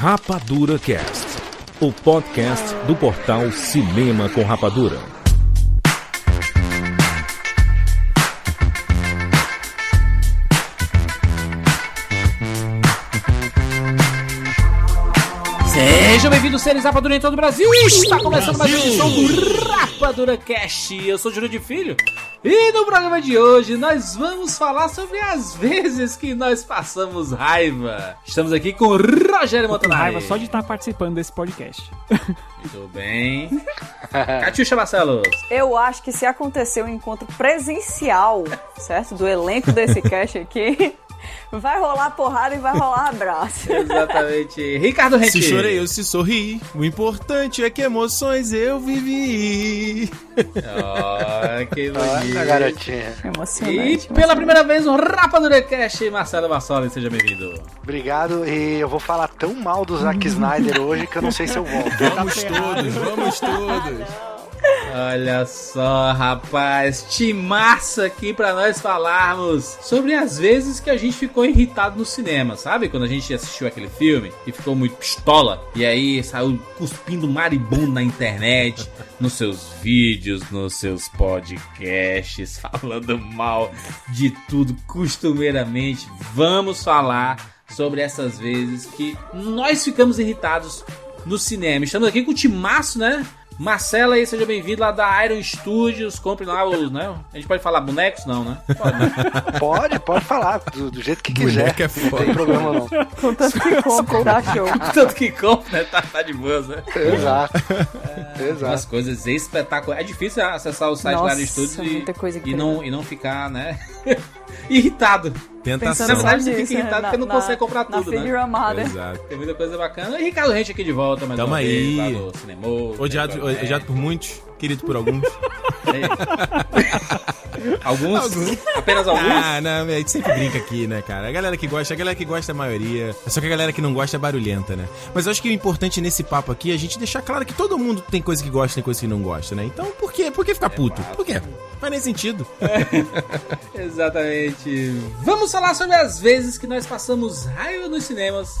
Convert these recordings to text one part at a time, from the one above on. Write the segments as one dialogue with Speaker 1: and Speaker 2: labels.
Speaker 1: Rapadura Cast, o podcast do portal Cinema com Rapadura.
Speaker 2: Sejam bem-vindos, seres Rapadura em todo o Brasil. Está começando mais uma edição do Rapadura Cast. Eu sou o Júlio de Filho. E no programa de hoje nós vamos falar sobre as vezes que nós passamos raiva. Estamos aqui com o Rogério Montanari.
Speaker 3: raiva só de estar participando desse podcast.
Speaker 2: Muito bem. Catiuxa Marcelos.
Speaker 4: Eu acho que se acontecer um encontro presencial, certo? Do elenco desse cast aqui, vai rolar porrada e vai rolar abraço.
Speaker 2: Exatamente. Ricardo Rente.
Speaker 5: Se chorei, eu se sorri. O importante é que emoções eu vivi.
Speaker 2: Oh, que bonito.
Speaker 6: Olha, garotinha.
Speaker 2: E
Speaker 4: Emocionante.
Speaker 2: pela primeira vez no Rapadura Cast, Marcelo Massoli, seja bem-vindo.
Speaker 6: Obrigado. E eu vou falar tão mal do Zack Snyder hoje que eu não sei se eu volto.
Speaker 5: Vamos todos, vamos todos.
Speaker 2: Olha só, rapaz, timaço aqui pra nós falarmos sobre as vezes que a gente ficou irritado no cinema, sabe? Quando a gente assistiu aquele filme e ficou muito pistola e aí saiu cuspindo maribundo na internet, nos seus vídeos, nos seus podcasts, falando mal de tudo costumeiramente. Vamos falar sobre essas vezes que nós ficamos irritados no cinema. Estamos aqui com o timaço, né? Marcela aí, seja bem-vindo lá da Iron Studios. Compre lá os, né? A gente pode falar bonecos? Não, né? Pode, né?
Speaker 6: Pode, pode falar, do, do jeito que quiser.
Speaker 5: Boneco é
Speaker 6: Não tem problema não.
Speaker 4: Contanto que compra, tá show.
Speaker 2: Tanto que compra, né? Tá, tá de boas, né?
Speaker 6: Exato.
Speaker 2: Umas
Speaker 6: Exato.
Speaker 2: coisas espetaculares. É difícil acessar o site da
Speaker 4: Nossa,
Speaker 2: Iron Studios e, e, não, e não ficar, né? Irritado.
Speaker 5: Tentação.
Speaker 2: Na verdade, você fica irritado
Speaker 4: né?
Speaker 2: porque não
Speaker 4: Na-
Speaker 2: consegue comprar
Speaker 4: na
Speaker 2: tudo, né?
Speaker 4: amada.
Speaker 5: Exato.
Speaker 2: Tem muita coisa bacana. E Ricardo Rente aqui de volta, mais
Speaker 5: Tamo
Speaker 2: uma vez,
Speaker 5: aí.
Speaker 2: lá do Cinema.
Speaker 5: Odiado, odiado por muitos, querido por alguns.
Speaker 2: Alguns?
Speaker 5: Alguns.
Speaker 2: Apenas alguns?
Speaker 5: Ah, não, a gente sempre brinca aqui, né, cara? A galera que gosta, a galera que gosta é a maioria. Só que a galera que não gosta é barulhenta, né? Mas eu acho que o importante nesse papo aqui é a gente deixar claro que todo mundo tem coisa que gosta e coisa que não gosta, né? Então, por quê? Por que ficar puto? Por quê? Faz nem sentido.
Speaker 2: Exatamente. Vamos falar sobre as vezes que nós passamos raiva nos cinemas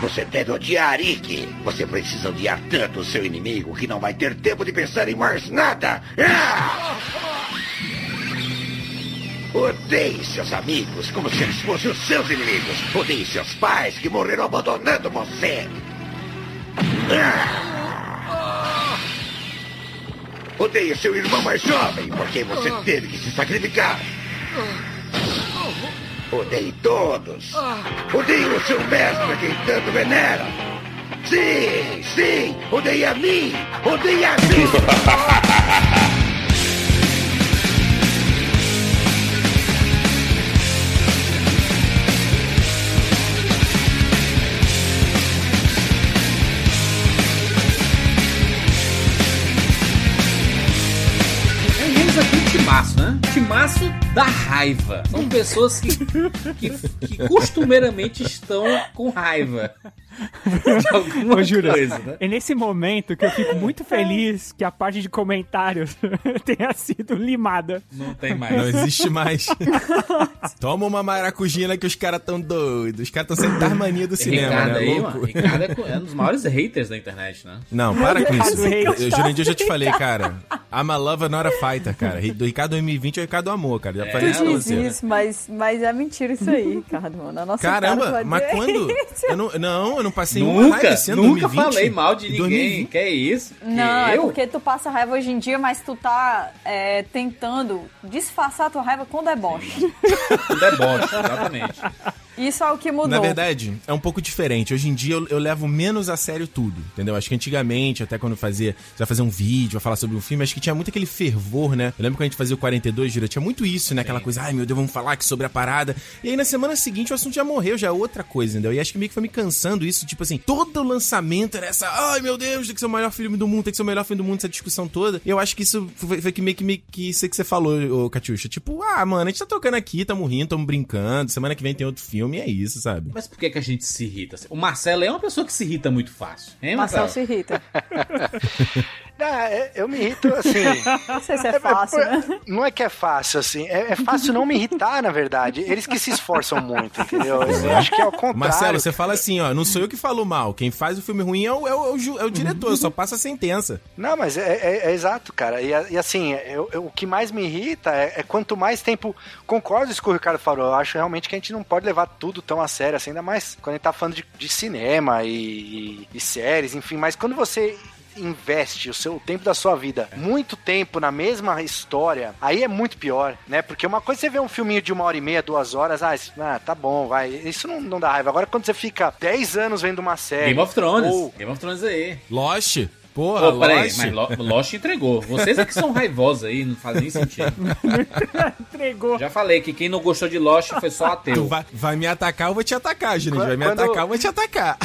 Speaker 7: Você deve odiar Ikki. Você precisa odiar tanto o seu inimigo que não vai ter tempo de pensar em mais nada. Ah! Odeie seus amigos como se eles fossem os seus inimigos. Odeie seus pais que morreram abandonando você. Ah! Odeie seu irmão mais jovem porque você teve que se sacrificar. Odeie todos. Odeie o seu mestre a quem tanto venera. Sim, sim, odeie a mim. Odeie a mim.
Speaker 2: Timaço, né? Timaço da raiva. São pessoas que, que, que costumeiramente estão com raiva. De alguma
Speaker 3: Ô, Júlio,
Speaker 2: coisa, né?
Speaker 3: é nesse momento que eu fico muito feliz que a parte de comentários tenha sido limada.
Speaker 2: Não tem
Speaker 5: Não
Speaker 2: mais.
Speaker 5: existe mais. Toma uma maracujina que os caras tão doidos. Os caras tão sendo das mania do cinema,
Speaker 2: Ricardo
Speaker 5: né?
Speaker 2: aí,
Speaker 5: Louco.
Speaker 2: mano. Ricardo é, é um dos maiores haters da internet, né?
Speaker 5: Não, para com
Speaker 3: Ricardo
Speaker 5: isso.
Speaker 3: Reis.
Speaker 5: Eu, Jurandir, eu já te falei, cara. I'm a lover, not a fighter, cara. Do Ricardo 2020 é o Ricardo Amor, cara. Já
Speaker 2: É,
Speaker 5: pra
Speaker 4: Diz
Speaker 5: né?
Speaker 4: isso, mas, mas é mentira isso aí, Ricardo, mano. A nossa cara
Speaker 5: Caramba,
Speaker 4: pode
Speaker 5: mas quando? Eu não, não, eu não passei uma
Speaker 2: Nunca,
Speaker 5: raiva esse ano,
Speaker 2: nunca
Speaker 5: 2020.
Speaker 2: falei mal de ninguém.
Speaker 5: 2020.
Speaker 2: Que é isso? Que
Speaker 4: Não, é
Speaker 2: eu?
Speaker 4: porque tu passa raiva hoje em dia, mas tu tá é, tentando disfarçar a tua raiva com deboche.
Speaker 2: Um deboche, exatamente.
Speaker 4: Isso é o que mudou.
Speaker 5: Na verdade, é um pouco diferente. Hoje em dia eu, eu levo menos a sério tudo, entendeu? Acho que antigamente, até quando fazia, você vai fazer um vídeo, vai falar sobre um filme, acho que tinha muito aquele fervor, né? Eu lembro quando a gente fazia o 42, Gira, tinha muito isso, né? Aquela coisa, ai meu Deus, vamos falar aqui sobre a parada. E aí na semana seguinte o assunto já morreu, já é outra coisa, entendeu? E acho que meio que foi me cansando isso, tipo assim, todo lançamento era essa, ai meu Deus, tem que ser o melhor filme do mundo, tem que ser o melhor filme do mundo, essa discussão toda. E eu acho que isso foi, foi que meio que, meio que isso que você falou, ô Catiuxa. Tipo, ah, mano, a gente tá tocando aqui, tamo rindo, tamo brincando, semana que vem tem outro filme, e é isso, sabe?
Speaker 2: Mas por que, que a gente se irrita? O Marcelo é uma pessoa que se irrita muito fácil. Hein,
Speaker 4: Marcelo
Speaker 2: Marcelo?
Speaker 4: se irrita.
Speaker 6: Ah, é- eu me irrito assim.
Speaker 4: Não sei se é fácil, né?
Speaker 6: Não é que é fácil, assim. É, é fácil não me irritar, na verdade. Eles que se esforçam muito, entendeu? Eu acho que é o contrário.
Speaker 5: Marcelo, você fala assim, ó, não sou eu que falo mal, quem faz o filme ruim é o, é o, é o é diretor, só passa a sentença.
Speaker 6: Não, mas é, é- é exato, cara. E, e assim, eu- eu- o que mais me irrita é, é quanto mais tempo. Concordo com isso que o Ricardo falou. Eu acho realmente que a gente não pode levar tudo tão a sério, assim, ainda mais quando a gente tá falando de, de cinema e, e- e séries, enfim. Mas quando você investe o seu o tempo da sua vida muito tempo na mesma história, aí é muito pior, né? Porque uma coisa é você vê um filminho de uma hora e meia, duas horas, ah, isso- ah, tá bom, vai. Isso não, não dá raiva. Agora, quando você fica 10 anos vendo uma série.
Speaker 2: Game of Thrones.
Speaker 6: ou-
Speaker 2: Game of Thrones aí.
Speaker 5: Lost, porra,
Speaker 2: Pô, peraí,
Speaker 5: Lost.
Speaker 2: mas Lo- Lost entregou. Vocês é que são raivosos aí, não faz nem sentido.
Speaker 3: Entregou.
Speaker 2: Já falei que quem não gostou de Lost foi só
Speaker 5: Tu
Speaker 2: ateu.
Speaker 5: vai, vai me atacar, eu vou te atacar.
Speaker 6: Quando-
Speaker 5: Vai me
Speaker 6: quando-
Speaker 5: atacar, eu vou te atacar.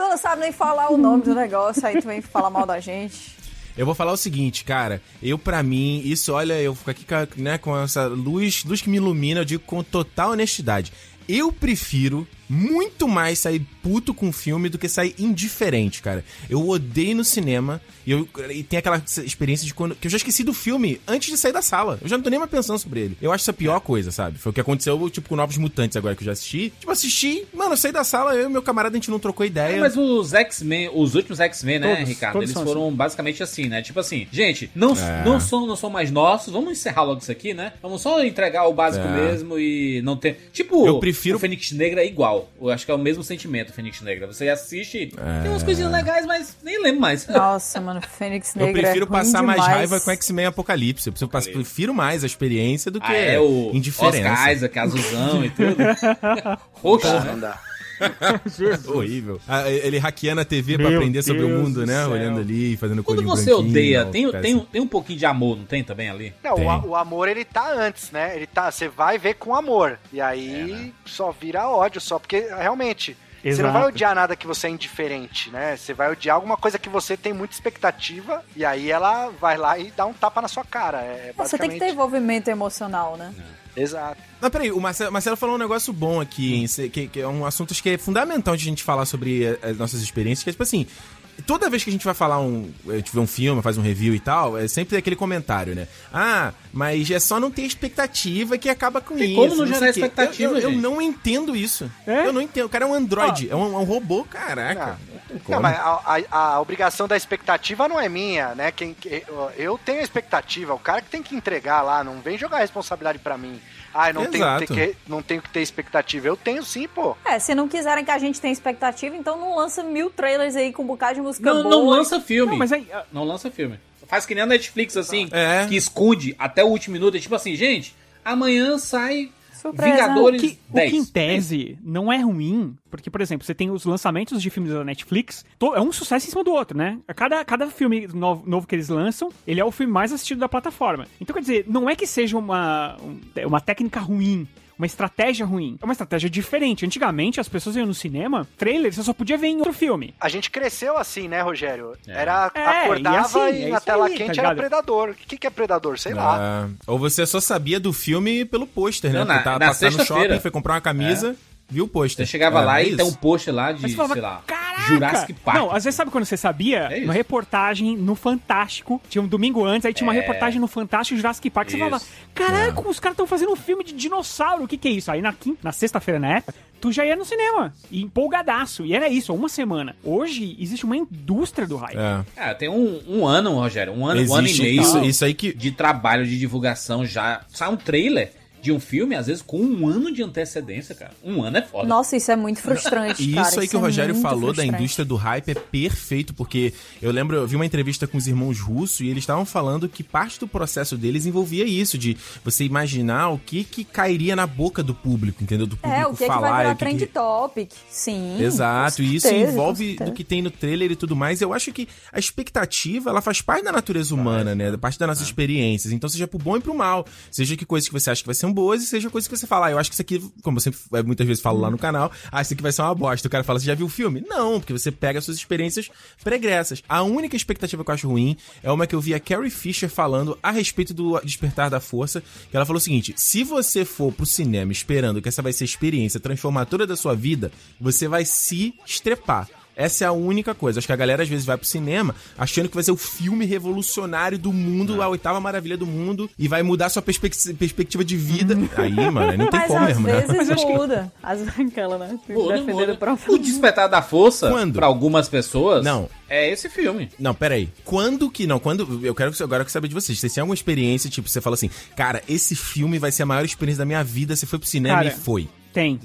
Speaker 4: Tu não sabe nem falar o nome do negócio, aí tu vem falar mal da gente.
Speaker 5: Eu vou falar o seguinte, cara. Eu, pra mim, isso, olha, eu fico aqui né, com essa luz, luz que me ilumina, eu digo com total honestidade. Eu prefiro muito mais sair puto com o filme do que sair indiferente, cara. Eu odeio no cinema e, eu, e tem aquela experiência de quando. que eu já esqueci do filme antes de sair da sala. Eu já não tô nem mais pensando sobre ele. Eu acho isso a pior coisa, sabe? Foi o que aconteceu, tipo, com Novos Mutantes agora que eu já assisti. Tipo, assisti, mano, eu saí da sala, eu e meu camarada, a gente não trocou ideia.
Speaker 2: É, mas os X-Men, os últimos X-Men, né,
Speaker 3: Todos,
Speaker 2: Ricardo?
Speaker 3: todos
Speaker 2: Eles
Speaker 3: são
Speaker 2: foram basicamente assim, né? Tipo assim, gente, não,
Speaker 5: É.
Speaker 2: não, são, não são mais nossos, vamos encerrar logo isso aqui, né? Vamos só entregar o básico
Speaker 5: É.
Speaker 2: mesmo e não ter. Tipo,
Speaker 5: Eu prefiro-
Speaker 2: o Fênix Negra é igual. Eu acho que é o mesmo sentimento, Fênix Negra. Você assiste, tem umas coisinhas legais, mas nem lembro mais.
Speaker 4: Nossa, mano, Fênix
Speaker 5: Eu
Speaker 4: Negra
Speaker 5: prefiro
Speaker 4: é ruim
Speaker 5: passar mais
Speaker 4: demais.
Speaker 5: raiva com X-Men Apocalipse. Eu prefiro, mais a experiência do que
Speaker 2: Ah, é o
Speaker 5: indiferença.
Speaker 2: Oscar Isaac, azulzão e tudo. Roxo,
Speaker 6: Não
Speaker 2: né?
Speaker 5: Horrível. Ah, ele hackeando a TV pra
Speaker 3: Meu
Speaker 5: aprender sobre o
Speaker 3: Deus
Speaker 5: mundo,
Speaker 3: do
Speaker 5: né?
Speaker 3: céu.
Speaker 5: Olhando ali, fazendo
Speaker 2: Quando
Speaker 5: codinho
Speaker 2: você odeia, tem, tem, tem um pouquinho de amor, não tem também ali?
Speaker 6: Não, o, o amor ele tá antes, né? Ele tá, você vai ver com amor. E aí só vira ódio só, porque realmente você não vai
Speaker 3: Exato.
Speaker 6: odiar nada que você é indiferente, né? Você vai odiar alguma coisa que você tem muita expectativa e aí ela vai lá e dá um tapa na sua cara. É
Speaker 4: Você tem que ter
Speaker 6: basicamente-
Speaker 4: envolvimento emocional, né?
Speaker 6: Exato.
Speaker 5: Não, peraí, o Marcelo, Marcelo falou um negócio bom aqui, hein, que, que é um assunto que é fundamental de a gente falar sobre eh, as nossas experiências, que é tipo assim, toda vez que a gente vai falar um, a gente vê um filme, faz um review e tal, é sempre aquele comentário, né? Ah, mas é só não ter expectativa que acaba com
Speaker 2: Tem
Speaker 5: isso.
Speaker 2: como não
Speaker 5: sei
Speaker 2: gerar expectativa,
Speaker 5: eu, eu, eu não entendo isso.
Speaker 3: É?
Speaker 5: Eu não entendo. O cara é um androide, é, um, é um robô, caraca. Não tem como.
Speaker 6: Não, mas a, a- a obrigação da expectativa não é minha, né? Quem, que- eu- eu tenho a expectativa, o cara que tem que entregar lá, não vem jogar a responsabilidade pra mim. Ah, eu não tenho, que ter, não tenho que ter expectativa. Eu tenho sim, pô.
Speaker 4: É, se não quiserem que a gente tenha expectativa, então não lança mil trailers aí com um bocado de música
Speaker 2: Não,
Speaker 4: boa.
Speaker 2: não lança filme.
Speaker 3: Não, mas aí. ah,
Speaker 2: Não lança filme. Faz que nem a Netflix, assim,
Speaker 5: É.
Speaker 2: que esconde até o último minuto. É tipo assim, gente, amanhã sai
Speaker 4: Surpresa.
Speaker 2: Vingadores
Speaker 3: O que, o
Speaker 2: 10.
Speaker 3: que em tese não é ruim, porque, por exemplo, você tem os lançamentos de filmes da Netflix, to- é um sucesso em cima do outro, né? Cada, cada filme novo, novo que eles lançam, ele é o filme mais assistido da plataforma. Então, quer dizer, não é que seja uma, um- uma técnica ruim. Uma estratégia ruim. É uma estratégia diferente. Antigamente, as pessoas iam no cinema, trailer, você só podia ver em outro filme.
Speaker 6: A gente cresceu assim, né, Rogério?
Speaker 2: É.
Speaker 6: Era
Speaker 3: É,
Speaker 6: acordava
Speaker 3: e assim,
Speaker 6: e,
Speaker 3: é
Speaker 6: na tela
Speaker 3: aí, tá
Speaker 6: quente era
Speaker 3: ligado?
Speaker 6: predador. O que, que é predador? Sei lá.
Speaker 5: Ah, ou você só sabia do filme pelo pôster, né?
Speaker 2: Não, na-
Speaker 5: tava
Speaker 2: na
Speaker 5: passando no shopping, foi comprar uma camisa, viu o pôster.
Speaker 2: Você chegava
Speaker 5: É,
Speaker 2: lá
Speaker 5: é
Speaker 2: e tem um post lá de,
Speaker 3: você falava,
Speaker 2: sei lá,
Speaker 3: caraca!
Speaker 2: Jurassic Park.
Speaker 3: Não, às vezes sabe quando você sabia?
Speaker 2: É
Speaker 3: uma reportagem no Fantástico, tinha um domingo antes, aí tinha uma
Speaker 2: É.
Speaker 3: reportagem no Fantástico Jurassic Park. Você
Speaker 2: Isso.
Speaker 3: falava, caraca, os caras estão fazendo um filme de dinossauro, o que que é isso? Aí na, quinta, na sexta-feira, na época, tu já ia no cinema, e empolgadaço, e era isso, uma semana. Hoje, existe uma indústria do hype.
Speaker 5: É.
Speaker 2: Ah, tem um, um ano, Rogério, um ano, um ano e
Speaker 5: Existe
Speaker 2: meio
Speaker 5: isso, isso aí que.
Speaker 2: de trabalho, de divulgação já. Sai um trailer. De um filme, às vezes com um ano de antecedência, cara. Um ano é foda.
Speaker 4: Nossa, isso é muito frustrante,
Speaker 5: E
Speaker 4: cara.
Speaker 5: isso aí que o
Speaker 4: é
Speaker 5: Rogério falou da
Speaker 4: frustrante.
Speaker 5: indústria do hype é perfeito, porque eu lembro, eu vi uma entrevista com os irmãos russos e eles estavam falando que parte do processo deles envolvia isso, de você imaginar o que que cairia na boca do público, entendeu? Do público
Speaker 4: É, o que, é que
Speaker 5: falar.
Speaker 4: vai virar
Speaker 5: o que
Speaker 4: trend
Speaker 5: que...
Speaker 4: topic. Sim.
Speaker 5: Exato,
Speaker 4: com
Speaker 5: e isso
Speaker 4: certeza,
Speaker 5: envolve
Speaker 4: certeza.
Speaker 5: do que tem no trailer e tudo mais. Eu acho que a expectativa, ela faz parte da natureza humana, né? Da parte das nossas experiências. Então, seja pro bom e pro mal. Seja que coisas que você acha que vai ser boas e seja coisas que você fala, ah, eu acho que isso aqui, como eu sempre eh, muitas vezes falo lá no canal, ah, isso aqui vai ser uma bosta. O cara fala, você já viu o filme? Não, porque você pega as suas experiências pregressas. A única expectativa que eu acho ruim é uma que eu vi a Carrie Fisher falando a respeito do Despertar da Força, que ela falou o seguinte: se você for pro cinema esperando que essa vai ser a experiência transformadora da sua vida, você vai se estrepar. Essa é a única coisa. Acho que a galera às vezes vai pro cinema achando que vai ser o filme revolucionário do mundo, a oitava maravilha do mundo, e vai mudar sua perspec- perspectiva de vida. Aí, mano, não tem
Speaker 4: Mas
Speaker 5: como
Speaker 4: às
Speaker 5: mesmo, né?
Speaker 4: vezes
Speaker 3: Mas acho que-
Speaker 4: muda. As... Aquela, né?
Speaker 2: Muda,
Speaker 4: Defendendo
Speaker 2: muda.
Speaker 4: o
Speaker 2: Despertar da Força,
Speaker 5: Quando?
Speaker 2: pra algumas pessoas,
Speaker 5: Não.
Speaker 2: é esse filme.
Speaker 5: Não, peraí. Quando que. Não, quando. Eu quero que agora eu quero saber de vocês. Vocês têm alguma experiência, tipo, você fala assim, cara, esse filme vai ser a maior experiência da minha vida. Você foi pro cinema
Speaker 3: Cara,
Speaker 5: e foi.
Speaker 3: Tem.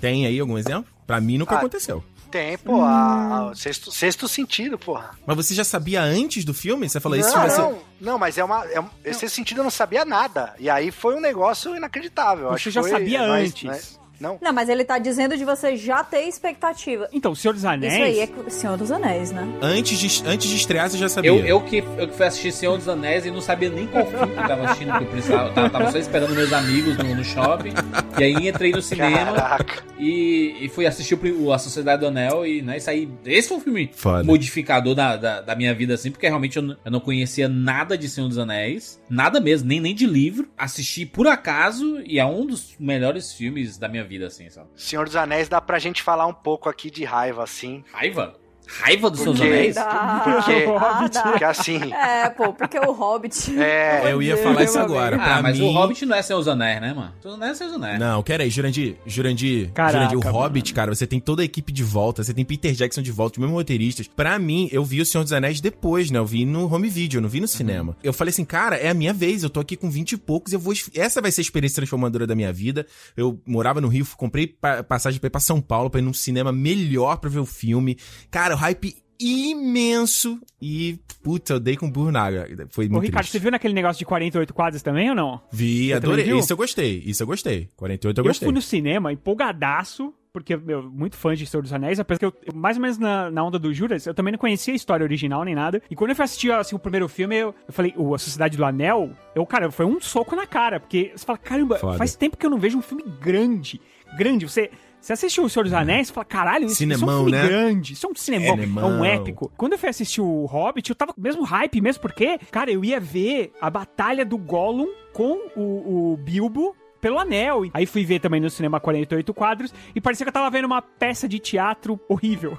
Speaker 5: Tem aí algum exemplo? Pra mim nunca
Speaker 6: Ah,
Speaker 5: aconteceu.
Speaker 6: Tem, pô, a, a- sexto, sexto sentido, porra.
Speaker 5: Mas você já sabia antes do filme? Você falou, esse
Speaker 6: não, não, não, mas é uma. É esse sentido eu não sabia nada. E aí foi um negócio inacreditável.
Speaker 3: Você
Speaker 6: Acho que
Speaker 3: já
Speaker 6: foi-
Speaker 3: sabia
Speaker 6: mas,
Speaker 3: antes.
Speaker 6: né, Não.
Speaker 4: Não, mas ele tá dizendo de você já ter expectativa.
Speaker 3: Então, Senhor dos Anéis.
Speaker 4: Isso aí é Senhor dos Anéis, né?
Speaker 5: Antes de, antes de estrear, você já sabia.
Speaker 2: Eu, eu, que, eu que fui assistir Senhor dos Anéis e não sabia nem qual filme que eu tava assistindo, que eu precisava. Eu tava, tava só esperando meus amigos no, no shopping. E aí entrei no cinema
Speaker 6: Caraca.
Speaker 2: e, e fui assistir o, A Sociedade do Anel e né, isso aí. Esse foi um filme
Speaker 5: Foda.
Speaker 2: modificador da, da, da minha vida, assim, porque realmente eu, não- eu não conhecia nada de Senhor dos Anéis. Nada mesmo, nem, nem de livro. Assisti por acaso e é um dos melhores filmes da minha vida, assim, sabe?
Speaker 6: Senhor dos Anéis dá pra gente falar um pouco aqui de raiva, assim.
Speaker 2: Raiva? Raiva dos
Speaker 6: Porque-
Speaker 2: Anéis?
Speaker 4: Dá.
Speaker 6: Porque,
Speaker 4: Ah, dá.
Speaker 6: porque assim.
Speaker 4: É, pô, porque o Hobbit.
Speaker 6: É,
Speaker 5: Eu ia falar isso agora. Pra
Speaker 2: Ah, mas
Speaker 5: mim...
Speaker 2: o Hobbit não é Senhor dos Anéis, né, mano? Dos Anéis é Senhor dos Anéis.
Speaker 5: Não, quero aí, Jurandir, Jurandir,
Speaker 3: Caraca,
Speaker 5: Jurandir, o
Speaker 3: mano.
Speaker 5: Hobbit, cara, você tem toda a equipe de volta, você tem Peter Jackson de volta, os mesmos roteiristas. Pra mim, eu vi o Senhor dos Anéis depois, né? Eu vi no home video, eu não vi no cinema. Eu falei assim, cara, é a minha vez, eu tô aqui com 20 e poucos, eu vou. Essa vai ser a experiência transformadora da minha vida. Eu morava no Rio, comprei pa- passagem pra ir pra São Paulo pra ir num cinema melhor pra ver o filme. Cara, o hype imenso e, puta, eu dei com burro na água. Foi
Speaker 3: Ô,
Speaker 5: muito
Speaker 3: Ricardo,
Speaker 5: triste.
Speaker 3: você viu naquele negócio de 48 quadros também ou não?
Speaker 5: Vi,
Speaker 3: Você
Speaker 5: adorei. Isso eu gostei, isso eu gostei. 48 eu
Speaker 3: Eu
Speaker 5: gostei.
Speaker 3: fui no cinema empolgadaço, porque meu, muito fã de Senhor dos Anéis, apesar que eu, eu- mais ou menos na, na onda do Juras, eu também não conhecia a história original nem nada. E quando eu fui assistir assim, o primeiro filme, eu, eu falei, o A Sociedade do Anel, eu, cara, foi um soco na cara, porque você fala, caramba,
Speaker 5: Foda.
Speaker 3: faz tempo que eu não vejo um filme grande. Grande, você. Você assistiu O Senhor dos Anéis e fala, caralho, isso, isso é um
Speaker 5: Cinemão,
Speaker 3: filme
Speaker 5: né?
Speaker 3: grande, isso é um cinemão, é
Speaker 5: Cinemão.
Speaker 3: um épico. Quando eu fui assistir o Hobbit, eu tava com o mesmo hype, mesmo porque, cara, eu ia ver a batalha do Gollum com o, o Bilbo pelo anel. Aí fui ver também no cinema 48 quadros e parecia que eu tava vendo uma peça de teatro horrível.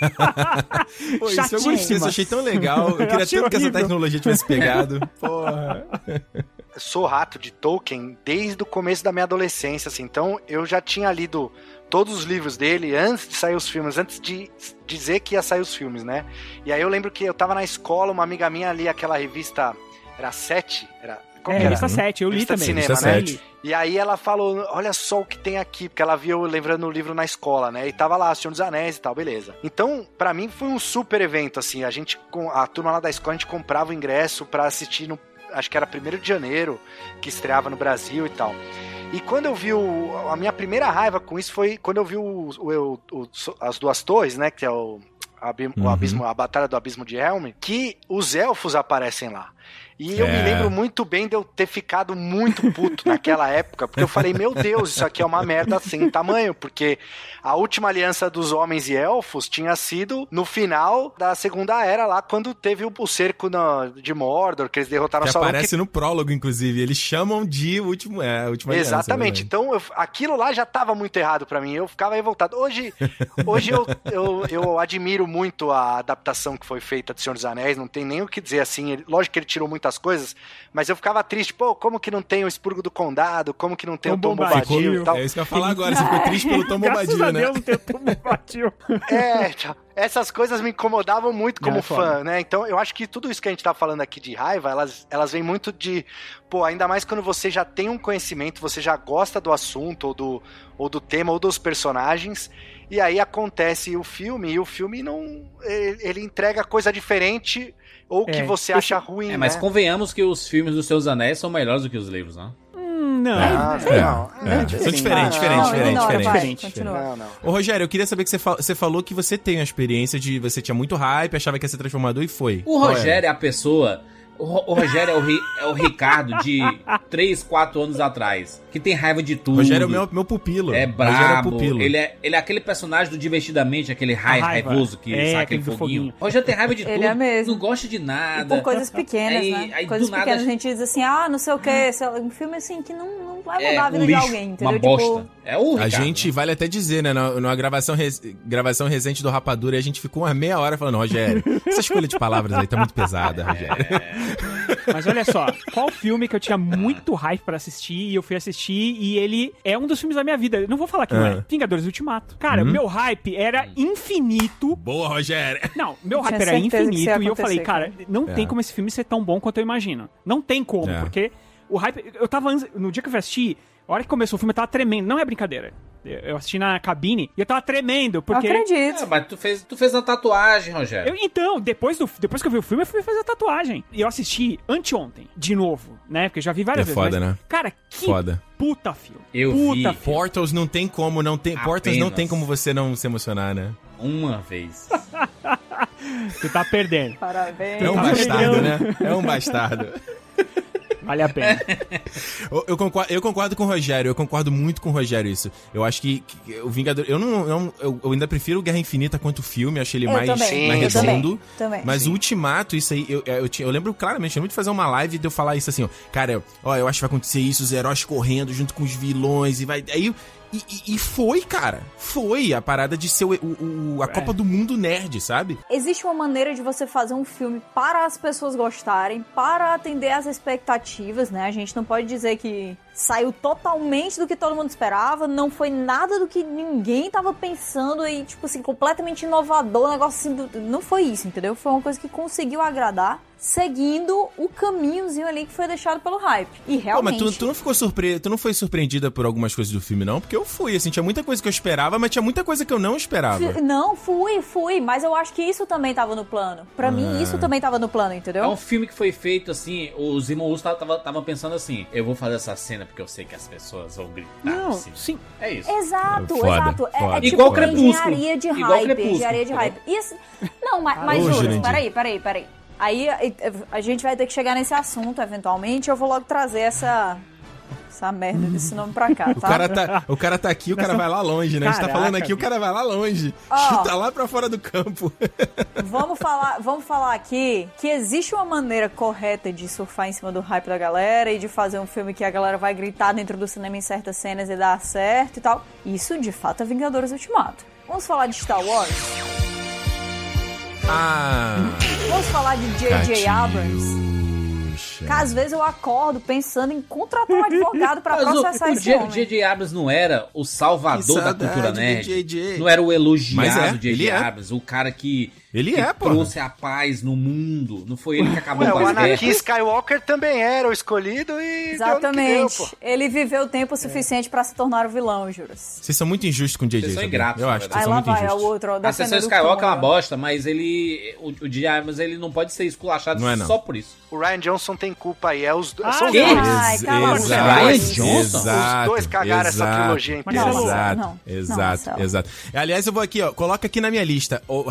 Speaker 5: Pô, isso eu gostei,
Speaker 3: Chatíssima.
Speaker 5: isso eu achei tão legal. Eu queria tanto que essa tecnologia tivesse pegado. Porra.
Speaker 6: sou rato de Tolkien desde o começo da minha adolescência, assim. Então eu já tinha lido todos os livros dele antes de sair os filmes, antes de dizer que ia sair os filmes, né? E aí eu lembro que eu tava na escola, uma amiga minha ali, aquela revista. Era Sete? Era. Qual
Speaker 3: É,
Speaker 6: que era?
Speaker 3: revista 7, eu li
Speaker 6: Revista de
Speaker 3: também.
Speaker 6: cinema,
Speaker 5: né?
Speaker 3: Eu li.
Speaker 6: E aí ela falou, olha só o que tem aqui, porque ela viu eu lembrando o livro na escola, né? E tava lá, Senhor dos Anéis e tal, beleza. Então, pra mim foi um super evento, assim, a gente, com a turma lá da escola, a gente comprava o ingresso pra assistir no, acho que era 1 de janeiro, que estreava no Brasil e tal. E quando eu vi o, a minha primeira raiva com isso foi quando eu vi o, o- o- as duas torres, né, que é o, abi- o
Speaker 5: Uhum.
Speaker 6: abismo, a batalha do abismo de Helm, que os elfos aparecem lá. E eu me
Speaker 5: É.
Speaker 6: lembro muito bem de eu ter ficado muito puto naquela época, porque eu falei, meu Deus, isso aqui é uma merda sem tamanho, porque a última aliança dos homens e elfos tinha sido no final da Segunda Era, lá quando teve o, cerco na- de Mordor, que eles derrotaram
Speaker 5: Que
Speaker 6: Sauron,
Speaker 5: aparece no prólogo, inclusive. Eles chamam de último. É, a última aliança,
Speaker 6: Exatamente.
Speaker 5: né,
Speaker 6: então, eu- aquilo lá já tava muito errado pra mim. Eu ficava revoltado. Hoje, hoje eu, eu, eu admiro muito a adaptação que foi feita de Senhor dos Anéis. Não tem nem o que dizer assim. Lógico que ele tirou muita muitas coisas, mas eu ficava triste, pô, como que não tem o expurgo do condado, como que não tem
Speaker 3: Tom
Speaker 6: o Tom
Speaker 3: Bombadil.
Speaker 6: E tal.
Speaker 5: É isso que eu ia falar agora. Você ficou triste pelo Tom
Speaker 3: Graças
Speaker 5: Bombadil,
Speaker 3: a
Speaker 5: né?
Speaker 3: Deus não tem Tom Bombadil.
Speaker 6: É, então, essas coisas me incomodavam muito como
Speaker 3: É,
Speaker 6: fã,
Speaker 3: foda.
Speaker 6: né? Então eu acho que tudo isso que a gente tá falando aqui de raiva, elas, elas vêm muito de. Pô, ainda mais quando você já tem um conhecimento, você já gosta do assunto, ou do, ou do tema, ou dos personagens. E aí acontece o filme, e o filme não. Ele, ele entrega coisa diferente, ou que
Speaker 3: É,
Speaker 6: você
Speaker 3: esse-
Speaker 6: acha ruim.
Speaker 2: É, mas
Speaker 6: né?
Speaker 2: convenhamos que os filmes dos Seus Anéis são melhores do que os livros, não?
Speaker 3: Hum, não.
Speaker 6: Ah,
Speaker 5: É,
Speaker 6: não.
Speaker 5: é. São diferentes,
Speaker 6: Não,
Speaker 5: diferentes,
Speaker 4: não,
Speaker 5: diferentes,
Speaker 3: diferente.
Speaker 6: Não, não.
Speaker 5: Ô, Rogério, eu queria saber que você, fa- você falou que você tem a experiência de você tinha muito hype, achava que ia ser transformador e foi.
Speaker 2: O
Speaker 5: é?
Speaker 2: Rogério é a pessoa. O, Ro- o Rogério é o, Ri- é o Ricardo de 3, 4 anos atrás. Que tem raiva de tudo.
Speaker 5: Rogério é o meu, meu pupilo.
Speaker 2: É
Speaker 5: Rogério é o
Speaker 2: brabo.
Speaker 5: pupilo.
Speaker 2: Ele é, ele é aquele personagem do Divertidamente, aquele rai,
Speaker 3: A raiva.
Speaker 2: raivoso que
Speaker 3: É,
Speaker 2: sai
Speaker 3: aquele
Speaker 2: foguinho.
Speaker 3: foguinho.
Speaker 2: Rogério tem raiva de
Speaker 4: Ele
Speaker 2: tudo.
Speaker 4: é mesmo.
Speaker 2: Não gosta de
Speaker 4: E
Speaker 2: nada.
Speaker 4: por coisas pequenas,
Speaker 2: Aí-
Speaker 4: né?
Speaker 2: aí
Speaker 4: coisas
Speaker 2: nada-
Speaker 4: pequenas a gente diz assim, ah, não sei o que, um filme assim que não, não vai mudar
Speaker 2: É
Speaker 4: a vida
Speaker 2: um
Speaker 4: de
Speaker 2: lixo,
Speaker 4: alguém, entendeu?
Speaker 2: uma
Speaker 4: Tipo,
Speaker 2: bosta. É o
Speaker 5: A
Speaker 2: Ricardo.
Speaker 5: gente, vale até dizer, né, na- numa gravação, res- gravação recente do Rapadura, a gente ficou uma meia hora falando, Rogério, essa escolha de palavras aí tá muito pesada, Rogério.
Speaker 3: Mas olha só, qual filme que eu tinha muito hype pra assistir e eu fui assistir e ele é um dos filmes da minha vida. Eu não vou falar que não
Speaker 5: Ah.
Speaker 3: é. Vingadores Ultimato. Cara,
Speaker 5: Uhum.
Speaker 3: meu hype era infinito.
Speaker 5: Boa, Rogério.
Speaker 3: Não, meu hype era infinito e eu falei, cara, não
Speaker 5: É.
Speaker 3: tem como esse filme ser tão bom quanto eu imagino. Não tem como,
Speaker 5: É.
Speaker 3: porque o hype. Eu tava. No dia que eu fui assistir, a hora que começou o filme, eu tava tremendo. Não é brincadeira. Eu eu assisti na cabine e eu tava tremendo,
Speaker 4: eu
Speaker 3: porque.
Speaker 4: acredito.
Speaker 2: Ah, mas tu fez, tu fez uma tatuagem, Rogério.
Speaker 3: Eu- então, depois, do, depois que eu vi o filme, eu fui fazer a tatuagem. E eu assisti anteontem, de novo, né? Porque eu já vi várias
Speaker 5: É
Speaker 3: vezes.
Speaker 5: foda,
Speaker 3: mas,
Speaker 5: né?
Speaker 3: Cara, que
Speaker 5: Foda.
Speaker 3: puta filme.
Speaker 2: Eu
Speaker 3: puta
Speaker 2: vi.
Speaker 3: filme.
Speaker 5: Portals não tem como, não tem. Portals não
Speaker 2: Apenas.
Speaker 5: tem como você não se emocionar, né?
Speaker 2: Uma vez.
Speaker 3: Você tá perdendo.
Speaker 4: Parabéns.
Speaker 5: É um
Speaker 3: Tá
Speaker 5: bastardo,
Speaker 3: perdendo.
Speaker 5: né? É um bastardo.
Speaker 3: Vale a pena.
Speaker 5: Eu, eu concordo, eu concordo com o Rogério, eu concordo muito com o Rogério isso. Eu acho que, que o Vingador. Eu não. não- eu, eu ainda prefiro Guerra Infinita quanto filme, achei ele
Speaker 4: Eu
Speaker 5: mais,
Speaker 4: também,
Speaker 5: mais
Speaker 6: eu
Speaker 5: redondo.
Speaker 4: também.
Speaker 5: Mas o Ultimato, isso aí, eu, eu, eu lembro claramente, eu lembro de fazer uma live de eu falar isso assim, ó. Cara, ó, eu acho que vai acontecer isso, os heróis correndo junto com os vilões, e vai. Aí. E, e- e foi, cara. Foi a parada de ser o, o- o- a
Speaker 3: É.
Speaker 5: Copa do Mundo nerd, sabe?
Speaker 4: Existe uma maneira de você fazer um filme para as pessoas gostarem, para atender às expectativas, né? A gente não pode dizer que saiu totalmente do que todo mundo esperava, não foi nada do que ninguém tava pensando e, tipo assim, completamente inovador, um negócio assim, do- não foi isso, entendeu? Foi uma coisa que conseguiu agradar, seguindo o caminhozinho ali que foi deixado pelo hype. E
Speaker 5: Pô, mas
Speaker 4: realmente...
Speaker 5: tu, tu não ficou surpre... tu não foi surpreendida por algumas coisas do filme, não? Porque eu fui, assim, tinha muita coisa que eu esperava, mas tinha muita coisa que eu não esperava.
Speaker 4: F- Não, fui, fui, mas eu acho que isso também tava no plano. Pra mim, isso também tava no plano, entendeu?
Speaker 2: É um filme que foi feito assim, os irmãos estavam pensando assim, eu vou fazer essa cena porque eu sei que as pessoas vão gritar.
Speaker 3: Não,
Speaker 2: assim.
Speaker 3: sim.
Speaker 2: É isso.
Speaker 4: Exato,
Speaker 5: Foda,
Speaker 4: exato. É,
Speaker 5: foda.
Speaker 4: é tipo
Speaker 2: Igual Crepúsculo.
Speaker 4: engenharia de
Speaker 2: Igual
Speaker 4: hype.
Speaker 2: Crepúsculo,
Speaker 4: Engenharia de hype. Isso. Não, mas, mas
Speaker 5: Ô,
Speaker 4: juro,
Speaker 5: Jurandir.
Speaker 4: peraí, peraí, peraí. Aí a gente vai ter que chegar nesse assunto eventualmente. Eu vou logo trazer essa. Essa merda desse nome pra cá,
Speaker 5: O
Speaker 4: tá?
Speaker 5: cara, tá, o cara tá aqui, o cara vai lá longe, né? a gente tá
Speaker 3: Caraca,
Speaker 5: falando aqui, o cara vai lá longe.
Speaker 4: Ó.
Speaker 5: Chuta lá pra fora do campo.
Speaker 4: Vamos falar, vamos falar aqui que existe uma maneira correta de surfar em cima do hype da galera e de fazer um filme que a galera vai gritar dentro do cinema em certas cenas e dar certo e tal. Isso de fato é Vingadores Ultimato. Vamos falar de Star Wars?
Speaker 5: Ah,
Speaker 4: Vamos falar de J.J. Abrams? Que às vezes eu acordo pensando em contratar um advogado pra
Speaker 2: Mas o-
Speaker 4: processar
Speaker 2: o
Speaker 4: esse homem.
Speaker 2: J.J. Abrams não era o salvador da cultura nerd. Não era o
Speaker 5: é,
Speaker 2: elogiado J.J.
Speaker 5: é.
Speaker 2: Abrams, o cara que,
Speaker 5: Ele
Speaker 2: que
Speaker 5: é, porra.
Speaker 2: trouxe a paz no mundo. Não foi ele que acabou
Speaker 6: Ué,
Speaker 2: com
Speaker 6: o
Speaker 2: as
Speaker 6: Anakin
Speaker 2: guerras.
Speaker 6: Skywalker também era o escolhido e. deu que deu,
Speaker 4: Exatamente.
Speaker 6: pô.
Speaker 4: Ele viveu tempo suficiente pra se tornar o vilão, juras.
Speaker 5: Vocês são muito injustos com o JJ.
Speaker 2: Vocês são
Speaker 5: sabia?
Speaker 2: ingratos,
Speaker 5: Eu acho que
Speaker 4: Aí lá
Speaker 5: muito
Speaker 4: vai, é o
Speaker 5: injustos.
Speaker 4: outro,
Speaker 2: A Ascensão
Speaker 4: defendendo o
Speaker 2: Skywalker é uma bosta, mas ele. O, o J.J. Abrams ele não pode ser esculachado
Speaker 5: Não é, não.
Speaker 2: só por isso.
Speaker 6: O Ryan Johnson tem culpa aí. É os,
Speaker 3: Ah,
Speaker 6: são
Speaker 2: quê?
Speaker 6: dois.
Speaker 4: Ai, cala a boca.
Speaker 5: Exato,
Speaker 2: Ryan Johnson?
Speaker 5: exato,
Speaker 6: Os dois cagaram essa
Speaker 5: exato,
Speaker 6: trilogia inteira.
Speaker 5: Exato,
Speaker 4: não.
Speaker 5: Exato. Aliás, eu vou aqui, ó, coloca aqui na minha lista. O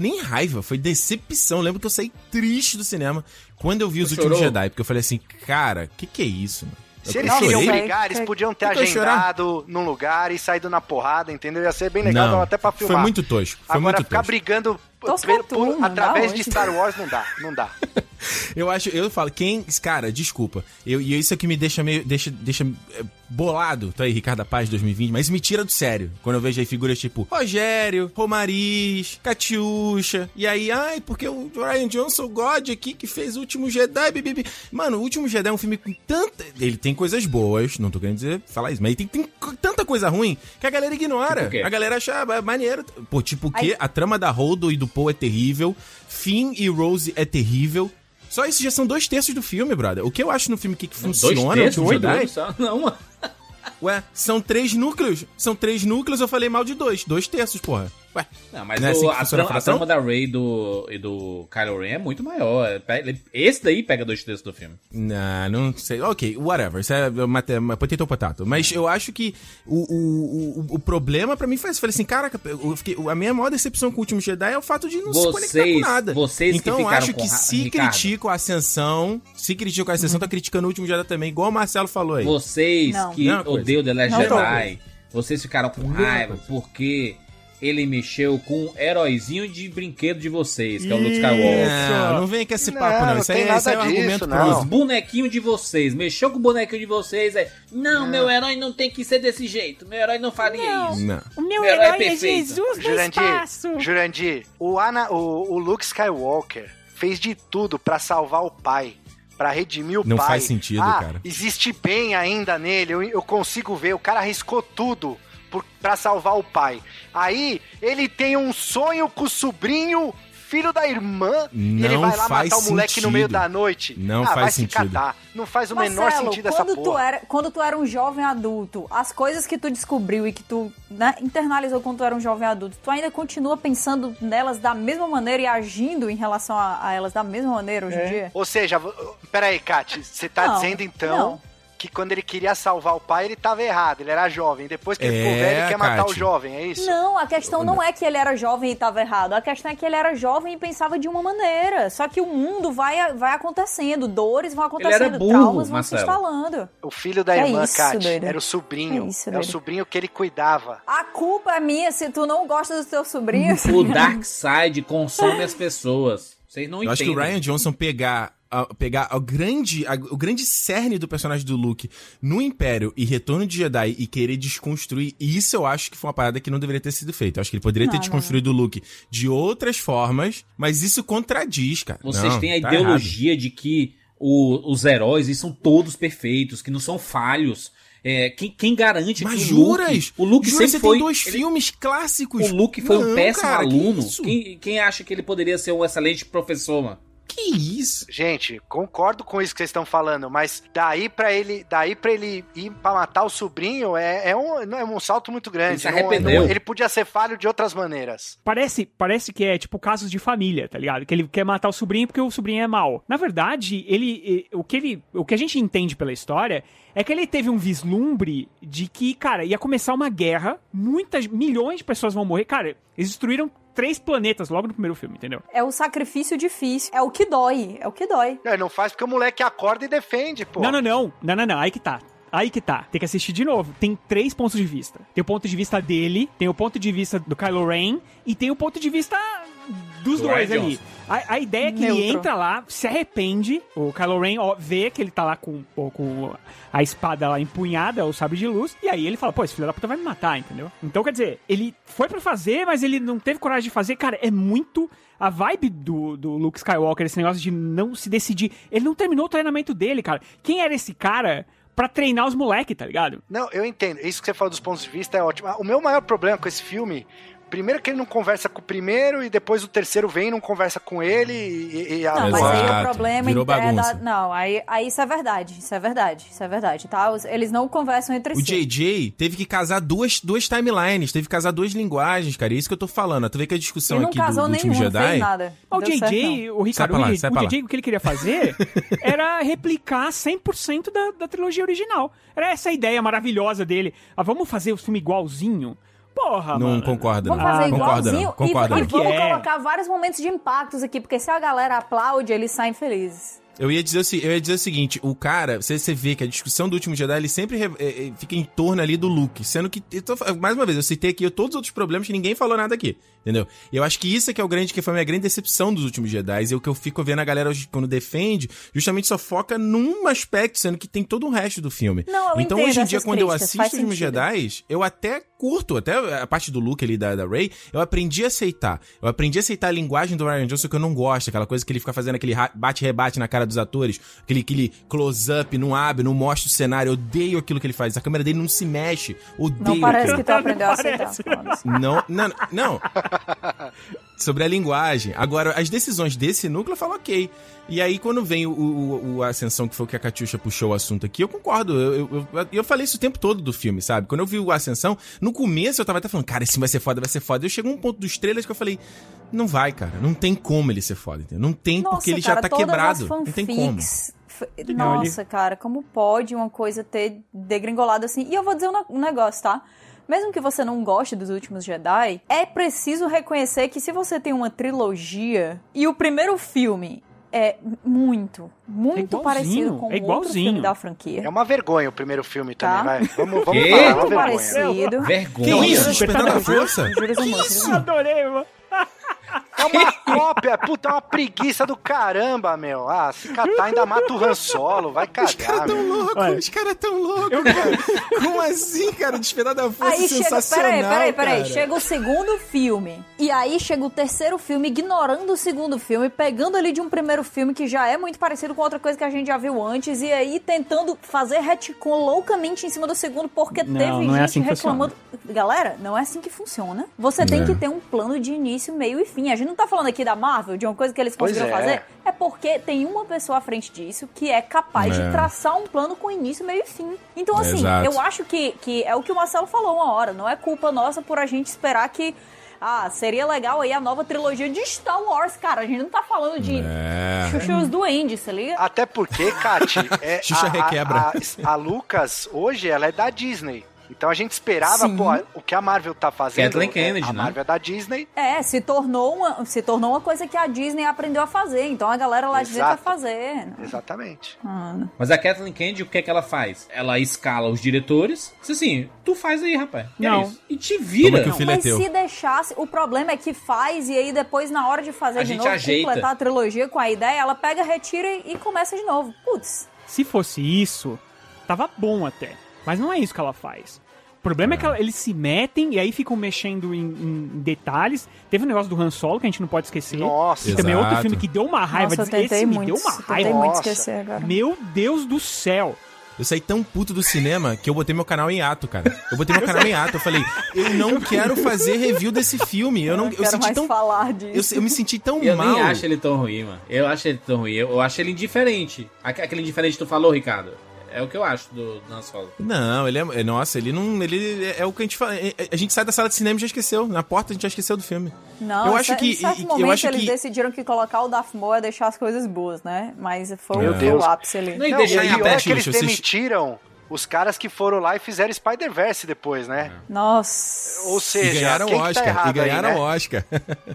Speaker 5: nem raiva, foi decepção. Lembro que eu saí triste do cinema quando eu vi os últimos? Jedi, porque eu falei assim, cara, que que é isso, mano?
Speaker 6: Se
Speaker 5: Eu
Speaker 6: eles queriam brigar, eles podiam ter
Speaker 5: eu
Speaker 6: agendado num lugar e saído na porrada, entendeu? Ia ser bem legal
Speaker 5: Não,
Speaker 6: até pra filmar.
Speaker 5: foi muito tosco, foi
Speaker 6: Agora
Speaker 5: muito
Speaker 6: ficar
Speaker 5: tosco.
Speaker 6: brigando
Speaker 4: Tosca
Speaker 6: por- por- através de. Star Wars não dá, não dá.
Speaker 5: Eu acho, eu falo, quem, cara, desculpa. Eu, e isso aqui me deixa meio, deixa, deixa é, bolado. Tô aí, Ricardo Paz 2020, mas me tira do sério. Quando eu vejo aí figuras tipo Rogério, Romariz, Catiuxa, e aí, ai, porque o Ryan Johnson, God aqui, que fez o Último Jedi, bibibi. Mano, o Último Jedi é um filme com tanta... Ele tem coisas boas, não tô querendo dizer, falar isso, mas ele tem, tem tanta coisa ruim que a galera ignora.
Speaker 2: Tipo
Speaker 5: a galera acha ah, maneiro. Pô, tipo o quê?
Speaker 4: Aí-
Speaker 5: A trama da Holdo e do Poe é terrível, Finn e Rose é terrível. Só isso já são dois terços do filme, brother. O que eu acho no filme que, que funciona,
Speaker 2: Dois
Speaker 5: o
Speaker 2: terços,
Speaker 5: Último
Speaker 2: meu Deus
Speaker 5: Jedi,
Speaker 2: do céu. Não, mano.
Speaker 5: Ué, são três núcleos. São três núcleos, eu falei mal de dois. Dois terços, porra. Ué.
Speaker 2: Não, mas
Speaker 5: Não é
Speaker 2: o-
Speaker 5: assim que
Speaker 2: a,
Speaker 5: a
Speaker 2: trama, a trama da Rey do, e do Kylo Ren é muito maior. Ele- Esse daí pega dois terços do filme.
Speaker 5: Não, não sei. Ok, whatever. Isso é mate- potato potato. Mas eu acho que o, o, o, o problema pra mim foi isso. Eu falei assim, caraca, eu fiquei, a minha maior decepção com o último Jedi é o fato de não se conectar com
Speaker 2: Vocês-
Speaker 5: nada.
Speaker 2: vocês que
Speaker 5: então eu
Speaker 2: ficaram
Speaker 5: acho
Speaker 2: com
Speaker 5: que
Speaker 2: ra-
Speaker 5: se
Speaker 2: Ricardo.
Speaker 5: criticam a ascensão, se criticam a ascensão, tá criticando o último Jedi também, igual o Marcelo falou aí.
Speaker 2: Vocês
Speaker 4: Não.
Speaker 2: que
Speaker 5: coisa.
Speaker 2: Odeiam The Last
Speaker 4: Não.
Speaker 2: Jedi, vocês ficaram com raiva porque ele mexeu com um heróizinho de brinquedo de vocês, que é o Luke Skywalker.
Speaker 5: Não, não vem com esse
Speaker 6: Não,
Speaker 5: papo, não.
Speaker 6: não
Speaker 5: Isso aí,
Speaker 6: tem
Speaker 5: isso aí é um
Speaker 6: nada disso,
Speaker 5: argumento
Speaker 6: não.
Speaker 2: Os
Speaker 5: pros
Speaker 2: bonequinhos de vocês, mexeu com o bonequinho de vocês, é. Não, meu herói não tem que ser desse jeito. Meu herói não faria isso.
Speaker 5: Não.
Speaker 3: O meu
Speaker 2: Meu herói é
Speaker 3: herói é
Speaker 2: perfeito.
Speaker 3: Jesus do
Speaker 6: Jurandir,
Speaker 3: espaço.
Speaker 6: Jurandir, o, Ana, o, o Luke Skywalker fez de tudo pra salvar o pai. Pra redimir o
Speaker 5: Não
Speaker 6: pai.
Speaker 5: faz sentido,
Speaker 6: ah,
Speaker 5: cara.
Speaker 6: Existe bem ainda nele, eu, eu consigo ver. O cara arriscou tudo por, pra salvar o pai. Aí, ele tem um sonho com o sobrinho, filho da irmã, e ele
Speaker 5: Não
Speaker 6: vai lá
Speaker 5: faz
Speaker 6: matar o moleque
Speaker 5: sentido.
Speaker 6: no meio da noite.
Speaker 5: Não
Speaker 6: ah,
Speaker 5: faz
Speaker 6: vai
Speaker 5: sentido.
Speaker 6: se catar. Não faz o menor
Speaker 4: Marcelo,
Speaker 6: sentido essa
Speaker 4: quando tu,
Speaker 6: porra.
Speaker 4: era, quando tu era um jovem adulto, as coisas que tu descobriu e que tu né, internalizou quando tu era um jovem adulto, tu ainda continua pensando nelas da mesma maneira e agindo em relação a, a elas da mesma maneira hoje em dia?
Speaker 6: Ou seja, peraí, Kati, você tá
Speaker 4: Não,
Speaker 6: dizendo então
Speaker 4: não.
Speaker 6: Que quando ele queria salvar o pai, ele tava errado, ele era jovem. Depois que ele ficou
Speaker 5: É,
Speaker 6: velho, ele quer matar
Speaker 5: Kati.
Speaker 6: o jovem, é isso?
Speaker 4: Não, a questão não é que ele era jovem e estava errado. A questão é que ele era jovem e pensava de uma maneira. Só que o mundo vai, vai acontecendo, dores vão acontecendo,
Speaker 2: era burro,
Speaker 4: traumas vão se
Speaker 2: Marcelo.
Speaker 4: instalando.
Speaker 6: O filho da
Speaker 4: Que
Speaker 6: irmã,
Speaker 4: isso, doido?
Speaker 6: era o sobrinho.
Speaker 4: Que isso,
Speaker 6: é o sobrinho que ele cuidava.
Speaker 4: A culpa é minha se tu não gosta dos teus sobrinhos.
Speaker 2: O Darkseid consome as pessoas. Vocês não
Speaker 5: Eu acho
Speaker 2: entendem.
Speaker 5: que o Ryan Johnson pegar, a- pegar o, grande, a- o grande cerne do personagem do Luke no Império e Retorno de Jedi e querer desconstruir, isso eu acho que foi uma parada que não deveria ter sido feita. Eu acho que ele poderia ter
Speaker 4: Não,
Speaker 5: desconstruído o Luke de outras formas, mas isso contradiz, cara.
Speaker 2: Vocês
Speaker 5: Não,
Speaker 2: têm a
Speaker 5: tá
Speaker 2: ideologia de que o- os heróis eles são todos perfeitos, que não são falhos. É, quem, quem garante
Speaker 5: errado. Mas
Speaker 2: que o Luke,
Speaker 5: juras?
Speaker 2: o Luke
Speaker 5: Juras,
Speaker 2: sempre
Speaker 5: você
Speaker 2: foi
Speaker 5: tem dois
Speaker 2: ele-
Speaker 5: filmes clássicos.
Speaker 2: o Luke foi um
Speaker 5: Não,
Speaker 2: péssimo
Speaker 5: cara, que
Speaker 2: aluno.
Speaker 5: isso?
Speaker 2: Quem, quem acha que ele poderia ser um excelente professor, mano?
Speaker 5: Que isso?
Speaker 6: Gente, concordo com isso que vocês estão falando, mas daí pra ele, daí para ele ir pra matar o sobrinho é, é um, não, é um salto muito grande.
Speaker 2: Ele se arrependeu.
Speaker 6: não- ele podia ser falho de outras maneiras.
Speaker 3: Parece, parece que é tipo casos de família, tá ligado? Que ele quer matar o sobrinho porque o sobrinho é mau. Na verdade, ele, o que ele, o que a gente entende pela história é que ele teve um vislumbre de que, cara, ia começar uma guerra, muitas milhões de pessoas vão morrer. Cara, eles destruíram três planetas logo no primeiro filme, entendeu?
Speaker 4: É o sacrifício difícil. É o que dói. É o que dói.
Speaker 6: Não, ele não faz porque o moleque acorda e defende, pô.
Speaker 3: Não, não, não. Não, não, não. Aí que tá. Aí que tá. Tem que assistir de novo. Tem três pontos de vista. Tem o ponto de vista dele, tem o ponto de vista do Kylo Ren e tem o ponto de vista dos
Speaker 2: Do
Speaker 3: dois
Speaker 2: Ryan
Speaker 3: ali. A, a ideia é que ele
Speaker 4: Neutro.
Speaker 3: entra lá, se arrepende, o Kylo Ren ó, vê que ele tá lá com, pô, com a espada lá empunhada, o sabre de luz, e aí ele fala, pô, esse filho da puta vai me matar, entendeu? Então, quer dizer, ele foi pra fazer, mas ele não teve coragem de fazer. Cara, é muito a vibe do, do Luke Skywalker, esse negócio de não se decidir. Ele não terminou o treinamento dele, cara. Quem era esse cara pra treinar os moleques, tá ligado?
Speaker 6: Não, eu entendo. Isso que você falou dos pontos de vista é ótimo. O meu maior problema com esse filme. Primeiro que ele não conversa com o primeiro e depois o terceiro vem e não conversa com ele e, e a
Speaker 4: Não, mas aí o
Speaker 5: Exato.
Speaker 4: problema
Speaker 5: Virou
Speaker 4: é da...
Speaker 5: bagunça.
Speaker 4: Não, aí, aí isso é verdade. Isso é verdade. Isso é verdade, tá? Eles não conversam entre
Speaker 5: O
Speaker 4: si.
Speaker 5: JJ teve que casar duas, duas timelines, teve que casar duas linguagens, cara. É isso que eu tô falando. Tu vê que a discussão aqui do, do último
Speaker 4: nenhum, não
Speaker 5: Jedi.
Speaker 4: fez nada.
Speaker 3: Mas o
Speaker 4: Deu certo,
Speaker 3: JJ, o Ricardo,
Speaker 5: lá,
Speaker 3: o,
Speaker 5: sai
Speaker 3: o. JJ, o que ele queria fazer era replicar 100% da, da trilogia original. Era essa a ideia maravilhosa dele. Ah, vamos fazer o filme igualzinho? Porra,
Speaker 5: Não
Speaker 3: mano.
Speaker 5: concordo,
Speaker 4: Vamos
Speaker 5: não.
Speaker 4: fazer
Speaker 5: concordo,
Speaker 4: igualzinho
Speaker 5: não. Concordo,
Speaker 4: e,
Speaker 5: não.
Speaker 4: e vamos
Speaker 3: é.
Speaker 4: colocar vários momentos de impactos aqui, porque se a galera aplaude, eles saem felizes.
Speaker 5: Eu ia, dizer eu ia dizer o seguinte, o cara, você, você vê que a discussão do último Jedi, ele sempre re- é, é, fica em torno ali do Luke, sendo que, eu tô mais uma vez, eu citei aqui todos os outros problemas que ninguém falou nada aqui, entendeu? E eu acho que isso é que é o grande, que foi a minha grande decepção dos últimos Jedi, e o que eu fico vendo a galera hoje, quando defende, justamente só foca num aspecto, sendo que tem todo o resto do filme.
Speaker 4: Não, eu
Speaker 5: então hoje em dia, quando eu assisto os últimos
Speaker 4: sentido.
Speaker 5: Jedi, eu até curto, até a parte do Luke ali da, da Rey, eu aprendi a aceitar. Eu aprendi a aceitar a linguagem do Ryan Johnson que eu não gosto, aquela coisa que ele fica fazendo aquele bate-rebate na cara dos atores, aquele, aquele close-up, não abre, não mostra o cenário, eu odeio aquilo que ele faz. A câmera dele não se mexe, odeio
Speaker 4: Não parece
Speaker 5: aquilo.
Speaker 4: que tu aprendeu a aceitar.
Speaker 5: Não, não, não. Sobre a linguagem. Agora, as decisões desse núcleo eu falo ok. E aí, quando vem o, o, o Ascensão, que foi o que a Catiuxa puxou o assunto aqui, eu concordo. Eu, eu, eu, falei isso o tempo todo do filme, sabe? Quando eu vi o Ascensão, no começo eu tava até falando, cara, esse vai ser foda, vai ser foda. Eu chegou um ponto dos trailers que eu falei, não vai, cara. Não tem como ele ser foda, entendeu? Não tem porque ele já
Speaker 4: cara,
Speaker 5: tá
Speaker 4: todas
Speaker 5: quebrado. Não tem como.
Speaker 4: Nossa, cara, como pode uma coisa ter degringolado assim? E eu vou dizer um negócio, tá? Mesmo que você não goste dos últimos Jedi, é preciso reconhecer que se você tem uma trilogia e o primeiro filme é muito, muito
Speaker 3: igualzinho,
Speaker 4: parecido com
Speaker 3: é
Speaker 4: outro
Speaker 3: igualzinho.
Speaker 4: filme da franquia.
Speaker 6: É uma vergonha o primeiro filme também,
Speaker 4: Tá.
Speaker 6: vai. Vamos, vamos
Speaker 2: Quê?
Speaker 6: falar, é uma
Speaker 4: muito
Speaker 6: vergonha.
Speaker 4: parecido.
Speaker 2: Vergonha.
Speaker 5: Que isso? Despertar da
Speaker 3: da
Speaker 5: força?
Speaker 4: Por Deus.
Speaker 3: Adorei, mano.
Speaker 6: É uma cópia, puta, é uma preguiça do caramba, meu. Ah, se catar ainda mata o Han Solo, vai
Speaker 5: Os caras
Speaker 6: cagar,
Speaker 5: tão loucos, os caras tão loucos, cara. Como assim, cara? Despertar da força
Speaker 4: Aí chega,
Speaker 5: sensacional,
Speaker 4: peraí, peraí, peraí.
Speaker 5: cara.
Speaker 4: Chega o segundo filme. E aí chega o terceiro filme, ignorando o segundo filme, pegando ali de um primeiro filme que já é muito parecido com outra coisa que a gente já viu antes, e aí tentando fazer retcon loucamente em cima do segundo, porque
Speaker 3: Não,
Speaker 4: teve
Speaker 3: não é
Speaker 4: gente
Speaker 3: assim que
Speaker 4: reclamando. Galera, não é assim que funciona. Você tem
Speaker 5: É.
Speaker 4: que ter um plano de início, meio e fim. A gente não tá falando aqui da Marvel, de uma coisa que eles conseguiram
Speaker 6: é.
Speaker 4: fazer. É porque tem uma pessoa à frente disso que é capaz
Speaker 5: É.
Speaker 4: de traçar um plano com início, meio e fim. Então, assim,
Speaker 5: Exato.
Speaker 4: eu acho que, que é o que o Marcelo falou uma hora. Não é culpa nossa por a gente esperar que. Ah, seria legal aí a nova trilogia de Star Wars, cara. A gente não tá falando de
Speaker 5: É.
Speaker 4: Xuxa os Duendes, você liga?
Speaker 6: Até porque, Kati, é,
Speaker 5: Xuxa
Speaker 6: a,
Speaker 5: requebra.
Speaker 6: A, a, a Lucas, hoje, ela é da Disney. Então a gente esperava,
Speaker 4: Sim.
Speaker 6: pô, o que a Marvel tá fazendo.
Speaker 2: Kathleen
Speaker 6: é,
Speaker 2: Kennedy,
Speaker 6: a
Speaker 2: né?
Speaker 6: Marvel é da Disney.
Speaker 4: É, se tornou, uma, se tornou uma coisa que a Disney aprendeu a fazer. Então a galera lá de dentro vai fazer.
Speaker 6: Exatamente.
Speaker 4: Mano.
Speaker 2: Mas a Kathleen Kennedy, o que é que ela faz? Ela escala os diretores. Diz assim, tu faz aí, rapaz. E é
Speaker 3: Não.
Speaker 2: isso. E te vira.
Speaker 5: Toma que o filho é
Speaker 4: Mas
Speaker 5: teu.
Speaker 4: se deixasse, o problema é que faz e aí depois na hora de fazer
Speaker 2: A
Speaker 4: de
Speaker 2: gente
Speaker 4: novo,
Speaker 2: ajeita.
Speaker 4: completar a trilogia com a ideia, ela pega, retira e, e começa de novo. Putz.
Speaker 3: Se fosse isso, tava bom até. Mas não é isso que ela faz. O problema é, que ela- eles se metem e aí ficam mexendo em, em detalhes. Teve o negócio do Han Solo, que a gente não pode esquecer.
Speaker 6: Nossa.
Speaker 3: Que também é outro filme que deu uma raiva.
Speaker 4: Nossa, eu
Speaker 3: Esse
Speaker 4: tentei
Speaker 3: me
Speaker 4: muito.
Speaker 3: deu uma raiva.
Speaker 4: muito esquecer agora.
Speaker 3: Meu Deus do céu.
Speaker 5: Eu saí tão puto do cinema que eu botei meu canal em ato, cara. Eu botei meu canal em ato. Eu falei, eu não quero fazer review desse filme. Eu não,
Speaker 4: não
Speaker 5: eu
Speaker 4: quero
Speaker 5: senti
Speaker 4: mais
Speaker 5: tão,
Speaker 4: falar
Speaker 5: eu,
Speaker 4: disso.
Speaker 5: eu me senti tão
Speaker 2: Eu
Speaker 5: mal.
Speaker 2: nem acho ele tão ruim, mano. Eu acho ele tão ruim. Eu, eu acho ele indiferente. Aque- Aquele indiferente que tu falou, Ricardo. É o que eu acho do, do Han Solo.
Speaker 5: Não, ele é. Nossa, ele não. Ele é, é o que a gente fala. é- é- A gente sai da sala de cinema e já esqueceu. Na porta a gente já esqueceu do filme.
Speaker 4: Não,
Speaker 5: eu acho
Speaker 4: em
Speaker 5: que.
Speaker 4: certo
Speaker 5: eu
Speaker 4: momento
Speaker 5: acho
Speaker 4: eles
Speaker 5: que.
Speaker 4: decidiram que colocar o Darth Maul é deixar as coisas boas, né? Mas foi
Speaker 5: Meu
Speaker 4: o,
Speaker 6: Deus.
Speaker 4: o ápice ali.
Speaker 2: Não, e deixar
Speaker 6: e
Speaker 2: em aberto.
Speaker 6: é que eles
Speaker 5: vocês-
Speaker 6: demitiram os caras que foram lá e fizeram Spider-Verse depois, né?
Speaker 4: Nossa.
Speaker 6: Ou
Speaker 5: E
Speaker 6: seja,
Speaker 5: ganharam
Speaker 6: quem
Speaker 5: o
Speaker 6: que tá
Speaker 5: Oscar.
Speaker 6: errado
Speaker 5: e ganharam
Speaker 6: aí,
Speaker 5: o
Speaker 6: né?
Speaker 5: Oscar.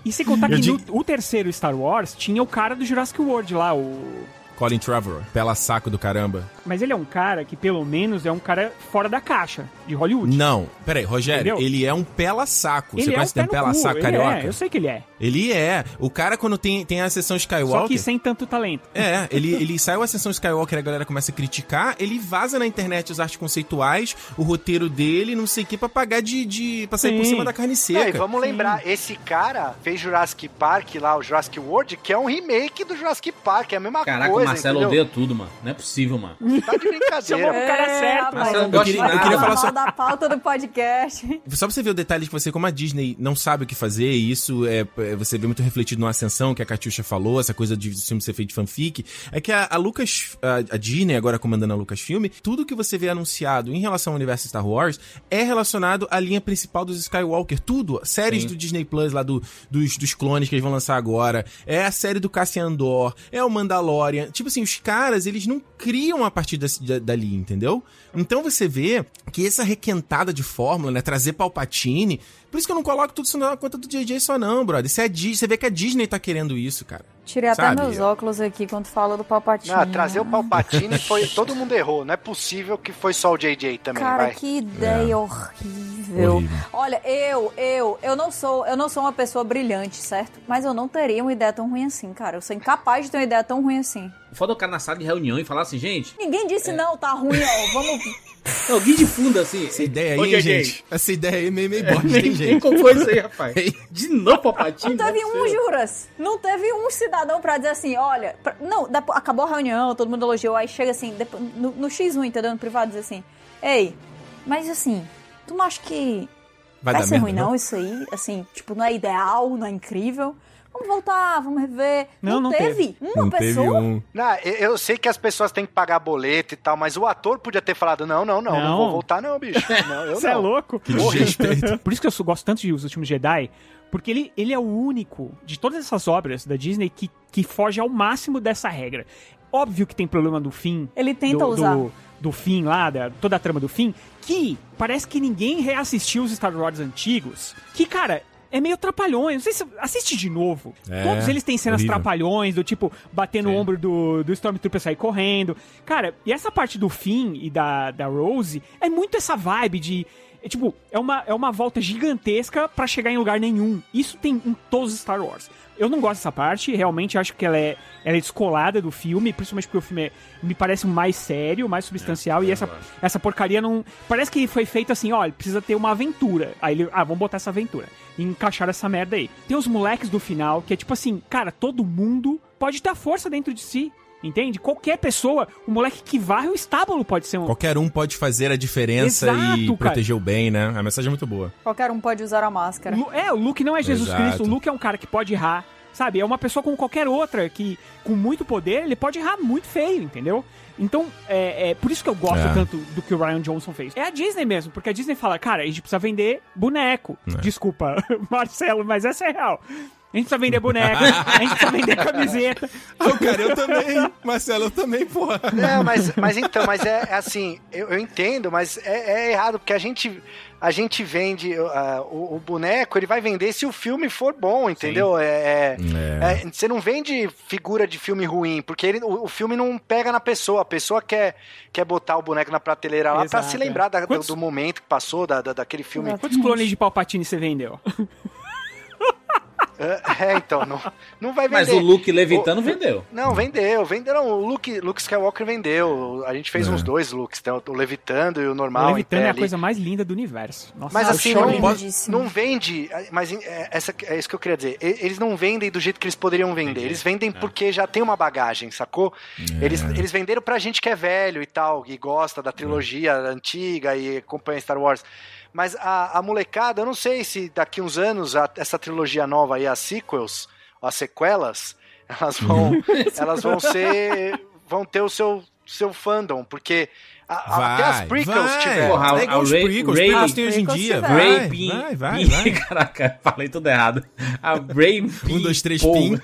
Speaker 3: E sem contar
Speaker 5: Eu
Speaker 3: que
Speaker 5: digo-
Speaker 3: no o terceiro Star Wars tinha o cara do Jurassic World lá, o.
Speaker 5: Colin Trevorrow. Pela saco do caramba.
Speaker 3: Mas ele é um cara que, pelo menos, é um cara fora da caixa de Hollywood.
Speaker 5: Não, peraí, Rogério,
Speaker 3: Entendeu?
Speaker 5: ele é um pela saco.
Speaker 3: Ele
Speaker 5: Você
Speaker 3: é
Speaker 5: conhece
Speaker 3: um pé
Speaker 5: o
Speaker 3: no
Speaker 5: pela
Speaker 3: cu,
Speaker 5: saco
Speaker 3: ele
Speaker 5: carioca?
Speaker 3: É, eu sei que ele é.
Speaker 5: Ele é. O cara, quando tem, tem a sessão Skywalker.
Speaker 3: Só que sem tanto talento.
Speaker 5: É, ele, ele saiu a sessão Skywalker, a galera começa a criticar, ele vaza na internet as artes conceituais, o roteiro dele, não sei o que, pra pagar de. de pra sair por
Speaker 3: Sim.
Speaker 5: cima da carne seca.
Speaker 6: e vamos lembrar, esse cara fez Jurassic Park lá, o Jurassic World, que é um remake do Jurassic Park, é a mesma
Speaker 2: Caraca,
Speaker 6: coisa.
Speaker 2: o Marcelo
Speaker 6: entendeu?
Speaker 2: odeia tudo, mano. Não é possível, mano.
Speaker 6: Tá de brincadeira.
Speaker 3: O cara é certo,
Speaker 4: rapaz,
Speaker 2: gosta de
Speaker 5: queria- eu
Speaker 2: nada.
Speaker 5: queria falar só-
Speaker 4: da pauta do podcast.
Speaker 5: Só pra você ver o detalhe que você, como a Disney não sabe o que fazer, e isso é, é, você vê muito refletido no Ascensão, que a Catiuxa falou, essa coisa de filme ser feito de fanfic, é que a, a Lucas, a, a Disney, agora comandando a Lucasfilm, tudo que você vê anunciado em relação ao universo Star Wars é relacionado à linha principal dos Skywalker, tudo, séries
Speaker 2: Sim.
Speaker 5: do Disney Plus lá do, dos, dos clones que eles vão lançar agora, é a série do Cassian Andor, é o Mandalorian, tipo assim, os caras, eles não criam a partir desse- da- dali, entendeu? Então você vê que essa requentada de fórmula, né, trazer Palpatine, Por isso que eu não coloco tudo isso na conta do JJ só não, brother. Isso é Disney, você vê que a Disney tá querendo isso, cara.
Speaker 4: Tirei até
Speaker 5: Sabe?
Speaker 4: meus óculos aqui quando fala do Palpatine.
Speaker 6: Não, trazer o Palpatine foi. Todo mundo errou. Não é possível que foi só o JJ também,
Speaker 4: Cara,
Speaker 6: vai.
Speaker 4: que ideia horrível.
Speaker 5: Horrível.
Speaker 4: Olha, eu, eu, eu não sou, eu não sou uma pessoa brilhante, certo? Mas eu não teria uma ideia tão ruim assim, cara. Eu sou incapaz de ter uma ideia tão ruim assim.
Speaker 2: Foda o cara na sala de reunião e falar assim, gente,
Speaker 4: Ninguém disse
Speaker 6: É.
Speaker 4: não, tá ruim, ó. Vamos.
Speaker 2: alguém de fundo assim.
Speaker 5: Essa ideia aí, gente. Essa ideia aí é meio, meio bosta,
Speaker 2: Nem,
Speaker 5: hein, gente.
Speaker 2: qual foi isso aí, rapaz? De novo, Palpatine?
Speaker 4: Não teve
Speaker 2: Não é
Speaker 4: um, juras. Não teve um cidadão pra dizer assim, olha. pra- Não, depo- acabou a reunião, todo mundo elogiou, aí chega assim, no, no X1, entendeu? No privado, diz assim, ei, mas assim, tu não acha que
Speaker 5: Vai,
Speaker 4: vai,
Speaker 5: dar
Speaker 4: ser
Speaker 5: merda,
Speaker 4: ruim não isso aí? Assim, tipo, não é ideal, não é incrível. Vamos voltar, vamos rever.
Speaker 3: Não, não
Speaker 4: teve uma
Speaker 5: Não teve
Speaker 4: pessoa.
Speaker 5: um...
Speaker 6: Não, eu sei que as pessoas têm que pagar boleto e tal, mas o ator podia ter falado: não, não, não, não,
Speaker 3: Não.
Speaker 6: vou voltar, não, bicho. Não, eu
Speaker 3: Você é
Speaker 6: não.
Speaker 3: louco?
Speaker 5: Que desrespeito.
Speaker 3: Por isso que eu gosto tanto de Os Últimos Jedi, porque ele, ele é o único de todas essas obras da Disney que, que foge ao máximo dessa regra. Óbvio que tem problema do fim.
Speaker 4: Ele tenta
Speaker 3: do,
Speaker 4: usar.
Speaker 3: Do, do fim lá, da, toda a trama do fim, que parece que ninguém reassistiu os Star Wars antigos. Que, cara. É meio trapalhões. Não sei se. Assiste de novo.
Speaker 5: É,
Speaker 3: Todos eles têm cenas
Speaker 5: horrível.
Speaker 3: trapalhões, do tipo, bater no
Speaker 2: Sim.
Speaker 3: ombro do, do Stormtrooper sair correndo. Cara, e essa parte do fim e da, da Rose é muito essa vibe de. É, tipo, é uma, é uma volta gigantesca pra chegar em lugar nenhum. Isso tem em todos os Star Wars. Eu não gosto dessa parte, realmente acho que ela é, ela é descolada do filme, principalmente porque o filme é- me parece mais sério, mais substancial, e essa, essa porcaria não. Parece que foi feito assim, olha, precisa ter uma aventura. Aí ele, ah, vamos botar essa aventura. E encaixar essa merda aí. Tem os moleques do final, que é tipo assim, cara, todo mundo pode ter força dentro de si. Entende? Qualquer pessoa, o moleque que varre o estábulo pode ser um.
Speaker 5: Qualquer um pode fazer a diferença
Speaker 3: Exato,
Speaker 5: e
Speaker 3: cara.
Speaker 5: proteger o bem, né? A mensagem é muito boa.
Speaker 4: Qualquer um pode usar a máscara.
Speaker 3: Lu- É, o Luke não é Jesus
Speaker 5: Exato.
Speaker 3: Cristo, o Luke é um cara que pode errar, sabe? É uma pessoa como qualquer outra que, com muito poder, ele pode errar muito feio, entendeu? Então, é, é por isso que eu gosto
Speaker 5: É.
Speaker 3: tanto do que o Ryan Johnson fez. É a Disney mesmo, porque a Disney fala, cara, a gente precisa vender boneco.
Speaker 5: É.
Speaker 3: Desculpa, Marcelo, mas essa é real. A gente precisa vender boneco, a gente precisa vender camiseta.
Speaker 5: Ah, cara, eu também. Marcelo, eu também, porra.
Speaker 6: Não, mas, mas então, mas é, é assim, eu, eu entendo, mas é, é errado, porque a gente, a gente vende ah, o, o boneco, ele vai vender se o filme for bom, entendeu? É, é-
Speaker 5: É.
Speaker 6: é, você não vende figura de filme ruim, porque ele, o, o filme não pega na pessoa, a pessoa quer, quer botar o boneco na prateleira lá pra
Speaker 3: Exato,
Speaker 6: se
Speaker 3: é.
Speaker 6: lembrar da- do,
Speaker 3: Quantos-
Speaker 6: do momento que passou, da, da- daquele filme.
Speaker 3: Quantos clones de Palpatine você vendeu?
Speaker 6: É, é, então, não, não vai vender.
Speaker 2: Mas o Luke levitando vendeu.
Speaker 6: Não, vendeu. Não, o Luke, Luke Skywalker vendeu. A gente fez
Speaker 5: É.
Speaker 6: uns dois looks, tem o, o levitando e o
Speaker 3: O
Speaker 6: normal. em
Speaker 3: Levitando
Speaker 6: pé
Speaker 3: é a coisa mais linda do universo. Nossa,
Speaker 6: Mas assim, não, não vende, mas é, essa, é isso que eu queria dizer. Eles não vendem do jeito que eles poderiam vender.
Speaker 2: Entendi.
Speaker 6: Eles vendem
Speaker 2: É.
Speaker 6: porque já tem uma bagagem, sacou? Eles, eles venderam pra gente que é velho e tal, e gosta da trilogia antiga e acompanha Star Wars. Mas a, a molecada, eu não sei se daqui uns anos a- essa trilogia nova aí, as sequels, as sequelas, elas vão, elas vão ser, vão ter o seu, seu fandom, porque a- a- até as
Speaker 5: Vai,
Speaker 6: prequels
Speaker 5: vai.
Speaker 6: tiveram.
Speaker 2: Porra,
Speaker 5: é igual
Speaker 2: a
Speaker 5: os
Speaker 2: Ray-
Speaker 5: prequels,
Speaker 2: Ray-
Speaker 5: prequels tem hoje em dia. Vai,
Speaker 2: Ray Pin.
Speaker 5: vai, vai,
Speaker 2: Pin-
Speaker 5: vai.
Speaker 2: Caraca, falei tudo errado. A Ray
Speaker 5: Um, dois, três, pin.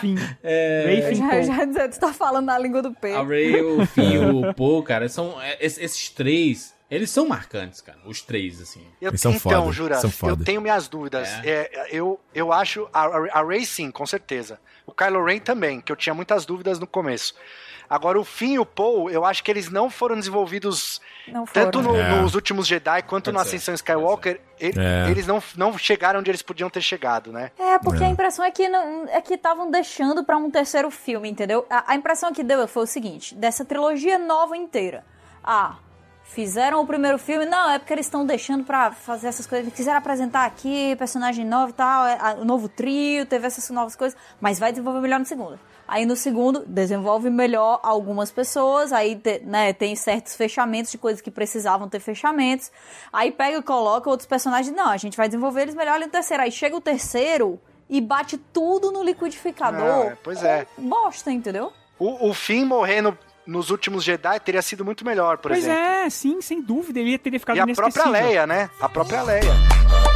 Speaker 3: Fim.
Speaker 2: É,
Speaker 3: Ray
Speaker 4: já, já dizer, tu tá falando na língua do P.
Speaker 2: A Ray, o Finn e o Paul, cara, são é, es- esses três, eles são marcantes, cara. Os três, assim.
Speaker 6: Eu,
Speaker 5: Eles são
Speaker 6: então,
Speaker 5: foda,
Speaker 6: Juras,
Speaker 5: são
Speaker 6: eu
Speaker 5: foda.
Speaker 6: tenho minhas dúvidas. É, eu, eu acho a, a Ray sim, com certeza. O Kylo Ren também, que eu tinha muitas dúvidas no começo. Agora, o Finn e o Paul, eu acho que eles não foram desenvolvidos
Speaker 4: Não foram.
Speaker 6: tanto no-
Speaker 5: É.
Speaker 6: nos últimos Jedi quanto
Speaker 2: Pode ser,
Speaker 6: Ascensão Skywalker. e-
Speaker 5: É.
Speaker 6: Eles não, não chegaram onde eles podiam ter chegado, né?
Speaker 4: É, porque
Speaker 5: É.
Speaker 4: a impressão é que não, é que estavam deixando pra um terceiro filme, entendeu? A, a impressão que deu foi o seguinte, dessa trilogia nova inteira. Ah, fizeram o primeiro filme, não, é porque eles estão deixando pra fazer essas coisas, quiseram apresentar aqui personagem novo e tal, é, o novo trio, teve essas novas coisas, mas vai desenvolver melhor no segundo. Aí no segundo, desenvolve melhor algumas pessoas, aí te- né, tem certos fechamentos de coisas que precisavam ter fechamentos. Aí pega e coloca outros personagens, não, a gente vai desenvolver eles melhor ali no terceiro. Aí chega o terceiro e bate tudo no liquidificador.
Speaker 6: Não, é, pois é.
Speaker 4: com Bosta, entendeu?
Speaker 6: O, o Finn morrendo nos últimos Jedi teria sido muito melhor, por
Speaker 3: Pois
Speaker 6: exemplo.
Speaker 3: é, sim, sem dúvida. Ele teria ficado
Speaker 6: E a própria. Leia, né? A própria Leia.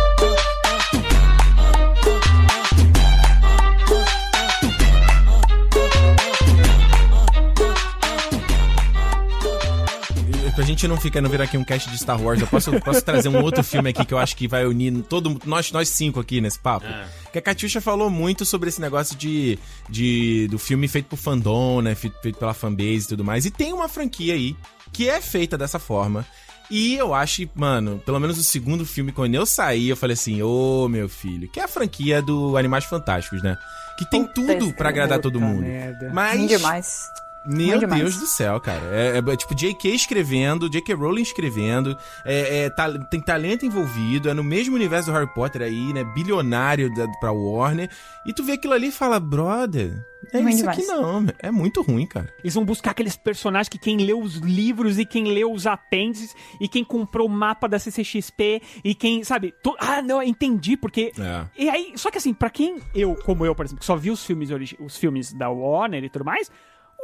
Speaker 5: Pra gente gente não fica, não virar aqui um cast de Star Wars, eu posso, posso trazer um outro filme aqui que eu acho que vai unir todo, nós, nós cinco aqui nesse papo. Que a Katyusha falou muito sobre esse negócio de, de do filme feito por fandom, né? Feito, feito pela fanbase e tudo mais. E tem uma franquia aí que é feita dessa forma. E eu acho, mano, pelo menos o segundo filme, quando eu saí, eu falei assim, ô meu filho, que é a franquia do Animais Fantásticos, né? Que tem
Speaker 4: Puta
Speaker 5: tudo pra agradar todo
Speaker 3: Puta
Speaker 5: mundo.
Speaker 3: merda.
Speaker 5: Mas.
Speaker 4: Demais.
Speaker 5: Meu. Deus do céu, cara. É, é, tipo J.K. escrevendo, J.K. Rowling escrevendo, é, é, ta- tem talento envolvido, é no mesmo universo do Harry Potter aí, né? Bilionário da, pra Warner. E tu vê aquilo ali e fala, brother, é isso aqui não, é muito ruim, cara.
Speaker 3: Eles vão buscar aqueles personagens que quem leu os livros e quem leu os apêndices e quem comprou o mapa da CCXP e quem, sabe? to- Ah, não, eu entendi, porque.
Speaker 5: É.
Speaker 3: E aí, só que assim, pra quem eu, como eu, por exemplo, que só vi os filmes, origi- os filmes da Warner e tudo mais,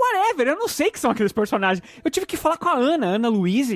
Speaker 3: whatever, eu não sei que são aqueles personagens. Eu tive que falar com a Ana, Ana Luiz,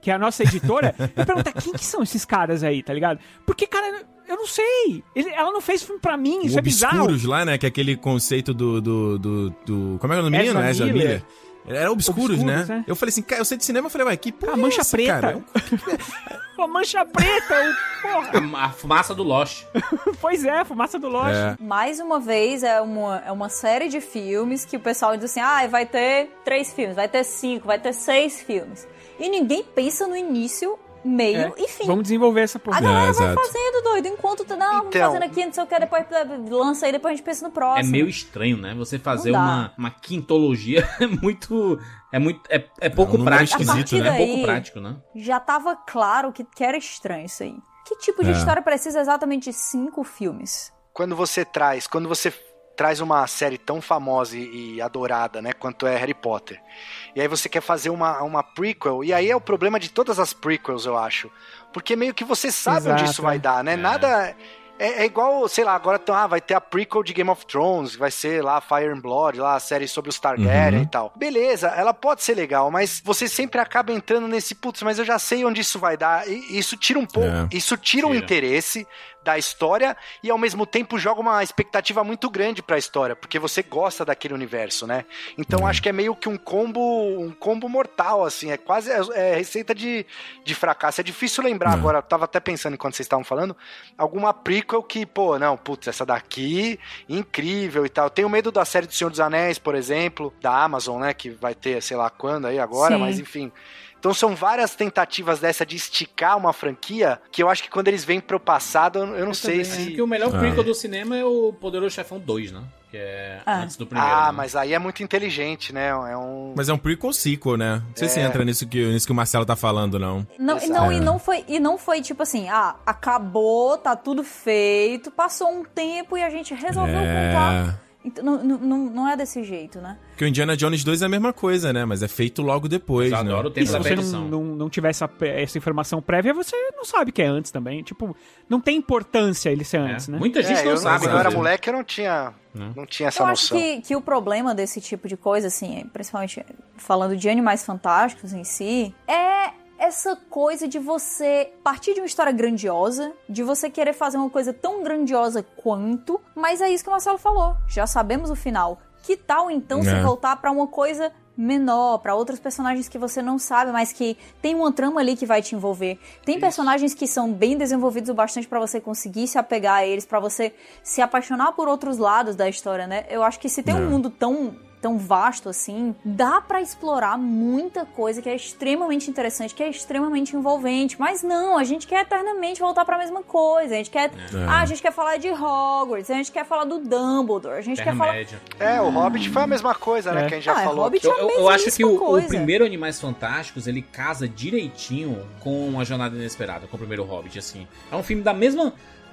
Speaker 3: que é a nossa editora, e perguntar quem que são esses caras aí, tá ligado? Porque, cara, eu não sei. Ele- ela não fez filme pra mim, isso
Speaker 5: o
Speaker 3: é bizarro.
Speaker 5: Obscuros lá, né? Que é aquele conceito do. do, do, do- como é que é o nome do menino? Ezra
Speaker 3: Miller.
Speaker 5: Miller. Era Obscuros,
Speaker 3: Obscuros,
Speaker 5: né?
Speaker 3: né?
Speaker 5: Eu falei assim, cara, eu sei de cinema, eu falei, ué, que porra
Speaker 3: A mancha
Speaker 5: é essa,
Speaker 3: preta.
Speaker 5: cara?
Speaker 3: Uma mancha preta, o- porra.
Speaker 2: A, a fumaça do Lost.
Speaker 3: Pois é, fumaça do Lost.
Speaker 5: É.
Speaker 4: Mais uma vez, é uma, é uma série de filmes que o pessoal diz assim: ah, vai ter três filmes, vai ter cinco, vai ter seis filmes. E ninguém pensa no início, meio
Speaker 3: É.
Speaker 4: e fim.
Speaker 3: Vamos desenvolver essa porra.
Speaker 4: A galera
Speaker 5: É,
Speaker 4: vai
Speaker 5: exato.
Speaker 4: fazendo, doido, enquanto tu, não, vamos
Speaker 6: Então.
Speaker 4: fazendo aqui, não sei o que, depois lança aí, depois a gente pensa no
Speaker 2: É
Speaker 4: próximo.
Speaker 2: meio estranho, né? Você fazer
Speaker 4: Não
Speaker 2: uma, uma quintologia é muito. É muito. É, é pouco
Speaker 5: É um
Speaker 2: prático.
Speaker 5: esquisito,
Speaker 2: né? É
Speaker 4: né?
Speaker 2: pouco
Speaker 4: Daí-
Speaker 2: prático, né?
Speaker 4: Já tava claro que, que era estranho isso aí. Que tipo de
Speaker 5: É.
Speaker 4: história precisa exatamente de cinco filmes?
Speaker 6: quando você traz, quando você traz uma série tão famosa e, e adorada, né, quanto é Harry Potter. E aí você quer fazer uma, uma prequel, e aí é o problema de todas as prequels, eu acho. Porque meio que você sabe onde
Speaker 3: Exato,
Speaker 6: isso vai
Speaker 3: é.
Speaker 6: dar, né? Nada é, é igual, sei lá, agora ah, vai ter a prequel de Game of Thrones, vai ser lá Fire and Blood, lá a série sobre os Targaryen
Speaker 5: Uhum.
Speaker 6: e tal. Beleza, ela pode ser legal, mas você sempre acaba entrando nesse putz, mas eu já sei onde isso vai dar. E isso tira um pouco,
Speaker 5: É.
Speaker 6: isso tira o
Speaker 2: Tira.
Speaker 6: interesse da história e ao mesmo tempo joga uma expectativa muito grande pra história, porque você gosta daquele universo, né? Então acho que é meio que um combo, um combo mortal assim, é quase é, é receita de, de fracasso. É difícil lembrar
Speaker 5: É.
Speaker 6: agora, eu tava até pensando enquanto vocês estavam falando, alguma prequel que, pô, não, putz, essa daqui incrível e tal. Eu tenho medo da série do Senhor dos Anéis, por exemplo, da Amazon, né, que vai ter, sei lá quando aí agora,
Speaker 4: Sim.
Speaker 6: mas enfim. Então são várias tentativas dessa de esticar uma franquia que eu acho que quando eles vêm pro passado, eu eu não sei
Speaker 2: Também,
Speaker 6: se.
Speaker 2: Porque o melhor
Speaker 5: Ah.
Speaker 2: prequel do cinema é o Poderoso Chefão 2, né? Que é
Speaker 4: Ah.
Speaker 2: antes do primeiro.
Speaker 6: Ah,
Speaker 2: né?
Speaker 6: mas aí é muito inteligente, né? É um.
Speaker 5: Mas é um prequel sequel, né? Não sei se
Speaker 6: É.
Speaker 5: entra nisso que, nisso que o Marcelo tá falando, não.
Speaker 4: Não,
Speaker 6: Exato.
Speaker 4: não,
Speaker 5: É.
Speaker 4: e não foi e não foi tipo assim, ah, acabou, tá tudo feito, passou um tempo e a gente resolveu contar.
Speaker 5: É.
Speaker 4: Então, não, não, não não é desse jeito, né?
Speaker 5: Porque o Indiana Jones 2 é a mesma coisa, né? Mas é feito logo depois,
Speaker 2: Eu
Speaker 5: né?
Speaker 2: adoro o
Speaker 3: E
Speaker 2: tempo
Speaker 3: se
Speaker 2: da
Speaker 3: você não, não, não tiver essa, essa informação prévia, você não sabe que é antes também. Tipo, não tem importância ele ser
Speaker 2: É.
Speaker 3: antes, né?
Speaker 2: Muita gente
Speaker 6: É,
Speaker 2: não
Speaker 6: eu,
Speaker 2: sabe.
Speaker 6: quando eu era
Speaker 2: inclusive.
Speaker 6: moleque, eu não tinha, não tinha essa
Speaker 4: Eu acho
Speaker 6: noção.
Speaker 4: que, que o problema desse tipo de coisa, assim, principalmente falando de animais fantásticos em si, é essa coisa de você partir de uma história grandiosa, de você querer fazer uma coisa tão grandiosa quanto, mas é isso que o Marcelo falou. Já sabemos o final. Que tal então se
Speaker 5: É.
Speaker 4: voltar pra uma coisa menor, pra outros personagens que você não sabe, mas que tem uma trama ali que vai te envolver. Tem personagens que são bem desenvolvidos o bastante pra você conseguir se apegar a eles, pra você se apaixonar por outros lados da história, né? Eu acho que se tem
Speaker 5: É.
Speaker 4: um mundo tão tão vasto assim, dá pra explorar muita coisa que é extremamente interessante, que é extremamente envolvente, mas não, a gente quer eternamente voltar pra mesma coisa. A gente quer, ah, a gente quer falar de Hogwarts, a gente quer falar do Dumbledore, a gente quer falar
Speaker 2: Terra-média.
Speaker 6: É, o Hobbit foi a mesma coisa, né?
Speaker 3: É.
Speaker 6: Que a gente já
Speaker 4: Ah, é
Speaker 6: falou.
Speaker 4: Hobbit
Speaker 2: Eu,
Speaker 4: é a
Speaker 2: eu- eu acho que o, o primeiro Animais Fantásticos ele casa direitinho com a Jornada Inesperada, com o primeiro Hobbit, assim. É um filme da mesma.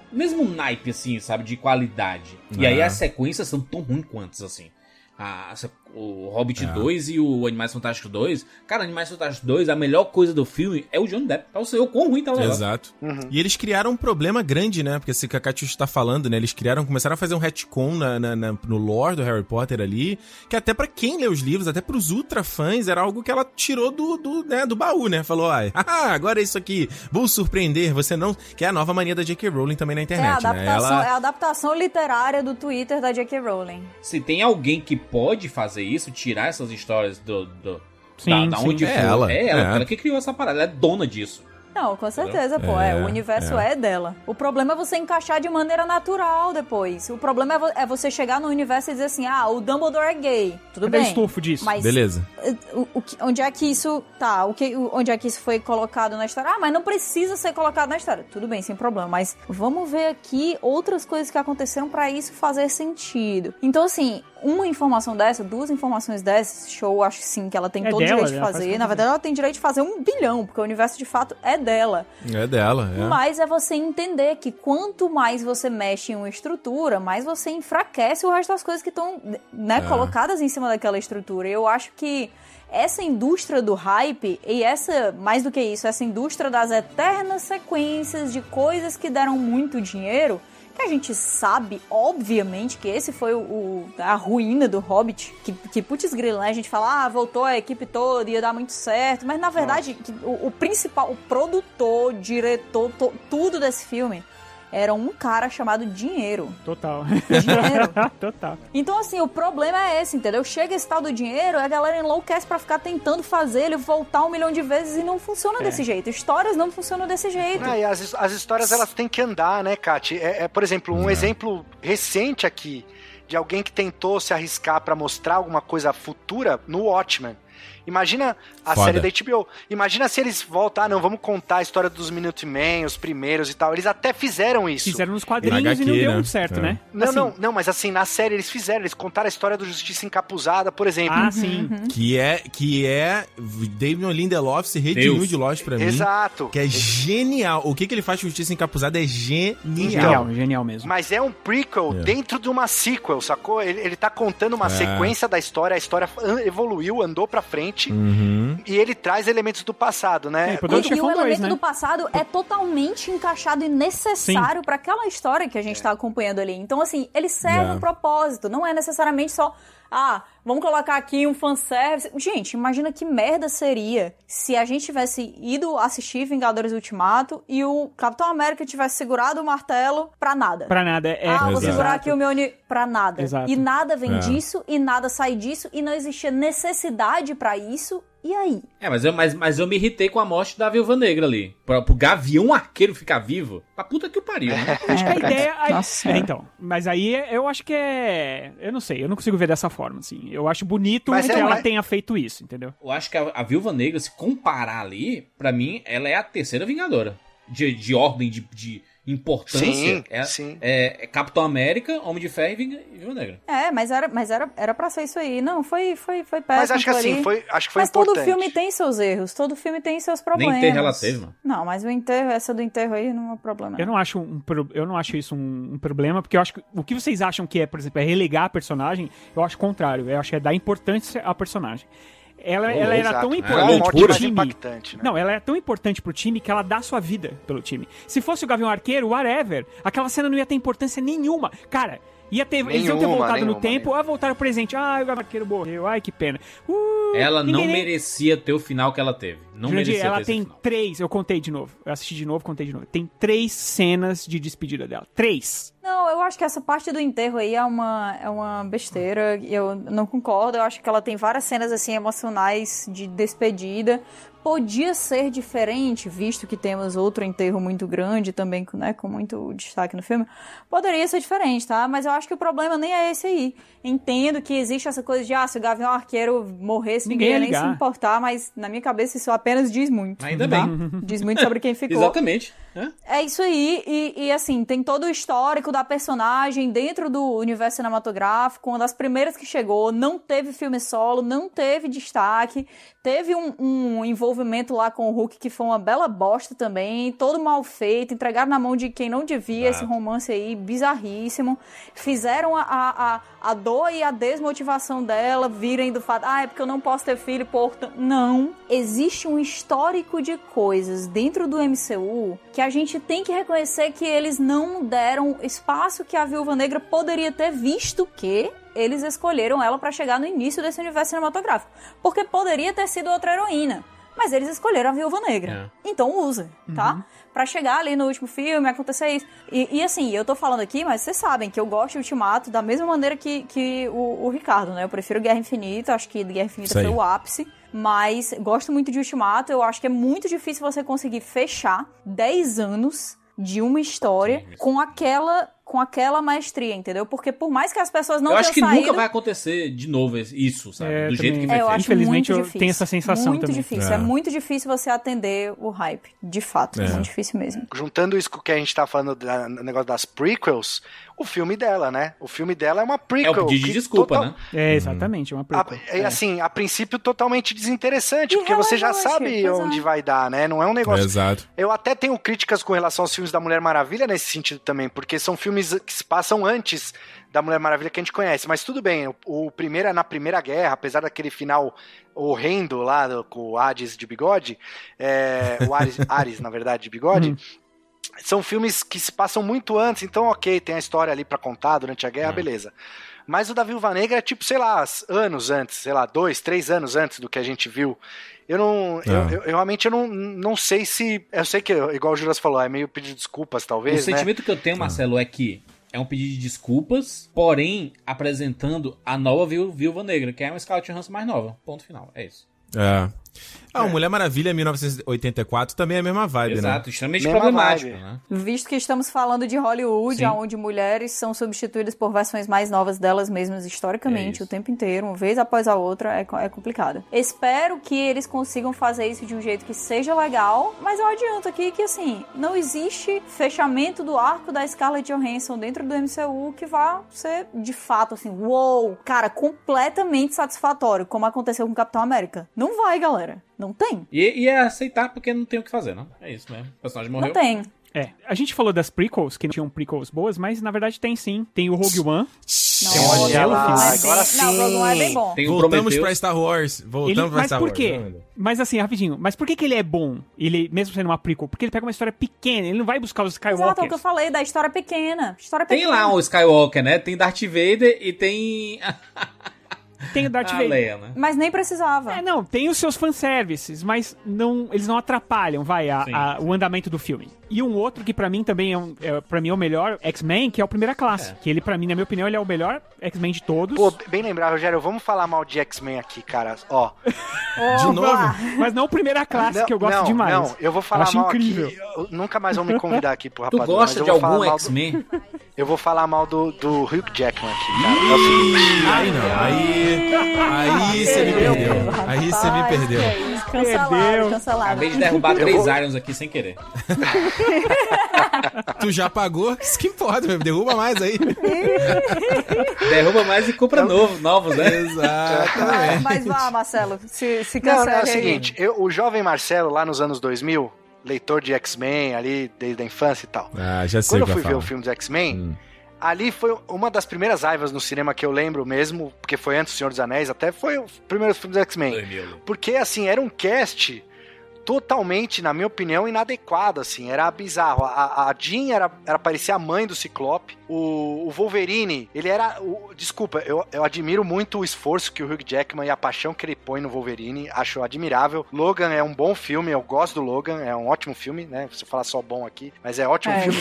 Speaker 2: Mesmo naipe, assim, sabe? De qualidade. E aí
Speaker 5: É.
Speaker 2: as sequências são tão ruins quantas, assim. A- essa- o Hobbit
Speaker 5: É.
Speaker 2: 2 e o Animais Fantásticos 2. Cara, Animais Fantásticos 2, a melhor coisa do filme é o Johnny Depp. Pra você ver o quão ruim tá o negócio.
Speaker 5: Exato. E eles criaram um problema grande, né? Porque se que a Katyusha tá falando, né? Eles criaram, começaram a fazer um retcon na, na- na- no lore do Harry Potter ali, que até pra quem lê os livros, até pros ultra fãs, era algo que ela tirou do, do, né, do baú, né? Falou, ai, ah, agora é isso aqui, vou surpreender, você não... Que é a nova mania da J.K. Rowling também na
Speaker 4: é a
Speaker 5: internet, né?
Speaker 4: adaptação,
Speaker 5: Ela...
Speaker 4: é a adaptação literária do Twitter da J.K. Rowling.
Speaker 2: Se tem alguém que pode fazer isso, tirar essas histórias do, do,
Speaker 3: Sim,
Speaker 2: da, da
Speaker 3: sim.
Speaker 2: onde
Speaker 5: É
Speaker 2: foi.
Speaker 5: ela,
Speaker 2: É ela,
Speaker 5: é.
Speaker 2: ela que criou essa parada, ela é dona disso.
Speaker 4: Não, com certeza, pô. É,
Speaker 5: É,
Speaker 4: o universo
Speaker 5: é.
Speaker 4: é. dela. O problema é você encaixar de maneira natural depois. O problema é, vo- é você chegar no universo e dizer assim: ah, o Dumbledore é gay. Tudo bem.
Speaker 3: estufo disso.
Speaker 4: Mas
Speaker 5: Beleza.
Speaker 4: o- o que- onde é que isso tá? O que, o- onde é que isso foi colocado na história? Ah, mas não precisa ser colocado na história. Tudo bem, sem problema. Mas vamos ver aqui outras coisas que aconteceram pra isso fazer sentido. Então, assim, uma informação dessa, duas informações dessas, show, acho sim que ela tem
Speaker 3: É
Speaker 4: todo o direito de
Speaker 3: faz
Speaker 4: fazer.
Speaker 3: tudo.
Speaker 4: Na verdade, ela tem direito de fazer um bilhão, porque o universo de fato é dela.
Speaker 5: É dela, é.
Speaker 4: Mas é você entender que quanto mais você mexe em uma estrutura, mais você enfraquece o resto das coisas que estão né,
Speaker 5: É.
Speaker 4: colocadas em cima daquela estrutura. Eu acho que essa indústria do hype e essa, mais do que isso, essa indústria das eternas sequências de coisas que deram muito dinheiro, que a gente sabe, obviamente, que esse foi o, o- a ruína do Hobbit, que, que putz grilo, né? A gente fala, ah, voltou a equipe toda, ia dar muito certo, mas na verdade, que o, o principal, o produtor, diretor, to- tudo desse filme era um cara chamado Dinheiro.
Speaker 3: Total.
Speaker 4: Dinheiro.
Speaker 3: Total.
Speaker 4: Então, assim, o problema é esse, entendeu? Chega esse tal do dinheiro, a galera enlouquece pra ficar tentando fazer ele voltar um milhão de vezes e não funciona desse jeito. Histórias não funcionam desse jeito.
Speaker 6: Ah, e as, as histórias elas têm que andar, né, Kati? É, é, por exemplo, um exemplo recente aqui de alguém que tentou se arriscar pra mostrar alguma coisa futura no Watchmen. Imagina a
Speaker 5: Foda.
Speaker 6: série da HBO. Imagina se eles voltam, ah, não, vamos contar a história dos Minutemen, os primeiros e tal. Eles até fizeram isso.
Speaker 3: Fizeram nos quadrinhos
Speaker 5: Na
Speaker 3: e não
Speaker 5: HQ,
Speaker 3: deu
Speaker 5: né?
Speaker 3: muito certo,
Speaker 5: É.
Speaker 3: né?
Speaker 6: Não,
Speaker 3: Assim,
Speaker 6: não, não, mas assim, na série eles fizeram, eles contaram a história do Justiça Encapuzada, por exemplo.
Speaker 3: Ah, sim.
Speaker 5: Que é, que é Damon Lindelof se redimiu de Lost pra mim.
Speaker 6: Exato.
Speaker 5: Que é genial. O que, que ele faz com Justiça Encapuzada é genial.
Speaker 3: Genial, genial mesmo.
Speaker 6: Mas é um prequel
Speaker 5: É.
Speaker 6: dentro de uma sequel, sacou? Ele, ele tá contando uma
Speaker 5: É.
Speaker 6: sequência da história, a história evoluiu, andou pra frente,
Speaker 5: Uhum.
Speaker 6: e ele traz elementos do passado, né?
Speaker 3: É,
Speaker 4: E, e o
Speaker 3: 2,
Speaker 4: elemento
Speaker 3: né?
Speaker 4: do passado é totalmente encaixado e necessário pra aquela história que a gente tá acompanhando ali. Então, assim, ele serve
Speaker 5: É.
Speaker 4: um propósito. Não é necessariamente só, ah, vamos colocar aqui um fanservice. Gente, imagina que merda seria se a gente tivesse ido assistir Vingadores Ultimato e o Capitão América tivesse segurado o martelo pra nada.
Speaker 3: Pra nada. É,
Speaker 4: ah, vou
Speaker 5: Exato.
Speaker 4: segurar aqui o meu uni... pra nada.
Speaker 3: Exato.
Speaker 4: E nada vem
Speaker 5: É.
Speaker 4: disso, e nada sai disso, e não existia necessidade pra isso. E aí?
Speaker 2: É, mas eu, mas, mas eu me irritei com a morte da Viúva Negra ali. Pra, pro Gavião Arqueiro ficar vivo, pra puta que o pariu, né?
Speaker 3: Acho que a ideia. a-
Speaker 4: Nossa.
Speaker 3: É, então. Mas aí é- eu acho que é. Eu não sei, eu não consigo ver dessa forma, assim. Eu acho bonito
Speaker 6: Mas
Speaker 3: que
Speaker 6: é-
Speaker 3: ela
Speaker 6: mas-
Speaker 3: tenha feito isso, entendeu?
Speaker 2: Eu acho que a, a Viúva Negra, se comparar ali, pra mim, ela é a terceira Vingadora. De, de ordem, de, de importância.
Speaker 6: Sim,
Speaker 2: é,
Speaker 6: sim.
Speaker 2: É, é Capitão América, Homem de Ferro e Viúva Negra.
Speaker 4: É, mas era, mas era, era pra ser isso aí. Não, foi, foi, foi péssimo.
Speaker 6: Mas acho que assim, foi, acho que foi
Speaker 4: mas
Speaker 6: importante.
Speaker 4: todo filme tem seus erros, todo filme tem seus problemas.
Speaker 2: Nem enterro ela teve, mano.
Speaker 4: Não, mas o enterro, essa do enterro aí não é problema.
Speaker 3: Eu não acho, um, eu não acho isso um, um problema, porque eu acho que o que vocês acham que é, por exemplo, é relegar a personagem, eu acho o contrário. Eu acho que é dar importância à personagem. Ela, ela era
Speaker 6: Exato.
Speaker 3: tão
Speaker 6: É
Speaker 3: importante
Speaker 6: morte
Speaker 3: pro time.
Speaker 6: impactante, né?
Speaker 3: Não, ela é tão importante pro time que ela dá sua vida pelo time. Se fosse o Gavião Arqueiro, whatever, aquela cena não ia ter importância nenhuma. Cara, ia ter, eles iam ter
Speaker 6: Nenhuma,
Speaker 3: voltado no
Speaker 6: nenhuma,
Speaker 3: tempo,
Speaker 6: nenhuma.
Speaker 3: ah, voltaram pro presente. Ah, o Gavião Arqueiro morreu, ai que pena. Uh,
Speaker 2: Ela não
Speaker 3: nem-
Speaker 2: merecia ter o final que ela teve. Não
Speaker 3: Jurandir,
Speaker 2: merecia
Speaker 3: ela
Speaker 2: ter esse
Speaker 3: tem
Speaker 2: final.
Speaker 3: três, eu contei de novo. Eu assisti de novo, contei de novo. Tem três cenas de despedida dela. Três.
Speaker 4: Não, eu acho que essa parte do enterro aí é uma, é uma besteira. Eu não concordo. Eu acho que ela tem várias cenas assim emocionais de despedida. Podia ser diferente, visto que temos outro enterro muito grande também, com- né, com muito destaque no filme. Poderia ser diferente, tá? Mas eu acho que o problema nem é esse aí. Entendo que existe essa coisa de, ah, se o Gavião Arqueiro morresse,
Speaker 3: Ninguém
Speaker 4: ninguém,
Speaker 3: ia
Speaker 4: nem se importar, mas na minha cabeça isso apenas diz muito.
Speaker 2: Ainda
Speaker 4: tá?
Speaker 2: bem.
Speaker 4: Diz muito sobre quem ficou.
Speaker 2: Exatamente. né?
Speaker 4: É isso aí, e, e, assim, tem todo o histórico da personagem dentro do universo cinematográfico, uma das primeiras que chegou, não teve filme solo, não teve destaque, teve um, um envolvimento lá com o Hulk que foi uma bela bosta também, todo mal feito, entregaram na mão de quem não devia esse
Speaker 2: Exato.
Speaker 4: romance aí, bizarríssimo, fizeram a, a, a, dor e a desmotivação dela virem do fato, ah, é porque eu não posso ter filho, portanto... Não, existe um histórico de coisas dentro do MCU que a gente tem que reconhecer que eles não deram espaço que a Viúva Negra poderia ter, visto que eles escolheram ela pra chegar no início desse universo cinematográfico. Porque poderia ter sido outra heroína. Mas eles escolheram a Viúva Negra. Então usa, tá? Pra chegar ali no último filme, acontecer isso. E, e, assim, eu tô falando aqui, mas vocês sabem que eu gosto de Ultimato da mesma maneira que, que o, o Ricardo, né? Eu prefiro Guerra Infinita, acho que Guerra Infinita foi o ápice. Mas gosto muito de Ultimato. Eu acho que é muito difícil você conseguir fechar 10 anos de uma história com aquela com aquela maestria, entendeu? Porque por mais que as pessoas não
Speaker 2: eu acho que
Speaker 4: tenham saído,
Speaker 2: nunca vai acontecer de novo isso, sabe?
Speaker 3: É,
Speaker 2: Do jeito
Speaker 3: também.
Speaker 2: que foi
Speaker 4: É, eu
Speaker 2: feito.
Speaker 3: Infelizmente,
Speaker 4: muito
Speaker 3: eu
Speaker 4: difícil.
Speaker 3: tenho essa sensação
Speaker 4: muito
Speaker 3: também.
Speaker 4: difícil.
Speaker 5: É.
Speaker 4: É. muito difícil você atender o hype. De fato, é,
Speaker 5: É.
Speaker 4: muito difícil mesmo.
Speaker 6: Juntando isso com o que a gente tá falando da- no negócio das prequels, o filme dela, né? O filme dela é uma
Speaker 2: É
Speaker 6: prequel.
Speaker 2: o pedido de desculpa,
Speaker 6: total-
Speaker 2: né?
Speaker 3: É, exatamente, uma
Speaker 6: A,
Speaker 3: prequel.
Speaker 6: é, assim, a princípio totalmente desinteressante, porque
Speaker 4: Irrelevante,
Speaker 6: você já sabe
Speaker 4: pois é.
Speaker 6: onde vai dar, né? Não é um negócio.
Speaker 5: Exato.
Speaker 6: Eu até tenho críticas com relação aos filmes da Mulher Maravilha nesse sentido também, porque são filmes que se passam antes da Mulher Maravilha que a gente conhece. Mas tudo bem, o, o primeiro é na Primeira Guerra, apesar daquele final horrendo lá do- com o Hades de bigode, é, o Ares, Ares, na verdade, de bigode. São filmes que se passam muito antes, então ok, tem a história ali pra contar durante a guerra, beleza. Mas o da Viúva Negra é tipo, sei lá, anos antes, sei lá, dois, três anos antes do que a gente viu. Eu não. Eu,
Speaker 5: Ah.
Speaker 6: eu- eu realmente eu não, não sei se. Eu sei que, igual o Juras falou, é meio pedir desculpas,
Speaker 2: O
Speaker 6: talvez. né?
Speaker 2: sentimento que eu tenho, Marcelo, é que é um pedido de desculpas, porém apresentando a nova Viú- Viúva Negra, que é uma Scarlett Johansson mais nova. Ponto final. É isso.
Speaker 5: É. Ah, o Mulher Maravilha 1984 também é a mesma vibe, né?
Speaker 2: Exato, extremamente
Speaker 6: Mesma
Speaker 2: problemático,
Speaker 6: vibe.
Speaker 2: né?
Speaker 4: Visto que estamos falando de Hollywood,
Speaker 2: Sim.
Speaker 4: onde mulheres são substituídas por versões mais novas delas mesmas
Speaker 2: É
Speaker 4: historicamente
Speaker 2: isso.
Speaker 4: o tempo inteiro, uma vez após a outra, é, é complicado. Espero que eles consigam fazer isso de um jeito que seja legal, mas eu adianto aqui que, assim, não existe fechamento do arco da Scarlett Johansson dentro do MCU que vá ser, de fato, assim, uou, cara, completamente satisfatório, como aconteceu com Capitão América. Não vai, galera. Não tem.
Speaker 2: E, e é aceitar porque não tem o que fazer, não? É isso mesmo. O personagem morreu.
Speaker 4: Não tem.
Speaker 3: É, a gente falou das prequels, que não tinham prequels boas, mas na verdade tem sim. Tem o Rogue One.
Speaker 4: Não,
Speaker 3: Olha
Speaker 4: Rogue One
Speaker 3: lá,
Speaker 4: é
Speaker 6: agora
Speaker 4: Não, Rogue One é bem
Speaker 6: sim.
Speaker 4: bom.
Speaker 2: Tem o
Speaker 5: Voltamos
Speaker 2: Prometheus.
Speaker 5: pra Star Wars. Voltamos
Speaker 3: Ele,
Speaker 5: pra
Speaker 3: mas
Speaker 5: Star
Speaker 3: por
Speaker 5: Wars.
Speaker 3: quê?
Speaker 5: Vamos.
Speaker 3: Mas assim, rapidinho. Mas por que, que ele é bom? Ele, mesmo sendo uma prequel? Porque ele pega uma história pequena, ele não vai buscar os
Speaker 4: Exato, é o que eu falei, da história pequena. História
Speaker 2: Tem
Speaker 4: pequena.
Speaker 2: lá o Skywalker, né? Tem Darth Vader e tem
Speaker 3: Tem o Darth
Speaker 2: a
Speaker 3: Vader.
Speaker 2: Leia, né?
Speaker 4: Mas nem precisava.
Speaker 3: É, não, tem os seus fanservices, mas não, eles não atrapalham, vai, a-
Speaker 2: Sim.
Speaker 3: a- o andamento do filme. E um outro que pra mim também é, um, é para mim é o melhor X-Men, que é o Primeira Classe.
Speaker 2: É.
Speaker 3: Que ele, pra mim, na minha opinião, ele é o melhor X-Men de todos.
Speaker 6: Pô, bem lembrar, Rogério, vamos falar mal de X-Men aqui, cara. Ó.
Speaker 3: de novo. Mas não o Primeira Classe,
Speaker 6: não,
Speaker 3: que eu gosto
Speaker 6: não,
Speaker 3: demais.
Speaker 6: Não, eu vou falar
Speaker 3: acho
Speaker 6: mal
Speaker 3: incrível.
Speaker 6: aqui. eu- nunca mais vão me convidar aqui pro
Speaker 2: Tu
Speaker 6: rapadura.
Speaker 2: gosta de
Speaker 6: eu vou
Speaker 2: algum
Speaker 6: falar mal do-
Speaker 2: X-Men?
Speaker 6: Eu vou falar mal do, do Hugh Jackman aqui, cara. É o seguinte.
Speaker 5: Aí não, aí. Aí você me perdeu. Aí você me
Speaker 4: Rapaz,
Speaker 5: perdeu.
Speaker 4: é? Cancelado,
Speaker 3: Perdeu.
Speaker 4: cancelado.
Speaker 2: Acabei de derrubar
Speaker 6: Eu
Speaker 2: três
Speaker 6: vou-
Speaker 2: Irons aqui sem querer.
Speaker 5: Tu já pagou? Isso que importa, meu. Derruba mais aí.
Speaker 2: Derruba mais e compra novo, novos, né?
Speaker 5: Exatamente.
Speaker 4: mas vá, Marcelo, se, se
Speaker 6: Não,
Speaker 4: cancele
Speaker 6: não, é o seguinte, eu- o jovem Marcelo, lá nos anos 2000, leitor de X-Men ali, desde a infância e tal.
Speaker 5: Ah, já sei
Speaker 6: Quando eu fui ver o filme dos X-Men,
Speaker 5: Hum.
Speaker 6: ali foi uma das primeiras raivas no cinema que eu lembro mesmo, porque foi antes do Senhor dos Anéis, até foi o primeiro filme dos X-Men.
Speaker 2: 2000.
Speaker 6: Porque, assim, era um cast totalmente, na minha opinião, inadequado, assim, era bizarro. A, a Jean era, era parecia a mãe do Ciclope, o, o Wolverine, ele era, o- desculpa, eu, eu admiro muito o esforço que o Hugh Jackman e a paixão que ele põe no Wolverine, acho admirável. Logan é um bom filme, eu gosto do Logan, é um ótimo filme, né, se eu falar só bom aqui, mas é ótimo
Speaker 4: É,
Speaker 6: filme.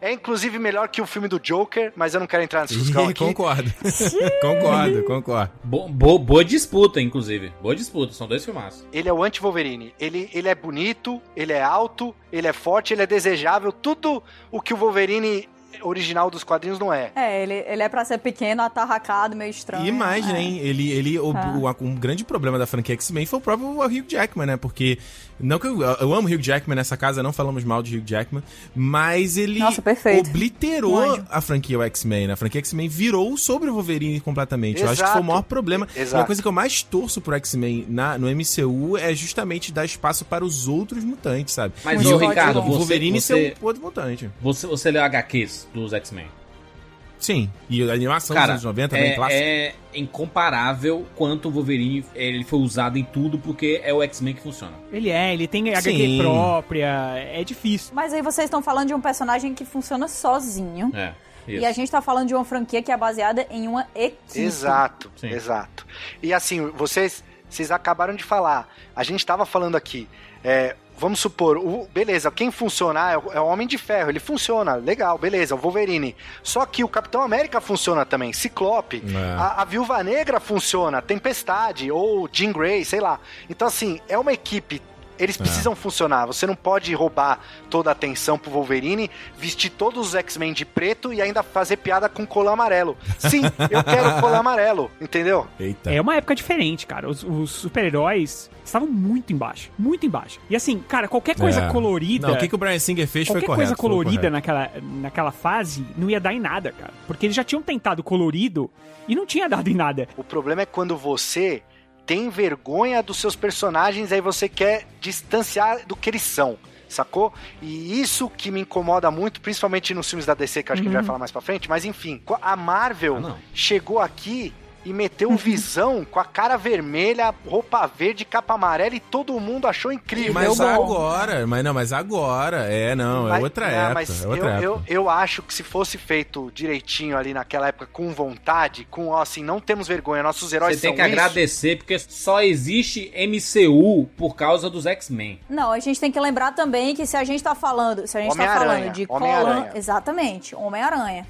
Speaker 6: É, é inclusive melhor que o filme do Joker, mas eu não quero entrar nessa discussão aqui.
Speaker 5: concordo. concordo, concordo.
Speaker 2: Bo- bo- boa disputa, inclusive. Boa disputa, são dois filmaços.
Speaker 6: Ele é o anti-Wolverine. Ele, ele é bonito, ele é alto, ele é forte, ele é desejável. Tudo o que o Wolverine original dos quadrinhos não é.
Speaker 4: É, ele, ele é pra ser pequeno, atarracado, meio estranho.
Speaker 5: E mais,
Speaker 4: é.
Speaker 5: né? hein? Ele, ele, o,
Speaker 4: Ah.
Speaker 5: o- um grande problema da franquia X-Men foi o próprio Hugh Jackman, né? Porque, não que eu, eu amo Hugh Jackman nessa casa, não falamos mal de Hugh Jackman, mas ele
Speaker 4: Nossa,
Speaker 5: obliterou
Speaker 4: Um
Speaker 5: a franquia X-Men. né? A franquia X-Men virou sobre o Wolverine completamente. Eu acho que
Speaker 6: Exato.
Speaker 5: foi o maior problema. E
Speaker 6: Exato.
Speaker 5: a coisa que eu mais torço pro X-Men no MCU é justamente dar espaço para os outros mutantes, sabe?
Speaker 2: Mas,
Speaker 5: e o
Speaker 2: Ricardo,
Speaker 5: o Wolverine
Speaker 2: você-
Speaker 5: ser um outro mutante.
Speaker 2: Você, você leu HQs dos X-Men?
Speaker 5: Sim. E a animação
Speaker 2: Cara,
Speaker 5: dos anos 90 também,
Speaker 2: é,
Speaker 5: clássico.
Speaker 2: é incomparável quanto o Wolverine ele foi usado em tudo porque é o X-Men que funciona.
Speaker 3: Ele é, ele tem HQ
Speaker 5: Sim.
Speaker 3: própria, é difícil.
Speaker 4: Mas aí vocês estão falando de um personagem que funciona sozinho.
Speaker 2: É, isso.
Speaker 4: E a gente tá falando de uma franquia que é baseada em uma equipe.
Speaker 6: Exato,
Speaker 2: Sim.
Speaker 6: exato. E assim, vocês, vocês acabaram de falar. A gente tava falando aqui. é, vamos supor, o, beleza, quem funcionar é o, é o Homem de Ferro, ele funciona, legal, beleza, o Wolverine. Só que o Capitão América funciona também, Ciclope,
Speaker 5: É.
Speaker 6: a, a Viúva Negra funciona, Tempestade ou Jean Grey, sei lá. Então, assim, é uma equipe. Eles precisam funcionar. Você não pode roubar toda a atenção pro Wolverine, vestir todos os X-Men de preto e ainda fazer piada com colar amarelo. Sim, eu quero colar amarelo, entendeu?
Speaker 5: Eita.
Speaker 3: É uma época diferente, cara. Os, os super-heróis estavam muito embaixo. Muito embaixo. E assim, cara, qualquer coisa
Speaker 5: É.
Speaker 3: colorida.
Speaker 5: Não, o que, que o Brian Singer fez foi
Speaker 3: Qualquer
Speaker 5: correto.
Speaker 3: coisa
Speaker 5: foi
Speaker 3: colorida naquela, naquela fase não ia dar em nada, cara. Porque eles já tinham tentado colorido e não tinha dado em nada.
Speaker 6: O problema é quando você tem vergonha dos seus personagens, aí você quer distanciar do que eles são. Sacou? E isso que me incomoda muito, principalmente nos filmes da DC, que acho que a gente vai falar mais pra frente, mas enfim, a Marvel
Speaker 2: Ah,
Speaker 6: chegou aqui e meteu o visão com a cara vermelha, roupa verde, capa amarela e todo mundo achou incrível.
Speaker 5: Mas agora, mas não, mas agora, é, não, é
Speaker 6: Mas-
Speaker 5: outra
Speaker 6: não,
Speaker 5: época.
Speaker 6: mas
Speaker 5: é outra
Speaker 6: eu,
Speaker 5: época.
Speaker 6: eu, eu acho que se fosse feito direitinho ali naquela época, com vontade, com ó, assim, não temos vergonha, nossos heróis
Speaker 2: Você tem que
Speaker 6: isso.
Speaker 2: agradecer, porque só existe MCU por causa dos X-Men.
Speaker 4: Não, a gente tem que lembrar também que se a gente tá falando, se a gente tá
Speaker 6: Homem-Aranha,
Speaker 4: falando de
Speaker 6: Homem-Aranha.
Speaker 4: colan, exatamente, Homem-Aranha.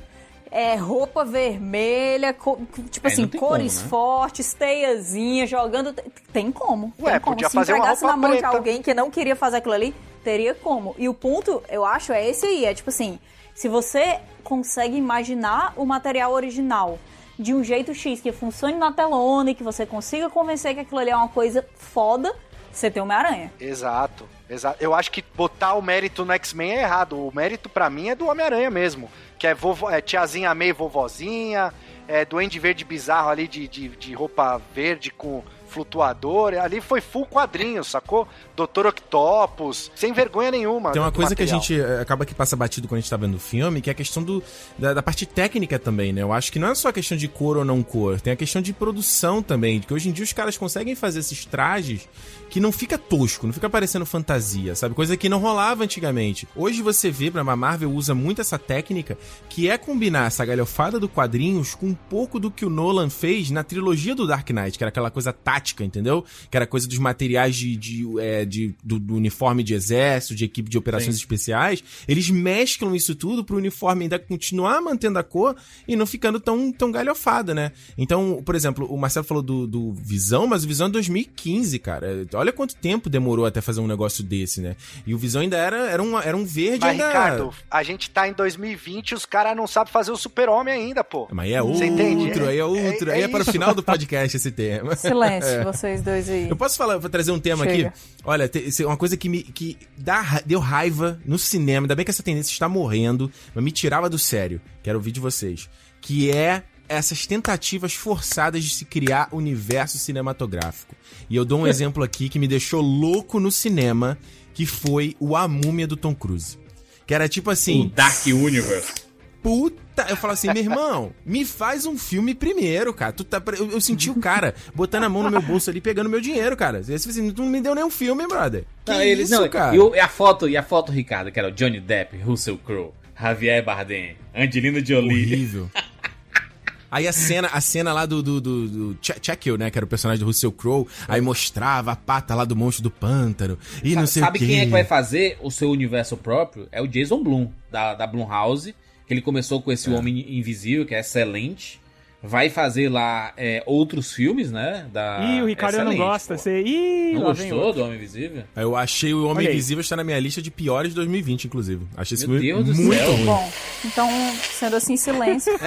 Speaker 4: É roupa vermelha, co- tipo
Speaker 2: É,
Speaker 4: assim, cores
Speaker 2: como, né?
Speaker 4: fortes, teiazinha, jogando. Tem como.
Speaker 6: Ué,
Speaker 4: tem como.
Speaker 6: podia
Speaker 4: Se
Speaker 6: fazer
Speaker 4: entregasse na mão de
Speaker 6: preta.
Speaker 4: alguém que não queria fazer aquilo ali, teria como. E o ponto, eu acho, é esse aí. É tipo assim, se você consegue imaginar o material original de um jeito X que funcione na telona e que você consiga convencer que aquilo ali é uma coisa foda, você tem Homem-Aranha.
Speaker 6: Exato, exato. Eu acho que botar o mérito no X-Men é errado. O mérito pra mim é do Homem-Aranha mesmo. Que é, vovó, é tiazinha meio vovozinha, é duende verde bizarro ali de, de, de roupa verde com flutuador. Ali foi full quadrinho, sacou? Doutor Octopus, sem vergonha nenhuma.
Speaker 5: Tem uma coisa que a
Speaker 6: material.
Speaker 5: gente eh, acaba que passa batido quando a gente tá vendo o filme, que é a questão do, da, da parte técnica também, né? Eu acho que não é só a questão de cor ou não cor, tem a questão de produção também, que hoje em dia os caras conseguem fazer esses trajes que não fica tosco, não fica parecendo fantasia, sabe? Coisa que não rolava antigamente. Hoje você vê, pra a Marvel usa muito essa técnica, que é combinar essa galhofada do quadrinhos com um pouco do que o Nolan fez na trilogia do Dark Knight, que era aquela coisa tática, entendeu? Que era coisa dos materiais de, de, é, de- do, do uniforme de exército, de equipe de operações
Speaker 2: Sim.
Speaker 5: especiais. Eles mesclam isso tudo pro uniforme ainda continuar mantendo a cor e não ficando tão, tão galhofada, né? Então, por exemplo, o Marcelo falou do, do Visão, mas o Visão é 2015, cara. Olha quanto tempo demorou até fazer um negócio desse, né? E o Visão ainda era, era, um, era um verde
Speaker 6: Mas,
Speaker 5: ainda...
Speaker 6: Ricardo, a gente tá em 2020 e os caras não sabem fazer o super-homem ainda, pô.
Speaker 5: Mas aí é
Speaker 6: Você
Speaker 5: outro,
Speaker 6: entende?
Speaker 5: aí é outro,
Speaker 6: É-
Speaker 5: aí é
Speaker 6: é
Speaker 5: para o final do podcast esse tema.
Speaker 4: Silêncio, vocês dois aí.
Speaker 5: Eu posso falar, vou trazer um tema
Speaker 4: Chega.
Speaker 5: aqui? Olha, é uma coisa que me que dá, deu raiva no cinema, ainda bem que essa tendência está morrendo, mas me tirava do sério. Quero ouvir de vocês. Que é essas tentativas forçadas de se criar universo cinematográfico. E eu dou um exemplo aqui que me deixou louco no cinema, que foi o A Múmia do Tom Cruise. Que era tipo
Speaker 2: O
Speaker 5: assim,
Speaker 2: Dark Universe.
Speaker 5: puta. Eu falo assim, meu irmão, me faz um filme primeiro, cara. Tu tá, eu, eu senti o cara botando a mão no meu bolso ali, pegando meu dinheiro, cara. Você assim, tu não me deu nenhum filme, brother. Que
Speaker 2: Não, eles-
Speaker 5: isso,
Speaker 2: não,
Speaker 5: cara?
Speaker 2: E, o- e a foto, e a foto, Ricardo, que era o Johnny Depp, Russell Crowe, Javier Bardem, Angelina Jolie.
Speaker 5: Horrível. Aí a cena, a cena lá do, do, do, do né, que era o personagem do Russell Crowe, aí mostrava a pata lá do monstro do pântano, e não sei
Speaker 2: Sabe quem é que vai fazer o seu universo próprio? É o Jason Blum, da, da Blumhouse, que ele começou com esse Homem Invisível, que é excelente. Vai fazer lá é, outros filmes, né? Da...
Speaker 3: Ih, o Ricardo não
Speaker 2: Excelente,
Speaker 3: gosta.
Speaker 2: pô.
Speaker 3: Você... Ih,
Speaker 2: Não gostou
Speaker 3: outro.
Speaker 2: do Homem Invisível?
Speaker 5: Eu achei o Homem. Invisível está na minha lista de piores de 2020, inclusive. Achei esse
Speaker 2: Meu
Speaker 5: filme
Speaker 2: Deus do
Speaker 5: muito
Speaker 2: céu.
Speaker 5: ruim.
Speaker 4: Bom, então, sendo assim, silêncio.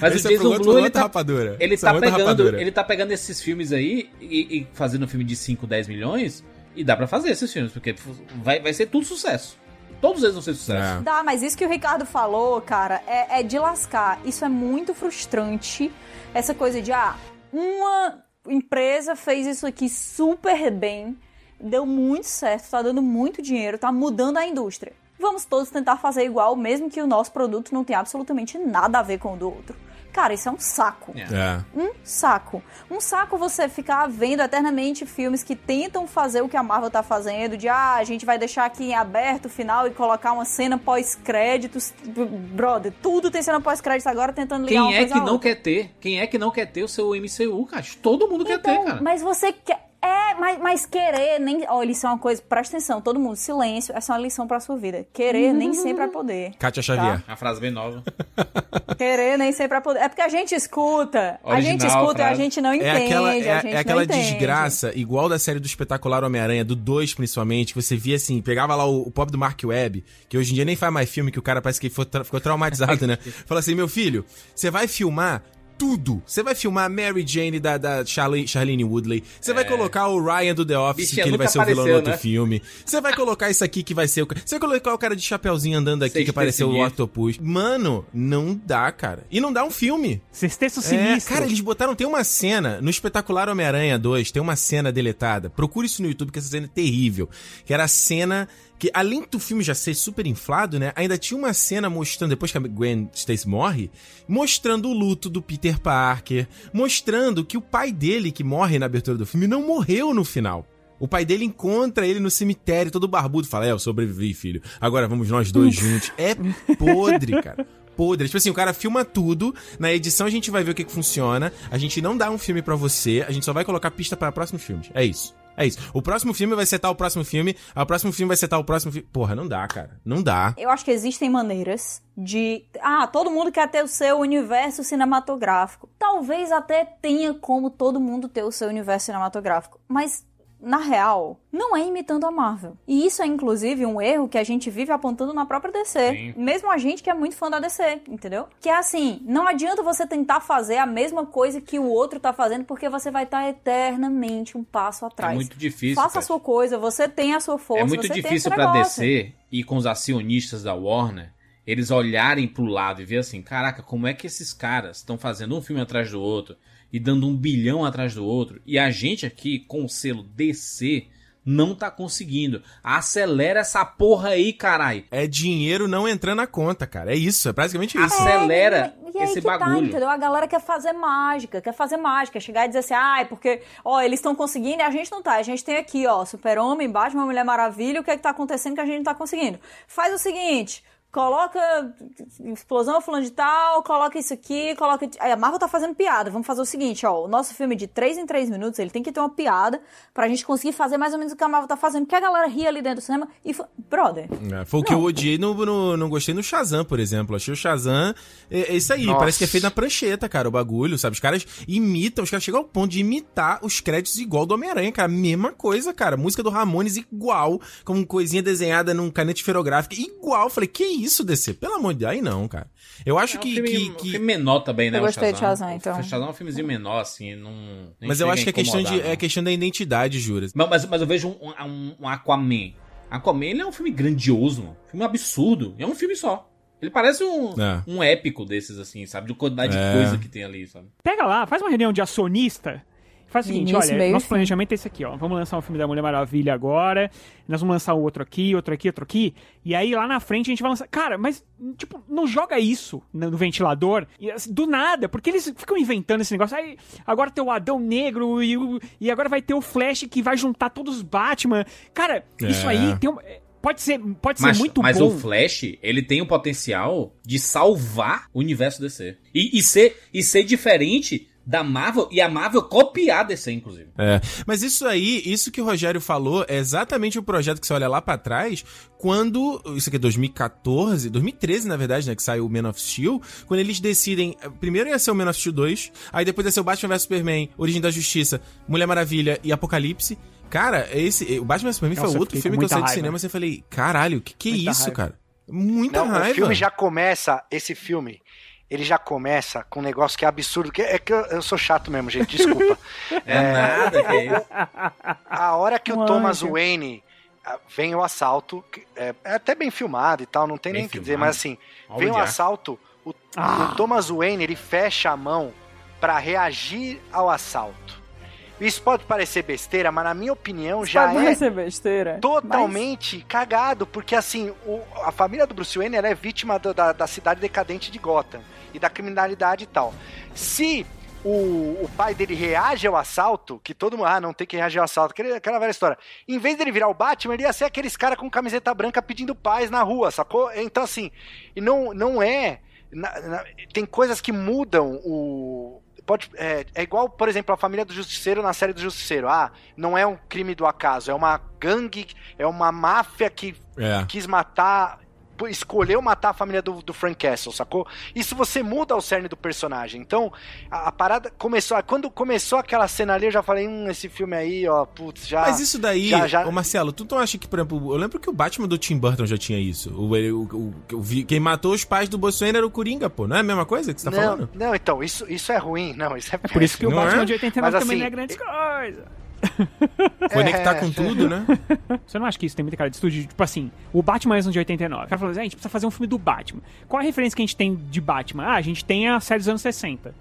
Speaker 2: Mas
Speaker 5: Esse
Speaker 2: o
Speaker 5: é
Speaker 2: Jason
Speaker 5: pro outro-
Speaker 2: Blum, ele tá,
Speaker 5: rapadura.
Speaker 2: ele tá
Speaker 5: é outra
Speaker 2: pegando,
Speaker 5: rapadura.
Speaker 2: ele tá pegando esses filmes aí e, e fazendo um filme de 5, 10 milhões e dá pra fazer esses filmes, porque vai, vai ser tudo sucesso. Todos eles vão ser sucesso.
Speaker 5: É.
Speaker 4: Dá, mas isso que o Ricardo falou, cara, é, é de lascar. Isso é muito frustrante. Essa coisa de, ah, uma empresa fez isso aqui super bem, deu muito certo, tá dando muito dinheiro, tá mudando a indústria. Vamos todos tentar fazer igual, mesmo que o nosso produto não tenha absolutamente nada a ver com o do outro. Cara, isso é um saco.
Speaker 2: É.
Speaker 5: É.
Speaker 4: Um saco. Um saco você ficar vendo eternamente filmes que tentam fazer o que a Marvel tá fazendo, de ah, a gente vai deixar aqui em aberto o final e colocar uma cena pós-créditos. Brother, tudo tem cena pós-créditos agora tentando ligar uma
Speaker 2: Quem é
Speaker 4: coisa
Speaker 2: que não
Speaker 4: outra.
Speaker 2: quer ter? Quem é que não quer ter o seu MCU, cara? Todo mundo quer ter,
Speaker 4: Então,
Speaker 2: cara.
Speaker 4: mas você quer. É, Mas, mas, querer nem. Olha, isso é uma coisa. Presta atenção, todo mundo, silêncio. Essa é uma lição pra sua vida. Querer nem sempre é poder.
Speaker 5: Kátia Xavier.
Speaker 2: Uma frase bem nova.
Speaker 4: Querer nem sempre é poder. É porque a gente escuta. a
Speaker 2: Original
Speaker 4: gente escuta e a gente não entende.
Speaker 5: É aquela, é,
Speaker 4: a gente
Speaker 5: é aquela
Speaker 4: não entende.
Speaker 5: desgraça, igual da série do espetacular Homem-Aranha, do 2 principalmente, que você via assim, pegava lá o, o pobre do Mark Webb, que hoje em dia nem faz mais filme, que o cara parece que foi tra- ficou traumatizado, né? Fala assim, meu filho, você vai filmar tudo. Você vai filmar Mary Jane da, da Charlie, Charlene Woodley. Você vai colocar o Ryan do The Office, que ele vai ser o vilão no
Speaker 2: apareceu,
Speaker 5: outro
Speaker 2: né?
Speaker 5: filme. Você vai colocar isso aqui que vai ser o. Você vai colocar o cara de chapeuzinho andando aqui, que
Speaker 2: Sexteto
Speaker 5: apareceu o
Speaker 2: Sinistro.
Speaker 5: Octopus. Mano, não dá, cara. E não dá um filme.
Speaker 3: Sexteto
Speaker 5: É,
Speaker 3: sinistro.
Speaker 5: cara, eles botaram. Tem uma cena no espetacular Homem-Aranha 2, tem uma cena deletada. Procure isso no YouTube, que essa cena é terrível. Que era a cena. Que além do filme já ser super inflado, né? Ainda tinha uma cena mostrando, depois que a Gwen Stacy morre, mostrando o luto do Peter Parker, mostrando que o pai dele, que morre na abertura do filme, não morreu no final. O pai dele encontra ele no cemitério, todo barbudo, fala: É, eu sobrevivi, filho. Agora vamos nós dois juntos. É podre, cara. Podre. Tipo assim, o cara filma tudo, na edição a gente vai ver o que, que funciona, a gente não dá um filme pra você, a gente só vai colocar pista para próximos filmes. É isso. É isso. O próximo filme vai setar o próximo filme, o próximo filme vai setar o próximo filme. Porra, não dá, cara. Não dá.
Speaker 4: Eu acho que existem maneiras de. Ah, todo mundo quer ter o seu universo cinematográfico. Talvez até tenha como todo mundo ter o seu universo cinematográfico. Mas, na real, não é imitando a Marvel. E isso é, inclusive, um erro que a gente vive apontando na própria DC.
Speaker 2: Sim.
Speaker 4: Mesmo a gente que é muito fã da DC, entendeu? Que é assim: não adianta você tentar fazer a mesma coisa que o outro tá fazendo, porque você vai estar eternamente um passo atrás.
Speaker 2: É muito difícil.
Speaker 4: Faça a
Speaker 2: Kátia.
Speaker 4: sua coisa, você tem a sua força.
Speaker 2: É muito difícil pra. DC e com os acionistas da Warner eles olharem pro lado e ver assim, caraca, como é que esses caras estão fazendo um filme atrás do outro e dando um bilhão atrás do outro e a gente aqui com o selo DC não tá conseguindo. Acelera essa porra aí, carai.
Speaker 5: É dinheiro não entrando na conta, cara. É isso, é basicamente isso.
Speaker 2: Acelera
Speaker 4: É, e
Speaker 2: esse
Speaker 4: que Tá,
Speaker 2: bagulho.
Speaker 4: entendeu? A galera quer fazer mágica, quer fazer mágica, chegar e dizer assim, ai, porque, ó, eles estão conseguindo e a gente não tá. A gente tem aqui, ó, Super-Homem, Batman, Mulher Maravilha, o que é que tá acontecendo que a gente não tá conseguindo? Faz o seguinte. Coloca explosão fulano de tal, coloca isso aqui, coloca. Aí a Marvel tá fazendo piada. Vamos fazer o seguinte, ó. O nosso filme de 3 em 3 minutos, ele tem que ter uma piada pra gente conseguir fazer mais ou menos o que a Marvel tá fazendo. Porque a galera ri ali dentro do cinema e. fa- Brother,
Speaker 5: É, foi o que eu odiei no, no- Não gostei no Shazam, por exemplo. Achei o Shazam. É, é isso aí,
Speaker 6: Nossa.
Speaker 5: parece que é feito na prancheta, cara, o bagulho, sabe? Os caras imitam, os caras chegam ao ponto de imitar os créditos igual do Homem-Aranha, cara. Mesma coisa, cara. Música do Ramones igual, com coisinha desenhada num caneta esferográfica, igual. Falei, que isso, DC? Pelo amor de Deus, aí não, cara. Eu acho
Speaker 2: É um
Speaker 5: que.
Speaker 2: filme,
Speaker 5: que-
Speaker 2: um
Speaker 5: que-
Speaker 2: filme menor também, né?
Speaker 4: Eu
Speaker 2: o
Speaker 4: gostei de Shazam, então.
Speaker 2: O Shazam é um filmezinho menor, assim, não.
Speaker 5: Mas eu acho que
Speaker 2: a
Speaker 5: é questão, de, é questão da identidade, Juras.
Speaker 2: Mas, mas, mas eu vejo um, um, um Aquaman. Aquaman ele é um filme grandioso, mano. Um filme absurdo. É um filme só. Ele parece um,
Speaker 5: É.
Speaker 2: um épico desses, assim, sabe? De quantidade
Speaker 5: É.
Speaker 2: de coisa que tem ali, sabe?
Speaker 3: Pega lá, faz uma reunião de acionista. Faz o seguinte,
Speaker 4: Início,
Speaker 3: olha,
Speaker 4: meio e
Speaker 3: nosso planejamento é esse aqui, ó. Vamos lançar um filme da Mulher Maravilha agora. Nós vamos lançar o outro aqui, outro aqui, outro aqui. E aí lá na frente a gente vai lançar. Cara, mas, tipo, não joga isso no ventilador e, assim, do nada, porque eles ficam inventando esse negócio. Aí agora tem o Adão Negro e, e agora vai ter o Flash que vai juntar todos os Batman. Cara, isso
Speaker 5: É.
Speaker 3: aí tem um- Pode ser, pode ser
Speaker 2: Mas,
Speaker 3: muito
Speaker 2: mas
Speaker 3: bom.
Speaker 2: o Flash, ele tem o potencial de salvar o universo DC. E, e, ser, e ser diferente da Marvel e a Marvel copiar a DC, inclusive.
Speaker 5: É, mas isso aí, isso que o Rogério falou, é exatamente o projeto que você olha lá pra trás, quando, isso aqui é 2014, 2013 na verdade, né, que saiu o Man of Steel, quando eles decidem, primeiro ia ser o Man of Steel 2, aí depois ia ser o Batman vs Superman, Origem da Justiça, Mulher Maravilha e Apocalipse. Cara, esse, o Batman vs Superman
Speaker 3: Nossa,
Speaker 5: foi outro filme que eu saí do cinema e eu falei, caralho, que que é
Speaker 3: Muita
Speaker 5: isso,
Speaker 3: raiva.
Speaker 5: cara? Muita
Speaker 6: Não,
Speaker 5: raiva.
Speaker 6: o filme já começa, esse filme, ele já começa com um negócio que é absurdo. Que é que eu, eu sou chato mesmo, gente, desculpa.
Speaker 2: É, nada, que é isso.
Speaker 6: A hora que o
Speaker 4: Um
Speaker 6: Thomas. Wayne ah, vem o assalto, é, é até bem filmado e tal, não tem
Speaker 2: Bem
Speaker 6: nem o que dizer, mas assim,
Speaker 2: Olha
Speaker 6: vem
Speaker 2: o
Speaker 6: o assalto, o,
Speaker 3: Ah.
Speaker 6: o Thomas Wayne ele fecha a mão pra reagir ao assalto. Isso pode parecer besteira, mas na minha opinião já
Speaker 4: pode
Speaker 6: é
Speaker 4: besteira.
Speaker 6: totalmente cagado, porque assim, o- a família do Bruce Wayne é vítima do- da, da cidade decadente de Gotham e da criminalidade e tal. Se o, o pai dele reage ao assalto, que todo mundo, ah, não tem que reagir ao assalto, aquele- aquela velha história. Em vez dele virar o Batman, ele ia ser aqueles caras com camiseta branca pedindo paz na rua, sacou? Então assim, e não, não é. na- na- tem coisas que mudam o. pode. É, é igual, por exemplo, a família do Justiceiro na série do Justiceiro. Ah, não é um crime do acaso, é uma gangue, é uma máfia que
Speaker 5: É.
Speaker 6: quis matar. Escolheu matar a família do, do Frank Castle, sacou? Isso você muda o cerne do personagem. Então, a, a parada começou. Quando começou aquela cena ali, eu já falei: hum, esse filme aí, ó, putz, já.
Speaker 5: Mas isso daí,
Speaker 6: já- já-
Speaker 5: ô Marcelo, tu não acha que, por exemplo, eu lembro que o Batman do Tim Burton já tinha isso. O, o- o- quem matou os pais do Bruce Wayne era o Coringa, pô. Não é a mesma coisa que você tá
Speaker 6: não,
Speaker 5: falando?
Speaker 6: não, então, isso, isso é ruim, não, isso é
Speaker 3: É por isso que o
Speaker 5: Não
Speaker 3: Batman
Speaker 5: é?
Speaker 3: de 89
Speaker 6: Mas,
Speaker 3: também
Speaker 6: assim,
Speaker 3: não é grande coisa.
Speaker 5: Conectar
Speaker 6: É,
Speaker 5: com tudo, né?
Speaker 3: Você não acha que isso tem muita cara de estúdio? Tipo assim, o Batman é de 89. O cara falou assim, "Ah, a gente precisa fazer um filme do Batman. Qual a referência que a gente tem de Batman? Ah, a gente tem a série dos anos 60.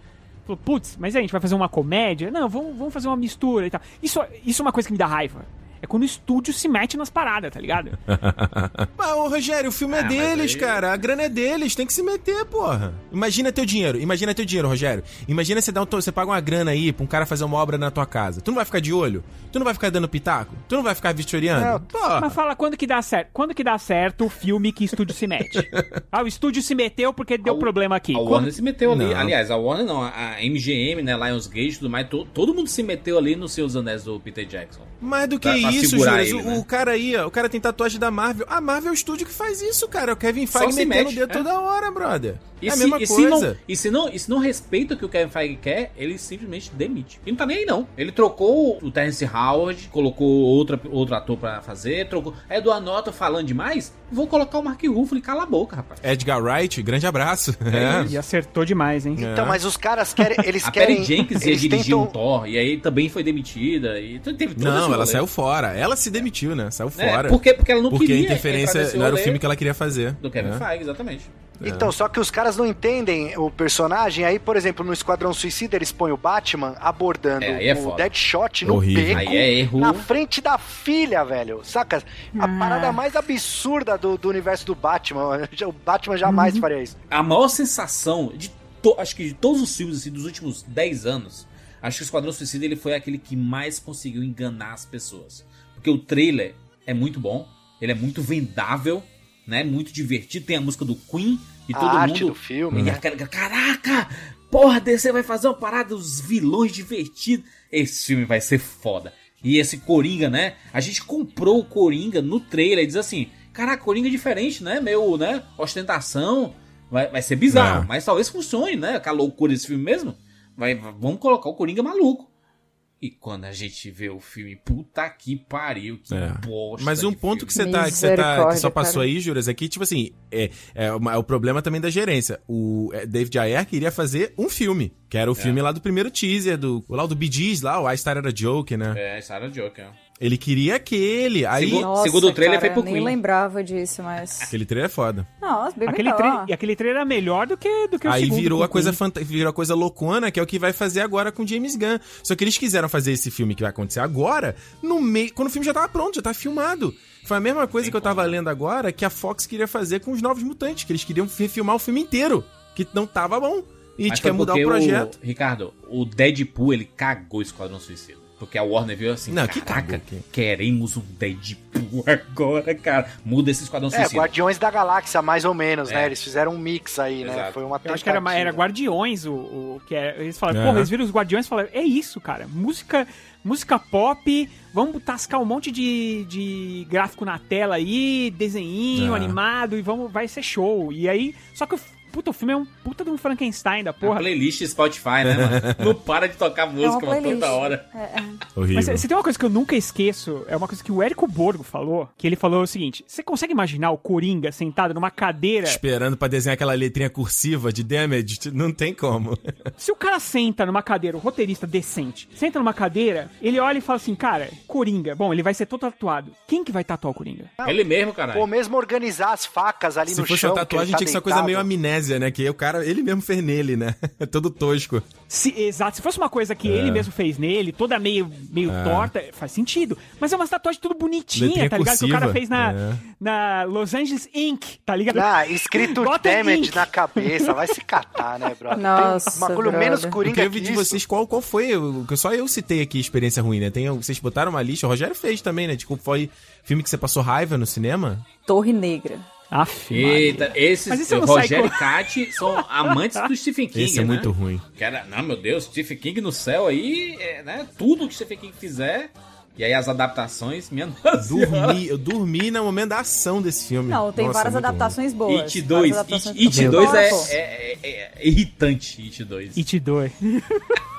Speaker 3: Falou, putz, mas aí a gente vai fazer uma comédia? Não, vamos, vamos fazer uma mistura e tal. Isso, isso é uma coisa que me dá raiva. É quando o estúdio se mete nas paradas, tá ligado?
Speaker 5: Mas, ô Rogério, o filme é
Speaker 2: mas
Speaker 5: deles,
Speaker 2: aí-
Speaker 5: cara. A grana é deles, tem que se meter, porra. Imagina teu dinheiro, imagina teu dinheiro, Rogério. Imagina você, dá um, to- você paga uma grana aí pra um cara fazer uma obra na tua casa. Tu não vai ficar de olho? Tu não vai ficar dando pitaco? Tu não vai ficar vistoriando? Porra.
Speaker 3: Mas fala quando que dá certo. Quando que dá certo o filme que o estúdio se mete? Ah, o estúdio se meteu porque deu
Speaker 2: A-
Speaker 3: problema aqui.
Speaker 2: A
Speaker 3: Quando-
Speaker 2: Warner se meteu ali.
Speaker 5: Não.
Speaker 2: Aliás, a Warner não, a MGM, né, Lionsgate e tudo mais, to- todo mundo se meteu ali nos seus anéis do Peter Jackson.
Speaker 5: Mais do que
Speaker 2: Pra- pra
Speaker 5: isso, Juras.
Speaker 2: ele,
Speaker 5: o,
Speaker 2: né?
Speaker 5: o cara aí, ó, o cara tem tatuagem da Marvel. A Marvel é o estúdio que faz isso, cara. O Kevin Feige
Speaker 2: se
Speaker 5: metendo o
Speaker 2: mete,
Speaker 5: dedo
Speaker 2: é.
Speaker 5: toda hora, brother.
Speaker 2: E,
Speaker 5: é a
Speaker 2: se,
Speaker 5: mesma
Speaker 2: e, se
Speaker 5: coisa.
Speaker 2: não, e, se não, e se não respeita o que o Kevin Feige quer, ele simplesmente demite. E não tá nem aí, não. Ele trocou o Terence Howard, colocou outra, outro ator pra fazer, trocou. É do Anota falando demais? Vou colocar o Mark Ruffalo e cala a boca, rapaz.
Speaker 5: Edgar Wright, grande abraço.
Speaker 2: É
Speaker 5: É.
Speaker 3: E acertou demais, hein?
Speaker 6: Então, mas os caras querem. Eles
Speaker 2: A
Speaker 6: querem.
Speaker 2: Perry Jenkins ia dirigir
Speaker 6: tentam-
Speaker 2: um Thor, e aí também foi demitida. E teve todo esse
Speaker 5: Não, ela
Speaker 2: rolê.
Speaker 5: saiu fora. Ela se demitiu, né? Saiu
Speaker 2: É,
Speaker 5: fora.
Speaker 2: porque, porque ela não
Speaker 5: Porque a
Speaker 2: queria entrar
Speaker 5: interferência
Speaker 2: nesse
Speaker 5: não era o filme que ela queria fazer.
Speaker 2: Do Kevin
Speaker 5: né?
Speaker 2: Feige, exatamente.
Speaker 6: Então, só que os caras não entendem o personagem. Aí, por exemplo, no Esquadrão Suicida, eles põem o Batman abordando
Speaker 2: É, é
Speaker 6: o
Speaker 2: foda.
Speaker 6: Deadshot no
Speaker 5: Horrível.
Speaker 6: beco
Speaker 2: Aí é erro.
Speaker 6: na frente da filha, velho. Saca? A parada mais absurda do, do universo do Batman. O Batman jamais faria isso.
Speaker 2: A maior sensação de to- acho que de todos os filmes assim, dos últimos 10 anos, acho que o Esquadrão Suicida ele foi aquele que mais conseguiu enganar as pessoas. Porque o trailer é muito bom, ele é muito vendável, né? Muito divertido, tem a música do Queen e
Speaker 6: A
Speaker 2: todo
Speaker 6: arte
Speaker 2: mundo
Speaker 6: do filme,
Speaker 2: e
Speaker 6: né?
Speaker 2: aquela, caraca! Porra, DC vai fazer uma parada dos vilões divertidos. Esse filme vai ser foda. E esse Coringa, né? A gente comprou o Coringa no trailer e diz assim: Caraca, Coringa é diferente, né? Meio, né? Ostentação. Vai, vai ser bizarro,
Speaker 5: É.
Speaker 2: mas talvez funcione, né? Com a loucura desse filme mesmo. Vai, vamos colocar o Coringa maluco. E quando a gente vê o filme, puta que pariu, que
Speaker 5: É.
Speaker 2: bosta.
Speaker 5: Mas um
Speaker 2: de
Speaker 5: ponto que
Speaker 2: filme.
Speaker 5: você tá, que você tá, que só passou
Speaker 4: cara.
Speaker 5: aí, Juras, é que, tipo assim, é, é, uma- é o problema também da gerência. O é, David Ayer queria fazer um filme, que era o filme lá do primeiro teaser, do, lá o do Bee Gees, lá, o I Started a Joke, né?
Speaker 2: É, Sarah Joker.
Speaker 5: Ele queria aquele, aí...
Speaker 2: Segundo- Segundo o trailer, foi pro
Speaker 4: nem
Speaker 2: Queen.
Speaker 4: lembrava disso, mas...
Speaker 5: Aquele trailer é foda.
Speaker 4: Nossa, bem
Speaker 3: Aquele,
Speaker 4: melhor.
Speaker 3: E aquele trailer era melhor do que, do que o
Speaker 5: Aí virou a coisa fanta- virou a coisa loucona, que é o que vai fazer agora com James Gunn. Só que eles quiseram fazer esse filme que vai acontecer agora, no meio, quando o filme já tava pronto, já tava filmado. Foi a mesma coisa
Speaker 2: Tem
Speaker 5: que eu tava lendo agora que a Fox queria fazer com os Novos Mutantes, que eles queriam refilmar o filme inteiro, que não tava bom. E a gente quer mudar o projeto.
Speaker 2: Ricardo, o Deadpool, ele cagou o Esquadrão Suicida. Porque a Warner viu assim,
Speaker 5: Não, que
Speaker 2: caraca,
Speaker 5: que-
Speaker 2: queremos um Deadpool agora, cara. Muda esse Esquadrão
Speaker 6: É,
Speaker 2: Suicida.
Speaker 6: Guardiões da Galáxia, mais ou menos,
Speaker 2: É.
Speaker 6: né? Eles fizeram um mix aí, né?
Speaker 2: Exato.
Speaker 6: Foi uma
Speaker 3: Eu acho que era, era
Speaker 6: tentativa.
Speaker 3: Guardiões o, o que é. Eles falaram,
Speaker 5: Aham.
Speaker 3: porra, eles viram os Guardiões e falaram, é isso, cara. Música, música pop, vamos tascar um monte de, de gráfico na tela aí, desenhinho,
Speaker 5: É.
Speaker 3: animado, e vamos, vai ser show. E aí, só que o puta, o filme é um puta de um Frankenstein da
Speaker 2: Porra.
Speaker 3: porra.
Speaker 2: playlist Spotify, né, mano? Não para de tocar
Speaker 4: É uma
Speaker 2: música uma toda hora.
Speaker 4: É, é.
Speaker 5: Horrível.
Speaker 3: Mas se tem uma coisa que eu nunca esqueço, é uma coisa que o Érico Borgo falou, que ele falou o seguinte, você consegue imaginar o Coringa sentado numa cadeira
Speaker 5: Esperando pra desenhar aquela letrinha cursiva de damage, não tem como.
Speaker 3: Se o cara senta numa cadeira, o roteirista decente, senta numa cadeira, ele olha e fala assim, cara, Coringa, bom, ele vai ser todo tatuado. Quem que vai tatuar o Coringa?
Speaker 2: Ele mesmo, caralho.
Speaker 6: Ou mesmo organizar as facas ali
Speaker 5: Se
Speaker 6: no
Speaker 5: fosse
Speaker 6: chão.
Speaker 5: uma tatuagem,
Speaker 6: tá
Speaker 5: tinha que ser uma coisa meio amnésia, né? Que o cara, ele mesmo fez nele, né? Todo tosco.
Speaker 3: Se, exato, se fosse uma coisa que
Speaker 5: É.
Speaker 3: ele mesmo fez nele, toda meio, meio
Speaker 5: É.
Speaker 3: torta, faz sentido. Mas é uma tatuagem tudo bonitinha,
Speaker 5: Letrinha
Speaker 3: tá ligado? Que o cara fez na,
Speaker 5: é.
Speaker 3: na Los Angeles Inc., tá ligado?
Speaker 6: Ah, escrito
Speaker 3: Bota
Speaker 6: damage
Speaker 3: Inc.
Speaker 6: na cabeça, vai se catar, né, brother?
Speaker 4: Nossa,
Speaker 6: Tem um bagulho menos
Speaker 5: Eu
Speaker 6: coringa
Speaker 5: queria
Speaker 6: que
Speaker 5: ouvir de vocês qual, qual foi, o que só eu citei aqui experiência ruim, né? Tem, vocês botaram uma lista, o Rogério fez também, né? Tipo, foi filme que você passou raiva no cinema?
Speaker 4: Torre Negra.
Speaker 3: Aff,
Speaker 2: Eita, esses Rogério
Speaker 3: com-
Speaker 2: e Kat são amantes do Stephen King,
Speaker 5: Esse é
Speaker 2: né?
Speaker 5: muito ruim.
Speaker 2: Era, não, meu Deus, Stephen King no céu aí, é, né? Tudo que Stephen King fizer. E aí as adaptações, minha nossa.
Speaker 5: Dormi, eu dormi no momento da ação desse filme.
Speaker 4: Não, tem
Speaker 5: Nossa,
Speaker 4: várias
Speaker 5: ruim.
Speaker 4: adaptações boas.
Speaker 2: It
Speaker 4: várias
Speaker 2: 2,
Speaker 4: adaptações
Speaker 2: It, It
Speaker 4: muito
Speaker 2: 2 é, é, é- é irritante, It 2.
Speaker 3: It 2.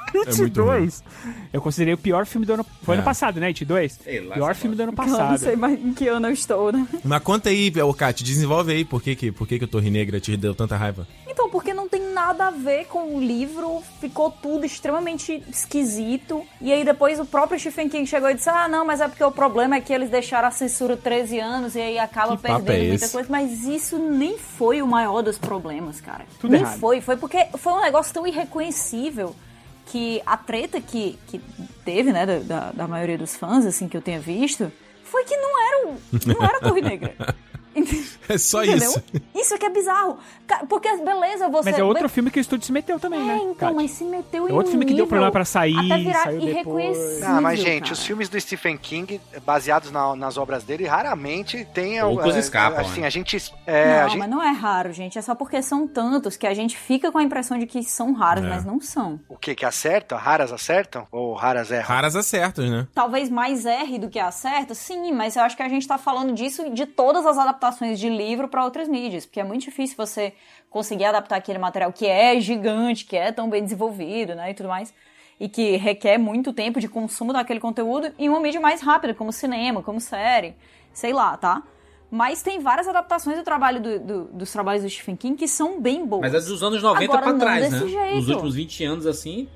Speaker 5: É
Speaker 3: It
Speaker 5: muito
Speaker 3: 2. Eu considerei o pior filme do ano. Foi
Speaker 5: É.
Speaker 3: ano passado, né? It 2?
Speaker 2: Sei lá,
Speaker 3: pior filme do ano
Speaker 4: Eu não
Speaker 3: passado.
Speaker 4: sei mais em que ano eu estou, né?
Speaker 5: Mas conta aí, Kat, desenvolve aí por que, que, por que, que o Torre Negra te deu tanta raiva.
Speaker 4: Então, porque não tem nada a ver com o livro, ficou tudo extremamente esquisito. E aí depois o próprio Stephen King chegou e disse: Ah, não, mas é porque o problema é que eles deixaram a censura 13 anos e aí acaba
Speaker 5: Que papo
Speaker 4: perdendo
Speaker 5: é
Speaker 4: muita coisa. Mas isso nem foi o maior dos problemas, cara.
Speaker 3: Tudo
Speaker 4: nem
Speaker 3: errado.
Speaker 4: foi. Foi porque foi um negócio tão irreconhecível que a treta que, que teve, né, da- da, maioria dos fãs, assim, que eu tenha visto, foi que não era, o, não era a Torre Negra.
Speaker 5: É só
Speaker 4: Entendeu?
Speaker 5: isso.
Speaker 4: Isso é que é bizarro. Porque, beleza, você.
Speaker 3: Mas é outro filme que o estúdio se meteu também,
Speaker 4: É,
Speaker 3: né?
Speaker 4: então,
Speaker 3: Kat?
Speaker 4: mas se meteu
Speaker 3: É
Speaker 4: em
Speaker 3: outro
Speaker 4: um
Speaker 3: filme que deu problema pra sair,
Speaker 4: Até virar
Speaker 3: saiu depois.
Speaker 4: irreconhecível.
Speaker 6: Ah, mas gente,
Speaker 4: cara.
Speaker 6: os filmes do Stephen King, baseados na- nas obras dele, raramente tem...
Speaker 2: Poucos
Speaker 6: é,
Speaker 2: escapam,
Speaker 6: Assim,
Speaker 2: né?
Speaker 6: a gente... É,
Speaker 4: não,
Speaker 6: a gente
Speaker 4: mas não é raro, gente. É só porque são tantos que a gente fica com a impressão de que são raros,
Speaker 5: É.
Speaker 4: mas não são.
Speaker 6: o que? Que acertam? Raras acertam? Ou raras erram?
Speaker 5: Raras acertos, né?
Speaker 4: Talvez mais erre do que acerta, sim, mas eu acho que a gente tá falando disso de todas as adaptações de livro pra outras mídias, porque é muito difícil você conseguir adaptar aquele material que é gigante, que é tão bem desenvolvido, né, e tudo mais, e que requer muito tempo de consumo daquele conteúdo em uma mídia mais rápida, como cinema, como série, sei lá, tá? Mas tem várias adaptações do trabalho do- do- dos trabalhos do Stephen King que são bem boas.
Speaker 2: Mas é dos anos 90
Speaker 4: Agora
Speaker 2: pra
Speaker 4: não
Speaker 2: trás, né?
Speaker 4: desse jeito.
Speaker 2: Os últimos 20 anos, assim,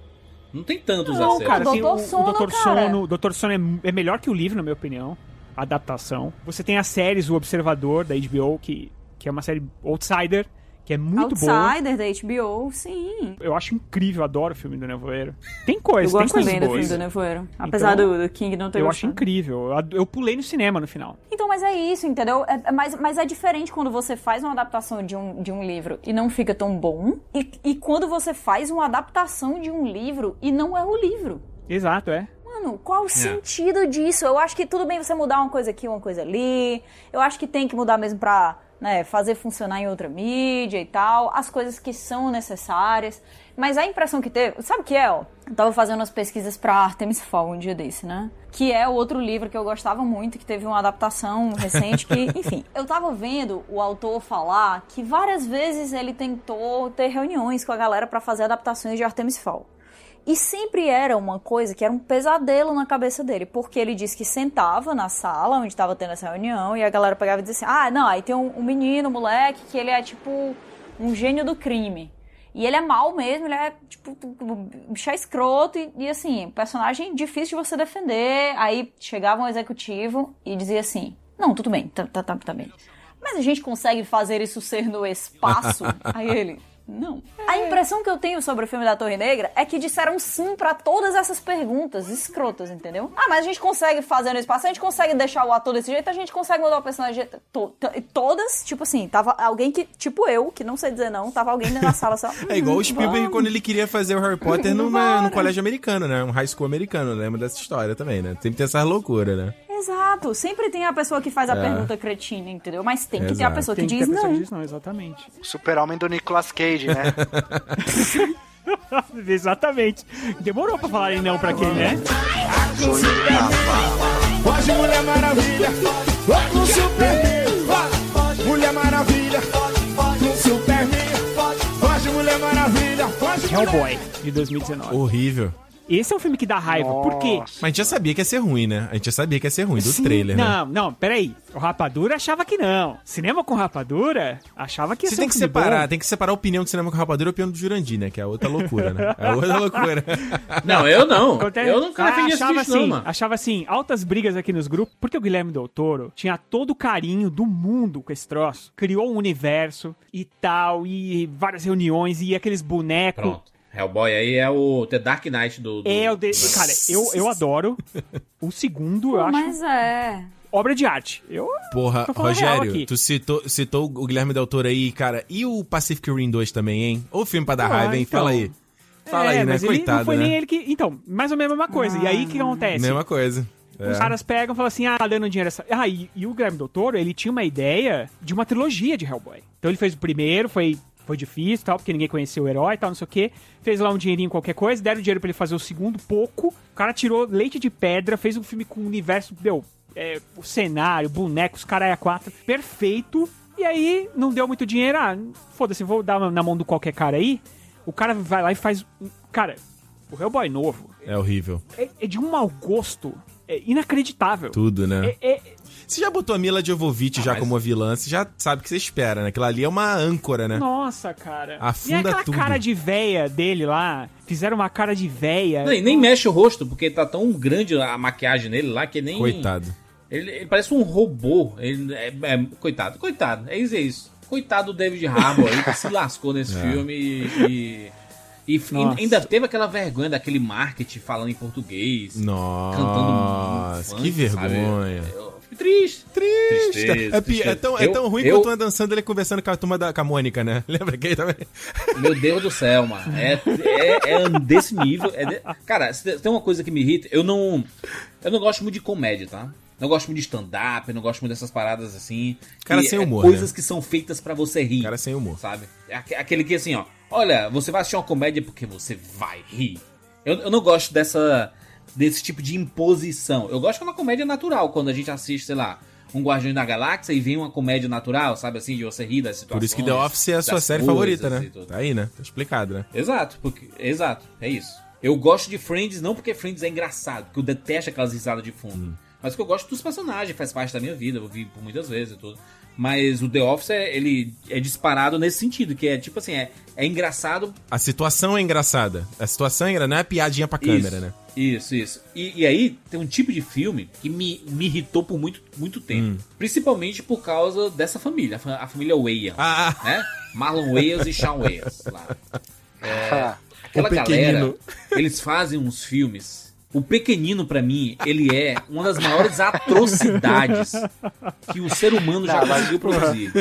Speaker 2: não tem tantos
Speaker 3: Não,
Speaker 2: acertos.
Speaker 3: cara, tem o,
Speaker 4: Sono,
Speaker 3: o Doutor
Speaker 4: cara.
Speaker 3: Sono. O Doutor Sono é, é melhor que o livro, na minha opinião. Adaptação. Você tem as séries O Observador, da HBO, que, que é uma série Outsider, que é muito boa.
Speaker 4: Outsider da HBO, sim.
Speaker 3: Eu acho incrível, adoro o filme do Nevoeiro. Tem coisas,
Speaker 4: Eu
Speaker 3: tem
Speaker 4: gosto também do
Speaker 3: boas.
Speaker 4: filme do Nevoeiro. Apesar
Speaker 3: Então,
Speaker 4: do, do King não ter
Speaker 3: Eu acho
Speaker 4: gostado.
Speaker 3: incrível. Eu, eu pulei no cinema no final.
Speaker 4: Então, mas é isso, entendeu? É- é- mas, mas é diferente quando você faz uma adaptação de um, de um livro e não fica tão bom, e, e quando você faz uma adaptação de um livro e não é o livro.
Speaker 3: Exato, é.
Speaker 4: Mano, qual o sentido disso? Eu acho que tudo bem você mudar uma coisa aqui, uma coisa ali. Eu acho que tem que mudar mesmo pra né, fazer funcionar em outra mídia e tal. As coisas que são necessárias. Mas a impressão que teve. Sabe o que é, ó? Eu tava fazendo umas pesquisas pra Artemis Fall um dia desse, né? Que é outro livro que eu gostava muito, que teve uma adaptação recente que, enfim. Eu tava vendo o autor falar que várias vezes ele tentou ter reuniões com a galera pra fazer adaptações de Artemis Fall. E sempre era uma coisa que era um pesadelo na cabeça dele, porque ele disse que sentava na sala onde estava tendo essa reunião e a galera pegava e dizia assim: ah, não, aí tem um, um menino, um moleque, que ele é tipo um gênio do crime. E ele é mal mesmo, ele é tipo, um bicho é escroto e, e assim, personagem difícil de você defender. Aí chegava um executivo e dizia assim: não, tudo bem, tá, tá, tá, tá bem. Mas a gente consegue fazer isso ser no espaço? Aí ele. Não. A impressão que eu tenho sobre o filme da Torre Negra é que disseram sim pra todas essas perguntas escrotas, entendeu? Ah, mas a gente consegue fazer no espaço, a gente consegue deixar o ator desse jeito, a gente consegue mudar o personagem. de jeito- to- to- Todas, tipo assim, tava alguém que, tipo eu, que não sei dizer não, tava alguém dentro da sala só.
Speaker 5: É igual o
Speaker 4: "Hum,
Speaker 5: Spielberg
Speaker 4: vamos."
Speaker 5: quando ele queria fazer o Harry Potter no, no colégio americano, né? Um high school americano. Lembra dessa história também, né? Sempre tem essas loucuras, né?
Speaker 4: Exato. Sempre tem a pessoa que faz a
Speaker 5: É.
Speaker 4: pergunta cretina, entendeu? Mas tem que ter a
Speaker 5: Exato.
Speaker 4: pessoa que
Speaker 3: Tem que ter
Speaker 4: diz
Speaker 3: a pessoa
Speaker 4: não.
Speaker 3: que diz não, exatamente.
Speaker 6: Super-Homem do Nicolas Cage, né?
Speaker 3: exatamente. Demorou pra falarem não pra quem, né?
Speaker 7: Foge, Mulher Maravilha, Superman. Mulher Maravilha, Superman. Foge, Mulher Maravilha, foge.
Speaker 3: Hellboy, de 2019.
Speaker 5: Horrível.
Speaker 3: Esse é um filme que dá raiva. Por quê?
Speaker 5: Mas a gente já sabia que ia ser ruim, né? A gente já sabia que ia ser ruim do
Speaker 3: Sim,
Speaker 5: trailer, né?
Speaker 3: Não, não, peraí. O Rapadura achava que não. Cinema com Rapadura achava que ia
Speaker 5: Você
Speaker 3: ser
Speaker 5: tem
Speaker 3: um
Speaker 5: que
Speaker 3: filme
Speaker 5: separar,
Speaker 3: bom.
Speaker 5: tem que separar a opinião do cinema com rapadura e a opinião do Jurandir, né? Que é outra loucura, né? É outra loucura.
Speaker 2: Não, eu não.
Speaker 3: Acontece-
Speaker 2: Eu nunca
Speaker 3: Ah, achava
Speaker 2: não,
Speaker 3: assim,
Speaker 2: mano.
Speaker 3: achava assim, altas brigas aqui nos grupos, porque o Guilherme Del Toro tinha todo o carinho do mundo com esse troço. Criou um universo e tal, e várias reuniões, e aqueles bonecos.
Speaker 2: Pronto. Hellboy aí é o The Dark Knight do. do-
Speaker 3: É o de... Cara, eu, eu adoro. O segundo, eu acho
Speaker 4: Mas é.
Speaker 3: obra de arte. Eu
Speaker 5: Porra, Rogério, tu citou, citou o Guilherme Del Toro aí, cara. E o Pacific Rim 2 também, hein? Ou filme pra dar
Speaker 3: Ah,
Speaker 5: raiva, hein?
Speaker 3: então.
Speaker 5: Fala aí. Fala
Speaker 3: é,
Speaker 5: aí, né?
Speaker 3: mas ele não
Speaker 5: Coitado,
Speaker 3: foi
Speaker 5: né?
Speaker 3: nem ele que. Então, mais ou menos a mesma coisa. E aí o que acontece?
Speaker 5: Mesma coisa.
Speaker 3: Os caras pegam e falam assim, ah, dando dinheiro essa... Ah, e, e o Guilherme Doutor, ele tinha uma ideia de uma trilogia de Hellboy. Então ele fez o primeiro, foi, foi difícil tal, porque ninguém conhecia o herói e tal, não sei o quê. Fez lá um dinheirinho, qualquer coisa, deram dinheiro pra ele fazer o segundo, pouco. O cara tirou leite de pedra, fez um filme com um universo, deu, é, o cenário, bonecos, caralho, a quatro, perfeito. E aí, não deu muito dinheiro, ah, foda-se, vou dar na mão do qualquer cara aí. O cara vai lá e faz... Cara, o Hellboy novo
Speaker 5: É horrível.
Speaker 3: é, é de um mau gosto é inacreditável.
Speaker 5: Tudo, né?
Speaker 3: É, é-
Speaker 5: Você já botou a Mila Jovovich já como vilã, você já sabe o que você espera, né? Aquilo ali é uma âncora, né?
Speaker 3: Nossa, cara.
Speaker 5: Afunda
Speaker 3: e aquela
Speaker 5: tudo.
Speaker 3: cara de véia dele lá. Fizeram uma cara de véia.
Speaker 2: Não, e nem mexe o rosto, porque tá tão grande a maquiagem nele lá que nem.
Speaker 5: Coitado.
Speaker 2: Ele, ele parece um robô. Ele é, é- coitado, coitado. É isso, é isso. Coitado do David Harbour aí, que se lascou nesse
Speaker 5: É.
Speaker 2: filme e. E, e
Speaker 3: Nossa.
Speaker 2: ainda teve aquela vergonha daquele marketing falando em português. Cantando
Speaker 5: Nossa,
Speaker 2: funk,
Speaker 5: que vergonha.
Speaker 2: sabe? Eu triste.
Speaker 5: Triste.
Speaker 2: Tristeza,
Speaker 5: É, é tão, é
Speaker 2: Eu-
Speaker 5: tão ruim
Speaker 2: eu-
Speaker 5: quanto o Adam Sandler ele conversando com a turma da com a Mônica, né? Lembra que ele também?
Speaker 2: Meu Deus do céu, mano. É, é, é desse nível. é de- Cara, tem uma coisa que me irrita. Eu não. Eu não gosto muito de comédia, tá? Não gosto muito de stand-up, eu não gosto muito dessas paradas assim.
Speaker 5: Cara
Speaker 2: que
Speaker 5: sem
Speaker 2: é
Speaker 5: humor,
Speaker 2: Coisas
Speaker 5: né?
Speaker 2: que são feitas pra você rir.
Speaker 5: Cara sem humor.
Speaker 2: Sabe? É aque- aquele que assim, ó. Olha, você vai assistir uma comédia porque você vai rir. Eu, eu não gosto dessa. desse tipo de imposição. Eu gosto de uma comédia natural, quando a gente assiste, sei lá. Um Guardião da Galáxia e vem uma comédia natural, sabe assim, de você rir das situações.
Speaker 5: Por isso que The Office é a sua série
Speaker 2: coisas
Speaker 5: favorita, né? Tá aí, né? Tá explicado, né?
Speaker 2: Exato, porque, exato, é isso. Eu gosto de Friends não porque Friends é engraçado, porque eu detesto aquelas risadas de fundo.
Speaker 5: Hum.
Speaker 2: Mas porque eu gosto dos personagens, faz parte da minha vida, eu vi por muitas vezes e tudo. Mas o The Office, é- ele é disparado nesse sentido, que é tipo assim, é, é engraçado.
Speaker 5: A situação é engraçada. A situação é engra- não é piadinha pra câmera,
Speaker 2: isso,
Speaker 5: né?
Speaker 2: Isso, isso. E, e aí tem um tipo de filme que me, me irritou por muito, muito tempo.
Speaker 5: Hum.
Speaker 2: Principalmente por causa dessa família, a, fa- a família Wayans.
Speaker 5: Ah,
Speaker 2: né? Marlon Wayans e Sean Wayans lá.
Speaker 6: Ah,
Speaker 2: Aquela galera, eles fazem uns filmes. O Pequenino, pra mim, ele é uma das maiores atrocidades que o ser humano já conseguiu produzir.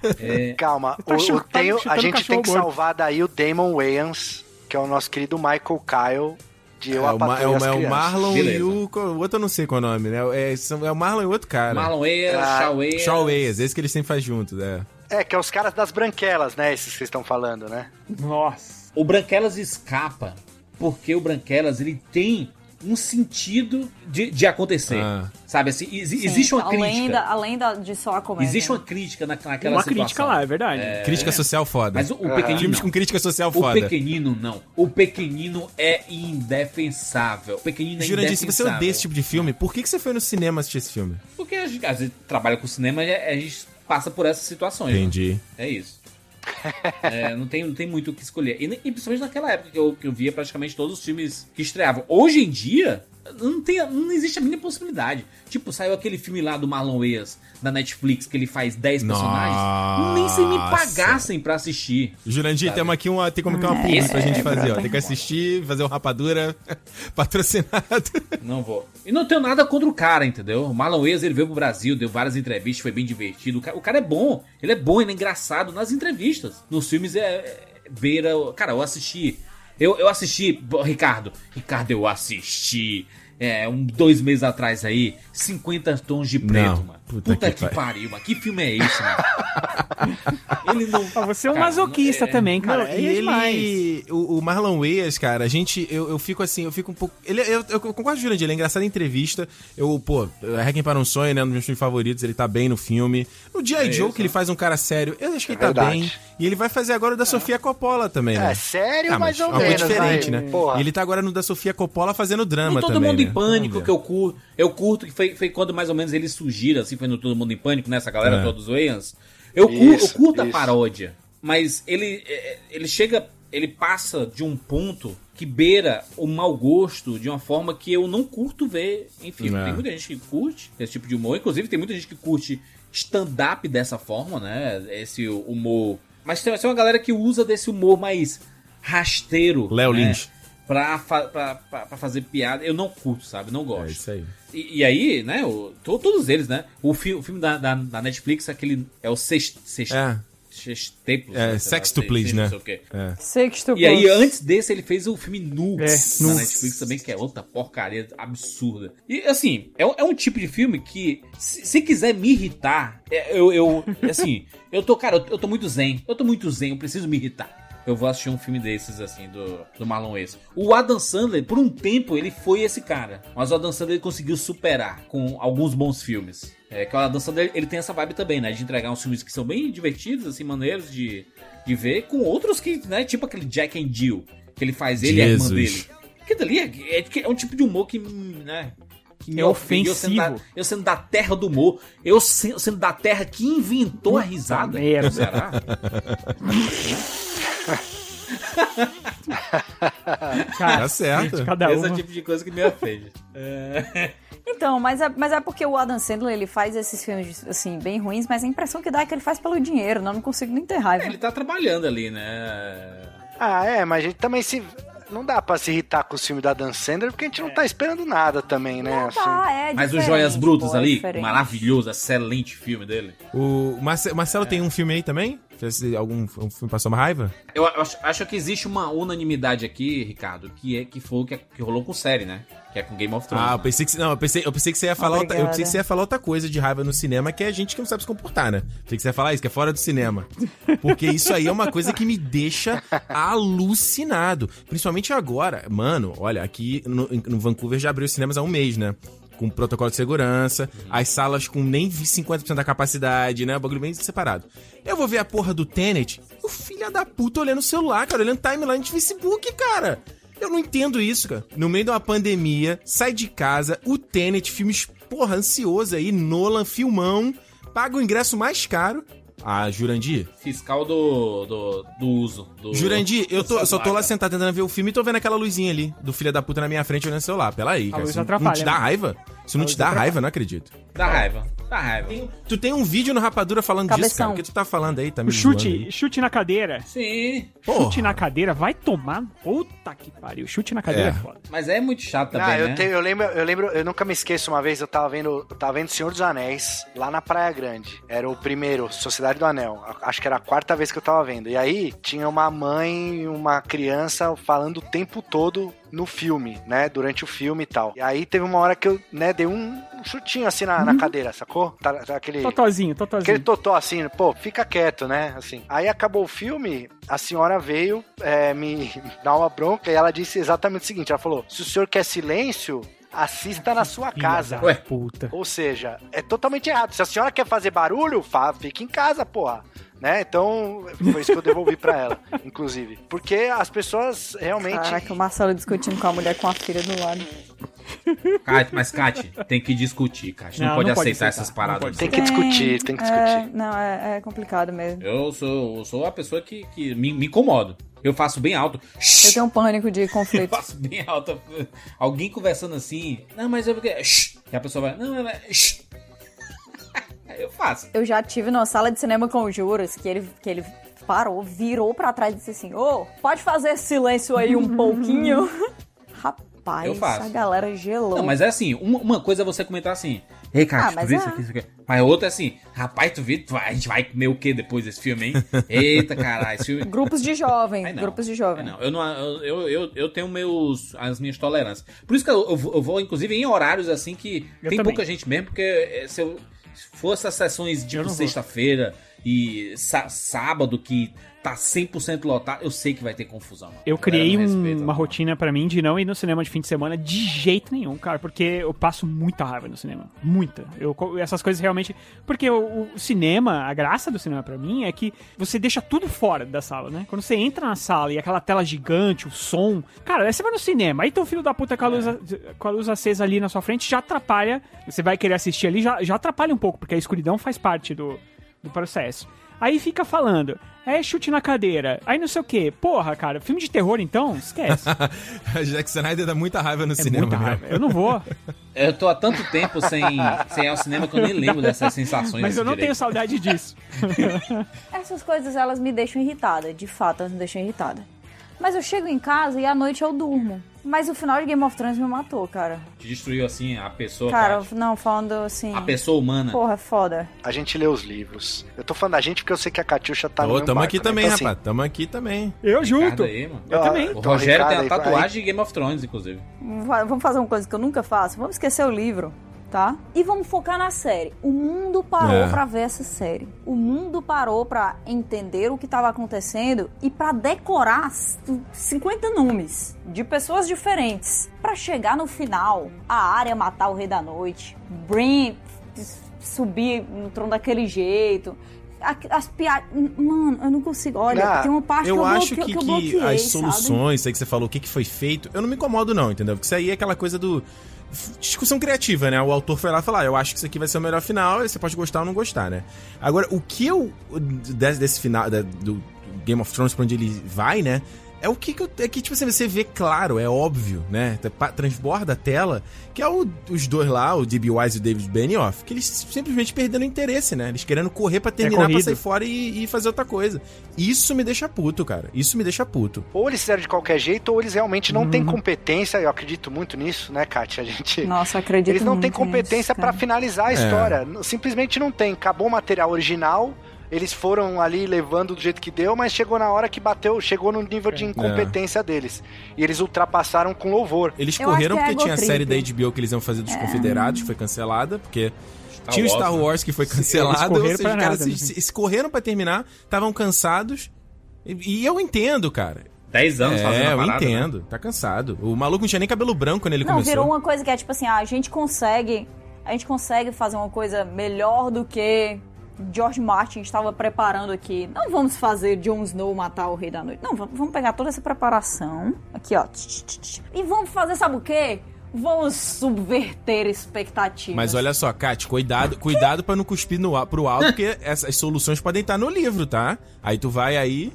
Speaker 6: Calma,
Speaker 3: Tá
Speaker 6: o,
Speaker 3: chutando-
Speaker 6: a gente tem que
Speaker 3: morto.
Speaker 6: salvar daí o Damon Wayans, que é o nosso querido Michael Kyle de Eu,
Speaker 5: é,
Speaker 6: a
Speaker 5: o, Ma- é o-
Speaker 6: e
Speaker 5: é o. Marlon e
Speaker 2: Beleza.
Speaker 5: o. O outro eu não sei qual é o nome, né? É, é o Marlon e o outro cara.
Speaker 2: Marlon Wayans,
Speaker 6: Ah,
Speaker 2: Shaw Wayans.
Speaker 5: Shaw Wayans, esse que eles sempre fazem juntos, é.
Speaker 6: É, que é os caras das branquelas, né? Esses que vocês estão falando, né?
Speaker 3: Nossa.
Speaker 2: O Branquelas escapa porque o Branquelas ele tem um sentido de, de acontecer.
Speaker 5: Ah.
Speaker 2: Sabe assim, exi-
Speaker 4: Sim,
Speaker 2: existe uma
Speaker 4: além
Speaker 2: crítica.
Speaker 4: Da, além da, de só a comédia.
Speaker 2: Existe uma crítica na, naquela
Speaker 3: Uma
Speaker 2: situação.
Speaker 3: crítica lá, é verdade.
Speaker 5: Crítica social foda.
Speaker 2: Mas o, o pequenino
Speaker 5: Filmes
Speaker 2: não.
Speaker 5: com crítica social
Speaker 2: O
Speaker 5: foda.
Speaker 2: pequenino não. O pequenino é indefensável. O pequenino é
Speaker 5: Jurandir, se você odeia esse tipo de filme, por que, que você foi no cinema assistir esse filme?
Speaker 2: Porque a gente, às vezes, trabalha com cinema e a gente passa por essas situações. né?
Speaker 5: Entendi.
Speaker 2: É isso. É, não, tem, não tem muito o que escolher. E, e principalmente naquela época que eu, que eu via praticamente todos os filmes que estreavam. Hoje em dia, não, tem, não existe a mínima possibilidade. Tipo, saiu aquele filme lá do Marlon Wayans, da Netflix, que ele faz 10 personagens. Nem se me
Speaker 5: Nossa.
Speaker 2: pagassem pra assistir.
Speaker 5: Jurandir,
Speaker 2: Sabe?
Speaker 5: temos aqui uma, tem como que uma publi
Speaker 2: Esse
Speaker 5: pra gente
Speaker 2: é
Speaker 5: fazer, ó. Tem que assistir, fazer um rapadura patrocinado.
Speaker 2: Não vou. E não tenho nada contra o cara, entendeu? O Marlon Wayans, ele veio pro Brasil, deu várias entrevistas, foi bem divertido. O ca- o cara, é bom. Ele é bom, ele é engraçado nas entrevistas. Nos filmes é, é beira... Cara, eu assisti... Eu, eu assisti... Ricardo. Ricardo, eu assisti... É, um, dois meses atrás aí, 50 tons de preto,
Speaker 5: Não,
Speaker 2: mano.
Speaker 5: puta
Speaker 2: Puta,
Speaker 5: que
Speaker 2: que,
Speaker 5: pariu.
Speaker 2: mano. Que filme é esse, mano? ele não.
Speaker 3: Ah, você é um
Speaker 2: Cara,
Speaker 3: masoquista
Speaker 2: é-
Speaker 3: também, cara.
Speaker 5: Não,
Speaker 3: é
Speaker 5: e
Speaker 3: demais.
Speaker 5: ele. O, o Marlon Wayans, cara, a gente. Eu, eu fico assim, eu fico um pouco. Ele, eu, eu concordo com o Jurandir, ele é engraçado em entrevista. Eu, pô, Hacking para um Sonho, né? Um dos meus filmes favoritos, ele tá bem no filme. No G.I.
Speaker 2: É
Speaker 5: Joe, que ele faz um cara sério, eu acho que ele tá
Speaker 6: verdade.
Speaker 5: bem. E ele vai fazer agora o da Sofia Coppola também, né?
Speaker 6: É, sério,
Speaker 5: Ah,
Speaker 6: mais
Speaker 5: mas
Speaker 6: ou menos.
Speaker 5: diferente,
Speaker 6: vai.
Speaker 5: né?
Speaker 6: Porra.
Speaker 5: E ele tá agora no da Sofia Coppola fazendo drama também. Né?
Speaker 2: Em Pânico, que eu curto. Eu curto que foi, foi quando mais ou menos eles surgiram, assim, foi no Todo Mundo em Pânico, nessa galera
Speaker 5: É.
Speaker 2: toda dos Wayans. Eu,
Speaker 6: Isso,
Speaker 2: eu curto a paródia, mas ele, é, ele chega, ele passa de um ponto que beira o mau gosto de uma forma que eu não curto ver em filme.
Speaker 5: É.
Speaker 2: Tem muita gente que curte esse tipo de humor, inclusive tem muita gente que curte stand-up dessa forma, né? Esse humor. Mas tem, tem uma galera que usa desse humor mais rasteiro.
Speaker 5: Léo
Speaker 2: né?
Speaker 5: Lynch.
Speaker 2: Pra, fa- pra, pra, pra fazer piada. Eu não curto, sabe? Não
Speaker 5: É
Speaker 2: gosto.
Speaker 5: isso aí.
Speaker 2: E, e aí, né, o, to- todos eles, né? O, fi- o filme da, da, da Netflix, aquele. É o sexto. sexto
Speaker 5: É.
Speaker 2: Sextuplos.
Speaker 5: É,
Speaker 2: né,
Speaker 5: sextuplis,
Speaker 2: seis-
Speaker 5: né?
Speaker 4: Sexto
Speaker 2: E aí, antes desse, ele fez o filme Nu
Speaker 3: É,
Speaker 2: na
Speaker 3: Nu.
Speaker 2: Netflix também, que é outra porcaria absurda. E assim, é, um- é um tipo de filme que, se, se quiser me irritar, é, eu, eu assim, eu tô, cara, eu, eu tô muito zen. Eu tô muito zen, eu preciso me irritar. Eu vou assistir um filme desses, assim, do, do Marlon Wayans. O Adam Sandler, por um tempo, ele foi esse cara. Mas o Adam Sandler ele conseguiu superar com alguns bons filmes. É que o Adam Sandler, ele tem essa vibe também, né? De entregar uns filmes que são bem divertidos, assim, maneiros de, de ver, com outros que, né? Tipo aquele Jack and Jill, que ele faz ele e a irmã dele. Que dali é, é, é um tipo de humor que, né? Que me
Speaker 3: É
Speaker 2: ofende. Eu sendo, da,
Speaker 3: ofensivo.
Speaker 2: eu sendo da terra do humor, eu sendo, sendo da terra que inventou a risada.
Speaker 3: merda.
Speaker 2: Será?
Speaker 3: Cara,
Speaker 5: Tá certo.
Speaker 3: gente, cada
Speaker 2: Esse é o tipo de coisa que me ofende.
Speaker 4: Então, mas é, mas é porque o Adam Sandler, ele faz esses filmes, assim, bem ruins, mas a impressão que dá é que ele faz pelo dinheiro, não, eu não consigo nem ter raiva.
Speaker 2: Ele tá trabalhando ali, né?
Speaker 6: Ah, é, mas a gente também se. Não dá pra se irritar com o filme da Dan Sandler, porque a gente não tá esperando nada também, né? assim.
Speaker 4: Tá, é
Speaker 2: Mas o Joias Brutas
Speaker 4: pô, é
Speaker 2: ali,
Speaker 4: diferente.
Speaker 2: maravilhoso, excelente filme dele.
Speaker 5: O Marce- Marcelo tem um filme aí também? Algum um filme passou uma raiva?
Speaker 2: Eu acho, acho que existe uma unanimidade aqui, Ricardo, que é que foi o que, que rolou com série, né? Que é com Game of Thrones.
Speaker 5: Ah, eu pensei que não, eu pensei, eu pensei que você ia falar outra, eu pensei que você ia falar outra coisa de raiva no cinema, que é gente que não sabe se comportar, né? Pensei que você ia falar isso, que é fora do cinema. Porque isso aí é uma coisa que me deixa alucinado, principalmente agora. Mano, olha, aqui no, no Vancouver já abriu os cinemas há um mês, né? Com protocolo de segurança, as salas com nem 50% da capacidade, né? O bagulho bem separado. Eu vou ver a porra do Tenet, o filho da puta olhando o celular, cara, olhando timeline de Facebook, cara. Eu não entendo isso, cara. No meio de uma pandemia, sai de casa, o Tenet, filmes, porra, ansioso aí, Nolan, filmão, paga o ingresso mais caro. Ah, Jurandir?
Speaker 2: Fiscal do, do, do uso. Do,
Speaker 5: Jurandir, eu, tô, eu só tô lá sentado tentando ver o filme e tô vendo aquela luzinha ali, do filho da puta na minha frente olhando o celular. Pela aí, cara. Isso não te dá
Speaker 3: né?
Speaker 5: raiva? Isso não
Speaker 3: A
Speaker 5: te dá
Speaker 3: atrapalha.
Speaker 5: raiva, não acredito.
Speaker 2: Dá raiva, dá raiva.
Speaker 5: Tu tem um vídeo no Rapadura falando disso,
Speaker 4: Cabeção.
Speaker 5: cara. O que tu tá falando aí? Tá me
Speaker 3: O chute,
Speaker 5: zoando
Speaker 3: chute na cadeira.
Speaker 2: Sim,
Speaker 5: Porra.
Speaker 3: Chute na cadeira, vai tomar. Puta que pariu. Chute na cadeira é,
Speaker 5: É.
Speaker 3: foda.
Speaker 2: mas é muito chato também,
Speaker 6: Ah, eu,
Speaker 2: né?
Speaker 6: tenho- eu lembro, eu lembro, eu nunca me esqueço uma vez, eu tava vendo, eu tava vendo Senhor dos Anéis, lá na Praia Grande. Era o primeiro, Sociedade do Anel. Acho que era a quarta vez que eu tava vendo. E aí tinha uma mãe e uma criança falando o tempo todo no filme, né? Durante o filme e tal. E aí teve uma hora que eu, né, dei um chutinho assim na, na cadeira, sacou? Tá, tá aquele.
Speaker 3: Totozinho, totozinho.
Speaker 6: Aquele totó assim, pô, fica quieto, né? Assim. Aí acabou o filme, a senhora veio é, me dar uma bronca e ela disse exatamente o seguinte: ela falou: se o senhor quer silêncio, assista na sua
Speaker 3: Filha
Speaker 6: casa.
Speaker 2: Ué.
Speaker 3: Puta.
Speaker 6: Ou seja, é totalmente errado. Se a senhora quer fazer barulho, fa fica em casa, porra. Né? Então, foi isso que eu devolvi pra ela, inclusive. Porque as pessoas realmente.
Speaker 4: Caraca, o Marcelo discutindo com a mulher com a filha do lado.
Speaker 2: Kate, mas, Kate, tem que discutir, Kate. Não,
Speaker 3: Não,
Speaker 2: pode
Speaker 3: não pode
Speaker 2: aceitar
Speaker 3: aceitar,
Speaker 2: essas paradas.
Speaker 6: Tem que discutir, tem que discutir.
Speaker 4: É, não, é, é complicado mesmo.
Speaker 2: Eu sou, eu sou a pessoa que, que me, me incomodo. Eu faço bem alto.
Speaker 4: Eu tenho um pânico de
Speaker 2: Eu
Speaker 4: conflito.
Speaker 2: faço bem alto. Alguém conversando assim. Não, mas eu porque. Shh. E a pessoa vai. Não, é. Shh. Eu faço.
Speaker 4: Eu já tive numa sala de cinema com o Juras que ele, que ele parou, virou pra trás e disse assim: Ô, pode fazer silêncio aí um pouquinho? Rapaz,
Speaker 2: Eu faço.
Speaker 4: a galera gelou.
Speaker 2: Não, mas é assim, uma, uma coisa é você comentar assim, ei, cara,
Speaker 4: Ah,
Speaker 2: tu
Speaker 4: mas
Speaker 2: viu
Speaker 4: é.
Speaker 2: isso aqui, isso aqui? Mas outra é assim, rapaz, tu viu, tu a gente vai comer o que depois desse filme, hein? Eita, caralho, esse filme...
Speaker 4: Grupos de
Speaker 2: não.
Speaker 4: grupos de jovem.
Speaker 2: Não, eu, não eu, eu, eu, tenho meus, as minhas tolerâncias. Por isso que eu, eu vou- eu vou, inclusive, em horários assim que
Speaker 3: Eu
Speaker 2: tem
Speaker 3: também.
Speaker 2: pouca gente mesmo, porque eh, se, eu, se for essas sessões
Speaker 3: Eu
Speaker 2: tipo sexta-feira e sá- sábado que tá 100% lotado, eu sei que vai ter confusão. mano.
Speaker 3: Eu criei um- uma
Speaker 2: não.
Speaker 3: rotina pra mim de não ir no cinema de fim de semana de jeito nenhum, cara, porque eu passo muita raiva no cinema. Muita. Eu, essas coisas realmente. Porque o, o cinema, a graça do cinema pra mim é que você deixa tudo fora da sala, né? Quando você entra na sala e aquela tela gigante, o som. Cara, aí você vai no cinema, aí teu filho da puta com a luz, a- com a luz acesa ali na sua frente já atrapalha. Você vai querer assistir ali, já, já atrapalha um pouco, porque a escuridão faz parte do, do processo. Aí fica falando, é chute na cadeira, aí não sei o que. Porra, cara, filme de terror então? Esquece.
Speaker 5: Jack Snyder dá muita raiva no
Speaker 3: É
Speaker 5: cinema,
Speaker 3: muita
Speaker 5: mesmo.
Speaker 3: raiva. Eu não vou.
Speaker 2: Eu tô há tanto tempo sem, sem ir ao cinema que eu nem lembro dessas sensações.
Speaker 3: Mas eu não
Speaker 2: direito.
Speaker 3: tenho saudade disso.
Speaker 4: Essas coisas, elas me deixam irritada. De fato, elas me deixam irritada. Mas eu chego em casa e à noite eu durmo. Mas o final de Game of Thrones me matou, cara.
Speaker 2: Te destruiu assim a pessoa.
Speaker 4: Cara, não, falando assim.
Speaker 2: a pessoa humana.
Speaker 4: Porra, é foda.
Speaker 6: A gente lê os livros. Eu tô falando da gente porque eu sei que a Catiuxa tá no
Speaker 5: Ô,
Speaker 6: meu
Speaker 5: tamo
Speaker 6: barco,
Speaker 5: aqui
Speaker 6: né?
Speaker 5: também,
Speaker 6: Então, assim,
Speaker 5: rapaz. Tamo aqui também.
Speaker 3: Eu junto.
Speaker 2: aí, mano.
Speaker 3: Eu
Speaker 6: ó,
Speaker 3: também.
Speaker 2: O
Speaker 6: então,
Speaker 2: Rogério tem a tatuagem
Speaker 6: aí-
Speaker 2: de Game of Thrones, inclusive.
Speaker 4: Va- Vamos fazer uma coisa que eu nunca faço. Vamos esquecer o livro, tá? E vamos focar na série. O mundo parou
Speaker 5: É.
Speaker 4: pra ver essa série. O mundo parou pra entender o que tava acontecendo e pra decorar s- 50 nomes de pessoas diferentes Pra chegar no final, a área matar o Rei da Noite, Bran subir no trono daquele jeito. A- As piadas. Mano, eu não consigo. Olha,
Speaker 6: Ah,
Speaker 4: tem uma parte
Speaker 5: Eu
Speaker 4: que eu,
Speaker 5: acho que,
Speaker 4: que eu
Speaker 5: que
Speaker 4: bloqueei,
Speaker 5: as
Speaker 4: sabe?
Speaker 5: soluções, isso aí que você falou, o que, que foi feito, eu não me incomodo, não, entendeu? Porque isso aí é aquela coisa do. Discussão criativa, né? O autor foi lá falar, "Ah, eu acho que isso aqui vai ser o melhor final, você pode gostar ou não gostar, né? Agora, o que eu. Desse, desse final, da- do Game of Thrones, pra onde ele vai, né? É o que, que eu, é que, tipo, você- você vê claro, é óbvio, né? Pa- Transborda a tela, que é o- os dois lá, o D.B. Wise e o David Benioff, que eles simplesmente perdendo interesse, né? Eles querendo correr pra terminar, pra
Speaker 3: corrido.
Speaker 5: sair fora e, e fazer outra coisa. Isso me deixa puto, cara. Isso me deixa puto.
Speaker 6: Ou eles fizeram de qualquer jeito, ou eles realmente não têm competência. Eu acredito muito nisso, né, Kátia? A gente.
Speaker 4: Nossa, acredito
Speaker 6: Eles não têm competência pra
Speaker 4: cara.
Speaker 6: finalizar a
Speaker 5: É.
Speaker 6: história. Simplesmente não tem. Acabou o material original. Eles foram ali levando do jeito que deu, mas chegou na hora que bateu, chegou no nível
Speaker 5: É.
Speaker 6: de incompetência deles. E eles ultrapassaram com louvor.
Speaker 5: Eles
Speaker 4: Eu
Speaker 5: correram
Speaker 4: é
Speaker 5: porque tinha a série da HBO que eles iam fazer dos Confederados, que foi cancelada, porque
Speaker 2: Star
Speaker 5: tinha o
Speaker 2: Wars,
Speaker 5: Star
Speaker 2: né?
Speaker 5: Wars que foi cancelado,
Speaker 3: correram
Speaker 5: ou seja,
Speaker 3: pra
Speaker 5: os caras
Speaker 3: nada,
Speaker 5: se,
Speaker 3: né?
Speaker 5: se- se correram pra terminar, estavam cansados. E, e eu entendo, cara.
Speaker 2: 10 anos fazendo
Speaker 5: É,
Speaker 2: a
Speaker 5: eu
Speaker 2: parada, né?
Speaker 5: entendo. Tá cansado. O maluco não tinha nem cabelo branco quando ele
Speaker 4: Não,
Speaker 5: começou.
Speaker 4: virou uma coisa que é tipo assim, ah, a gente consegue. A gente consegue fazer uma coisa melhor do que George Martin estava preparando aqui. Não vamos fazer Jon Snow matar o Rei da Noite. Não, vamos pegar toda essa preparação. Aqui, ó. E vamos fazer, sabe o quê? Vamos subverter expectativas.
Speaker 5: Mas olha só, Kat, cuidado, cuidado para não cuspir no, pro alto, porque essas soluções podem estar no livro, tá? Aí tu vai aí.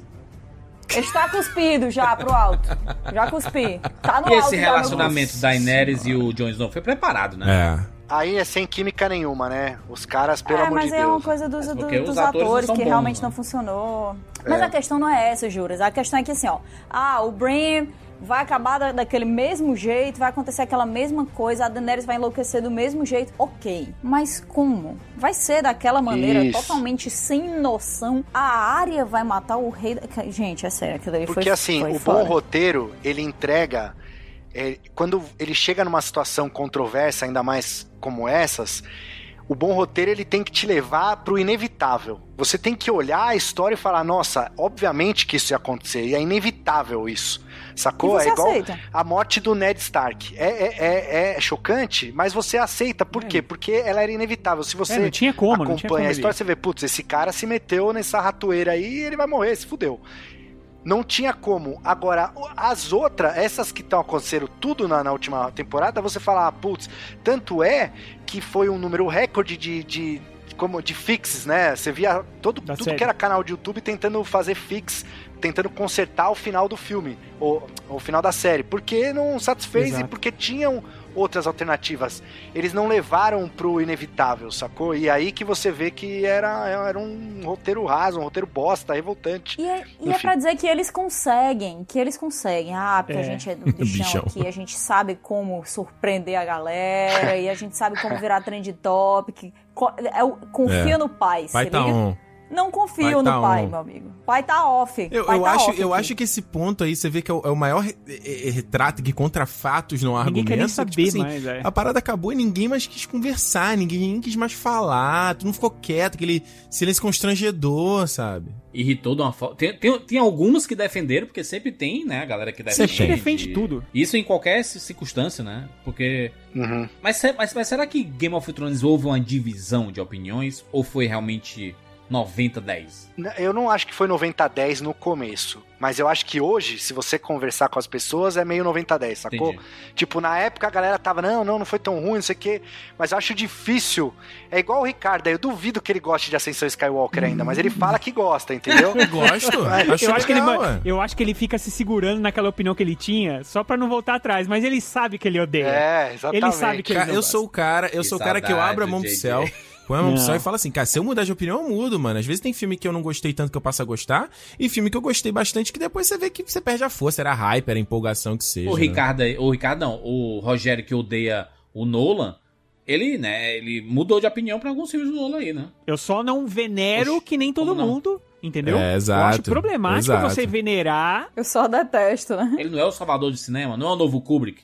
Speaker 4: Está cuspido já pro alto. Já cuspi. Tá no
Speaker 2: E
Speaker 4: alto
Speaker 2: esse
Speaker 4: meu
Speaker 2: relacionamento da Daenerys e o Jon Snow foi preparado, né?
Speaker 5: É.
Speaker 6: Aí é sem química nenhuma, né? Os caras, pelo
Speaker 4: é,
Speaker 6: amor
Speaker 4: mas
Speaker 6: de
Speaker 4: é uma
Speaker 6: Deus.
Speaker 4: coisa dos,
Speaker 2: Mas
Speaker 4: do-
Speaker 2: porque
Speaker 4: dos
Speaker 2: os atores
Speaker 4: atores, que
Speaker 2: bons,
Speaker 4: realmente
Speaker 2: né?
Speaker 4: não funcionou. Mas
Speaker 6: É.
Speaker 4: a questão não é essa, Juras. A questão é que assim, ó. Ah, o Bran vai acabar da- daquele mesmo jeito, vai acontecer aquela mesma coisa, a Daenerys vai enlouquecer do mesmo jeito. Ok. Mas como? Vai ser daquela maneira
Speaker 6: Isso.
Speaker 4: totalmente sem noção. A área vai matar o rei. da- Gente, é sério, aquilo ali foi
Speaker 6: Porque assim,
Speaker 4: foi
Speaker 6: o
Speaker 4: foda.
Speaker 6: bom roteiro, ele entrega. É, quando ele chega numa situação controversa, ainda mais como essas, o bom roteiro ele tem que te levar pro inevitável. Você tem que olhar a história e falar, nossa, obviamente que isso ia acontecer, e é inevitável isso. Sacou? É igual
Speaker 4: aceita.
Speaker 6: a morte do Ned Stark. É, é, é, é chocante, mas você aceita. Por quê? Porque ela era inevitável. Se você
Speaker 3: É, não tinha como, não tinha
Speaker 6: acompanha
Speaker 3: como
Speaker 6: a
Speaker 3: ele-
Speaker 6: história, você vê, putz, esse cara se meteu nessa ratoeira aí e ele vai morrer, se fudeu. Não tinha como. Agora, as outras, essas que estão acontecendo tudo na, na última temporada, você fala, ah, putz, tanto é que foi um número recorde de, de, como, de fixes, né? Você via todo,
Speaker 3: Da
Speaker 6: tudo
Speaker 3: série.
Speaker 6: que era canal de YouTube tentando fazer fix, tentando consertar o final do filme, ou o final da série, porque não satisfez e
Speaker 3: Exato.
Speaker 6: porque tinham outras alternativas. Eles não levaram pro inevitável, sacou? E aí que você vê que era, era um roteiro raso, um roteiro bosta, revoltante.
Speaker 4: E é, e é pra dizer que eles conseguem, que eles conseguem. Ah, porque
Speaker 3: É.
Speaker 4: a gente é do bichão,
Speaker 5: Bichão.
Speaker 4: aqui, a gente sabe como surpreender a galera, e a gente sabe como virar trend topic. É confia
Speaker 5: É.
Speaker 4: no pai,
Speaker 5: Pai
Speaker 4: se
Speaker 5: tá
Speaker 4: liga?
Speaker 5: on.
Speaker 4: Não confio
Speaker 5: Pai
Speaker 4: no
Speaker 5: tá
Speaker 4: pai,
Speaker 5: on.
Speaker 4: meu amigo. Pai tá off.
Speaker 5: Eu,
Speaker 4: pai
Speaker 5: eu
Speaker 4: tá
Speaker 5: acho,
Speaker 4: off
Speaker 5: eu acho que esse ponto aí, você vê que é o, é o maior re- retrato que contra fatos não
Speaker 3: Ninguém quer
Speaker 5: argumentos.
Speaker 3: nem
Speaker 5: é que,
Speaker 3: saber mais, é.
Speaker 5: A parada acabou e ninguém mais quis conversar, ninguém, ninguém quis mais falar, tu não ficou quieto, aquele silêncio constrangedor, sabe?
Speaker 2: Irritou de uma forma. Tem, tem, tem alguns que defenderam, porque sempre tem, né, a galera que defende.
Speaker 5: Sempre
Speaker 3: defende tudo.
Speaker 2: Isso em qualquer ci- circunstância, né? Porque.
Speaker 6: Uhum.
Speaker 2: Mas, mas, mas será que Game of Thrones houve uma divisão de opiniões? Ou foi realmente 90-10?
Speaker 6: N- Eu não acho que foi 90-10 no começo. Mas eu acho que hoje, se você conversar com as pessoas, é meio 90-10, sacou?
Speaker 2: Entendi.
Speaker 6: Tipo, na época a galera tava, não, não, não foi tão ruim, não sei o quê. Mas eu acho difícil. É igual o Ricardo, eu duvido que ele goste de Ascensão Skywalker ainda, mas ele fala que gosta, entendeu?
Speaker 5: Eu gosto, acho,
Speaker 3: Eu acho, que ele,
Speaker 5: legal,
Speaker 3: eu acho que ele fica se segurando naquela opinião que ele tinha, só pra não voltar atrás, mas ele sabe que ele odeia.
Speaker 6: É, exatamente.
Speaker 3: Ele sabe que ele
Speaker 5: eu
Speaker 3: gosta.
Speaker 5: sou o cara, eu
Speaker 2: Que
Speaker 5: sou o cara que eu abro a mão pro
Speaker 2: saudade,
Speaker 5: céu. Põe uma
Speaker 3: Não.
Speaker 5: opção e fala assim, cara, se eu mudar de opinião, eu mudo, mano. Às vezes tem filme que eu não gostei tanto que eu passo a gostar, e filme que eu gostei bastante que depois você vê que você perde a força, era hype, era empolgação que seja.
Speaker 2: O
Speaker 5: né?
Speaker 2: Ricardo aí, o Ricardo não, o Rogério que odeia o Nolan, ele, né, ele mudou de opinião pra alguns filmes do Nolan aí, né?
Speaker 3: Eu só não venero
Speaker 2: Oxe,
Speaker 3: que nem todo mundo, entendeu?
Speaker 5: É,
Speaker 3: Eu acho
Speaker 5: exato,
Speaker 3: problemático
Speaker 5: exato.
Speaker 3: você venerar.
Speaker 4: Eu só detesto, né?
Speaker 2: Ele não é o salvador de cinema, não é o novo Kubrick.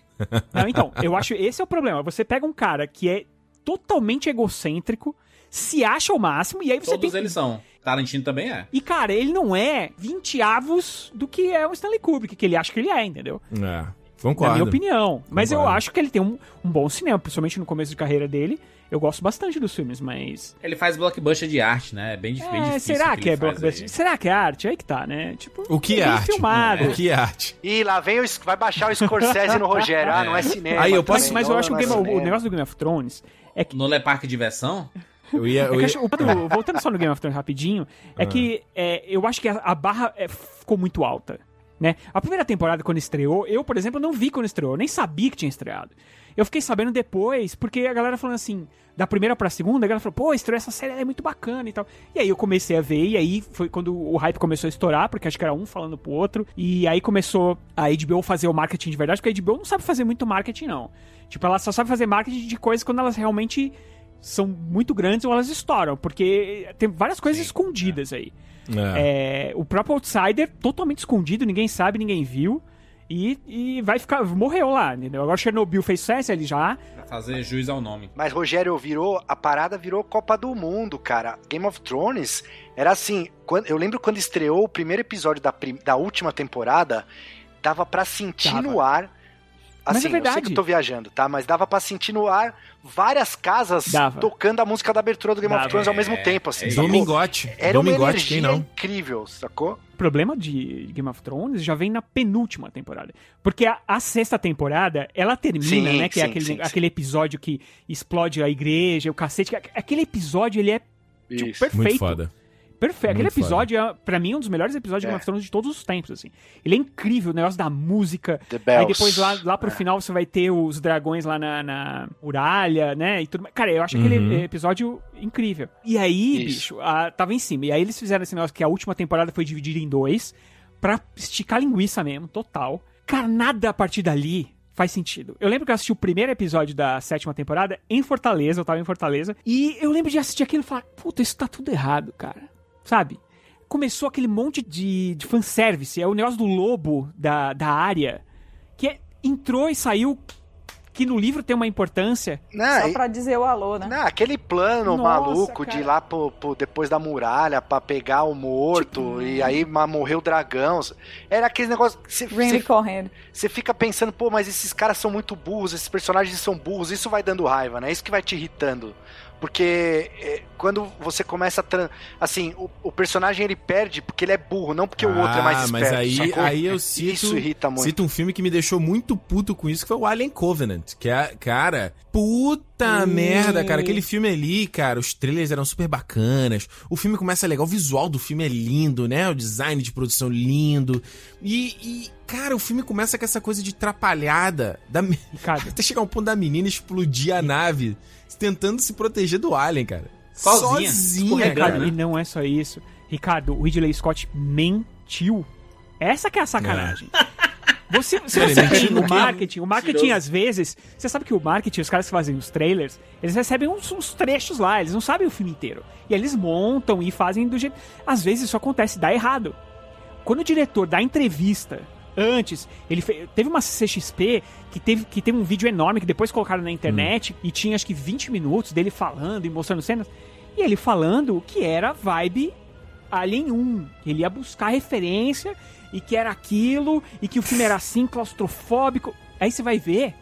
Speaker 3: Não, então, eu acho esse é o problema. Você pega um cara que é totalmente egocêntrico, se acha o máximo, e aí você
Speaker 2: Todos
Speaker 3: tem.
Speaker 2: eles são. Tarantino também é.
Speaker 3: E, cara, ele não é 20 avos do que é o Stanley Kubrick, que ele acha que ele é, entendeu?
Speaker 5: É,
Speaker 3: Na
Speaker 5: concordo.
Speaker 3: minha opinião. Mas eu acho que ele tem um, um bom cinema, principalmente no começo de carreira dele. Eu gosto bastante dos filmes, mas.
Speaker 2: Ele faz blockbuster de arte, né? É bem, dif- bem
Speaker 3: É,
Speaker 2: difícil.
Speaker 3: será
Speaker 2: o
Speaker 3: que, é blockbuster?
Speaker 2: aí.
Speaker 3: Será que é arte? Aí que tá, né? Tipo,
Speaker 5: O que é
Speaker 3: bem
Speaker 5: arte?
Speaker 3: filmado.
Speaker 5: O que é arte?
Speaker 6: Ih, lá vem o. Vai baixar o Scorsese no Rogério. Ah, não é cinema.
Speaker 5: Aí eu
Speaker 6: também,
Speaker 5: posso-
Speaker 3: Mas eu
Speaker 6: não,
Speaker 3: acho que o,
Speaker 6: é
Speaker 3: o negócio do Game of Thrones é que
Speaker 2: é parque de diversão?
Speaker 5: Eu ia.
Speaker 3: É
Speaker 5: Eu ia...
Speaker 3: acho- o Pedro, voltando só no Game of Thrones rapidinho, é
Speaker 5: Ah.
Speaker 3: que é, eu acho que a, a barra é, ficou muito alta. Né? A primeira temporada, quando estreou, eu, por exemplo, não vi quando estreou, eu nem sabia que tinha estreado. Eu fiquei sabendo depois, porque a galera falando assim, da primeira pra segunda, a galera falou, pô, estreou essa série, ela é muito bacana e tal. E aí eu comecei a ver, e aí foi quando o hype começou a estourar, porque acho que era um falando pro outro, e aí começou a HBO fazer o marketing de verdade, porque a HBO não sabe fazer muito marketing, não. Tipo, ela só sabe fazer marketing de coisas quando elas realmente são muito grandes ou elas estouram, porque tem várias coisas escondidas aí.
Speaker 5: É.
Speaker 3: É, o próprio Outsider, totalmente escondido, ninguém sabe, ninguém viu. E, e vai ficar. Morreu lá, entendeu? Agora Chernobyl fez sucesso, ele já.
Speaker 2: Pra fazer juiz ao nome.
Speaker 6: Mas, Rogério, virou. A parada virou Copa do Mundo, cara. Game of Thrones era assim. Quando, eu lembro quando estreou o primeiro episódio da, da última temporada, dava pra sentir
Speaker 3: Dava.
Speaker 6: no ar.
Speaker 3: Mas
Speaker 6: Assim,
Speaker 3: é
Speaker 6: eu sei
Speaker 3: verdade.
Speaker 6: que eu tô viajando, tá? Mas dava pra sentir no ar várias casas
Speaker 3: Dava.
Speaker 6: tocando a música da abertura do Game
Speaker 3: Dava.
Speaker 6: of Thrones ao mesmo
Speaker 2: É,
Speaker 6: tempo, assim.
Speaker 2: é?
Speaker 5: Domingote.
Speaker 6: Era uma
Speaker 5: Domingote,
Speaker 6: energia
Speaker 5: quem não?
Speaker 6: incrível, sacou?
Speaker 3: O problema de Game of Thrones já vem na penúltima temporada. Porque a, a sexta temporada, ela termina,
Speaker 6: Sim,
Speaker 3: né? Que é
Speaker 6: sim,
Speaker 3: aquele,
Speaker 6: sim,
Speaker 3: aquele episódio que explode a igreja, o cacete. que- Aquele episódio, ele é tipo, perfeito.
Speaker 5: Muito foda.
Speaker 3: Perfeito. Aquele
Speaker 5: Muito
Speaker 3: episódio, é, pra mim, um dos melhores episódios de
Speaker 6: É.
Speaker 3: Game of Thrones de todos os tempos, assim. Ele é incrível, o negócio da música.
Speaker 6: The Bells.
Speaker 3: Aí depois lá, lá pro
Speaker 6: É.
Speaker 3: final você vai ter os dragões lá na, na muralha, né? E tudo mais. Cara, eu acho aquele
Speaker 5: Uhum.
Speaker 3: episódio incrível. E aí,
Speaker 6: Isso.
Speaker 3: bicho, a- tava em cima. E aí eles fizeram esse negócio que a última temporada foi dividida em dois pra esticar a linguiça mesmo, total. Cara, nada a partir dali faz sentido. Eu lembro que eu assisti o primeiro episódio da sétima temporada em Fortaleza, eu tava em Fortaleza, e eu lembro de assistir aquilo e falar, puta, isso tá tudo errado, cara. Sabe? Começou aquele monte de, de fanservice, é o negócio do lobo da, da área, que é- entrou e saiu, que no livro tem uma importância.
Speaker 6: Não,
Speaker 4: Só
Speaker 6: e-
Speaker 4: pra dizer o alô, né?
Speaker 6: Não, aquele plano
Speaker 3: Nossa,
Speaker 6: maluco de
Speaker 3: cara.
Speaker 6: ir lá pro, pro- depois da muralha pra pegar o morto
Speaker 3: Tipo,
Speaker 6: e aí morreu o dragão. Era aquele negócio. Você
Speaker 4: Randy correndo.
Speaker 6: fica pensando, pô, mas esses caras são muito burros, esses personagens são burros, isso vai dando raiva, né? Isso que vai te irritando. Porque é, quando você começa a. Assim, o, o personagem ele perde porque ele é burro, não porque o outro é mais
Speaker 5: Ah,
Speaker 6: esperto.
Speaker 5: mas aí,
Speaker 6: sacou?
Speaker 5: aí eu cito,
Speaker 6: Isso irrita muito.
Speaker 5: cito um filme que me deixou muito puto com isso, que foi o Alien Covenant. Que é, cara, puta
Speaker 3: Hum.
Speaker 5: merda, cara. Aquele filme ali, cara, os trailers eram super bacanas. O filme começa legal, o visual do filme é lindo, né? O design de produção lindo. E, e, cara, o filme começa com essa coisa de trapalhada. Da... Até chegar um ponto da menina explodir a nave, tentando se proteger do Alien, cara.
Speaker 2: Sozinha,
Speaker 5: Sozinha, cara.
Speaker 2: Né?
Speaker 3: e não é só isso. Ricardo, o Ridley Scott mentiu. Essa que é a sacanagem. Você, se você tem
Speaker 5: no
Speaker 3: o marketing, o marketing às vezes, você sabe que o marketing, os caras que fazem os trailers, eles recebem uns, uns trechos lá, eles não sabem o filme inteiro. E eles montam e fazem do jeito. Às vezes isso acontece, dá errado. Quando o diretor dá entrevista antes, ele teve uma CXP que teve, que teve um vídeo enorme que depois colocaram na internet e tinha acho que 20 minutos dele falando e mostrando cenas. E ele falando que era vibe Alien 1. que Ele ia buscar referência e que era aquilo e que o filme era assim, claustrofóbico. Aí você vai ver.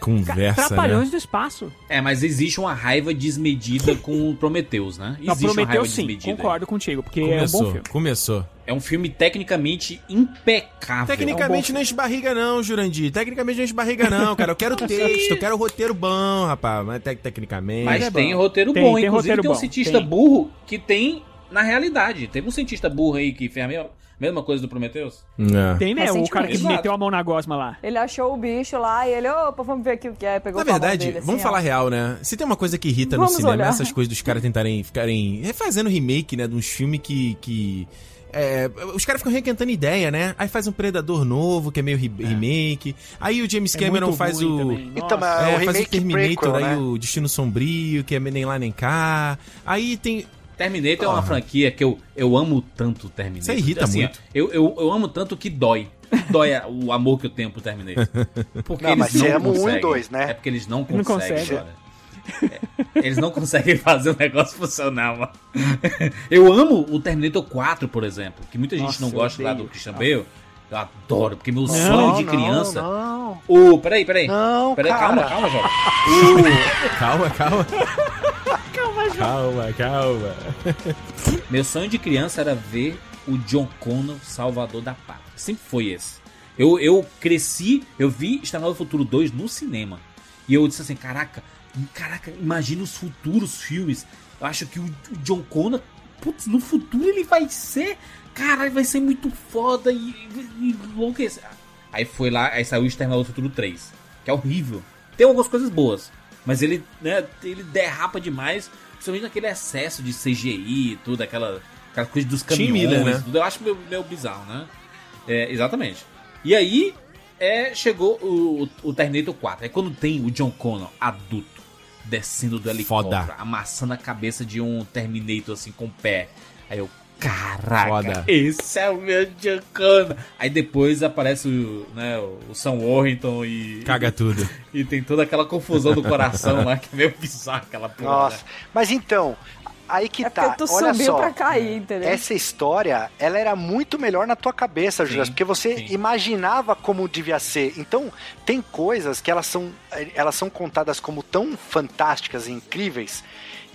Speaker 5: Conversa, né?
Speaker 3: Trapalhões do espaço.
Speaker 2: É, mas existe uma raiva desmedida com o Prometheus, né?
Speaker 3: Não,
Speaker 2: Existe uma
Speaker 3: Prometeu
Speaker 2: raiva
Speaker 3: sim,
Speaker 2: desmedida.
Speaker 3: concordo contigo, porque é um bom
Speaker 5: Começou,
Speaker 3: filme.
Speaker 5: começou.
Speaker 2: É um filme tecnicamente impecável.
Speaker 5: Tecnicamente não enche barriga não, Jurandir. Tecnicamente não enche barriga não, cara. Eu quero texto, eu quero roteiro bom, rapaz. Mas tecnicamente...
Speaker 2: Mas
Speaker 3: é
Speaker 2: tem
Speaker 3: bom.
Speaker 2: roteiro
Speaker 3: Tem-
Speaker 2: bom.
Speaker 3: tem
Speaker 2: Inclusive
Speaker 3: roteiro
Speaker 2: tem um
Speaker 3: bom,
Speaker 2: cientista
Speaker 3: tem.
Speaker 2: burro que tem na realidade. Teve um cientista burro aí que fez a mesma, mesma coisa do Prometheus.
Speaker 5: É.
Speaker 3: Tem mesmo, o cara que meteu a mão na gosma lá.
Speaker 4: Ele achou o bicho lá e ele, opa, vamos ver aqui o que é. Pegou
Speaker 5: Na
Speaker 4: com a mão
Speaker 5: verdade,
Speaker 4: dele, assim,
Speaker 5: vamos
Speaker 4: ó.
Speaker 5: falar real, né? Se tem uma coisa que irrita
Speaker 4: Vamos
Speaker 5: no cinema,
Speaker 4: olhar.
Speaker 5: é essas coisas dos caras tentarem ficarem refazendo remake, né? De uns filmes que. que é, os caras ficam requentando ideia, né? Aí faz um Predador novo, que é meio re- remake. Aí o James
Speaker 3: É
Speaker 5: Cameron
Speaker 3: muito
Speaker 5: faz o.
Speaker 3: também.
Speaker 6: Então,
Speaker 5: É,
Speaker 6: o
Speaker 5: faz o
Speaker 6: remake
Speaker 5: Terminator,
Speaker 6: prequel,
Speaker 5: aí
Speaker 6: né?
Speaker 5: o Destino Sombrio, que é nem lá nem cá. Aí tem.
Speaker 2: Terminator é uma franquia que eu, eu amo tanto o Terminator.
Speaker 5: Isso irrita
Speaker 2: Assim,
Speaker 5: muito.
Speaker 2: Eu, eu, eu amo tanto que dói. Dói o amor que eu tenho pro Terminator. Porque
Speaker 6: Não,
Speaker 2: eles
Speaker 6: mas
Speaker 2: não
Speaker 6: você ama um e
Speaker 2: conseguem.
Speaker 6: dois, né?
Speaker 2: É porque eles não
Speaker 3: Não
Speaker 2: conseguem.
Speaker 3: consegue.
Speaker 2: cara. É, Eles não conseguem fazer o negócio funcionar, mano. Eu amo o Terminator 4, por exemplo, que muita gente
Speaker 3: Nossa,
Speaker 2: não gosta lá do. Christian Bale. Eu adoro, porque meu
Speaker 3: Não,
Speaker 2: sonho de
Speaker 6: não,
Speaker 2: criança.
Speaker 6: Não,
Speaker 2: O. Peraí, peraí.
Speaker 6: não,
Speaker 2: peraí calma, calma, Jovem.
Speaker 5: Calma, calma. Calma, calma.
Speaker 2: Meu sonho de criança era ver o John Connor Salvador da Pátria. Sempre foi esse. Eu, eu cresci, eu vi Exterminador do Futuro 2 no cinema. E eu disse assim, caraca, caraca, imagina os futuros filmes. Eu acho que o, o John Connor, putz, no futuro ele vai ser, caralho, vai ser muito foda e, e enlouquecer. Aí foi lá, aí saiu o Exterminador do Futuro 3, que é horrível. Tem algumas coisas boas, mas ele, né, ele derrapa demais, principalmente naquele excesso de CGI e tudo, aquela, aquela coisa dos caminhões,
Speaker 5: Miller, né?
Speaker 2: tudo. Eu acho meio, meio bizarro, né? É, exatamente. E aí, é, chegou o, o Terminator 4. Aí quando tem o John Connor adulto descendo do helicóptero,
Speaker 5: Foda.
Speaker 2: amassando a cabeça de um Terminator assim com o pé. Aí eu, caraca,
Speaker 5: Foda.
Speaker 2: esse é o meu Connor. Aí depois aparece o, né, o Sam Warrington e,
Speaker 5: Caga tudo.
Speaker 2: e tem toda aquela confusão do coração lá, que é meio bizarro aquela porra.
Speaker 6: Nossa,
Speaker 2: né?
Speaker 6: mas então, aí que
Speaker 4: É
Speaker 6: tá.
Speaker 4: tu
Speaker 6: Olha
Speaker 4: subiu
Speaker 6: só.
Speaker 4: pra cair, entendeu?
Speaker 6: Essa história, ela era muito melhor na tua cabeça, Juras, porque você
Speaker 2: sim.
Speaker 6: imaginava como devia ser. Então, tem coisas que elas são, elas são contadas como tão fantásticas e incríveis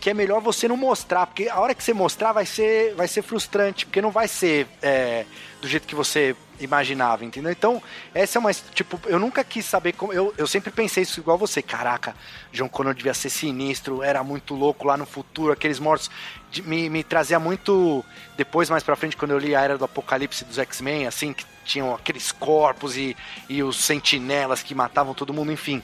Speaker 6: que é melhor você não mostrar, porque a hora que você mostrar vai ser, vai ser frustrante, porque não vai ser é, do jeito que você imaginava, entendeu? Então, essa é uma. Tipo, eu nunca quis saber como. Eu, eu sempre pensei isso igual você. Caraca, John Connor devia ser sinistro, era muito louco lá no futuro, aqueles mortos. de- me, me trazia muito. Depois, mais pra frente, quando eu li a Era do Apocalipse dos X-Men, assim, que tinham aqueles corpos e, e os sentinelas que matavam todo mundo, enfim.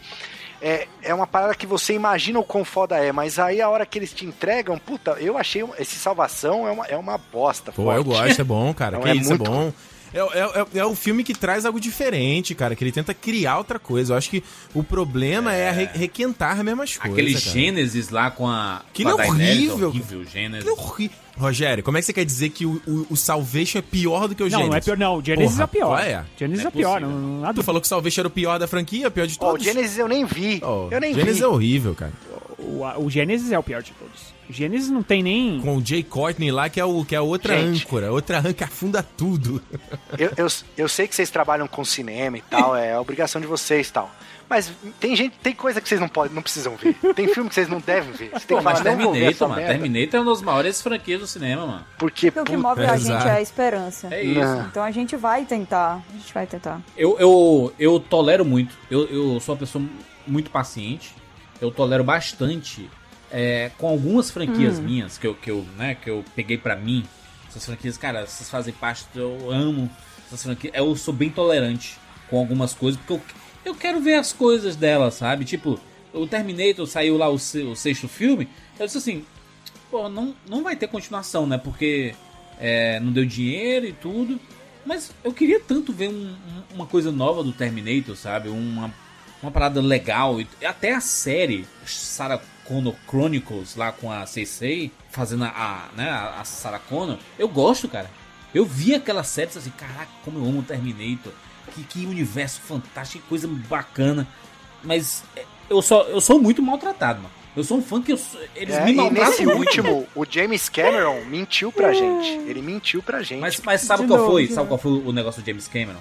Speaker 6: É, é uma parada que você imagina o quão foda é, mas aí a hora que eles te entregam, puta, eu achei esse salvação é uma, é uma bosta.
Speaker 5: Pô, eu
Speaker 6: forte.
Speaker 5: gosto, é bom, cara.
Speaker 6: Não,
Speaker 5: que
Speaker 6: é
Speaker 5: isso,
Speaker 6: muito
Speaker 5: é bom. É, é, é, é o filme que traz algo diferente, cara, que ele tenta criar outra coisa. Eu acho que o problema é, re- requentar as mesmas coisas.
Speaker 2: Aquele
Speaker 5: cara.
Speaker 2: Gênesis lá com a.
Speaker 5: Aquilo
Speaker 2: com a
Speaker 5: é horrível.
Speaker 2: horrível Gênesis.
Speaker 5: Aquilo é horrível. Rogério, como é que você quer dizer que o, o, o Salvation é pior do que o
Speaker 3: Não,
Speaker 5: Gênesis?
Speaker 3: não é pior, não. O Genesis
Speaker 5: Porra,
Speaker 3: é pior.
Speaker 5: qual é?
Speaker 3: Genesis
Speaker 2: Não
Speaker 3: é,
Speaker 2: é
Speaker 3: pior, não, não há
Speaker 5: Tu falou que o Salvation era o pior da franquia, o pior de
Speaker 6: Ó, o
Speaker 5: todos.
Speaker 6: Genesis eu nem vi.
Speaker 5: Oh,
Speaker 6: eu nem
Speaker 5: Genesis
Speaker 6: vi.
Speaker 5: é horrível, cara.
Speaker 3: O, o Genesis é o pior de todos. O Genesis não tem nem.
Speaker 5: Com o Jay Courtney lá, que é, o, que é outra
Speaker 6: Gente.
Speaker 5: âncora. Outra âncora que afunda tudo.
Speaker 6: Eu, eu, eu sei que vocês trabalham com cinema e tal, é a obrigação de vocês e tal. Mas tem gente, tem coisa que vocês não podem, não precisam ver. Tem filme que vocês não devem ver. Você tem
Speaker 2: Pô,
Speaker 6: que
Speaker 2: mas
Speaker 6: falar,
Speaker 2: Terminator, mano. Terminator é uma das maiores franquias do cinema, mano.
Speaker 6: Porque,
Speaker 4: Porque o que move a gente
Speaker 5: exato.
Speaker 4: é a esperança.
Speaker 2: É isso.
Speaker 6: Não.
Speaker 4: Então a gente vai tentar. A gente vai tentar.
Speaker 2: Eu, eu, eu tolero muito. Eu, eu sou uma pessoa muito paciente. Eu tolero bastante é, com algumas franquias minhas que eu, que, eu, né, que eu peguei pra mim. Essas franquias, cara, essas fazem parte. Eu amo essas franquias. Eu sou bem tolerante com algumas coisas porque eu, eu quero ver as coisas delas, sabe? Tipo, o Terminator saiu lá o, o sexto filme. Eu disse assim: pô, não, não vai ter continuação, né? Porque é, não deu dinheiro e tudo. Mas eu queria tanto ver um- um- uma coisa nova do Terminator, sabe? Uma, uma parada legal. E até a série Sarah Connor Chronicles, lá com a Cersei, fazendo a, né, a Sarah Connor. Eu gosto, cara. Eu vi aquela série e assim, caraca, como eu amo o Terminator. Que, que universo fantástico, que coisa bacana. Mas é, eu, só, eu sou muito maltratado, mano. Eu sou um fã que eu, sou- eles
Speaker 6: É,
Speaker 2: me
Speaker 6: e
Speaker 2: maltratam
Speaker 6: nesse
Speaker 2: muito.
Speaker 6: último, o James Cameron mentiu pra gente. Ele mentiu pra gente.
Speaker 2: Mas, mas sabe
Speaker 4: De
Speaker 2: qual
Speaker 4: novo,
Speaker 2: foi? Sabe qual foi o negócio do James Cameron?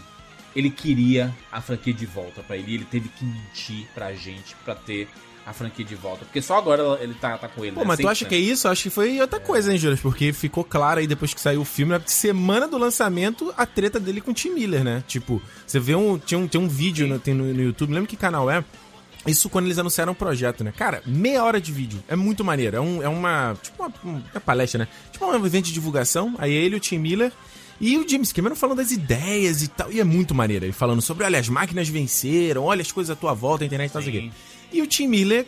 Speaker 2: Ele queria a franquia de volta pra ele. Ele teve que mentir pra gente pra ter a franquia de volta. Porque só agora ele tá, tá com ele.
Speaker 5: Pô,
Speaker 2: né?
Speaker 5: mas tu acha
Speaker 2: 100%.
Speaker 5: que é isso? Acho que foi outra coisa, hein, Juras? Porque ficou claro aí depois que saiu o filme, na semana do lançamento, a treta dele com o Tim Miller, né? Tipo, você vê um. Tinha um, tem um vídeo no, tem no, no YouTube, não lembro que canal é. Isso quando eles anunciaram o projeto, né? Cara, meia hora de vídeo. É muito maneiro. É, um, é uma. Tipo uma, uma palestra, né? Tipo um evento de divulgação. Aí ele, o Tim Miller. E o James Cameron falando das ideias e tal. E é muito maneiro. Ele falando sobre, olha, as máquinas venceram, olha as coisas à tua volta, a internet e tal, quê. E o Tim Miller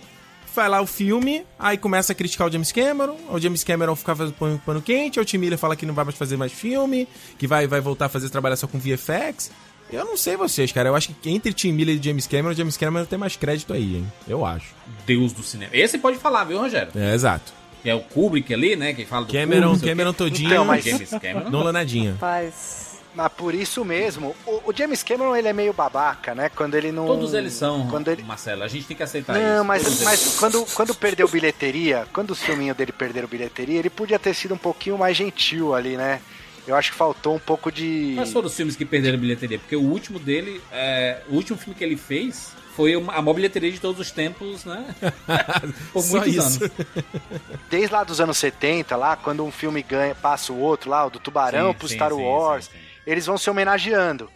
Speaker 5: vai lá o filme, aí começa a criticar o James Cameron, o James Cameron fica fazendo pano, pano quente, o Tim Miller fala que não vai mais fazer mais filme, que vai, vai voltar a fazer trabalhar só com VFX. Eu não sei vocês, cara. Eu acho que entre Tim Miller e James Cameron, o James Cameron tem mais crédito aí, hein? Eu acho.
Speaker 2: Deus do cinema. Esse pode falar, viu, Rogério?
Speaker 5: É, exato.
Speaker 2: Que é o Kubrick ali, né? Que fala do
Speaker 5: Cameron,
Speaker 2: Kubrick,
Speaker 5: Cameron
Speaker 2: não o
Speaker 5: todinho,
Speaker 6: Então, mas-
Speaker 2: James Cameron.
Speaker 5: Nolanadinha.
Speaker 4: Rapaz.
Speaker 6: Mas por isso mesmo, o, o James Cameron ele é meio babaca, né? Quando ele não.
Speaker 2: Todos eles são,
Speaker 6: Quando ele...
Speaker 2: Marcelo. A gente tem que aceitar
Speaker 6: Não,
Speaker 2: isso. Todos
Speaker 6: mas, mas quando, quando perdeu bilheteria, quando os filminhos dele perderam bilheteria, ele podia ter sido um pouquinho mais gentil ali, né? Eu acho que faltou um pouco de.
Speaker 2: Quais foram os filmes que perderam bilheteria? Porque o último dele, é, o último filme que ele fez foi a maior bilheteria de todos os tempos, né? Por
Speaker 5: Só
Speaker 2: muitos
Speaker 5: isso.
Speaker 2: anos.
Speaker 6: Desde lá dos anos 70, lá, quando um filme ganha, passa o outro lá, o do Tubarão
Speaker 2: Sim,
Speaker 6: pro
Speaker 2: sim,
Speaker 6: Star
Speaker 2: sim,
Speaker 6: Wars,
Speaker 2: sim, sim.
Speaker 6: eles vão se homenageando.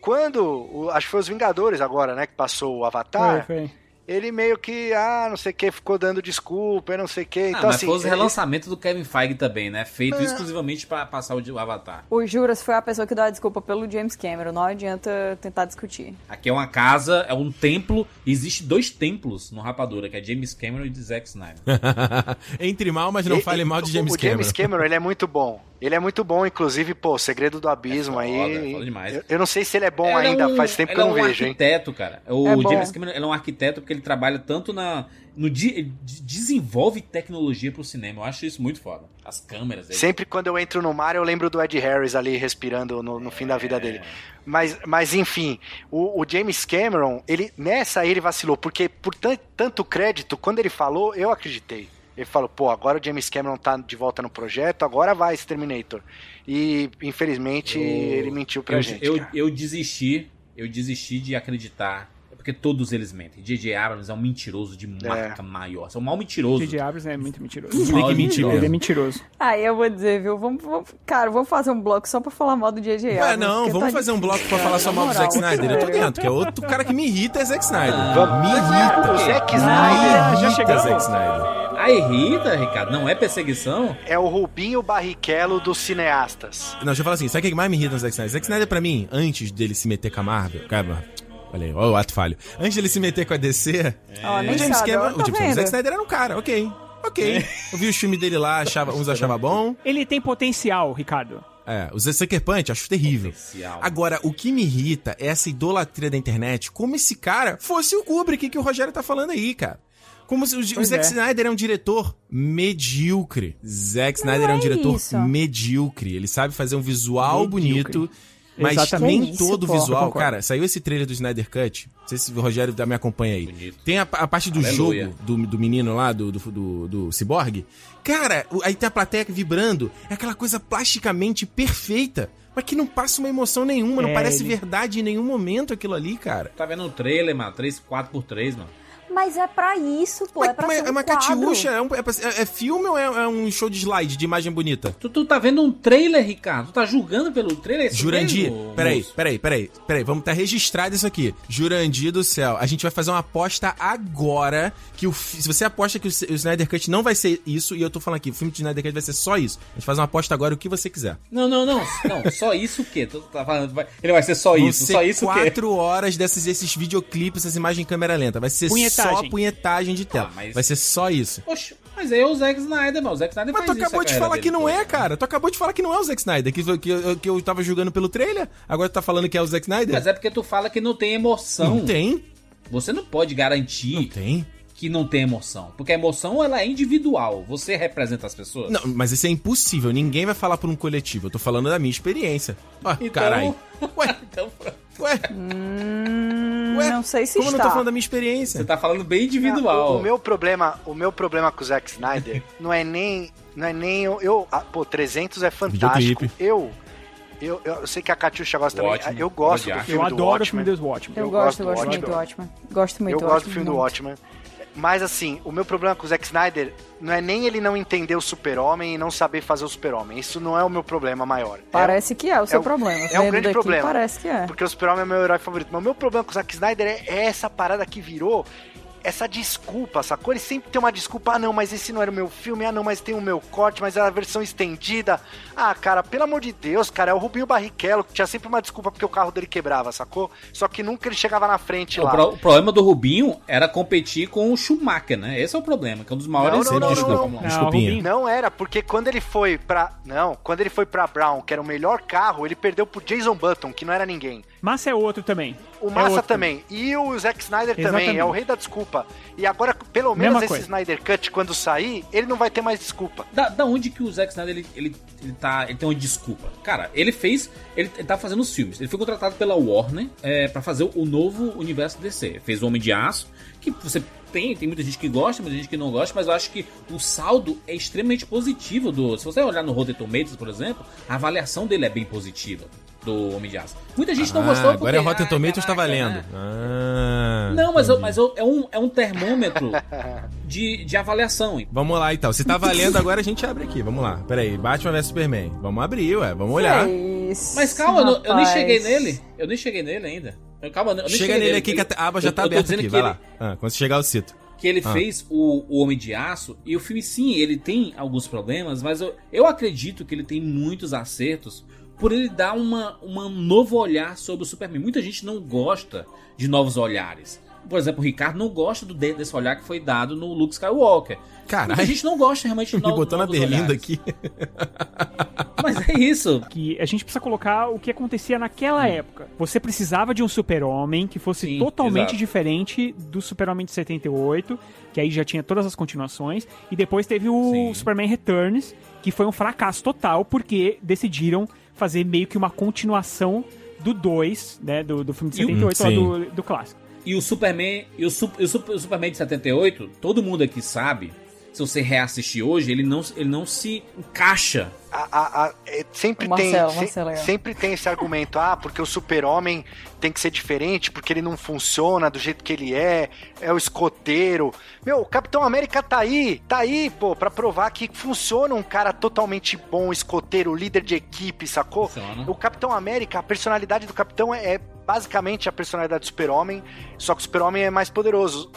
Speaker 6: Quando, acho que foi os Vingadores agora, né, que passou o Avatar,
Speaker 3: Foi, foi.
Speaker 6: Ele meio que, ah, não sei o que, ficou dando desculpa, eu não sei o que.
Speaker 2: Ah,
Speaker 6: Então,
Speaker 2: mas
Speaker 6: assim.
Speaker 2: foi os
Speaker 6: ele-
Speaker 2: relançamentos do Kevin Feige também, né? Feito exclusivamente pra passar o de- o Avatar.
Speaker 4: O Juras foi a pessoa que deu a desculpa pelo James Cameron. Não adianta tentar discutir.
Speaker 2: Aqui é uma casa, é um templo. Existe dois templos no Rapadura, que é James Cameron e Zack Snyder.
Speaker 5: Entre mal, mas não
Speaker 6: E-
Speaker 5: fale
Speaker 6: e-
Speaker 5: mal de
Speaker 6: o-
Speaker 5: James
Speaker 6: o
Speaker 5: Cameron.
Speaker 6: James Cameron, ele é muito bom. Ele é muito bom, inclusive, pô, Segredo do Abismo
Speaker 2: É foda,
Speaker 6: aí.
Speaker 2: é foda demais.
Speaker 6: Eu, eu não sei se ele é bom
Speaker 2: Ele é
Speaker 6: ainda,
Speaker 2: um-
Speaker 6: faz tempo que
Speaker 2: ele
Speaker 6: eu não
Speaker 2: é um
Speaker 6: vejo, hein?
Speaker 2: arquiteto, cara. O
Speaker 4: É bom.
Speaker 2: James Cameron ele é um arquiteto porque ele trabalha tanto na. No ele de- desenvolve tecnologia pro cinema. Eu acho isso muito foda. As câmeras. ele-
Speaker 6: Sempre quando eu entro no mar, eu lembro do Ed Harris ali respirando no, no fim da
Speaker 2: É.
Speaker 6: vida dele. Mas, mas enfim, o, o James Cameron, ele nessa aí ele vacilou, porque por tan- tanto crédito, quando ele falou, eu acreditei. Ele falou, pô, agora o James Cameron tá de volta no projeto, agora vai esse Terminator. E, infelizmente,
Speaker 2: Eu-
Speaker 6: ele mentiu pra
Speaker 2: eu,
Speaker 6: gente.
Speaker 2: Eu, eu desisti. Eu desisti de acreditar. É porque todos eles mentem. J.J. Abrams é um mentiroso de marca maior. Você é um mal mentiroso.
Speaker 3: J.J. Abrams é muito mentiroso.
Speaker 5: Tudo tem que mentir
Speaker 3: Ele é mentiroso.
Speaker 4: Aí eu vou dizer, viu? Vamos, vamos- cara, vamos fazer um bloco só pra falar mal do J.J.
Speaker 5: Ué,
Speaker 4: Abrams.
Speaker 5: não, vamos
Speaker 4: tá
Speaker 5: fazer um bloco pra falar só mal do Zack Snyder. Eu tô dentro, que é outro cara que me irrita é Zack Snyder.
Speaker 6: Vamos-
Speaker 5: me
Speaker 6: O
Speaker 5: irrita.
Speaker 6: Zack
Speaker 3: Ah,
Speaker 6: Snyder
Speaker 3: já chegamos.
Speaker 5: Zack Snyder.
Speaker 2: A irrita, Ricardo, não é perseguição?
Speaker 6: é o Rubinho Barrichello dos cineastas.
Speaker 5: Não, deixa eu falar assim, sabe o que mais me irrita no Zack Snyder? Zack Snyder, pra mim, antes dele se meter com a Marvel, cara, olha aí, olha o ato falho. Antes dele se meter com a DC,
Speaker 4: Ó, nem
Speaker 5: o James
Speaker 4: sabe,
Speaker 5: Cameron,
Speaker 4: tá
Speaker 5: o, tipo, o? Zack Snyder era um cara, ok, ok. Eu vi os filmes dele lá, achava, uns achava bom.
Speaker 3: Ele tem potencial, Ricardo.
Speaker 5: É, o The Sucker Punch, acho terrível.
Speaker 2: Potencial.
Speaker 5: Agora, o que me irrita é essa idolatria da internet, como esse cara fosse o Kubrick que o Rogério tá falando aí, cara. Como se o, o Zack
Speaker 3: é.
Speaker 5: Snyder é um diretor medíocre. Zack Snyder é um
Speaker 4: é
Speaker 5: diretor
Speaker 4: isso.
Speaker 5: medíocre. Ele sabe fazer um visual
Speaker 3: Medíocre.
Speaker 5: bonito, mas
Speaker 3: Exatamente.
Speaker 5: nem
Speaker 4: isso,
Speaker 5: todo
Speaker 4: pô,
Speaker 5: visual. Cara, saiu esse trailer do Snyder Cut. Não sei se o Rogério me acompanha aí.
Speaker 2: Bonito.
Speaker 5: Tem a, a parte do
Speaker 2: Aleluia.
Speaker 5: jogo do, do menino lá, do, do, do, do Cyborg. Cara, aí tem a plateia vibrando. É aquela coisa plasticamente perfeita. Mas que não passa uma emoção nenhuma, não
Speaker 3: É,
Speaker 5: parece
Speaker 3: ele-
Speaker 5: verdade em nenhum momento aquilo ali, cara.
Speaker 2: Tá vendo o trailer, mano? 3, 4x3, mano.
Speaker 4: Mas é pra isso, pô.
Speaker 5: Ué,
Speaker 4: é pra
Speaker 5: mas
Speaker 4: ser um
Speaker 5: é uma
Speaker 4: quadro.
Speaker 5: catiúcha, é, um- é é- é filme ou é, é um show de slide, de imagem bonita?
Speaker 2: Tu, tu tá vendo um trailer, Ricardo? Tu tá julgando pelo trailer? É isso
Speaker 5: Jurandir,
Speaker 2: mesmo,
Speaker 5: peraí,
Speaker 2: moço?
Speaker 5: peraí, peraí, peraí, vamos estar registrado isso aqui. Jurandir do céu, a gente vai fazer uma aposta agora que o se você aposta que o, o Snyder Cut não vai ser isso e eu tô falando aqui, o filme de Snyder Cut vai ser só isso. A gente faz uma aposta agora o que você quiser.
Speaker 2: Não, não, não. Não, só isso o quê? Tu tá falando, vai- ele vai ser só
Speaker 5: Vão
Speaker 2: isso,
Speaker 5: ser
Speaker 2: só isso o quê?
Speaker 5: quatro horas desses esses videoclipes, essas imagens em câmera lenta. Vai ser só
Speaker 3: Punhetagem.
Speaker 5: punhetagem de tela.
Speaker 2: Ah, mas-
Speaker 5: Vai ser só isso.
Speaker 2: Poxa, mas aí é o Zack Snyder, mano. O Zack Snyder
Speaker 5: Mas tu
Speaker 2: faz isso,
Speaker 5: acabou
Speaker 2: a
Speaker 5: de falar que não é, cara. Tu acabou de falar que não é o Zack Snyder, que, que, eu- que eu tava julgando pelo trailer. Agora tu tá falando que é o Zack Snyder?
Speaker 2: Mas é porque tu fala que não tem emoção.
Speaker 5: Não tem,
Speaker 2: Você não pode garantir
Speaker 5: não tem.
Speaker 2: Que não tem emoção. Porque a emoção, ela é individual. Você representa as pessoas.
Speaker 5: Não, mas isso é impossível. Ninguém vai falar por um coletivo. Eu tô falando da minha experiência. Ó,
Speaker 2: Então-
Speaker 5: caralho. Ué,
Speaker 2: Então,
Speaker 5: ué.
Speaker 4: Hum,
Speaker 5: Ué,
Speaker 4: não sei se
Speaker 5: Como eu não
Speaker 4: está.
Speaker 5: tô falando da minha experiência?
Speaker 2: você tá falando bem individual.
Speaker 6: O, o meu problema, o meu problema com o Zack Snyder não é nem, não é nem eu, eu ah, pô, 300 é fantástico.
Speaker 5: Videoclipe.
Speaker 6: Eu, eu, eu sei que a Catiuxa gosta também.
Speaker 2: Watchmen,
Speaker 6: Eu gosto
Speaker 2: Watchmen.
Speaker 6: do
Speaker 3: Eu
Speaker 6: filme do
Speaker 3: adoro o
Speaker 6: Watchmen.
Speaker 3: filme dos Watchmen.
Speaker 4: Eu,
Speaker 6: Eu
Speaker 4: gosto, eu
Speaker 6: do
Speaker 4: gosto muito do Watchmen. Gosto muito
Speaker 6: Eu
Speaker 4: do
Speaker 6: gosto do
Speaker 4: Watchmen,
Speaker 6: filme do. Watchmen. Mas assim, o meu problema com o Zack Snyder não é nem ele não entender o super-homem e não saber fazer o super-homem. Isso não é o meu problema maior. É-
Speaker 4: Parece que é o seu
Speaker 6: um-
Speaker 4: problema.
Speaker 6: é um grande problema.
Speaker 4: Parece que é.
Speaker 6: Porque o Super-Homem é meu herói favorito. Mas o meu problema com o Zack Snyder é, é essa parada que virou essa desculpa, sacou? Ele sempre tem uma desculpa, ah não, mas esse não era o meu filme, ah não, mas tem o meu corte, mas era a versão estendida. Ah, cara, pelo amor de Deus, cara, é o Rubinho Barrichello, que tinha sempre uma desculpa porque o carro dele quebrava, sacou? Só que nunca ele chegava na frente
Speaker 2: O,
Speaker 6: lá.
Speaker 2: pro- o problema do Rubinho era competir com o Schumacher, né? Esse é o problema, que é um dos maiores
Speaker 6: Não, não, não,
Speaker 2: Desculpa,
Speaker 6: não,
Speaker 5: Desculpinha.
Speaker 3: Rubinho.
Speaker 6: Não era, porque quando ele foi pra. Não, quando ele foi pra Brown, que era o melhor carro, ele perdeu pro Jason Button, que não era ninguém.
Speaker 3: Massa é outro também.
Speaker 6: O
Speaker 3: É
Speaker 6: Massa
Speaker 3: outro.
Speaker 6: também. E o Zack Snyder também.
Speaker 3: Exatamente.
Speaker 6: É o rei da desculpa. E agora, pelo menos
Speaker 3: Mesma
Speaker 6: esse
Speaker 3: coisa.
Speaker 6: Snyder Cut, quando sair, ele não vai ter mais desculpa.
Speaker 2: Da, da onde que o Zack Snyder ele, ele, ele tá. Ele tem uma desculpa. Cara, ele fez. Ele, ele tá fazendo os filmes. Ele foi contratado pela Warner é, para fazer o novo universo DC. Fez o Homem de Aço, que você tem, tem muita gente que gosta, muita gente que não gosta, mas eu acho que o saldo é extremamente positivo do. Se você olhar no Rotten Tomatoes, por exemplo, a avaliação dele é bem positiva. Do Homem de Aço. Muita gente não
Speaker 5: Ah,
Speaker 2: gostou
Speaker 5: agora é
Speaker 2: porque,
Speaker 5: Rotten
Speaker 2: ah,
Speaker 5: Tomatoes tá
Speaker 2: caraca,
Speaker 5: valendo.
Speaker 2: né?
Speaker 5: Ah,
Speaker 2: Não, mas, eu- mas eu- é, um, é um termômetro de, de avaliação.
Speaker 5: Vamos lá então. Se tá valendo, agora a gente abre aqui. Vamos lá. Pera aí. Batman vs Superman. Vamos abrir, ué. Vamos olhar.
Speaker 4: Isso,
Speaker 2: Mas calma, eu, não- eu nem cheguei nele. Eu nem cheguei nele ainda. Eu- Calma, eu nem
Speaker 5: Chega
Speaker 2: cheguei
Speaker 5: nele aqui que a aba já
Speaker 2: eu-
Speaker 5: tá
Speaker 2: eu
Speaker 5: aberta
Speaker 2: dizendo
Speaker 5: aqui.
Speaker 2: que
Speaker 5: Vai
Speaker 2: ele-
Speaker 5: lá. Ah, quando você chegar, eu cito.
Speaker 2: Que ele
Speaker 5: Ah.
Speaker 2: fez o, o Homem de Aço. E o filme, sim, ele tem alguns problemas, mas eu, eu acredito que ele tem muitos acertos por ele dar uma, uma novo olhar sobre o Superman. Muita gente não gosta de novos olhares. Por exemplo, o Ricardo não gosta do, de- desse olhar que foi dado no Luke Skywalker.
Speaker 5: Caralho.
Speaker 2: Muita gente não gosta realmente de
Speaker 5: Me
Speaker 2: no-
Speaker 5: botou na berlinda
Speaker 2: olhares.
Speaker 5: aqui.
Speaker 2: Mas é isso.
Speaker 3: que a gente precisa colocar o que acontecia naquela época. Você precisava de um super-homem que fosse
Speaker 2: Sim,
Speaker 3: totalmente
Speaker 2: exato.
Speaker 3: diferente do super-homem de 78, que aí já tinha todas as continuações, e depois teve o
Speaker 2: Sim.
Speaker 3: Superman Returns, que foi um fracasso total, porque decidiram fazer meio que uma continuação do 2, né, do, do filme de
Speaker 2: E o-
Speaker 3: 78, lá do, do clássico.
Speaker 2: E o Superman, e o, e o Superman de 78, todo mundo aqui sabe, se você reassistir hoje, ele não, ele não se encaixa.
Speaker 6: A- a- a- é, sempre,
Speaker 4: Marcelo,
Speaker 6: tem,
Speaker 4: o
Speaker 6: se-
Speaker 4: Marcelo é.
Speaker 6: sempre tem esse argumento, ah, porque o super-homem tem que ser diferente, porque ele não funciona do jeito que ele é, é o escoteiro. Meu, o Capitão América tá aí, tá aí, pô, pra provar que funciona um cara totalmente bom, escoteiro, líder de equipe, sacou?
Speaker 2: Funciona.
Speaker 6: O Capitão América, a personalidade do Capitão é, é basicamente a personalidade do Super-Homem, só que o Super-Homem é mais poderoso.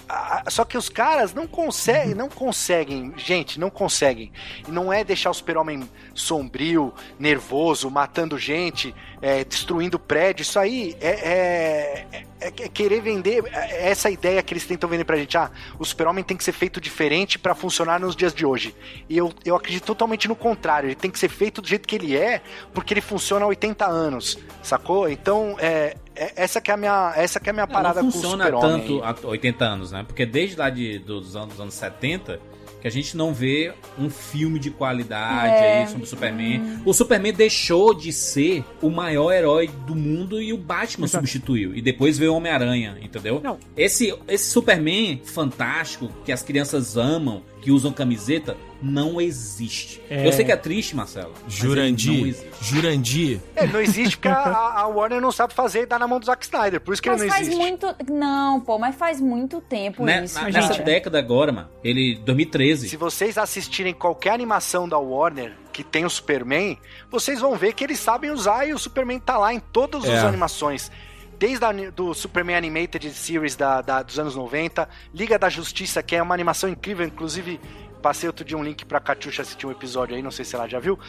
Speaker 6: Só que os caras não conseguem, não conseguem, gente, não conseguem. E não é deixar o Super-Homem sombrio, nervoso, matando gente, é, destruindo prédio. Isso aí é, é- é- é querer vender é essa ideia que eles tentam vender pra gente. Ah, o Super-Homem tem que ser feito diferente pra funcionar nos dias de hoje. E eu, eu acredito totalmente no contrário. Ele tem que ser feito do jeito que ele é, porque ele funciona há 80 anos, sacou? Então, é, é- essa que é a minha, essa que é a minha
Speaker 2: Não,
Speaker 6: parada
Speaker 2: não
Speaker 6: com o
Speaker 2: funciona
Speaker 6: Super-Homem.
Speaker 2: tanto há 80 anos, né? Porque desde lá de, dos, anos, dos anos 70 que a gente não vê um filme de qualidade
Speaker 4: É.
Speaker 2: aí sobre o Superman. O Superman deixou de ser o maior herói do mundo e o Batman
Speaker 3: Exato.
Speaker 2: substituiu. E depois veio o Homem-Aranha, entendeu?
Speaker 3: Não.
Speaker 2: Esse, esse Superman fantástico que as crianças amam, que usam camiseta, não existe.
Speaker 3: É.
Speaker 2: Eu sei que é triste, Marcelo. mas ele não
Speaker 5: Jurandir.
Speaker 2: existe.
Speaker 5: Jurandir.
Speaker 6: É, não existe porque a, a Warner não sabe fazer e dá na mão do Zack Snyder. Por isso que
Speaker 4: Mas
Speaker 6: ele não
Speaker 4: faz
Speaker 6: existe.
Speaker 4: muito. Não, pô, mas faz muito tempo
Speaker 2: Né?
Speaker 4: isso.
Speaker 2: Na-
Speaker 4: cara.
Speaker 2: nessa década agora, mano. Ele, 2013.
Speaker 6: Se vocês assistirem qualquer animação da Warner que tem o Superman, vocês vão ver que eles sabem usar e o Superman tá lá em todas
Speaker 5: É.
Speaker 6: as animações. Desde a, do Superman Animated Series da, da- dos anos 90, Liga da Justiça, que é uma animação incrível, inclusive passei outro dia um link pra Catiuxa assistir um episódio aí, não sei se ela já viu.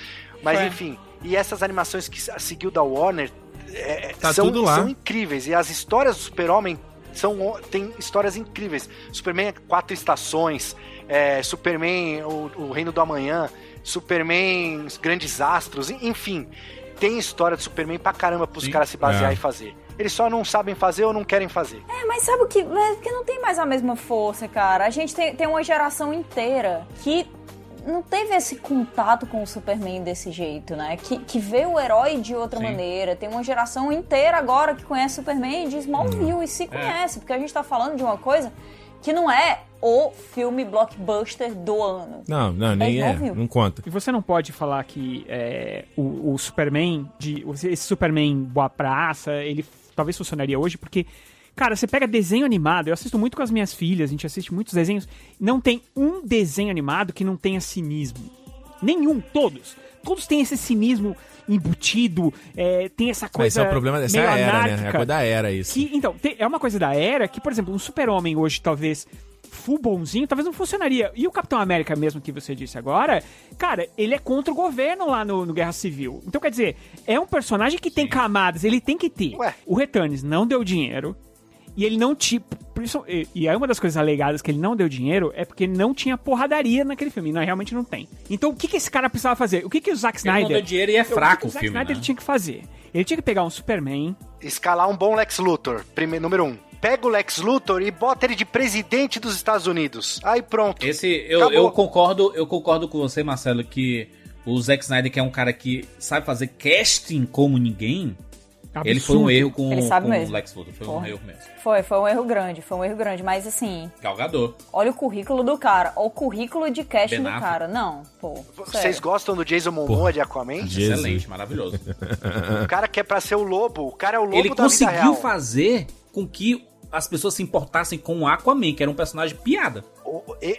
Speaker 6: Mas
Speaker 3: Foi.
Speaker 6: enfim, e essas animações que se- seguiu da Warner é,
Speaker 5: Tá
Speaker 6: são,
Speaker 5: tudo lá.
Speaker 6: são incríveis. E as histórias do Super-Homem são tem histórias incríveis. Superman é quatro estações, é, Superman o, o Reino do Amanhã, Superman os Grandes Astros, en- enfim, tem história de Superman pra caramba pros
Speaker 2: Sim.
Speaker 6: caras se basear
Speaker 5: É.
Speaker 6: e fazer. Eles só não sabem fazer ou não querem fazer.
Speaker 4: É, mas sabe o que? É porque não tem mais a mesma força, cara. A gente tem, tem uma geração inteira que não teve esse contato com o Superman desse jeito, né? Que, que vê o herói de outra
Speaker 2: Sim.
Speaker 4: maneira. Tem uma geração inteira agora que conhece Superman de Smallville e se conhece, porque a gente tá falando de uma coisa que não é o filme blockbuster do ano.
Speaker 5: Não, não, nem é.
Speaker 4: Smallville.
Speaker 5: Não conta.
Speaker 3: E você não pode falar que é, o, o Superman, de, esse Superman boa praça, ele talvez funcionaria hoje, porque, cara, você pega desenho animado, eu assisto muito com as minhas filhas, a gente assiste muitos desenhos, não tem um desenho animado que não tenha cinismo. Nenhum, todos. Todos têm esse cinismo embutido, é, tem essa
Speaker 5: Mas
Speaker 3: coisa.
Speaker 5: esse é o problema dessa era, né? É a coisa da era isso.
Speaker 3: Que, então, é uma coisa da era que, por exemplo, um super-homem hoje, talvez, full bonzinho, talvez não funcionaria. E o Capitão América mesmo que você disse agora, cara, ele é contra o governo lá no, no Guerra Civil. Então, quer dizer, é um personagem que tem camadas, ele tem que ter.
Speaker 6: Ué.
Speaker 3: O Returns não deu dinheiro. E ele não tinha. por isso- E aí uma das coisas alegadas que ele não deu dinheiro é porque não tinha porradaria naquele filme. Não, realmente não tem. Então o que, que esse cara precisava fazer? O que, que o Zack
Speaker 2: Ele não
Speaker 3: Snyder.
Speaker 2: deu dinheiro e é
Speaker 3: o que
Speaker 2: fraco
Speaker 3: que
Speaker 2: o
Speaker 3: o Zack
Speaker 2: filme,
Speaker 3: Snyder
Speaker 2: né?
Speaker 3: tinha que fazer? Ele tinha que pegar um Superman.
Speaker 6: Escalar um bom Lex Luthor, primeiro, número um. Pega o Lex Luthor e bota ele de presidente dos Estados Unidos. Aí pronto.
Speaker 2: Esse, eu,
Speaker 6: Acabou.
Speaker 2: eu concordo, eu concordo com você, Marcelo, que o Zack Snyder, que é um cara que sabe fazer casting como ninguém, ele foi um
Speaker 3: absurdo.
Speaker 2: erro com,
Speaker 4: Ele sabe
Speaker 2: com o. Lex Luthor. Foi um
Speaker 4: Porra.
Speaker 2: erro mesmo.
Speaker 4: Foi, foi um erro grande, foi um erro grande. Mas assim,
Speaker 2: Galgador.
Speaker 4: olha o currículo do cara. Olha o currículo de casting do cara. Não, pô.
Speaker 6: Vocês
Speaker 4: sério.
Speaker 6: gostam do Jason Momoa de Aquaman?
Speaker 5: Jesus.
Speaker 2: Excelente, maravilhoso.
Speaker 6: O cara que é pra ser o lobo. O cara é o lobo
Speaker 2: ele
Speaker 6: da vida
Speaker 2: conseguiu
Speaker 6: real.
Speaker 2: fazer com que as pessoas se importassem com o Aquaman, que era um personagem piada.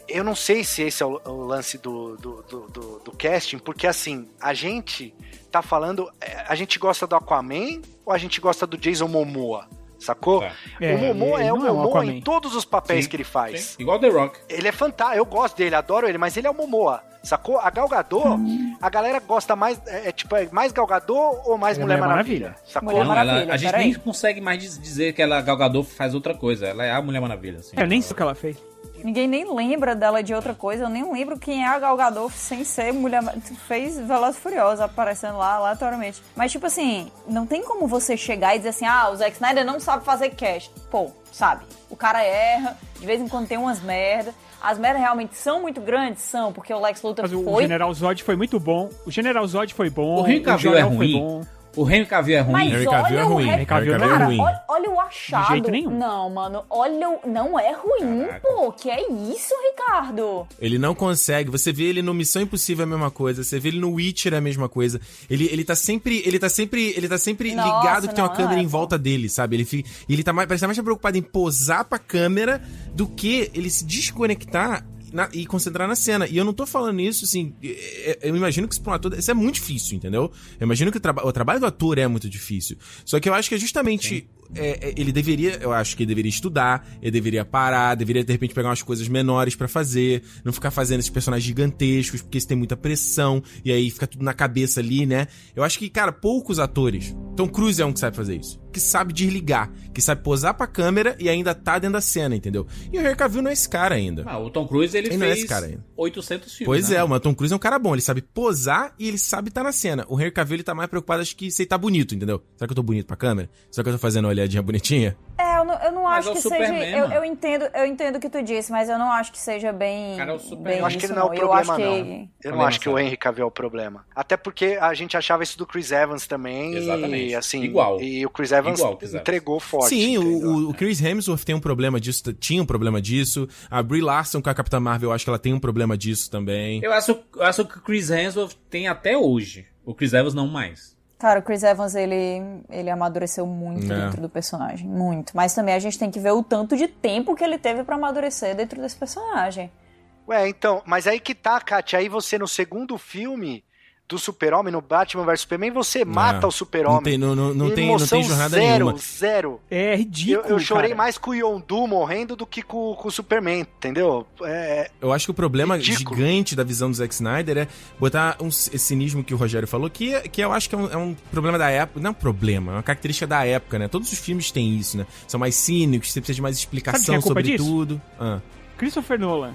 Speaker 6: Eu não sei se esse é o, o lance do, do, do, do- do casting, porque assim, a gente tá falando. é, A gente gosta do Aquaman ou a gente gosta do Jason Momoa? Sacou?
Speaker 2: É.
Speaker 3: É,
Speaker 6: o Momoa
Speaker 3: ele
Speaker 6: é o
Speaker 3: não é um
Speaker 6: em todos os papéis
Speaker 2: Sim,
Speaker 6: que ele faz.
Speaker 2: Sim, Igual The Rock.
Speaker 6: Ele é fantástico, eu gosto dele, adoro ele, mas ele é o Momoa, sacou? A Gal Gadot, a galera gosta mais, é, é tipo, é mais Gal Gadot ou mais Mulher,
Speaker 3: Mulher
Speaker 6: Maravilha?
Speaker 3: Maravilha.
Speaker 6: Sacou?
Speaker 4: Mulher
Speaker 2: não, ela,
Speaker 4: Maravilha,
Speaker 2: a gente nem consegue mais diz- dizer que ela, Gal Gadot faz outra coisa. Ela é a Mulher Maravilha, assim.
Speaker 3: É, eu nem sei o que ela fez.
Speaker 4: Ninguém nem lembra dela de outra coisa. Eu nem lembro quem é a Gal Gadot sem ser mulher. Fez Veloz Furiosa aparecendo lá aleatoriamente. Mas, tipo assim, não tem como você chegar e dizer assim: ah, o Zack Snyder não sabe fazer cast. Pô, sabe? O cara erra, de vez em quando tem umas merda. As merdas realmente são muito grandes? São, porque o Lex Luthor
Speaker 3: Mas o, o
Speaker 4: foi.
Speaker 3: General Zod foi muito bom. O General Zod foi bom.
Speaker 2: O Henry Cavill é
Speaker 3: Jor-El foi
Speaker 2: ruim.
Speaker 3: bom.
Speaker 2: O Henry Cavill é ruim.
Speaker 4: Mas
Speaker 5: Henry Cavill
Speaker 4: olha
Speaker 5: é
Speaker 4: o
Speaker 5: ruim. Henry Cavill é
Speaker 4: Cara,
Speaker 5: ruim.
Speaker 4: olha, olha o achado.
Speaker 3: De jeito nenhum.
Speaker 4: Não, mano, olha o. Não é ruim,
Speaker 2: Caraca.
Speaker 4: pô. Que é isso, Ricardo?
Speaker 5: Ele não consegue. Você vê ele no Missão Impossível é a mesma coisa. Você vê ele no Witcher é a mesma coisa. Ele, ele tá sempre. Ele tá sempre. Ele tá sempre
Speaker 4: Nossa,
Speaker 5: ligado que tem uma
Speaker 4: não,
Speaker 5: câmera
Speaker 4: não é,
Speaker 5: em volta dele, sabe? Ele fica. Ele tá mais. Parece estar mais preocupado em posar pra câmera do que ele se desconectar. Na- e concentrar na cena. E eu não tô falando isso, assim. é- é- Eu imagino que isso pra um ator. Isso é muito difícil, entendeu? Eu imagino que o, traba- o trabalho do ator é muito difícil. Só que eu acho que é justamente. é, é, ele deveria. Eu acho que ele deveria estudar, ele deveria parar, deveria de repente pegar umas coisas menores pra fazer, não ficar fazendo esses personagens gigantescos, porque isso tem muita pressão, e aí fica tudo na cabeça ali, né? Eu acho que, cara, poucos atores. Tom Cruise é um que sabe fazer isso. Que sabe desligar, que sabe posar pra câmera e ainda tá dentro da cena, entendeu? E o Henry Cavill não é esse cara ainda.
Speaker 2: Ah, o Tom Cruise, ele
Speaker 5: Ele não é
Speaker 2: fez
Speaker 5: esse cara ainda.
Speaker 2: 800 filmes.
Speaker 5: Pois
Speaker 2: né?
Speaker 5: é, o Tom Cruise é um cara bom, ele sabe posar e ele sabe estar na cena. O Henry Cavill ele tá mais preocupado, acho que se ele tá bonito, entendeu? Será que eu tô bonito pra câmera? Será que eu tô fazendo olhadinha bonitinha?
Speaker 4: É, eu não, eu não acho
Speaker 2: é
Speaker 4: que
Speaker 2: Superman,
Speaker 4: seja. Eu, eu entendo, eu entendo o que tu disse, mas eu não acho que seja bem.
Speaker 2: Cara, é o Superman.
Speaker 4: bem
Speaker 6: Eu acho que
Speaker 4: isso,
Speaker 6: ele não é o
Speaker 4: Eu acho
Speaker 6: problema,
Speaker 4: que.
Speaker 6: não. Eu
Speaker 2: Falei,
Speaker 6: não acho que o. Henry Cavill é o problema. Até porque a gente achava isso do Chris Evans também.
Speaker 2: Exatamente.
Speaker 6: E, assim,
Speaker 2: Igual.
Speaker 6: E o Chris Evans
Speaker 2: Igual, Chris Evans.
Speaker 6: entregou forte.
Speaker 5: Sim, o, o Chris Hemsworth tem um problema disso, tinha um problema disso. A Brie Larson com a Capitã Marvel, eu acho que ela tem um problema disso também.
Speaker 2: Eu acho, eu acho que o Chris Hemsworth tem até hoje. O Chris Evans não mais.
Speaker 4: Cara, o Chris Evans, ele, ele amadureceu muito
Speaker 5: É.
Speaker 4: dentro do personagem. Muito. Mas também a gente tem que ver o tanto de tempo que ele teve pra amadurecer dentro desse personagem.
Speaker 6: Ué, então, mas aí que tá, Kátia. Aí você no segundo filme do Super-Homem, no Batman vs Superman, você mata o Super-Homem.
Speaker 5: Não tem, não, não, tem, não
Speaker 6: Emoção
Speaker 5: tem jornada
Speaker 6: zero,
Speaker 5: nenhuma.
Speaker 6: Zero.
Speaker 3: É
Speaker 6: Eu,
Speaker 3: ridículo.
Speaker 6: eu chorei
Speaker 3: cara.
Speaker 6: mais com o Yondu morrendo do que com, com o Superman, entendeu? É,
Speaker 5: Eu acho que o problema
Speaker 6: Ridículo.
Speaker 5: gigante da visão do Zack Snyder é botar um, esse cinismo que o Rogério falou, que, que eu acho que é um, é um problema da época. Não é um problema, é uma característica da época, né? Todos os filmes têm isso, né? São mais cínicos, você precisa de mais explicação
Speaker 3: é
Speaker 5: sobre
Speaker 3: disso?
Speaker 5: tudo. Ah,
Speaker 3: Christopher Nolan.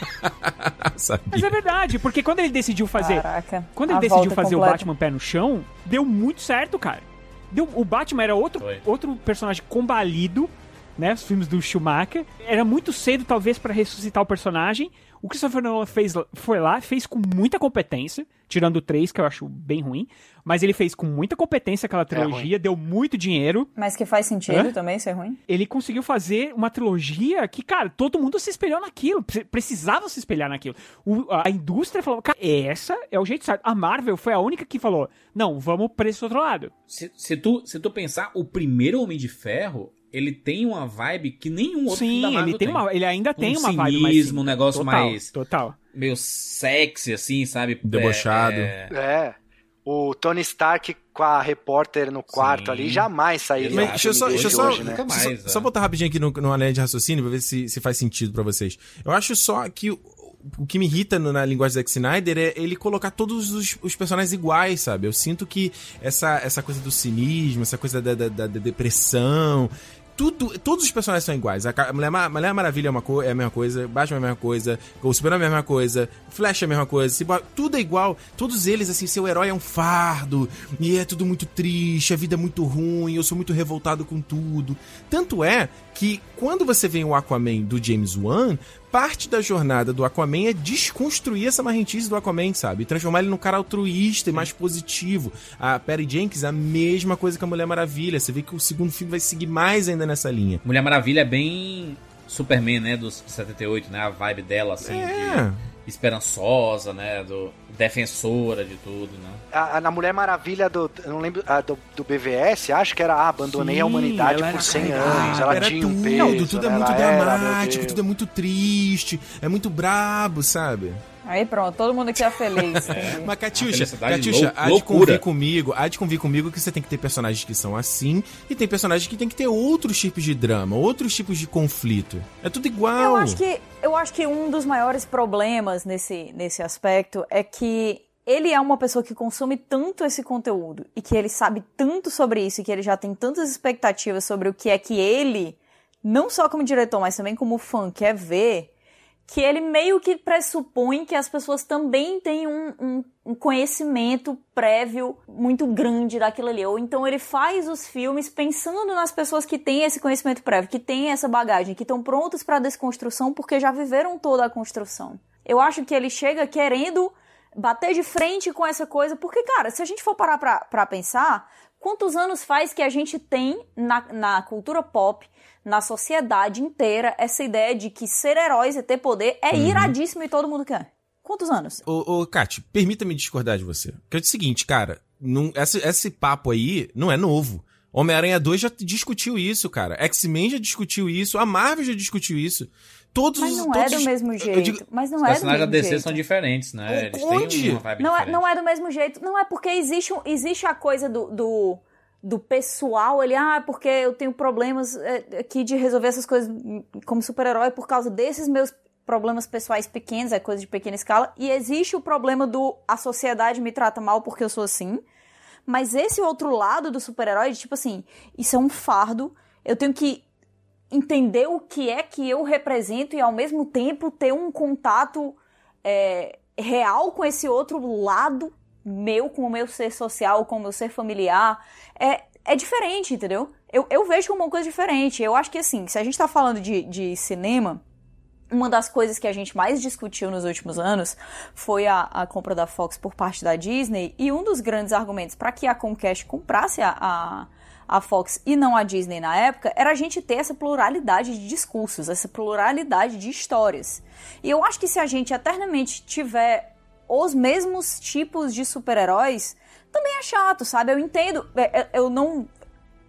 Speaker 3: Mas é verdade, porque quando ele decidiu fazer.
Speaker 4: Caraca.
Speaker 3: Quando ele decidiu fazer o
Speaker 4: completa.
Speaker 3: Batman pé no chão, deu muito certo, cara. Deu, o Batman era outro,
Speaker 2: Foi.
Speaker 3: outro personagem combalido, né? Os filmes do Schumacher. Era muito cedo, talvez, pra ressuscitar o personagem. O Christopher Nolan fez, foi lá, fez com muita competência, tirando o 3, que eu acho bem ruim. Mas ele fez com muita competência aquela trilogia, deu muito dinheiro.
Speaker 4: Mas que faz sentido
Speaker 3: Hã?
Speaker 4: também ser ruim?
Speaker 3: Ele conseguiu fazer uma trilogia que, cara, todo mundo se espelhou naquilo. pre- Precisava se espelhar naquilo. O- a indústria falou, cara, essa é o jeito certo. A Marvel foi a única que falou, não, vamos pra esse outro lado.
Speaker 2: Se, se tu, se tu pensar, o primeiro Homem de Ferro, ele tem uma vibe que nenhum outro da
Speaker 3: Sim,
Speaker 2: Marvel
Speaker 3: ele, tem uma, ele ainda tem
Speaker 2: Um
Speaker 3: uma vibe mais...
Speaker 2: cinismo, um negócio
Speaker 3: total,
Speaker 2: mais-
Speaker 3: Total.
Speaker 2: Meio sexy, assim, sabe?
Speaker 5: Debochado.
Speaker 2: É, é,
Speaker 6: é. O Tony Stark com a repórter no quarto
Speaker 2: Sim.
Speaker 6: ali jamais sairia.
Speaker 5: Mas deixa eu só,
Speaker 6: de
Speaker 5: deixa eu só,
Speaker 6: hoje, né?
Speaker 2: Mais,
Speaker 5: só,
Speaker 2: é.
Speaker 5: só botar rapidinho aqui no, no anel de raciocínio pra ver se, se faz sentido pra vocês. Eu acho só que o, o que me irrita no- na linguagem do Zack Snyder é ele colocar todos os, os personagens iguais, sabe? Eu sinto que essa, essa coisa do cinismo, essa coisa da- da- da depressão. Tudo, todos os personagens são iguais. A Mulher, Mulher Maravilha é, uma é a mesma coisa, Batman é a mesma coisa, o Superman é a mesma coisa, Flash é a mesma coisa, tudo é igual. Todos eles, assim, seu herói é um fardo, e é tudo muito triste, a vida é muito ruim, eu sou muito revoltado com tudo. Tanto é que quando você vê o Aquaman do James Wan, parte da jornada do Aquaman é desconstruir essa marrentice do Aquaman, sabe? E transformar ele num cara altruísta e mais positivo. A Perry Jenkins, a mesma coisa que a Mulher Maravilha. Você vê que o segundo filme vai seguir mais ainda nessa linha.
Speaker 2: Mulher Maravilha é bem Superman, né? Dos 78, né? A vibe dela, assim,
Speaker 5: É.
Speaker 2: de esperançosa, né? Do defensora de tudo, né?
Speaker 6: A, a- na Mulher Maravilha do. Eu não lembro. a do, do BVS, acho que era. Ah, abandonei
Speaker 3: Sim,
Speaker 6: a humanidade
Speaker 3: ela
Speaker 6: por
Speaker 3: era
Speaker 6: 100
Speaker 3: carregada,
Speaker 6: anos. Ela
Speaker 5: Era
Speaker 6: tinha um
Speaker 5: tudo,
Speaker 6: peso.
Speaker 5: tudo é muito dramático, tudo é muito triste, é muito brabo, sabe?
Speaker 4: Aí pronto, todo mundo aqui é feliz. entendi.
Speaker 5: Mas, Catiuxa, Catiuxa,
Speaker 2: lou-
Speaker 5: há de convir comigo, há de convir comigo que você tem que ter personagens que são assim e tem personagens que tem que ter outros tipos de drama, outros tipos de conflito. É tudo igual.
Speaker 4: Eu acho que eu acho que um dos maiores problemas nesse, nesse aspecto é que ele é uma pessoa que consome tanto esse conteúdo e que ele sabe tanto sobre isso e que ele já tem tantas expectativas sobre o que é que ele, não só como diretor, mas também como fã, quer ver, que ele meio que pressupõe que as pessoas também têm um, um- um conhecimento prévio muito grande daquilo ali. Ou então ele faz os filmes pensando nas pessoas que têm esse conhecimento prévio, que têm essa bagagem, que estão prontas para a desconstrução porque já viveram toda a construção. Eu acho que ele chega querendo bater de frente com essa coisa, porque, cara, se a gente for parar pra pensar, quantos anos faz que a gente tem na, na cultura pop, na sociedade inteira, essa ideia de que ser heróis e ter poder é iradíssimo e todo mundo quer? Quantos anos?
Speaker 5: Ô, ô permita-me discordar de você. Porque é o seguinte, cara, não, esse, esse papo aí não é novo. Homem-Aranha 2 já discutiu isso, cara. X-Men já discutiu isso, a Marvel já discutiu isso. Todos
Speaker 4: Mas
Speaker 5: os-
Speaker 4: não é
Speaker 5: todos
Speaker 4: do
Speaker 5: os-
Speaker 4: mesmo jeito.
Speaker 5: digo-
Speaker 4: Mas não
Speaker 2: Os
Speaker 4: é do
Speaker 2: personagens da
Speaker 4: mesmo
Speaker 2: DC
Speaker 4: jeito.
Speaker 2: são diferentes, né? Eles
Speaker 5: Onde?
Speaker 2: têm uma vibe
Speaker 4: Não é,
Speaker 2: diferente.
Speaker 4: não é do mesmo jeito. Não é porque existe, existe a coisa do, do, do pessoal, ele, ah, porque eu tenho problemas é, aqui de resolver essas coisas como super-herói por causa desses meus problemas pessoais pequenos, é coisa de pequena escala. E existe o problema do a sociedade me trata mal porque eu sou assim. Mas esse outro lado do super-herói, tipo assim, isso é um fardo, eu tenho que entender o que é que eu represento e ao mesmo tempo ter um contato é, real com esse outro lado meu, com o meu ser social, com o meu ser familiar. É, é diferente, entendeu? Eu, eu vejo como uma coisa diferente. Eu acho que assim, se a gente tá falando de, de cinema, uma das coisas que a gente mais discutiu nos últimos anos foi a, a compra da Fox por parte da Disney, e um dos grandes argumentos para que a Comcast comprasse a, a, a Fox e não a Disney na época era a gente ter essa pluralidade de discursos, essa pluralidade de histórias. E eu acho que se a gente eternamente tiver os mesmos tipos de super-heróis, também é chato, sabe? Eu entendo, é, é, eu não,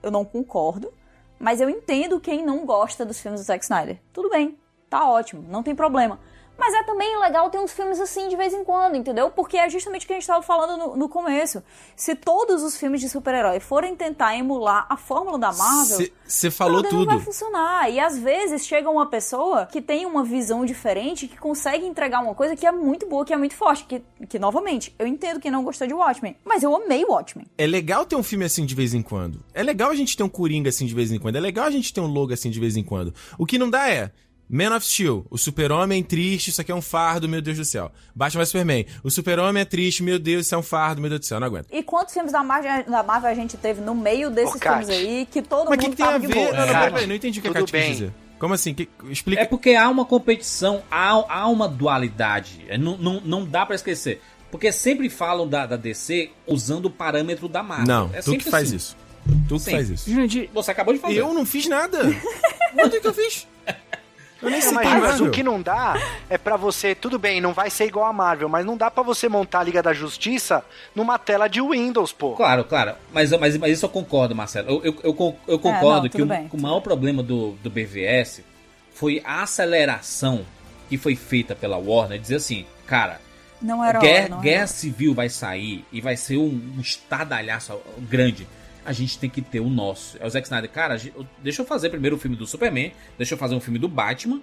Speaker 4: eu não concordo, mas eu entendo quem não gosta dos filmes do Zack Snyder. Tudo bem, tá ótimo, não tem problema. Mas é também legal ter uns filmes assim de vez em quando, entendeu? Porque é justamente o que a gente estava falando no, no começo. Se todos os filmes de super-herói forem tentar emular a fórmula da Marvel,
Speaker 5: Você falou
Speaker 4: Brother, Não vai
Speaker 5: tudo.
Speaker 4: funcionar. E às vezes chega uma pessoa que tem uma visão diferente, que consegue entregar uma coisa que é muito boa, que é muito forte. Que, que novamente, eu entendo que não gostou de Watchmen, mas eu amei Watchmen.
Speaker 5: É legal ter um filme assim de vez em quando. É legal a gente ter um Coringa assim de vez em quando. É legal a gente ter um logo assim de vez em quando. O que não dá é. Man of Steel, o super-homem triste, isso aqui é um fardo, meu Deus do céu. Batman vs Superman, o super-homem é triste, meu Deus, isso é um fardo, meu Deus do céu, não aguento.
Speaker 4: E quantos filmes da Marvel, da Marvel a gente teve no meio desses
Speaker 6: Kat.
Speaker 4: filmes aí que todo
Speaker 5: Mas o que,
Speaker 4: mundo
Speaker 5: que tem a ver?
Speaker 4: boa?
Speaker 5: Não, não, peraí, não entendi o que a Kátia quis dizer. Como assim? Que- explica.
Speaker 2: É porque há uma competição, há, há uma dualidade. É, Não, não, não dá pra esquecer. Porque sempre falam da, da DC usando o parâmetro da Marvel.
Speaker 5: Não,
Speaker 2: é
Speaker 5: tu que faz
Speaker 2: assim.
Speaker 5: isso. Tu que faz isso.
Speaker 3: Jurandir,
Speaker 2: Você acabou de fazer.
Speaker 5: Eu não fiz nada. Quando é que eu fiz? Eu nem
Speaker 6: Não,
Speaker 5: sei
Speaker 6: mas, mas o que não dá é pra você, tudo bem, não vai ser igual a Marvel, mas não dá pra você montar a Liga da Justiça numa tela de Windows, pô.
Speaker 2: Claro, claro. Mas, mas, mas isso eu concordo, Marcelo. Eu, eu, eu, eu concordo
Speaker 4: É, não,
Speaker 2: que o, o maior problema do, do BVS foi a aceleração que foi feita pela Warner. Dizer assim, cara,
Speaker 4: Não era
Speaker 2: Guerra,
Speaker 4: hora, não era
Speaker 2: Guerra
Speaker 4: hora.
Speaker 2: Civil vai sair e vai ser um, um estardalhaço grande. A gente tem que ter o nosso. É o Zack Snyder. Cara, deixa eu fazer primeiro o filme do Superman, deixa eu fazer um filme do Batman.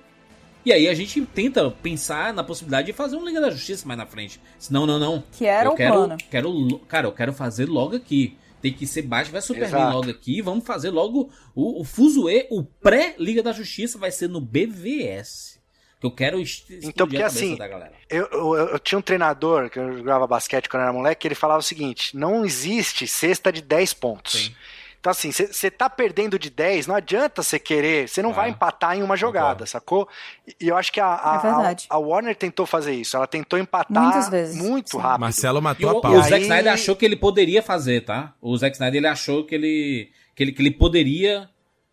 Speaker 2: E aí a gente tenta pensar na possibilidade de fazer um Liga da Justiça mais na frente. Não, não, não.
Speaker 4: Que era
Speaker 2: eu
Speaker 4: o
Speaker 2: quero,
Speaker 4: plano.
Speaker 2: Quero, cara, eu quero fazer logo aqui. Tem que ser Batman vai Superman
Speaker 6: Exato.
Speaker 2: logo aqui. Vamos fazer logo o, o Fuzue, o pré-Liga da Justiça vai ser no BVS. Que eu quero
Speaker 6: Então, porque assim,
Speaker 2: da galera.
Speaker 6: Eu, eu, eu tinha um treinador que eu jogava basquete quando eu era moleque, ele falava o seguinte: não existe cesta de 10 pontos.
Speaker 2: Sim.
Speaker 6: Então, assim, você tá perdendo de 10, não adianta você querer, você não
Speaker 2: Ah,
Speaker 6: vai empatar em uma jogada,
Speaker 2: concordo.
Speaker 6: sacou? E e eu acho que a, a,
Speaker 4: É
Speaker 6: a- a Warner tentou fazer isso, ela tentou empatar
Speaker 4: Muitas vezes,
Speaker 6: muito
Speaker 4: sim.
Speaker 6: rápido.
Speaker 5: Marcelo
Speaker 2: E
Speaker 5: matou
Speaker 2: o,
Speaker 5: a pau.
Speaker 2: o
Speaker 6: aí-
Speaker 2: Zack Snyder achou que ele poderia fazer, tá? O Zack Snyder ele achou que ele, que ele, que ele poderia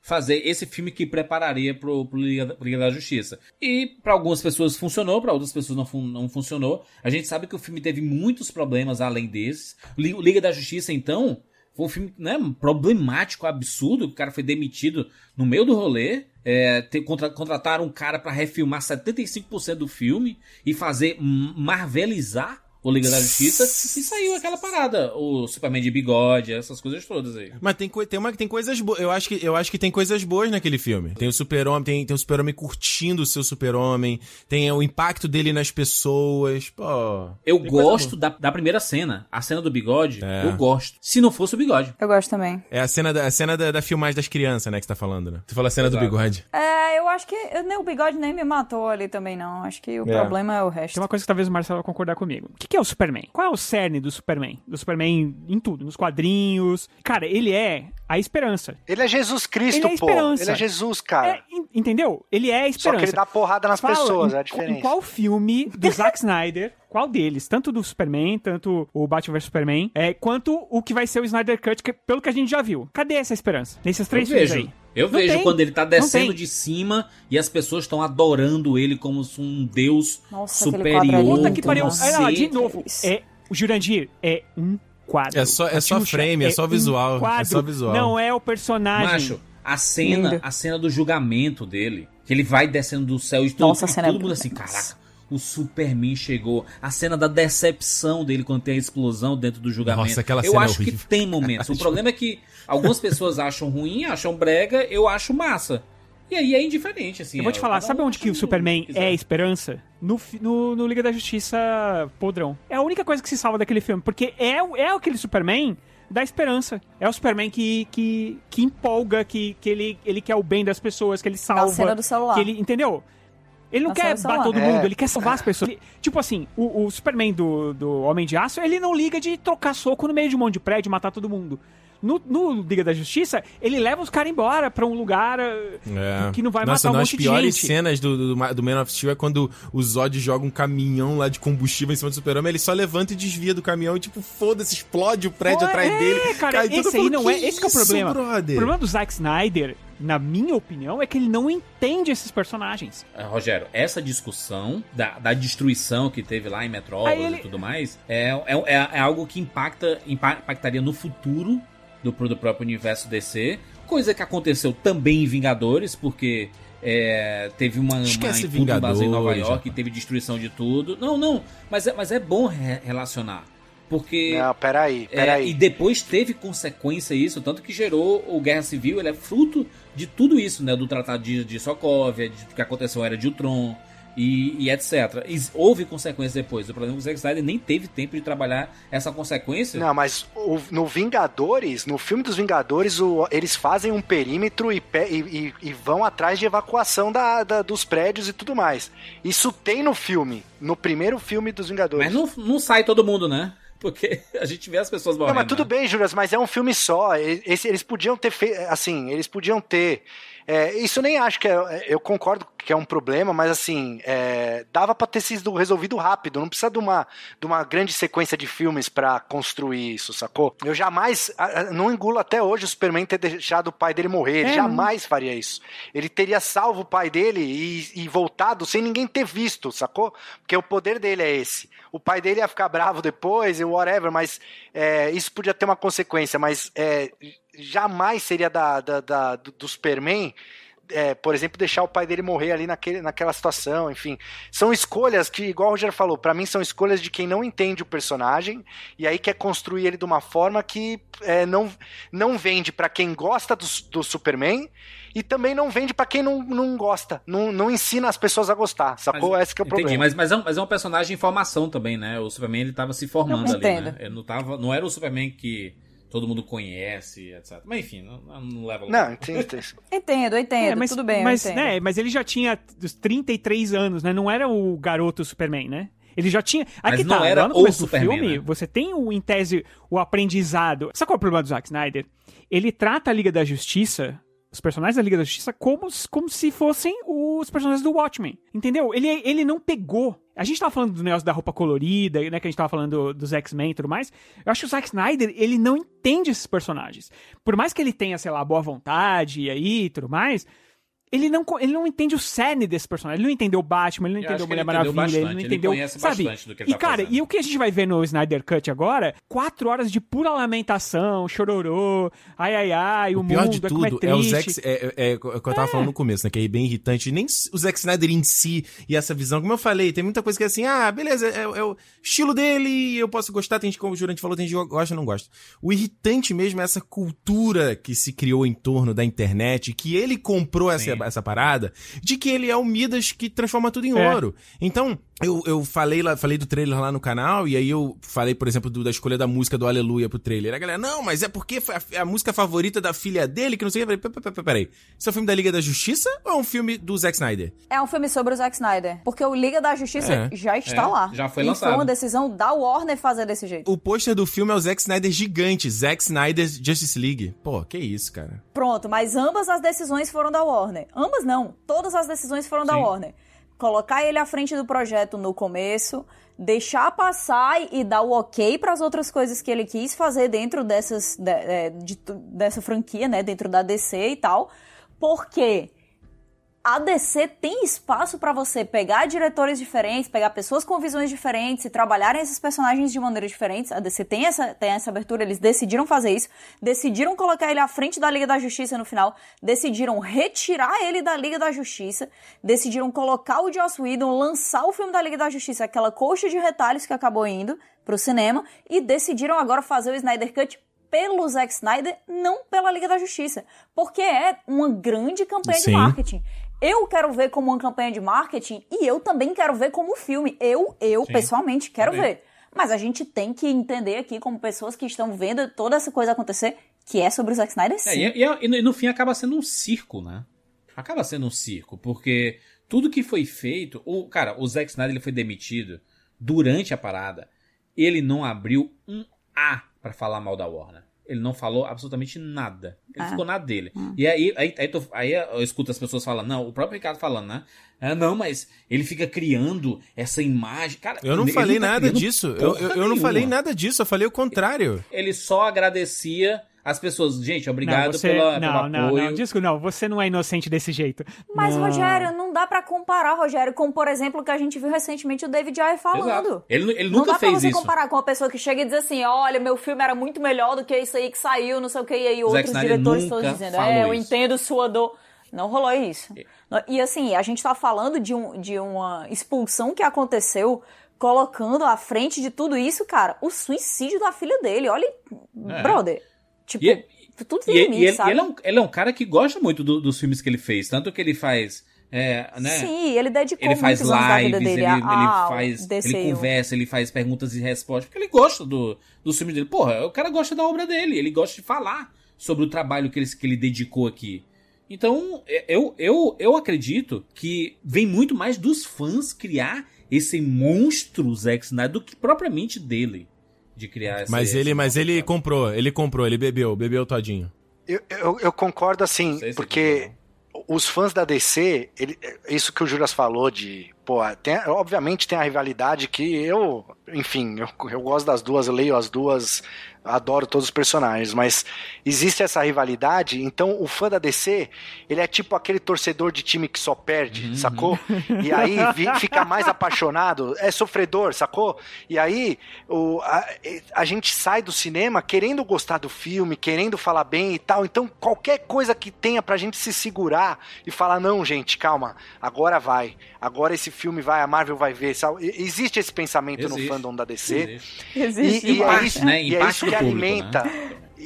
Speaker 2: fazer esse filme que prepararia pro, pro Liga, Liga da Justiça. E pra algumas pessoas funcionou, pra outras pessoas não, não funcionou. A gente sabe que o filme teve muitos problemas além desses. O Li- o Liga da Justiça, então, foi um filme né, problemático, absurdo. O cara foi demitido no meio do rolê. É, te- contra- contrataram um cara pra refilmar 75% do filme e fazer marvelizar o Liga da Justiça. E saiu aquela parada. O Superman de bigode, essas coisas todas aí.
Speaker 5: Mas tem, tem, uma, tem coisas boas. Eu acho, que, eu acho que tem coisas boas naquele filme. Tem o super-homem, tem, tem o super-homem curtindo o seu super-homem. Tem o impacto dele nas pessoas. Pô.
Speaker 2: Eu gosto da, da primeira cena. A cena do bigode,
Speaker 5: É.
Speaker 2: eu gosto. Se não fosse o bigode.
Speaker 4: Eu gosto também.
Speaker 5: É a cena, da, a cena da, da filmagem das crianças, né, que você tá falando, né? Tu fala a cena do
Speaker 2: Exato.
Speaker 5: bigode.
Speaker 4: É, eu acho que eu, nem o bigode nem me matou ali também, não. Acho que o
Speaker 5: É.
Speaker 4: problema é o resto.
Speaker 3: Tem uma coisa que talvez o Marcelo vai concordar comigo. O que, que é o Superman? Qual é o cerne do Superman? Do Superman em tudo, nos quadrinhos. Cara, ele é a esperança.
Speaker 6: Ele é Jesus Cristo,
Speaker 3: Ele é a
Speaker 6: pô.
Speaker 3: esperança.
Speaker 6: Ele é Jesus, cara.
Speaker 3: É, en- entendeu? Ele é a
Speaker 6: Só
Speaker 3: esperança.
Speaker 6: que ele dá porrada nas
Speaker 3: Fala,
Speaker 6: pessoas,
Speaker 3: em,
Speaker 6: é a
Speaker 3: Em
Speaker 6: diferença.
Speaker 3: qual filme do Zack Snyder, qual deles, tanto do Superman, tanto o Batman vs Superman, é, quanto o que vai ser o Snyder Cut, que, pelo que a gente já viu? Cadê essa esperança? Nesses três
Speaker 2: eu
Speaker 3: filmes
Speaker 2: vejo.
Speaker 3: aí.
Speaker 2: Eu
Speaker 3: Não
Speaker 2: vejo
Speaker 3: tem.
Speaker 2: quando ele tá descendo de cima e as pessoas estão adorando ele como um deus
Speaker 4: Nossa,
Speaker 2: superior.
Speaker 3: Puta que pariu. lá, de novo. É, o Jurandir é um quadro.
Speaker 5: É só- é só frame, é só
Speaker 3: um
Speaker 5: visual, é
Speaker 3: quadro.
Speaker 5: só visual.
Speaker 3: Não é o personagem.
Speaker 2: Macho, a cena,
Speaker 4: Lindo.
Speaker 2: a cena do julgamento dele, que ele vai descendo do céu e todo,
Speaker 4: Nossa, a
Speaker 2: e
Speaker 4: cena é
Speaker 2: todo mundo assim, caraca, o Superman chegou. A cena da decepção dele quando tem a explosão dentro do julgamento.
Speaker 5: Nossa, aquela
Speaker 2: eu
Speaker 5: cena é
Speaker 2: acho que
Speaker 5: horrível.
Speaker 2: tem momentos. O problema é que algumas pessoas acham ruim, acham brega, eu acho massa. E aí é indiferente, assim.
Speaker 3: Eu vou te
Speaker 2: é,
Speaker 3: falar, sabe onde que o Superman
Speaker 2: quiser.
Speaker 3: é a esperança? No, no, no Liga da Justiça podrão. É a única coisa que se salva daquele filme, porque é, o- é aquele Superman da esperança. É o Superman que, que, que empolga, que, que ele, ele quer o bem das pessoas, que ele salva.
Speaker 4: cena do celular.
Speaker 3: Que ele, entendeu? Ele não
Speaker 4: Na
Speaker 3: quer matar
Speaker 4: celular.
Speaker 3: todo mundo,
Speaker 6: É.
Speaker 3: ele quer salvar as pessoas. Ele- tipo assim, o, o Superman do, do Homem de Aço, ele não liga de trocar soco no meio de um monte de prédio e matar todo mundo. No, no Liga da Justiça, ele leva os caras embora pra um lugar eh,
Speaker 5: É.
Speaker 3: que não vai
Speaker 5: Nossa,
Speaker 3: matar um
Speaker 5: uma das
Speaker 3: monte de
Speaker 5: piores
Speaker 3: gente.
Speaker 5: cenas do, do, do Man of Steel é quando o Zod joga um caminhão lá de combustível em cima do super-homem, ele só levanta e desvia do caminhão e tipo, foda-se, explode o prédio
Speaker 3: Pô,
Speaker 5: atrás
Speaker 3: é,
Speaker 5: dele.
Speaker 3: cara,
Speaker 5: cai tudo.
Speaker 3: esse aí não é- esse que é o problema. O
Speaker 5: brother?
Speaker 3: problema do Zack Snyder, na minha opinião, é que ele não entende esses personagens.
Speaker 2: É, Rogério, essa discussão da, da destruição que teve lá em Metrópolis
Speaker 3: ele-
Speaker 2: e tudo mais é, é, é, é algo que impacta, impa- impactaria no futuro do, do próprio universo DC. Coisa que aconteceu também em Vingadores, porque é, teve uma, uma
Speaker 5: Esquece
Speaker 2: invasão em Nova
Speaker 5: Vingadores,
Speaker 2: York, teve destruição de tudo. Não, não, mas é, mas é bom re- relacionar. Porque.
Speaker 6: Não, peraí,
Speaker 2: É,
Speaker 6: peraí.
Speaker 2: e depois teve consequência isso, tanto que gerou o Guerra Civil, ele é fruto de tudo isso, né? Do Tratado de, de Sokovia, de, do que aconteceu na Era de Ultron e, e etc. E houve consequência depois. O problema é que o Zack Snyder nem teve tempo de trabalhar essa consequência.
Speaker 6: Não, mas o- no Vingadores, no filme dos Vingadores, o- eles fazem um perímetro e, pe- e- e- e vão atrás de evacuação da- da- dos prédios e tudo mais. Isso tem no filme, no primeiro filme dos Vingadores.
Speaker 2: Mas não, não sai todo mundo, né? Porque a gente vê as pessoas
Speaker 6: Não,
Speaker 2: morrendo.
Speaker 6: mas tudo
Speaker 2: né?
Speaker 6: bem, Juras, mas é um filme só. E- esse- eles podiam ter feito. Assim, eles podiam ter. É, isso nem acho que é. Eu concordo que é um problema, mas assim, é, dava pra ter sido resolvido rápido. Não precisa de uma, de uma grande sequência de filmes pra construir isso, sacou? Eu jamais. Não engulo até hoje o Superman ter deixado o pai dele morrer. Ele
Speaker 3: É,
Speaker 6: jamais faria isso. Ele teria salvo o pai dele e, e voltado sem ninguém ter visto, sacou? Porque o poder dele é esse. O pai dele ia ficar bravo depois e whatever, mas é, isso podia ter uma consequência, mas é, jamais seria da, da- da- do, do Superman é, por exemplo, deixar o pai dele morrer ali naquele, naquela situação, enfim. São escolhas que, igual o Roger falou, para mim são escolhas de quem não entende o personagem e aí quer construir ele de uma forma que é, não, não vende para quem gosta do, do Superman e também não vende para quem não, não gosta, não, não ensina as pessoas a gostar, sacou?
Speaker 2: Mas,
Speaker 6: Esse que é o
Speaker 2: entendi,
Speaker 6: problema.
Speaker 2: mas, mas, é um, mas é um personagem em formação também, né? O Superman ele tava se formando
Speaker 4: Eu
Speaker 2: ali,
Speaker 4: entendo.
Speaker 2: né? Ele não, tava, não era o Superman que todo mundo conhece, etc. Mas enfim, não, não leva
Speaker 6: Não, entendo. entendo.
Speaker 4: Entendo, entendo,
Speaker 3: É, mas,
Speaker 4: tudo bem,
Speaker 3: mas,
Speaker 4: entendo.
Speaker 3: né, mas ele já tinha os 33 anos, né? Não era o garoto Superman, né? Ele já tinha. Aqui
Speaker 2: Mas não
Speaker 3: tá,
Speaker 2: era
Speaker 3: lá no
Speaker 2: o
Speaker 3: começo do
Speaker 2: Superman,
Speaker 3: filme,
Speaker 2: né?
Speaker 3: você tem o, em tese o aprendizado. Sabe qual é o problema do Zack Snyder? Ele trata a Liga da Justiça, os personagens da Liga da Justiça, como, como se fossem os personagens do Watchmen. Entendeu? Ele, ele não pegou. A gente tava falando do negócio da roupa colorida, né? Que a gente tava falando dos X-Men e tudo mais. Eu acho que o Zack Snyder, ele não entende esses personagens. Por mais que ele tenha, sei lá, boa vontade e aí e tudo mais, ele não, ele não entende o cerne desse personagem. Ele não entendeu o Batman, ele não
Speaker 2: Eu
Speaker 3: entendeu Mulher
Speaker 2: ele entendeu
Speaker 3: Maravilha, ele
Speaker 2: bastante,
Speaker 3: não
Speaker 2: ele
Speaker 3: entendeu.
Speaker 2: conhece
Speaker 3: sabe?
Speaker 2: bastante do que ele
Speaker 3: e,
Speaker 2: tá
Speaker 3: cara,
Speaker 2: fazendo.
Speaker 3: e o que a gente vai ver no Snyder Cut agora? Quatro horas de pura lamentação, chororô, ai ai ai, o,
Speaker 5: O pior
Speaker 3: mundo
Speaker 5: de
Speaker 3: é como é
Speaker 5: tudo
Speaker 3: triste.
Speaker 5: é, o Zack. É, é, é o que eu tava falando no começo, né? Que é bem irritante. Nem o Zack Snyder em si e essa visão. Como eu falei, tem muita coisa que é assim, ah, beleza, é, é o estilo dele, eu posso gostar, tem gente, como o Jurante falou, tem gente que gosta não gosta. O irritante mesmo é essa cultura que se criou em torno da internet, que ele comprou essa. Essa parada, de que ele é o Midas que transforma tudo em
Speaker 3: É.
Speaker 5: ouro. Então, eu, eu falei lá, falei do trailer lá no canal, e aí eu falei, por exemplo, do- da escolha da música do Aleluia pro trailer. A galera, não, mas é porque foi a, a música favorita da filha dele, que não sei o que. Eu falei, "Pera, pera, pera, peraí. Isso é um filme da Liga da Justiça ou é um filme do Zack Snyder?
Speaker 4: É um filme sobre o Zack Snyder. Porque o Liga da Justiça
Speaker 5: É.
Speaker 4: já está
Speaker 2: É,
Speaker 4: lá.
Speaker 2: já foi
Speaker 4: e
Speaker 2: lançado.
Speaker 4: foi uma decisão da Warner fazer desse jeito.
Speaker 5: O pôster do filme é o Zack Snyder gigante, Zack Snyder Justice League. Pô, que isso, cara.
Speaker 4: Pronto, mas ambas as decisões foram da Warner. Ambas não, todas as decisões foram da
Speaker 2: Sim.
Speaker 4: Warner. Colocar ele à frente do projeto no começo, deixar passar e dar o ok para as outras coisas que ele quis fazer dentro dessas de- é, de dessa franquia, né, dentro da DC e tal. Porque a DC tem espaço pra você pegar diretores diferentes, pegar pessoas com visões diferentes e trabalharem esses personagens de maneiras diferentes. A DC tem essa, tem essa abertura, eles decidiram fazer isso, decidiram colocar ele à frente da Liga da Justiça no final, decidiram retirar ele da Liga da Justiça, decidiram colocar o Joss Whedon, lançar o filme da Liga da Justiça, aquela coxa de retalhos que acabou indo pro cinema, e decidiram agora fazer o Snyder Cut pelo Zack Snyder, não pela Liga da Justiça. Porque é uma grande campanha
Speaker 5: Sim.
Speaker 4: de marketing. Eu quero ver como uma campanha de marketing e eu também quero ver como um filme. Eu, eu
Speaker 2: Sim,
Speaker 4: pessoalmente, quero
Speaker 2: também.
Speaker 4: ver. Mas a gente tem que entender aqui, como pessoas que estão vendo toda essa coisa acontecer, que é sobre o Zack Snyder,
Speaker 2: É,
Speaker 4: sim.
Speaker 2: e, e- e no- fim acaba sendo um circo, né? Acaba sendo um circo, porque tudo que foi feito. O, cara, o Zack Snyder ele foi demitido durante a parada. Ele não abriu um A pra falar mal da Warner. Ele não falou absolutamente nada. Ele
Speaker 4: Ah.
Speaker 2: ficou na dele. E aí, aí, aí, tô- aí eu escuto as pessoas falando, não, o próprio Ricardo falando, né? Ah, não, mas ele fica criando essa imagem. Cara,
Speaker 5: Eu não falei
Speaker 2: tá
Speaker 5: nada disso. Eu, eu, eu não falei nada disso, eu falei o contrário.
Speaker 2: Ele só agradecia as pessoas. Gente, obrigado
Speaker 3: não, você,
Speaker 2: pela,
Speaker 3: não,
Speaker 2: pelo
Speaker 3: não,
Speaker 2: apoio.
Speaker 3: não, desculpa, não, você não é inocente desse jeito.
Speaker 4: Mas,
Speaker 3: Não.
Speaker 4: Rogério, não dá pra comparar, Rogério, com, por exemplo, o que a gente viu recentemente o David Ayer falando.
Speaker 2: Exato. Ele, ele
Speaker 4: não
Speaker 2: nunca
Speaker 4: dá pra
Speaker 2: fez
Speaker 4: você
Speaker 2: isso.
Speaker 4: comparar com uma pessoa que chega e diz assim, olha, meu filme era muito melhor do que isso aí que saiu, não sei o que, e aí
Speaker 2: Zack
Speaker 4: outros
Speaker 2: Snyder
Speaker 4: diretores todos dizendo, é, eu
Speaker 2: isso.
Speaker 4: entendo sua dor. Não rolou isso. E assim, a gente tá falando de, um, de uma expulsão que aconteceu colocando à frente de tudo isso, cara, o suicídio da filha dele. Olha,
Speaker 2: É.
Speaker 4: brother. Tipo,
Speaker 2: E-
Speaker 4: tudo
Speaker 2: E,
Speaker 4: tem
Speaker 2: e
Speaker 4: limite,
Speaker 2: ele,
Speaker 4: sabe?
Speaker 2: ele é um, ele é um cara que gosta muito do- dos filmes que ele fez. Tanto que ele faz. é, né?
Speaker 4: Sim, ele dedicou
Speaker 2: Ele faz lives,
Speaker 4: dele
Speaker 2: ele, ele faz.
Speaker 4: DCU.
Speaker 2: Ele conversa, ele faz perguntas e respostas. Porque ele gosta do, dos filmes dele. Porra, o cara gosta da obra dele. Ele gosta de falar sobre o trabalho que ele, que ele dedicou aqui. Então, eu, eu, eu acredito que vem muito mais dos fãs criar esse monstro Zack Snyder do que propriamente dele. De criar esse,
Speaker 5: Mas ele, mas ele comprou, ele comprou, ele bebeu, bebeu todinho.
Speaker 6: Eu, eu, eu concordo assim,
Speaker 2: se
Speaker 6: porque os fãs da DC, ele- isso que o Juras falou de, pô, tem- obviamente tem a rivalidade que eu enfim, eu, eu gosto das duas, eu leio as duas, adoro todos os personagens, mas existe essa rivalidade, então o fã da DC, ele é tipo aquele torcedor de time que só perde,
Speaker 2: Uhum.
Speaker 6: sacou? E aí fica mais apaixonado, é sofredor, sacou? E aí o, a, a gente sai do cinema querendo gostar do filme, querendo falar bem e tal, então qualquer coisa que tenha pra gente se segurar e falar, não, gente, calma, agora vai, agora esse filme vai, a Marvel vai ver, sabe? Existe esse pensamento
Speaker 2: Existe.
Speaker 6: no fandom da DC.
Speaker 2: Existe.
Speaker 4: Existe.
Speaker 6: E, e é isso,
Speaker 2: né?
Speaker 6: E é isso
Speaker 2: do
Speaker 6: que
Speaker 2: público,
Speaker 6: alimenta.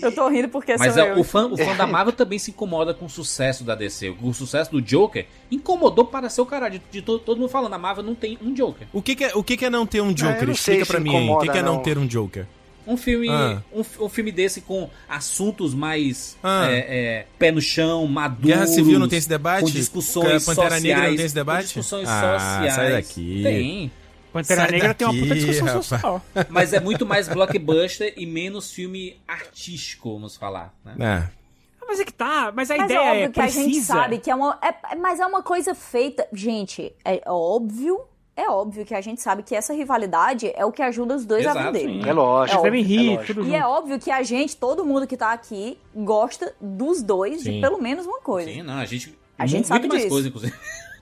Speaker 4: Eu tô rindo porque
Speaker 2: Mas
Speaker 4: sou
Speaker 2: é,
Speaker 4: eu.
Speaker 2: o, fã, o fã da Marvel também se incomoda com o sucesso da DC. O sucesso do Joker incomodou para seu caralho. De, de todo, todo mundo falando, a Marvel não tem um Joker.
Speaker 5: O que, que é, o que, que é não ter um Joker?
Speaker 6: sei
Speaker 5: Explica
Speaker 6: se
Speaker 5: pra mim aí. O que,
Speaker 6: incomoda,
Speaker 5: que é não,
Speaker 6: não.
Speaker 5: ter um Joker?
Speaker 2: Um filme,
Speaker 5: Ah.
Speaker 2: um, um filme desse com assuntos mais
Speaker 5: Ah.
Speaker 2: é, é, pé no chão, maduros.
Speaker 5: Guerra Civil não tem esse debate?
Speaker 2: Com discussões
Speaker 5: Pantera
Speaker 2: sociais.
Speaker 5: Negra não tem esse debate?
Speaker 2: Com discussões
Speaker 5: Ah,
Speaker 2: sociais.
Speaker 5: sai daqui.
Speaker 2: Tem.
Speaker 3: Pantera
Speaker 5: Sai
Speaker 3: Negra tem uma puta
Speaker 5: daqui,
Speaker 3: discussão
Speaker 5: rapaz.
Speaker 3: social.
Speaker 2: Mas é muito mais blockbuster e menos filme artístico, vamos falar. Né?
Speaker 5: É.
Speaker 3: Ah, Mas é que tá, mas a
Speaker 4: Mas
Speaker 3: ideia
Speaker 4: é óbvio
Speaker 3: é
Speaker 4: que a gente
Speaker 3: precisa.
Speaker 4: sabe que é uma. é- é- mas é uma coisa feita. Gente, é óbvio. É óbvio que a gente sabe que essa rivalidade é o que ajuda os dois a
Speaker 2: Exato,
Speaker 4: venderem.
Speaker 2: sim.
Speaker 6: É lógico. É
Speaker 3: rir,
Speaker 6: lógico.
Speaker 3: tudo
Speaker 4: E é óbvio que a gente, todo mundo que tá aqui, gosta dos dois
Speaker 5: Sim.
Speaker 4: de pelo menos uma coisa.
Speaker 2: Sim, não, a gente.
Speaker 4: A gente
Speaker 2: muito
Speaker 4: sabe
Speaker 2: mais
Speaker 4: disso.
Speaker 2: coisa, inclusive.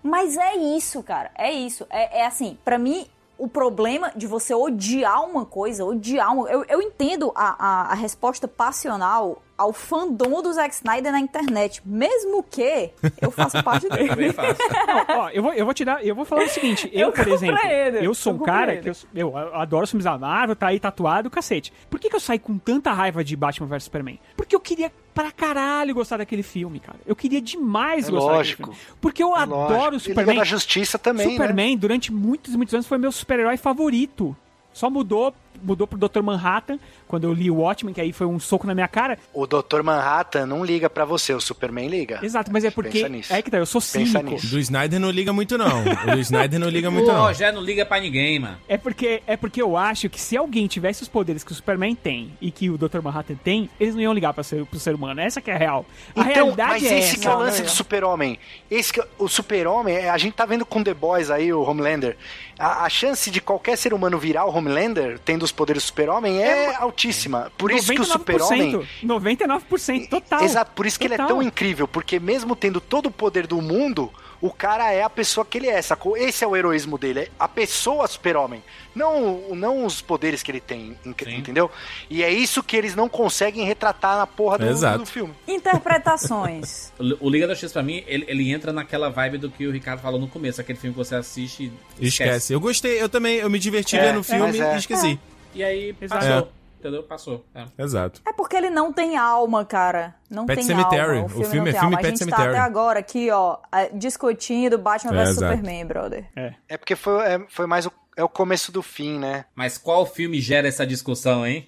Speaker 4: Mas é isso, cara. É isso. É, é assim, pra mim, o problema de você odiar uma coisa, odiar uma. Eu, eu entendo a, a, a resposta passional ao fandom do Zack Snyder na internet. Mesmo que eu faça parte dele.
Speaker 2: Também faço.
Speaker 3: Não, ó, eu vou, eu vou te dar, eu vou falar o seguinte, eu,
Speaker 4: Eu
Speaker 3: por exemplo,
Speaker 4: compreendo,
Speaker 3: eu sou
Speaker 4: eu
Speaker 3: um cara
Speaker 4: compreendo.
Speaker 3: que eu, eu adoro filmes da Marvel, tá aí tatuado, cacete. Por que, que eu saí com tanta raiva de Batman vs Superman? Porque eu queria pra caralho gostar daquele filme, cara. Eu queria demais
Speaker 6: É
Speaker 3: gostar
Speaker 6: lógico.
Speaker 3: daquele filme. Porque eu
Speaker 6: É
Speaker 3: adoro
Speaker 6: lógico.
Speaker 3: o
Speaker 6: E Liga
Speaker 3: Superman.
Speaker 6: da Justiça também, né?
Speaker 3: Superman, durante muitos e muitos anos, foi meu super-herói favorito. Só mudou, mudou pro Dr. Manhattan, quando eu li o Watchmen, que aí foi um soco na minha cara.
Speaker 6: O Dr. Manhattan não liga pra você, o Superman liga.
Speaker 3: Exato, mas é porque. É que tá, eu sou cínico.
Speaker 5: Do Snyder não liga muito, não. O do Snyder não liga muito,
Speaker 2: o
Speaker 5: não.
Speaker 2: Rogério não liga pra ninguém, mano.
Speaker 3: É porque, é porque eu acho que se alguém tivesse os poderes que o Superman tem e que o Dr. Manhattan tem, eles não iam ligar pra ser, pro ser humano. Essa que é a real. A
Speaker 6: Então,
Speaker 3: realidade
Speaker 6: mas
Speaker 3: é
Speaker 6: esse
Speaker 3: essa.
Speaker 6: que é o lance do super-homem. Esse que é- o super-homem, é- a gente tá vendo com The Boys aí, o Homelander. A, a chance de qualquer ser humano virar o Homelander, tendo os poderes do super-homem, é, altíssima. Por isso que o super-homem...
Speaker 3: 99% total.
Speaker 6: Exato, por isso que ele é
Speaker 3: Total.
Speaker 6: tão incrível, porque mesmo tendo todo o poder do mundo, o cara é a pessoa que ele é, sacou? Esse é o heroísmo dele, é a pessoa super-homem, não, não os poderes que ele tem, ent-
Speaker 2: Sim.
Speaker 6: entendeu? E é isso que eles não conseguem retratar na porra do,
Speaker 5: Exato.
Speaker 6: do filme.
Speaker 4: Interpretações.
Speaker 2: O Liga da Justiça, pra mim, ele, ele entra naquela vibe do que o Ricardo falou no começo. Aquele filme que você assiste e
Speaker 5: Esquece. Eu gostei, eu também, eu me diverti
Speaker 2: É,
Speaker 5: vendo o filme
Speaker 6: mas é.
Speaker 5: e esqueci.
Speaker 2: E aí, passou. Entendeu? Passou. É.
Speaker 5: Exato.
Speaker 4: É porque ele não tem alma, cara. Não
Speaker 5: Pet
Speaker 4: tem
Speaker 5: Sematary.
Speaker 4: alma.
Speaker 5: O
Speaker 4: O filme,
Speaker 5: filme
Speaker 4: não
Speaker 5: é
Speaker 4: tem
Speaker 5: filme
Speaker 4: alma.
Speaker 5: Pet
Speaker 4: A gente tá
Speaker 5: Sematary.
Speaker 4: até agora aqui, ó, é, discutindo Batman
Speaker 5: É,
Speaker 4: vs. Superman, brother.
Speaker 6: É porque foi, é, foi mais o, é o começo do fim, né?
Speaker 2: Mas qual filme gera essa discussão, hein?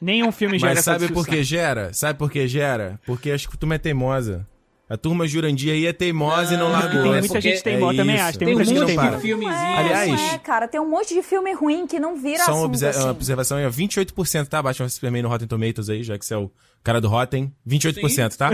Speaker 3: Nenhum filme gera
Speaker 5: Mas
Speaker 3: essa
Speaker 5: sabe por que gera? Sabe por que gera? Porque acho que tu é teimosa. A turma Jurandir aí é teimosa e não
Speaker 2: Não,
Speaker 5: largou.
Speaker 3: Tem
Speaker 2: É
Speaker 3: muita
Speaker 2: porque-
Speaker 3: gente teimosa,
Speaker 5: é
Speaker 3: também
Speaker 5: isso.
Speaker 3: acho. Tem,
Speaker 2: Tem um
Speaker 3: muita gente teimosa.
Speaker 2: de filmezinho.
Speaker 4: É,
Speaker 5: Aliás-
Speaker 4: não é, cara. Tem um monte de filme ruim que não vira
Speaker 5: Só uma,
Speaker 4: assim.
Speaker 5: uma observação aí, ó. 28%, tá? Batman Superman no Rotten Tomatoes aí, já que você é o cara do Rotten. 28%, tá?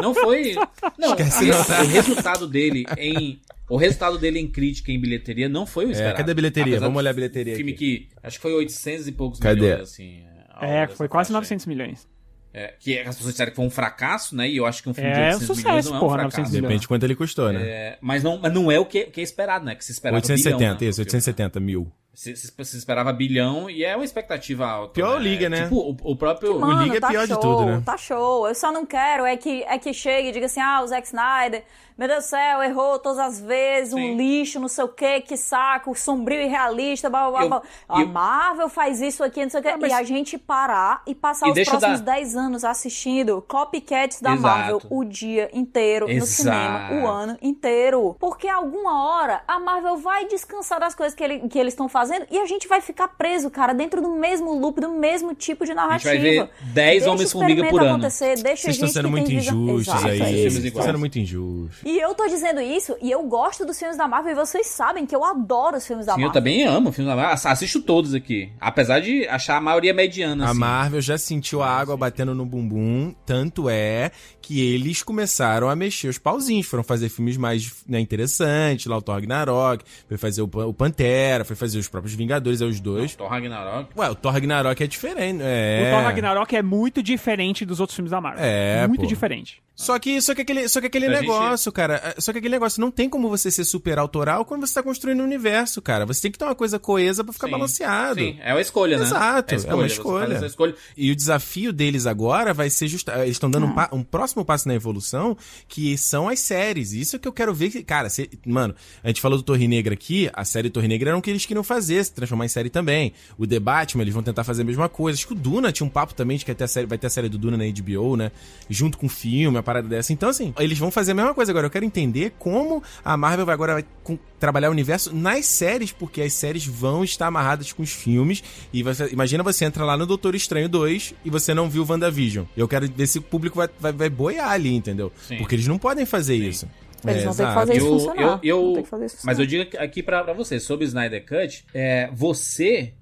Speaker 2: Não foi. Não,
Speaker 5: Esquece
Speaker 2: o,
Speaker 5: não, tá?
Speaker 2: o resultado dele em. O resultado dele em crítica e em bilheteria não foi o esperado.
Speaker 5: É, cadê a bilheteria?
Speaker 2: Apesar
Speaker 5: Vamos olhar a bilheteria
Speaker 2: filme
Speaker 5: aqui.
Speaker 2: que acho que foi 800 e poucos
Speaker 5: Cadê?
Speaker 2: milhões, assim.
Speaker 3: É,
Speaker 2: longo
Speaker 3: foi quase
Speaker 2: faixa aí.
Speaker 3: 900 milhões.
Speaker 2: É, que as pessoas disseram que foi um fracasso, né? E eu acho que um filme
Speaker 3: É,
Speaker 2: de
Speaker 3: um
Speaker 2: 800
Speaker 3: sucesso,
Speaker 2: milhões não é um
Speaker 3: porra,
Speaker 2: fracasso.
Speaker 3: 900 milhões.
Speaker 5: Depende de quanto ele custou, né?
Speaker 2: É, mas, não, mas não é o que, que é esperado, né? Que se esperava
Speaker 5: 870,
Speaker 2: bilhão, né,
Speaker 5: isso,
Speaker 2: no filme.
Speaker 5: 870 mil.
Speaker 2: Se, se, se esperava bilhão e é uma expectativa alta.
Speaker 5: Pior
Speaker 2: né?
Speaker 5: liga, né?
Speaker 2: Tipo, o, o próprio.
Speaker 4: Mano,
Speaker 5: Liga é
Speaker 4: tá
Speaker 5: pior de
Speaker 4: show,
Speaker 5: tudo, né?
Speaker 4: Tá show. Eu só não quero é que, é que chegue e diga assim: ah, o Zack Snyder, meu Deus do céu, errou todas as vezes,
Speaker 2: Sim.
Speaker 4: um lixo, não sei o que, que saco, sombrio e realista, blá blá blá.
Speaker 2: Eu-
Speaker 4: blá. A
Speaker 2: eu-
Speaker 4: Marvel faz isso aqui, não sei o que.
Speaker 3: mas-
Speaker 4: E a gente parar e passar
Speaker 2: E
Speaker 4: os próximos
Speaker 2: dar-
Speaker 4: 10 anos assistindo copycats da
Speaker 2: Exato.
Speaker 4: Marvel o dia inteiro no
Speaker 2: Exato.
Speaker 4: cinema, o ano inteiro. Porque alguma hora a Marvel vai descansar das coisas que, ele- que eles estão fazendo e a gente vai ficar preso, cara, dentro do mesmo loop, do mesmo tipo de
Speaker 2: A
Speaker 4: narrativa.
Speaker 2: gente vai ver 10
Speaker 4: Deixa o
Speaker 2: Homens-Formiga por ano.
Speaker 4: acontecer, deixa
Speaker 5: Vocês estão sendo
Speaker 4: que
Speaker 5: muito injustos
Speaker 4: Exato,
Speaker 5: aí.
Speaker 4: é
Speaker 2: filmes
Speaker 4: isso.
Speaker 5: Vocês estão sendo muito injustos.
Speaker 4: E eu tô dizendo isso, e eu gosto dos filmes da Marvel, e vocês sabem que eu adoro os filmes da
Speaker 2: Sim, eu
Speaker 4: Marvel.
Speaker 2: também amo o filme da Marvel. Assisto todos aqui. Apesar de achar a maioria mediana.
Speaker 5: A
Speaker 2: assim.
Speaker 5: Marvel já sentiu a água batendo no bumbum, tanto é que eles começaram a mexer os pauzinhos, foram fazer filmes mais né, interessantes, lá o Thor Ragnarok, foi fazer o, o Pantera, foi fazer os, próprios Vingadores, é os dois.
Speaker 2: Thor Ragnarok.
Speaker 5: Ué, o Thor Ragnarok é diferente. É.
Speaker 3: O Thor Ragnarok é muito diferente dos outros filmes da Marvel.
Speaker 5: É,
Speaker 3: Muito
Speaker 5: pô.
Speaker 3: diferente.
Speaker 5: Só que, só que aquele, só que aquele
Speaker 2: A gente-
Speaker 5: negócio, cara. é, Só que aquele negócio não tem como você ser super autoral quando você tá construindo um universo, cara. Você tem que ter uma coisa coesa pra ficar
Speaker 2: Sim.
Speaker 5: balanceado.
Speaker 2: Sim, é uma escolha, né?
Speaker 5: Exato, é uma
Speaker 2: você faz
Speaker 5: escolha.
Speaker 2: essa escolha.
Speaker 5: E o desafio deles agora vai ser justa... Eles estão dando um, pa- um próximo passo na evolução, que são as séries. Isso é que eu quero ver. que- Cara, cê- mano, a gente falou do Torre Negra aqui, a série Torre Negra era o que eles queriam fazer, se transformar em série também. O The Batman, eles vão tentar fazer a mesma coisa. Acho que o Duna tinha um papo também de que vai ter a série, vai ter a série do Duna na HBO, né? Junto com o filme, a parada dessa. Então, assim, eles vão fazer a mesma coisa agora. Eu quero entender como a Marvel vai agora vai com- trabalhar o universo nas séries, porque as séries vão estar amarradas com os filmes. E você, imagina você entra lá no Doutor Estranho 2 e você não viu WandaVision. Eu quero ver se o público vai, vai, vai boiar ali, entendeu?
Speaker 2: Sim.
Speaker 5: Porque eles não podem fazer isso.
Speaker 4: Eles
Speaker 5: É,
Speaker 4: vão ter que fazer isso
Speaker 2: Eu-
Speaker 4: funcionar.
Speaker 2: eu- eu-
Speaker 4: Vão ter que fazer isso
Speaker 2: Mas eu digo aqui pra, pra você, sobre o Snyder Cut, é, você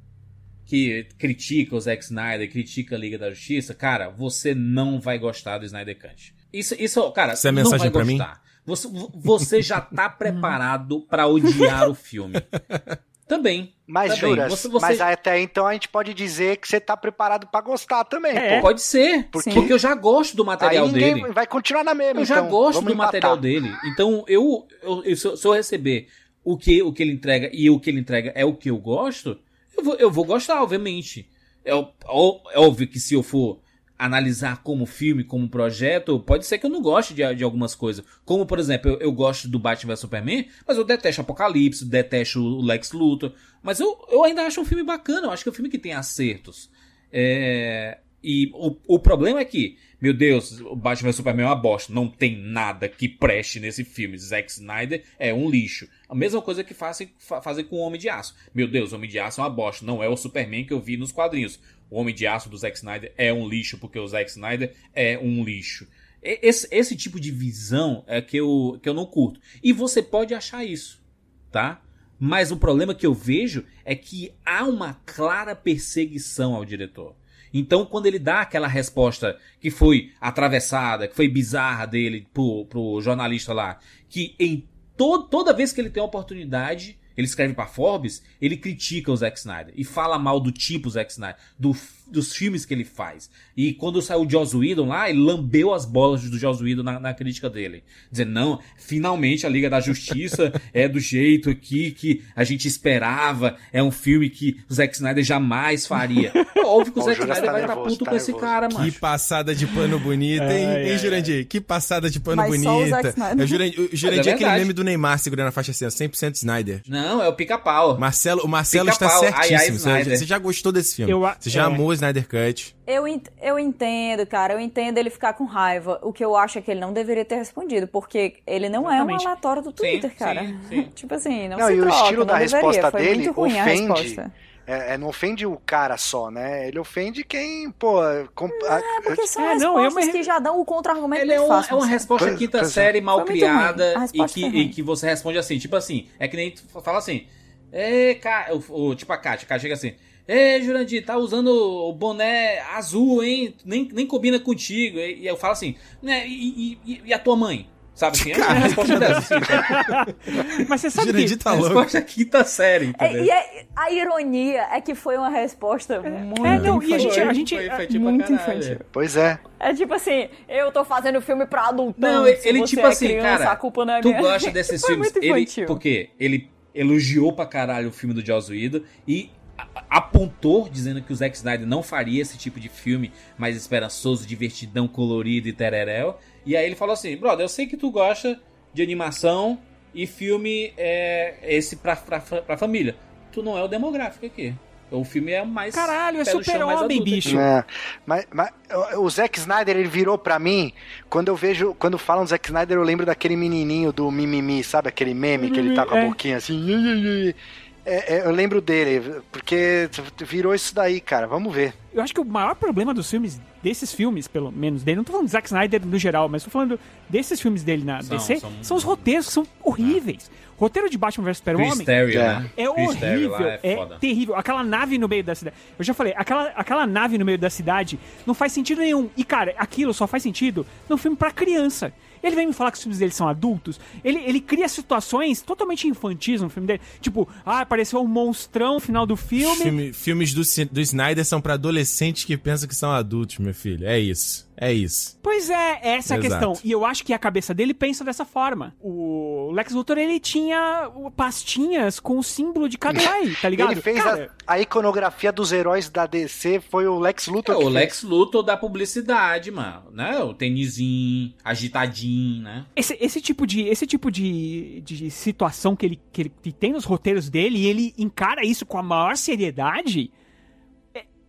Speaker 2: que critica o Zack Snyder, critica a Liga da Justiça, cara, você não vai gostar do Snyder Cut. Isso, isso cara,
Speaker 5: Isso é
Speaker 2: não
Speaker 5: mensagem
Speaker 2: vai
Speaker 5: pra mim?
Speaker 2: gostar. Você, você já tá preparado pra odiar o filme. Também.
Speaker 6: Mas
Speaker 2: também.
Speaker 6: juras,
Speaker 2: Você- você-
Speaker 6: mas até então a gente pode dizer que você tá preparado pra gostar também.
Speaker 3: É.
Speaker 2: Pode ser,
Speaker 6: Porque-
Speaker 2: porque eu já gosto do
Speaker 6: Aí
Speaker 2: material
Speaker 6: ninguém
Speaker 2: dele.
Speaker 6: vai continuar na mesma,
Speaker 2: Eu já
Speaker 6: então,
Speaker 2: gosto
Speaker 6: vamos
Speaker 2: do material
Speaker 6: empatar.
Speaker 2: dele. Então, eu, eu, eu- se, eu, se eu receber o que, o que ele entrega e o que ele entrega é o que eu gosto, eu vou, eu vou gostar, obviamente. É, é óbvio que se eu for analisar como filme, como projeto, pode ser que eu não goste de, de algumas coisas. Como, por exemplo, eu, eu gosto do Batman vs Superman, mas eu detesto Apocalipse, detesto o Lex Luthor. Mas eu, eu ainda acho um filme bacana, eu acho que é um filme que tem acertos. É, e o, o problema é que, meu Deus, o Batman vs Superman é uma bosta. Não tem nada que preste nesse filme. Zack Snyder é um lixo. A mesma coisa que fazem, fa- fazem com o Homem de Aço. Meu Deus, o Homem de Aço é uma bosta. Não é o Superman que eu vi nos quadrinhos. O Homem de Aço do Zack Snyder é um lixo porque o Zack Snyder é um lixo. Esse, esse tipo de visão é que eu, que eu não curto. E você pode achar isso, tá? Mas o problema que eu vejo é que há uma clara perseguição ao diretor. Então, quando ele dá aquela resposta que foi atravessada, que foi bizarra dele pro, pro jornalista lá, que em to toda vez que ele tem uma oportunidade, ele escreve pra Forbes, ele critica o Zack Snyder e fala mal do tipo Zack Snyder, do, dos filmes que ele faz. E quando saiu o Joss Whedon lá, ele lambeu as bolas do Joss Whedon na, na crítica dele. Dizendo, não, finalmente a Liga da Justiça é do jeito aqui que a gente esperava, é um filme que o Zack Snyder jamais faria. É óbvio que o
Speaker 6: o
Speaker 2: Zack Snyder
Speaker 6: tá
Speaker 2: vai estar
Speaker 6: nervoso,
Speaker 2: puto
Speaker 6: tá
Speaker 2: com esse
Speaker 6: nervoso.
Speaker 2: cara,
Speaker 5: Que
Speaker 2: mano.
Speaker 5: passada de pano bonita, hein,
Speaker 3: Ai,
Speaker 5: hein Jurandir? Que passada de pano
Speaker 4: Mas só o Zack
Speaker 5: bonita.
Speaker 4: Snyder.
Speaker 5: É o Jurandir, o Jurandir
Speaker 2: Mas é
Speaker 5: é aquele meme do Neymar segurando a faixa assim, ó, 100% Snyder.
Speaker 2: Não, é o pica-pau.
Speaker 5: Marcelo, o Marcelo está
Speaker 2: Pica-pau, ai, ai,
Speaker 5: certíssimo. Você- já gostou desse filme.
Speaker 3: Eu
Speaker 5: Você já
Speaker 3: é.
Speaker 5: amou Snyder Cut.
Speaker 4: Eu, ent- eu entendo, cara, eu entendo ele ficar com raiva. O que eu acho é que ele não deveria ter respondido, porque ele não
Speaker 3: Exatamente.
Speaker 4: é um aleatório do Twitter,
Speaker 2: Sim,
Speaker 4: cara.
Speaker 2: sim, sim.
Speaker 4: tipo assim, não,
Speaker 6: Não,
Speaker 4: se
Speaker 6: e o
Speaker 4: troca,
Speaker 6: estilo
Speaker 4: não
Speaker 6: da
Speaker 4: deveria.
Speaker 6: resposta
Speaker 4: Foi
Speaker 6: dele
Speaker 4: muito ruim a
Speaker 6: ofende.
Speaker 4: resposta.
Speaker 6: É, é, não ofende o cara só, né? Ele ofende quem, pô. com- a-
Speaker 4: É porque são
Speaker 3: É, não, eu
Speaker 4: respostas
Speaker 3: me-
Speaker 4: que já dão o contra-argumento
Speaker 2: Ele é uma,
Speaker 4: fácil.
Speaker 2: é uma resposta
Speaker 6: Pois-
Speaker 2: quinta
Speaker 6: pois é.
Speaker 2: série mal criada e que, e que você responde assim, tipo assim, é que nem tu fala assim, é, cara, o, o- tipo a Kátia, a Kátia chega assim, Ê, Jurandir, tá usando o boné azul, hein? Nem, nem combina contigo. E, e eu falo assim, né? E, e- e a tua mãe? Sabe assim? É uma resposta dessa. Assim?
Speaker 3: Mas você sabe
Speaker 5: Jurandir
Speaker 3: que...
Speaker 5: tá louco.
Speaker 2: resposta quinta série, entendeu?
Speaker 4: É, e é- a ironia é que foi uma resposta muito
Speaker 3: É, não, e a gente... A gente
Speaker 2: foi
Speaker 3: é,
Speaker 2: infantil
Speaker 4: muito infantil.
Speaker 6: Pois é.
Speaker 4: É tipo assim, eu tô fazendo filme pra adultão.
Speaker 2: Não, ele tipo
Speaker 4: é
Speaker 2: assim,
Speaker 4: criança,
Speaker 2: cara,
Speaker 4: a culpa não é
Speaker 2: tu
Speaker 4: minha.
Speaker 2: gosta desses
Speaker 4: Foi
Speaker 2: filmes, ele,
Speaker 4: infantil.
Speaker 2: porque ele elogiou pra caralho o filme do Joss Whedon e a- apontou dizendo que o Zack Snyder não faria esse tipo de filme mais esperançoso, divertidão, colorido e tereréu. E aí ele falou assim, brother, eu sei que tu gosta de animação e filme é esse pra, pra, pra família. Tu não é o demográfico aqui. O filme é o mais...
Speaker 3: Caralho, é super-homem, bicho.
Speaker 6: É, mas, mas o- Zack Snyder, ele virou pra mim, quando eu vejo, quando falam Zack Snyder, eu lembro daquele menininho do Mimimi, sabe? Aquele meme que ele tá com a
Speaker 3: É.
Speaker 6: boquinha assim. É, é, eu lembro dele, porque virou isso daí, cara. Vamos ver.
Speaker 3: Eu acho que o maior problema dos filmes, desses filmes, pelo menos dele, não tô falando de Zack Snyder no geral, mas tô falando desses filmes dele na
Speaker 2: São-
Speaker 3: DC,
Speaker 2: são-
Speaker 3: são, os roteiros que são horríveis. O roteiro de Batman vs
Speaker 2: Terrio,
Speaker 6: É.
Speaker 2: né?
Speaker 3: é horrível,
Speaker 2: lá
Speaker 3: é,
Speaker 2: foda.
Speaker 3: terrível. Aquela nave no meio da cidade. Eu já falei, aquela, aquela nave no meio da cidade não faz sentido nenhum. E, cara, aquilo só faz sentido num filme pra criança. Ele vem me falar que os filmes dele são adultos. Ele, ele cria situações totalmente infantis no filme dele. Tipo, ah, apareceu um monstrão no final do filme.
Speaker 5: Filme- filmes do, do Snyder são pra adolescentes que pensam que são adultos, meu filho. É isso. É isso.
Speaker 3: Pois é, essa é a
Speaker 5: Exato.
Speaker 3: questão. E eu acho que a cabeça dele pensa dessa forma. O Lex Luthor, ele tinha o- pastinhas com o símbolo de cada herói, tá ligado?
Speaker 6: Ele fez
Speaker 3: Cara,
Speaker 6: a, a iconografia dos heróis da DC, foi o Lex
Speaker 2: É
Speaker 6: Luthor
Speaker 2: o
Speaker 6: que fez.
Speaker 2: Lex Luthor da publicidade, mano, né? O tênisinho, agitadinho, né?
Speaker 3: Esse, esse tipo, de, esse tipo de, de situação que ele, que ele que tem nos roteiros dele e ele encara isso com a maior seriedade é,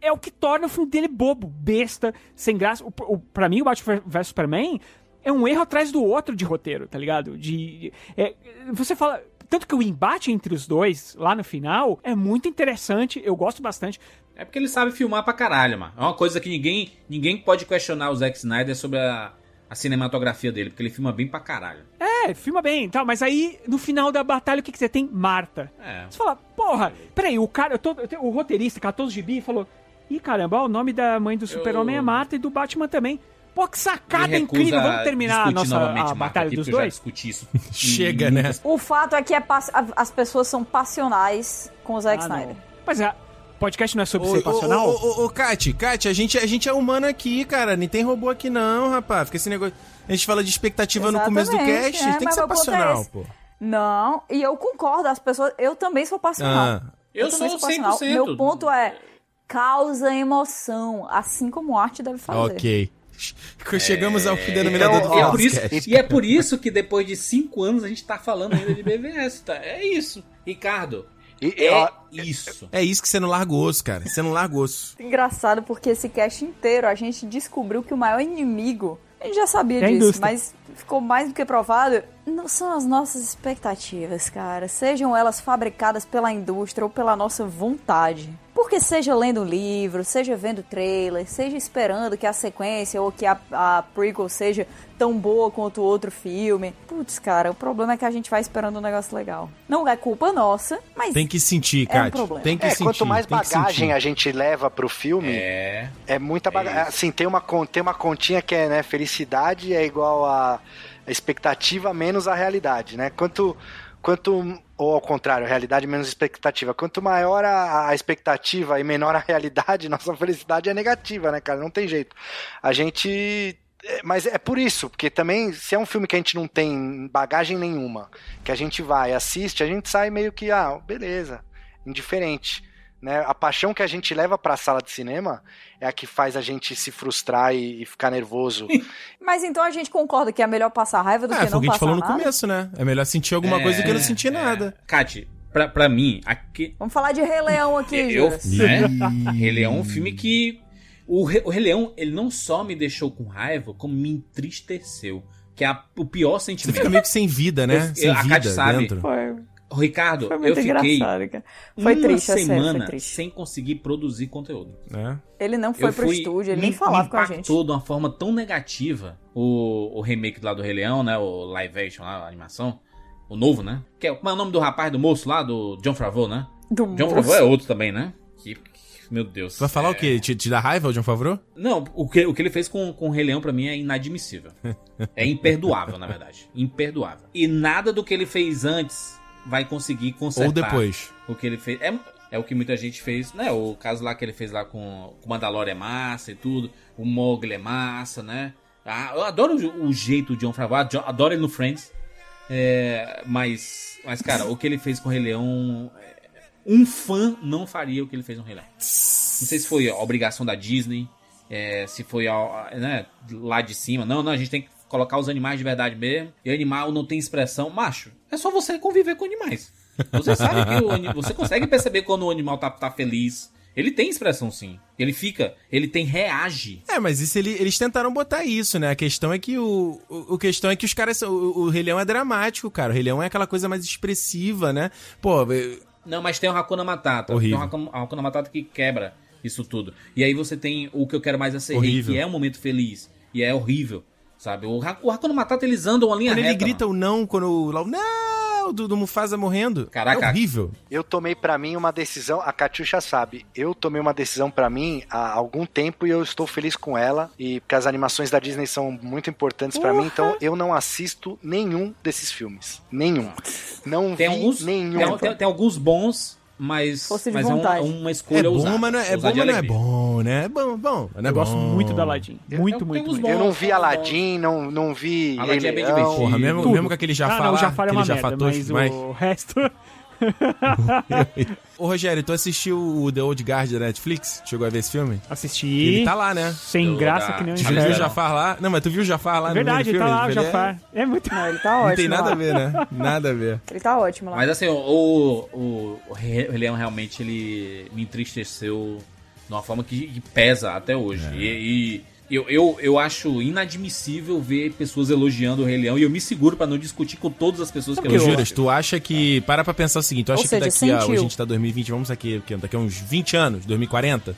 Speaker 3: é o que torna o filme dele bobo, besta, sem graça. O, o, pra mim, o Batman vs Superman é um erro atrás do outro de roteiro, tá ligado? De, é, você fala. Tanto que o embate entre os dois, lá no final, é muito interessante, eu gosto bastante.
Speaker 2: É porque ele sabe filmar pra caralho, mano. É uma coisa que ninguém, ninguém pode questionar o Zack Snyder sobre a, a cinematografia dele, porque ele filma bem pra caralho.
Speaker 3: É, filma bem e tal, mas aí no final da batalha o que, que você tem? Marta.
Speaker 2: É.
Speaker 3: Você fala, porra, peraí, o cara, eu tô, eu tenho- o roteirista, 14 GB, falou: ih, caramba, o nome da mãe do Super-Homem é Marta e do Batman também. Pô, que sacada incrível, vamos terminar a nossa a
Speaker 2: Marco,
Speaker 3: batalha dos
Speaker 2: eu
Speaker 3: dois?
Speaker 5: Chega, né?
Speaker 4: O fato é que é pass- as pessoas são passionais com o Zack
Speaker 3: Ah, não.
Speaker 4: Snyder.
Speaker 3: Mas é, podcast não é sobre
Speaker 5: Ô,
Speaker 3: ser passional?
Speaker 5: Ô, ô, ô, ô, Kati, Kati, a gente, a gente é humano aqui, cara. Nem tem robô aqui, não, rapaz. Fica esse negócio. A gente fala de expectativa no começo do
Speaker 4: Exatamente,
Speaker 5: cast.
Speaker 4: é,
Speaker 5: tem que ser
Speaker 4: é
Speaker 5: passional, pô.
Speaker 4: Não, e eu concordo, as pessoas. Eu também sou passional.
Speaker 5: Ah.
Speaker 2: Eu
Speaker 4: também
Speaker 2: sou
Speaker 4: passional.
Speaker 2: 100%.
Speaker 4: Meu ponto é causa emoção, assim como arte deve fazer.
Speaker 5: Ok. Chegamos ao denominador
Speaker 6: então,
Speaker 5: do
Speaker 2: E é, por isso, e é por isso que depois de cinco anos a gente tá falando ainda de BVS, tá? É isso. Ricardo,
Speaker 6: E,
Speaker 2: é
Speaker 6: ó,
Speaker 2: isso.
Speaker 5: É isso que você não larga o osso, cara. Você não larga o osso.
Speaker 4: Engraçado porque esse cast inteiro a gente descobriu que o maior inimigo, a gente já sabia
Speaker 3: É a
Speaker 4: disso, mas ficou mais do que provado, não são as nossas expectativas, cara. Sejam elas fabricadas pela indústria ou pela nossa vontade. Porque seja lendo um livro, seja vendo trailer, seja esperando que a sequência ou que a, a prequel seja tão boa quanto o outro filme. Putz, cara, o problema é que a gente vai esperando um negócio legal. Não é culpa nossa, mas
Speaker 5: Tem que sentir,
Speaker 4: É um problema.
Speaker 5: Tem que
Speaker 6: é,
Speaker 5: sentir.
Speaker 6: quanto mais bagagem a gente leva pro filme,
Speaker 2: É.
Speaker 6: É muita bagagem.
Speaker 2: isso.
Speaker 6: Assim, tem uma, tem uma continha que é, né, felicidade é igual a, a expectativa menos a realidade, né? Quanto, quanto, ou ao contrário, realidade menos expectativa. Quanto maior a, a expectativa e menor a realidade, nossa felicidade é negativa, né, cara? Não tem jeito. A gente... é, Mas é por isso, porque também, se é um filme que a gente não tem bagagem nenhuma, que a gente vai, assiste, a gente sai meio que, ah, beleza, indiferente. Né? A paixão que a gente leva pra sala de cinema é a que faz a gente se frustrar e, e ficar nervoso.
Speaker 4: Mas então a gente concorda que é melhor passar raiva do
Speaker 5: É,
Speaker 4: que
Speaker 5: foi
Speaker 4: não
Speaker 5: o que a gente
Speaker 4: passar
Speaker 5: falou no
Speaker 4: nada?
Speaker 5: começo, né? É melhor sentir alguma coisa do que não sentir nada.
Speaker 2: Kati, pra, pra mim, aqui.
Speaker 4: Vamos falar de Rei Leão aqui,
Speaker 2: Eu, né? Rei Leão é um filme que. O, Re- o Rei Leão, ele não só me deixou com raiva, como me entristeceu. Que é a- o pior
Speaker 5: Você fica
Speaker 2: sentimento.
Speaker 5: meio que sem vida, né?
Speaker 2: Eu-
Speaker 5: sem
Speaker 2: a Kate
Speaker 5: vida
Speaker 2: sabe.
Speaker 5: dentro.
Speaker 4: Foi,
Speaker 2: Ricardo,
Speaker 4: foi
Speaker 2: eu fiquei.
Speaker 4: Foi
Speaker 2: uma
Speaker 4: triste, é sério,
Speaker 2: semana
Speaker 4: foi triste.
Speaker 2: sem conseguir produzir conteúdo.
Speaker 5: né?
Speaker 4: Ele não foi
Speaker 2: eu
Speaker 4: pro
Speaker 2: fui,
Speaker 4: estúdio, ele
Speaker 2: me-
Speaker 4: nem falava
Speaker 2: me
Speaker 4: com a gente.
Speaker 2: impactou de uma forma tão negativa o, o remake lá do Rei Leão, né? O live action lá, a animação. O novo, né? Que é, como é o nome do rapaz, do moço lá, do John Favreau, né?
Speaker 4: Do
Speaker 2: John
Speaker 4: moço.
Speaker 2: Favreau é outro também, né? Que, que- meu Deus.
Speaker 5: Vai falar
Speaker 2: É-
Speaker 5: o quê? Te, te dá raiva, o John Favreau?
Speaker 2: Não, o que, o que ele fez com, com o Rei Leão pra mim é inadmissível. É imperdoável, na verdade. Imperdoável. E nada do que ele fez antes vai conseguir consertar.
Speaker 5: Ou depois?
Speaker 2: O que ele fez. É, é o que muita gente fez, né? O caso lá que ele fez lá com o Mandalorian é massa e tudo. O Mogli é massa, né? Ah, eu adoro o, o jeito de John Favreau. ado- Adoro ele no Friends. É, mas, mas, cara, o que ele fez com o Rei Leão. é, Um fã não faria o que ele fez no Rei Leão. Não sei se foi a obrigação da Disney, é, se foi a- né, lá de cima. Não, não, a gente tem que colocar os animais de verdade mesmo. E animal não tem expressão. Macho, é só você conviver com animais. Você sabe que o, você consegue perceber quando o animal tá, tá feliz. Ele tem expressão sim. Ele fica, ele tem reage.
Speaker 5: É, mas isso ele- eles tentaram botar isso, né? A questão é que o, o, o questão é que os caras. O, o Rei Leão é dramático, cara. O Rei Leão é aquela coisa mais expressiva, né? Pô,
Speaker 2: Não, mas tem o Hakuna Matata.
Speaker 5: Horrível.
Speaker 2: Tem o Hakuna, Matata que quebra isso tudo. E aí você tem o que eu quero mais é ser rei, que é um momento feliz. E é horrível, sabe? O, Ha- o Hakuna Matata, eles andam uma linha
Speaker 5: quando ele
Speaker 2: reta,
Speaker 5: grita o não, quando o. lá Não! do, do Mufasa morrendo.
Speaker 2: Caraca.
Speaker 5: É horrível.
Speaker 6: Eu tomei pra mim uma decisão, a Catiuxa sabe, eu tomei uma decisão pra mim há algum tempo e eu estou feliz com ela, e porque as animações da Disney são muito importantes pra mim, então eu não assisto nenhum desses filmes. Nenhum. Não
Speaker 2: Tem
Speaker 6: vi
Speaker 2: alguns,
Speaker 6: nenhum.
Speaker 2: tem, tem- tem alguns bons, mas,
Speaker 4: de
Speaker 2: mas é, um-
Speaker 4: vontade.
Speaker 2: é uma
Speaker 5: É
Speaker 2: escolha
Speaker 5: bom,
Speaker 2: ousada.
Speaker 5: mas não é, é bom, mas não é bom, né? É bom, bom. é
Speaker 3: Eu gosto
Speaker 5: bom.
Speaker 3: muito do Aladdin. Muito,
Speaker 2: Eu-
Speaker 3: muito, muito.
Speaker 6: Eu não vi. Aladdin, não, não vi
Speaker 2: Aladdin é bem divertido.
Speaker 5: Porra, mesmo,
Speaker 3: Tudo.
Speaker 5: mesmo com aquele Jafar
Speaker 3: ah, não, o Jafar é uma merda, mas o resto...
Speaker 5: Ô, Rogério, tu assistiu o The Old Guard da Netflix? Chegou a ver esse filme?
Speaker 3: Assisti.
Speaker 5: Ele tá lá, né?
Speaker 3: Sem
Speaker 2: Eu
Speaker 3: graça que nem um
Speaker 5: Tu viu o. Jafar lá? Não, mas tu viu o Jafar lá
Speaker 3: É
Speaker 5: no
Speaker 3: verdade, tá lá o
Speaker 5: é-
Speaker 3: Jafar. É muito...
Speaker 4: Não, ele tá ótimo.
Speaker 5: Não tem nada
Speaker 4: lá.
Speaker 5: a ver, né? Nada a ver.
Speaker 4: Ele tá ótimo lá.
Speaker 2: Mas assim, o, o, o Rei Leão realmente ele me entristeceu de uma forma que, que pesa até hoje.
Speaker 5: É.
Speaker 2: E, e eu, eu, eu acho inadmissível ver pessoas elogiando o Rei Leão e eu me seguro pra não discutir com todas as pessoas que elogiam.
Speaker 5: Juras, tu acha que. Para pra pensar o seguinte: tu acha
Speaker 4: Ou seja,
Speaker 5: que daqui a.
Speaker 4: sentiu.
Speaker 5: A gente tá 2020, vamos aqui, daqui a uns 20 anos, 2040,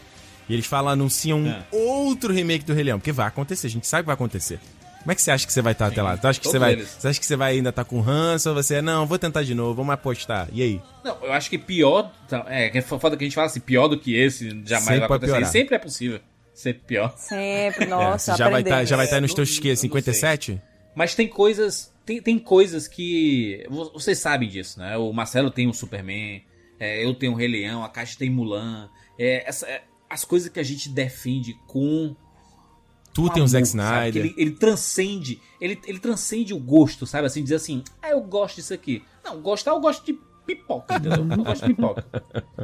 Speaker 5: e eles falam, anunciam um
Speaker 2: É.
Speaker 5: outro remake do Rei Leão? Porque vai acontecer, a gente sabe que vai acontecer. Como é que você acha que você vai estar até lá? Tu acha que você vai.
Speaker 2: eles.
Speaker 5: Você acha que você vai ainda estar com ranço ou você. Não, vou tentar de novo, vamos apostar. E aí?
Speaker 2: Não, eu acho que pior. tá, É, é foda que a gente fala assim, pior do que esse jamais
Speaker 5: Sempre
Speaker 2: vai acontecer. sempre é possível ser pior.
Speaker 4: Sempre,
Speaker 5: É,
Speaker 4: nossa,
Speaker 5: já vai estar
Speaker 4: aprendemos.
Speaker 5: já vai tá nos
Speaker 2: É,
Speaker 5: teus
Speaker 2: sei.
Speaker 5: 57?
Speaker 2: Mas tem coisas. Tem, tem coisas que. vo- Vocês sabem disso, né? O Marcelo tem o Superman, é, eu tenho o Rei Leão, a Caixa tem Mulan. É, essa, é, as coisas que a gente defende com.
Speaker 5: Tu
Speaker 2: com
Speaker 5: tem o Zack?
Speaker 2: Que
Speaker 5: Snyder.
Speaker 2: Ele, ele transcende. Ele, ele transcende o gosto, sabe? Assim, dizer assim, ah, eu gosto disso aqui. Não, gostar eu gosto de pipoca, entendeu? Eu gosto de pipoca.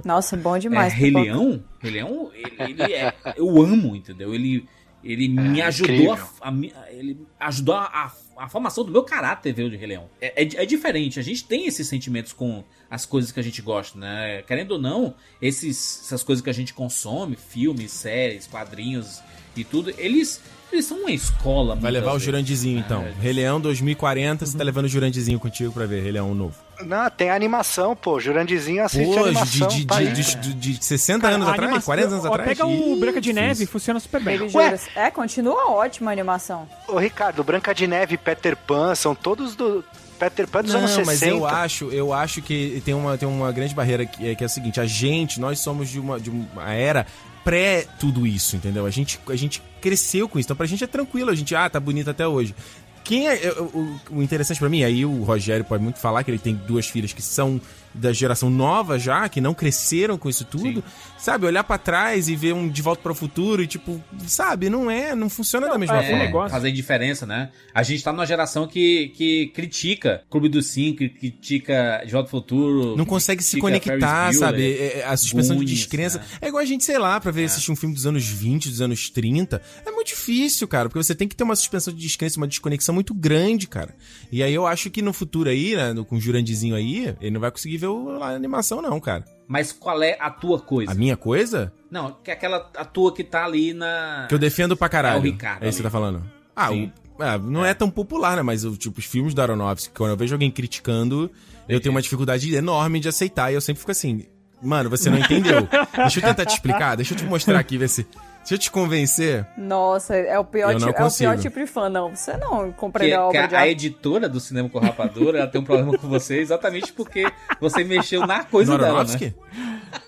Speaker 4: Nossa, bom
Speaker 2: É,
Speaker 4: demais.
Speaker 2: Rei
Speaker 4: pipoca.
Speaker 2: Leão, Rei Leão, ele, ele é, eu amo, entendeu? Ele, ele me ajudou
Speaker 6: incrível.
Speaker 2: a, a ele ajudou a, a, a formação do meu caráter ver o de Rei Leão. É, é, é diferente, a gente tem esses sentimentos com as coisas que a gente gosta, né? Querendo ou não, esses, essas coisas que a gente consome, filmes, séries, quadrinhos e tudo, eles, eles são uma escola.
Speaker 5: Vai levar o
Speaker 2: vezes.
Speaker 5: Jurandizinho, então.
Speaker 2: É.
Speaker 5: Rei Leão 2040, você tá levando o Jurandizinho contigo pra ver Rei Leão novo.
Speaker 6: Não, tem animação, pô. Jurandizinho assiste
Speaker 5: Pô, de,
Speaker 6: animação.
Speaker 5: de,
Speaker 6: tá
Speaker 5: de,
Speaker 6: aí.
Speaker 5: de, de, de 60
Speaker 3: Cara,
Speaker 5: anos atrás?
Speaker 3: animação-
Speaker 5: 40 anos
Speaker 3: ó,
Speaker 5: atrás?
Speaker 3: Pega o
Speaker 5: Ih,
Speaker 3: Branca de Neve,
Speaker 5: difícil.
Speaker 3: funciona super bem.
Speaker 6: Ué?
Speaker 4: É, continua ótima a animação.
Speaker 6: Ô, Ricardo, Branca de Neve e Peter Pan são todos do. Peter Pan dos
Speaker 5: Não,
Speaker 6: anos 60.
Speaker 5: mas eu acho, eu acho que tem uma, tem uma grande barreira que é, que é a seguinte, a gente, nós somos de uma, de uma era pré tudo isso, entendeu? A gente, a gente cresceu com isso, então pra gente é tranquilo, a gente, ah, tá bonito até hoje. Quem é, o, o interessante pra mim, aí o Rogério pode muito falar que ele tem duas filhas que são da geração nova já, que não cresceram com isso tudo, sabe? Olhar pra trás e ver um De Volta para o Futuro e tipo, sabe? Não é, não funciona da mesma
Speaker 3: é,
Speaker 5: forma.
Speaker 3: um negócio.
Speaker 2: fazer diferença, né? A gente tá numa geração que, que critica Clube dos Cinco, que critica De Volta ao Futuro.
Speaker 5: Não consegue se conectar, sabe? É- é a suspensão de descrença.
Speaker 2: né?
Speaker 5: É igual a gente, sei lá, pra ver assistir um filme dos anos 20, dos anos 30. É muito difícil, cara, porque você tem que ter uma suspensão de descrença, uma desconexão muito grande, cara. E aí eu acho que no futuro aí, né, no- com o Jurandizinho aí, ele não vai conseguir ver o- a animação, não, cara.
Speaker 2: Mas qual é a tua coisa?
Speaker 5: A minha coisa?
Speaker 2: Não, que é aquela a tua que tá ali na.
Speaker 5: Que eu defendo pra caralho.
Speaker 2: É o Ricardo
Speaker 5: É isso que você tá falando. Ah, o- ah, não é. tão popular, né? Mas o, tipo, os filmes do Aronofsky, quando eu vejo alguém criticando, eu tenho uma dificuldade enorme de aceitar. E eu sempre fico assim, mano, você não entendeu. Deixa eu tentar te explicar, deixa eu te mostrar aqui, ver se. Deixa eu te convencer.
Speaker 4: Nossa, é o pior,
Speaker 5: Eu não
Speaker 4: tipo, é o pior tipo de fã, não. Você não
Speaker 2: Que,
Speaker 4: compreendeu a
Speaker 2: que
Speaker 4: obra de
Speaker 2: a, editora do Cinema com Rapadura ela tem um problema com você exatamente porque você mexeu na coisa dela, né?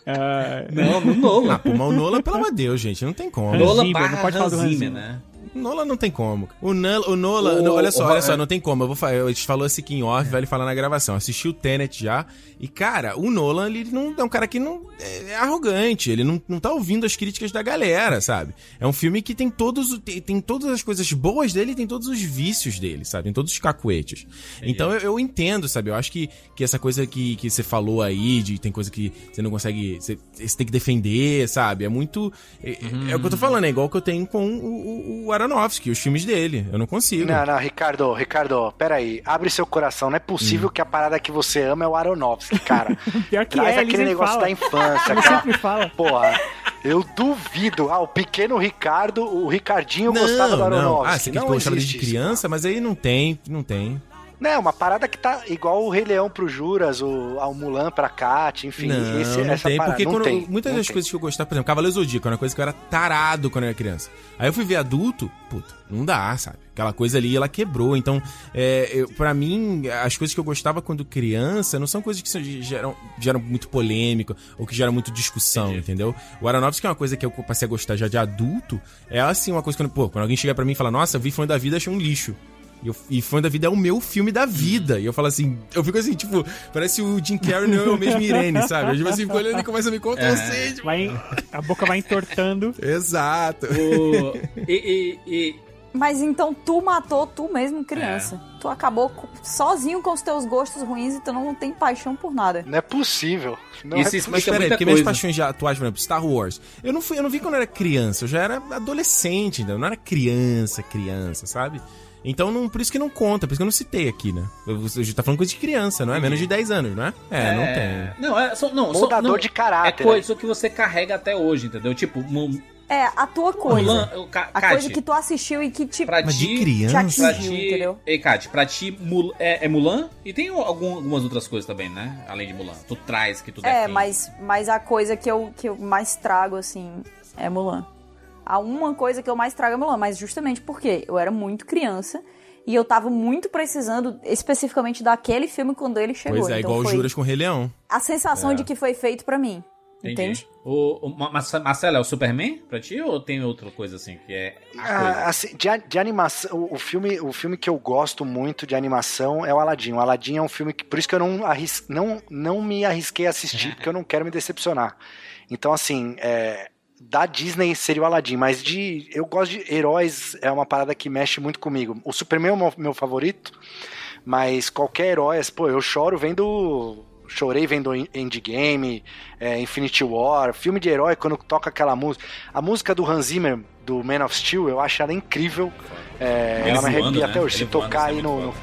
Speaker 3: Ah,
Speaker 2: Não, no Nolan.
Speaker 5: Ah, pô, mas o Nolan, pelo amor de Deus, gente, não tem como.
Speaker 3: Nolan Zimmer, não pode falar do
Speaker 2: Zimmer, né?
Speaker 5: O Nolan não tem como. O, Nul, o Nolan.
Speaker 2: O-
Speaker 5: não, olha só,
Speaker 2: o-
Speaker 5: olha só,
Speaker 2: é.
Speaker 5: não tem como. Eu vou falar, a gente falou esse aqui em off, vai ele falar na gravação. Assisti o Tenet já. E, cara, o Nolan, ele não é um cara que não. É, é arrogante. Ele não, não tá ouvindo as críticas da galera, sabe? É um filme que tem todos. Tem, tem todas as coisas boas dele e tem todos os vícios dele, sabe? Tem todos os cacuetes. Então eu, eu entendo, sabe? Eu acho que, que essa coisa que, que você falou aí, de tem coisa que você não consegue. Você, você tem que defender, sabe? É muito. É, é o que eu tô falando, é igual que eu tenho com o, o, o Aronofsky, os filmes dele. Eu não consigo.
Speaker 6: Não, não, Ricardo, Ricardo, peraí. Abre seu coração. Não é possível que a parada que você ama é o Aronofsky, cara.
Speaker 3: pior que
Speaker 6: Traz
Speaker 3: é, ele
Speaker 6: aquele negócio
Speaker 3: fala.
Speaker 6: da infância,
Speaker 3: Ele
Speaker 6: cara.
Speaker 3: sempre fala.
Speaker 6: Porra, eu duvido. Ah, o pequeno Ricardo, o Ricardinho gostava do
Speaker 5: não,
Speaker 6: Aronofsky.
Speaker 5: não. Ah, você quer que
Speaker 6: não
Speaker 5: gostava
Speaker 6: isso,
Speaker 5: criança, mas aí não tem, não tem.
Speaker 6: Não, uma parada que tá igual o Rei Leão pro Juras, o, ao Mulan pra Kat, enfim.
Speaker 5: não,
Speaker 6: esse,
Speaker 5: não
Speaker 6: essa
Speaker 5: tem,
Speaker 6: parada.
Speaker 5: porque
Speaker 6: não
Speaker 5: quando-
Speaker 6: tem,
Speaker 5: muitas
Speaker 6: não
Speaker 5: das
Speaker 6: tem.
Speaker 5: coisas que eu gostava, por exemplo, Cavaleiro Zodíaco era uma coisa que eu era tarado quando eu era criança. Aí eu fui ver adulto, puta, não dá, sabe? Aquela coisa ali, ela quebrou. Então, é, pra mim, as coisas que eu gostava quando criança não são coisas que geram, geram muito polêmica ou que geram muito discussão, entendeu? O Aronofsky é uma coisa que eu passei a gostar já de adulto, é assim, uma coisa que, pô, quando alguém chega pra mim e fala, nossa, eu vi Fã da Vida, achei um lixo. E, eu, e Fã da Vida é o meu filme da vida. E eu falo assim, eu fico assim, tipo, parece o Jim Carrey não é o mesmo Irene, sabe? Eu tipo assim, fico olhando e começa a me contorcer. tipo,
Speaker 3: Vai, a boca vai entortando.
Speaker 5: Exato.
Speaker 2: O- e, e- e-
Speaker 4: Mas então tu matou tu mesmo criança. Tu acabou sozinho com os teus gostos ruins e tu não tem paixão por nada.
Speaker 6: Não é possível. Não
Speaker 2: Isso
Speaker 6: é
Speaker 2: explica
Speaker 5: Mas peraí, porque minhas
Speaker 2: coisa.
Speaker 5: paixões já atuais, por exemplo, Star Wars. Eu não, fui, eu não vi quando eu era criança, eu já era adolescente, ainda, eu não era criança, criança, sabe? Então, não, por isso que não conta, por isso que eu não citei aqui, né? A gente tá falando coisa de criança, não é? Menos de 10 anos, não é? É, não tem.
Speaker 2: Não, é só, não, só- não,
Speaker 6: de
Speaker 2: É
Speaker 6: caráter.
Speaker 2: coisa que você carrega até hoje, entendeu? Tipo,
Speaker 4: É, a tua coisa.
Speaker 2: Mulan, o Ka-
Speaker 4: a
Speaker 2: Kat,
Speaker 4: coisa que tu assistiu e que te,
Speaker 2: pra
Speaker 5: Mas
Speaker 2: ti,
Speaker 5: de
Speaker 4: te
Speaker 5: criança.
Speaker 2: pra
Speaker 4: atingiu,
Speaker 2: ti,
Speaker 4: entendeu?
Speaker 2: Ei, Kat, pra ti Mul- é, é Mulan? E tem algum- algumas outras coisas também, né? Além de Mulan. Tu traz, que tu
Speaker 4: É,
Speaker 2: defende.
Speaker 4: mas, mas a coisa que eu, que eu mais trago, assim, é Mulan. A uma coisa que eu mais trago é Mulan, mas justamente porque eu era muito criança e eu tava muito precisando especificamente daquele filme quando ele chegou.
Speaker 5: Pois é,
Speaker 4: então
Speaker 5: igual o
Speaker 4: foi
Speaker 5: Juras com o Rei Leão.
Speaker 4: A sensação de que foi feito pra mim.
Speaker 2: Entendi.
Speaker 4: Entende?
Speaker 2: O, o Ma- Marce- Marcelo, é o Superman pra ti ou tem outra coisa assim que é?
Speaker 6: Ah, assim, de, de animação, o, o filme, o filme que eu gosto muito de animação é o Aladdin. O Aladdin é um filme que, por isso que eu não, arris, não, não me arrisquei a assistir, porque eu não quero me decepcionar. Então, assim, é, da Disney seria o Aladdin, mas de, eu gosto de heróis, é uma parada que mexe muito comigo. O Superman é o meu, meu favorito, mas qualquer herói, pô, eu choro vendo. Chorei vendo En- Endgame, é, Infinity War, filme de herói, quando toca aquela música. A música do Hans Zimmer, do Man of Steel, eu acho ela incrível. É, ela me
Speaker 2: voando,
Speaker 6: arrepia
Speaker 2: né?
Speaker 6: até hoje. Se tocar
Speaker 2: é
Speaker 6: aí no. no-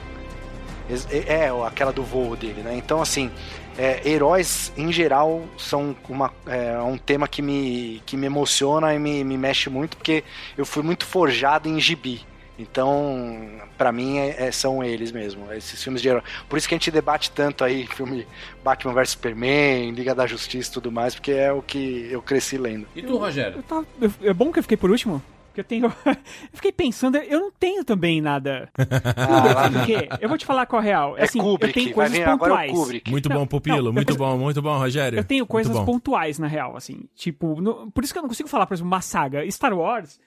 Speaker 6: é, é, aquela do voo dele, né? Então, assim, é, heróis em geral são uma, é, um tema que me, que me emociona e me, me mexe muito, porque eu fui muito forjado em gibi. Então, pra mim, é- é- são eles mesmo, esses filmes de herói. Por isso que a gente debate tanto aí filme Batman vs Superman, Liga da Justiça e tudo mais, porque é o que eu cresci lendo.
Speaker 2: E tu, Rogério?
Speaker 3: Eu tava- eu- é bom que eu fiquei por último. Porque eu tenho. eu fiquei pensando, eu não tenho também nada.
Speaker 6: Ah, lá
Speaker 3: Por quê? Eu vou te falar qual é a real.
Speaker 6: é
Speaker 3: Assim, eu
Speaker 6: Kubrick,
Speaker 3: tenho
Speaker 6: vai
Speaker 3: coisas
Speaker 6: vir agora é o
Speaker 3: pontuais.
Speaker 6: Kubrick.
Speaker 5: Muito
Speaker 3: Não,
Speaker 5: bom, Pupilo.
Speaker 3: não,
Speaker 5: muito
Speaker 3: eu-
Speaker 5: bom, muito bom, Rogério.
Speaker 3: Eu tenho coisas pontuais, na real, assim. Tipo, no- por isso que eu não consigo falar, por exemplo, uma saga. Star Wars,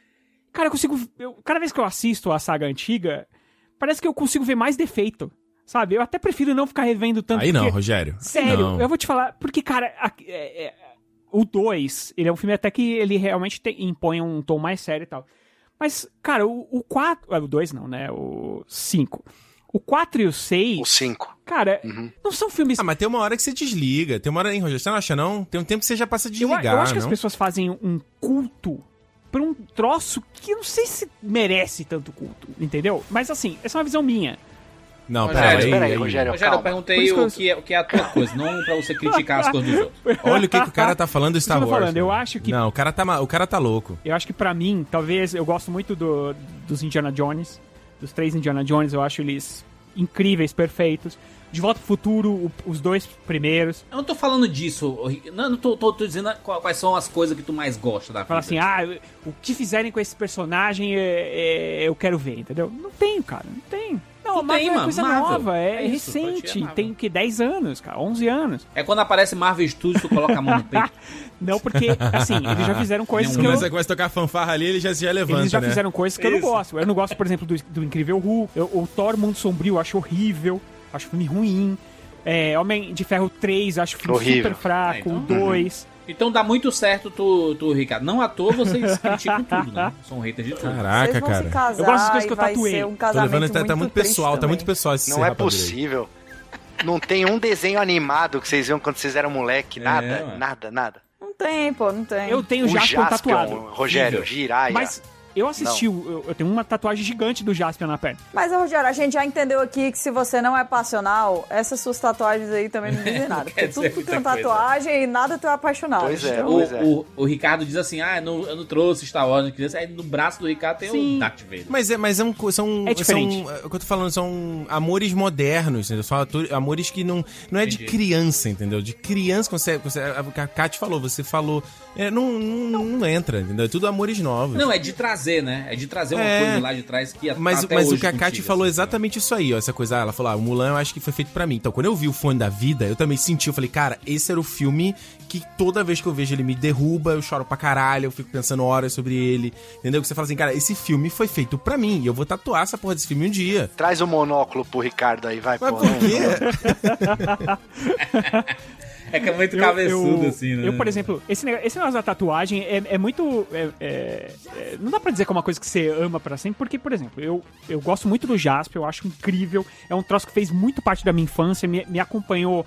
Speaker 3: cara, eu consigo. eu- cada vez que eu assisto a saga antiga, parece que eu consigo ver mais defeito. Sabe? Eu até prefiro não ficar revendo tanto.
Speaker 5: Aí não,
Speaker 3: porque-
Speaker 5: Rogério.
Speaker 3: Sério,
Speaker 5: Não.
Speaker 3: eu vou te falar, porque, cara, a- é- é- o 2, ele é um filme até que ele realmente tem- impõe um tom mais sério e tal. Mas, cara, o 4. O 2 não, né? O 5. O 4 e o 6,
Speaker 6: O 5.
Speaker 3: cara,
Speaker 6: Uhum.
Speaker 3: não são filmes.
Speaker 5: Ah, mas tem uma hora que você desliga. Tem uma hora, hein, Rogério? Você não acha, não? Tem um tempo que você já passa a
Speaker 3: eu,
Speaker 5: desligar,
Speaker 3: eu acho que as
Speaker 5: não?
Speaker 3: pessoas fazem um culto pra um troço que eu não sei se merece tanto culto, entendeu? Mas assim, essa é uma visão minha.
Speaker 5: Não,
Speaker 2: Rogério,
Speaker 5: pera aí.
Speaker 6: espera aí,
Speaker 5: aí.
Speaker 6: Rogério.
Speaker 2: Rogério, eu perguntei
Speaker 3: eu-
Speaker 2: o que, é, o que é a tua coisa, não pra você criticar as coisas dos outros.
Speaker 5: Olha o que, que o cara tá falando do Star
Speaker 3: eu
Speaker 5: Wars.
Speaker 3: falando, eu acho que
Speaker 5: Não, o cara tá, o cara tá louco.
Speaker 3: Eu acho que pra mim, talvez, eu gosto muito do, dos Indiana Jones, dos três Indiana Jones, eu acho eles incríveis, perfeitos. De Volta pro Futuro, o- os dois primeiros.
Speaker 2: Eu não tô falando disso, não, não tô, tô, tô dizendo quais são as coisas que tu mais gosta da.
Speaker 3: Fala assim, ah, o que fizerem com esse personagem é, é- eu quero ver, entendeu? Não tenho, cara, não tenho. Não, a Marvel
Speaker 2: tem,
Speaker 3: é coisa
Speaker 2: Marvel.
Speaker 3: nova, é,
Speaker 2: É isso,
Speaker 3: recente, tem que 10 anos, cara, 11 anos.
Speaker 2: É quando aparece Marvel Studios, tu coloca a mão no peito.
Speaker 3: Não, porque, assim, eles já fizeram coisas que eu...
Speaker 5: Começa, a tocar fanfarra ali, ele já se já levanta,
Speaker 3: Eles já
Speaker 5: né?
Speaker 3: fizeram coisas que eu não
Speaker 5: Isso.
Speaker 3: gosto. Eu não gosto, por exemplo, do, do Incrível Hulk. Eu- o Thor Mundo Sombrio eu acho horrível. Acho filme ruim. É, Homem de Ferro 3, acho filme
Speaker 6: Horrível.
Speaker 3: super fraco.
Speaker 2: Ah,
Speaker 3: O
Speaker 2: então-
Speaker 3: 2.
Speaker 2: Então dá muito certo tu, tu Ricardo. Não à toa vocês criticam tudo, né? São haters de tudo.
Speaker 5: Caraca,
Speaker 4: Vocês vão
Speaker 5: cara.
Speaker 4: se casar
Speaker 3: Eu gosto das coisas que eu tatuei.
Speaker 4: um
Speaker 5: Tô levando, tá, tá
Speaker 4: muito
Speaker 5: muito
Speaker 4: triste
Speaker 5: pessoal, tá
Speaker 4: também.
Speaker 5: muito pessoal esse
Speaker 6: Não é
Speaker 5: rapadura aí.
Speaker 6: possível. Não tem um desenho animado que vocês viam quando vocês eram moleque.
Speaker 2: É,
Speaker 6: Nada,
Speaker 2: mano.
Speaker 6: nada, nada.
Speaker 4: Não tem, pô, não tem.
Speaker 3: Eu tenho
Speaker 6: o
Speaker 3: Jaspion
Speaker 6: Jaspion,
Speaker 3: tatuado.
Speaker 6: Rogério. Jiraya.
Speaker 3: Mas Eu assisti, o- eu, eu tenho uma tatuagem gigante do Jasper na perna.
Speaker 4: Mas, Rogério, a gente já entendeu aqui que se você não é passional, essas suas tatuagens aí também não dizem nada. Porque tudo tu tem
Speaker 2: coisa.
Speaker 4: tatuagem e nada tu é apaixonado.
Speaker 6: Pois é.
Speaker 4: Então,
Speaker 2: O,
Speaker 6: Pois é.
Speaker 2: o, o Ricardo diz assim: ah, eu não, eu não trouxe Star Wars de criança. Aí no braço do Ricardo tem
Speaker 3: Sim.
Speaker 2: o Darth Vader.
Speaker 5: Mas é, mas é um, são,
Speaker 3: É diferente.
Speaker 5: são, é, o que eu tô falando são amores modernos, entendeu? São amores que não, não é de
Speaker 2: Entendi.
Speaker 5: criança, entendeu? De criança, quando você, você, a Kátia falou, você falou, é, não, não, não entra, entendeu? É tudo amores novos.
Speaker 2: Não, é de trazer, né? É de trazer uma
Speaker 5: É.
Speaker 2: coisa lá de trás que
Speaker 5: Mas,
Speaker 2: até
Speaker 5: mas o
Speaker 2: hoje
Speaker 5: que a Kátia
Speaker 2: contigo,
Speaker 5: falou é
Speaker 2: assim,
Speaker 5: exatamente isso aí, ó. Essa coisa, ah, ela falou, ah, o Mulan eu acho que foi feito pra mim. Então, quando eu vi o Fone da Vida, eu também senti, eu falei, cara, esse era o filme que toda vez que eu vejo ele me derruba, eu choro pra caralho, eu fico pensando horas sobre ele. Entendeu? Que você fala assim, cara, esse filme foi feito pra mim e eu vou tatuar essa porra desse filme um dia.
Speaker 6: Traz o monóculo pro Ricardo aí, vai,
Speaker 5: Mas
Speaker 6: pô.
Speaker 5: por
Speaker 6: não-
Speaker 5: quê?
Speaker 2: É que é muito
Speaker 3: Eu-
Speaker 2: cabeçudo,
Speaker 3: eu,
Speaker 2: assim, né?
Speaker 3: Eu, por exemplo, esse negócio, esse negócio da tatuagem é, é muito. é- é- é- não dá pra dizer que é uma coisa que você ama pra sempre, porque, por exemplo, eu, eu gosto muito do Jasper, eu acho incrível. É um troço que fez muito parte da minha infância, me, me acompanhou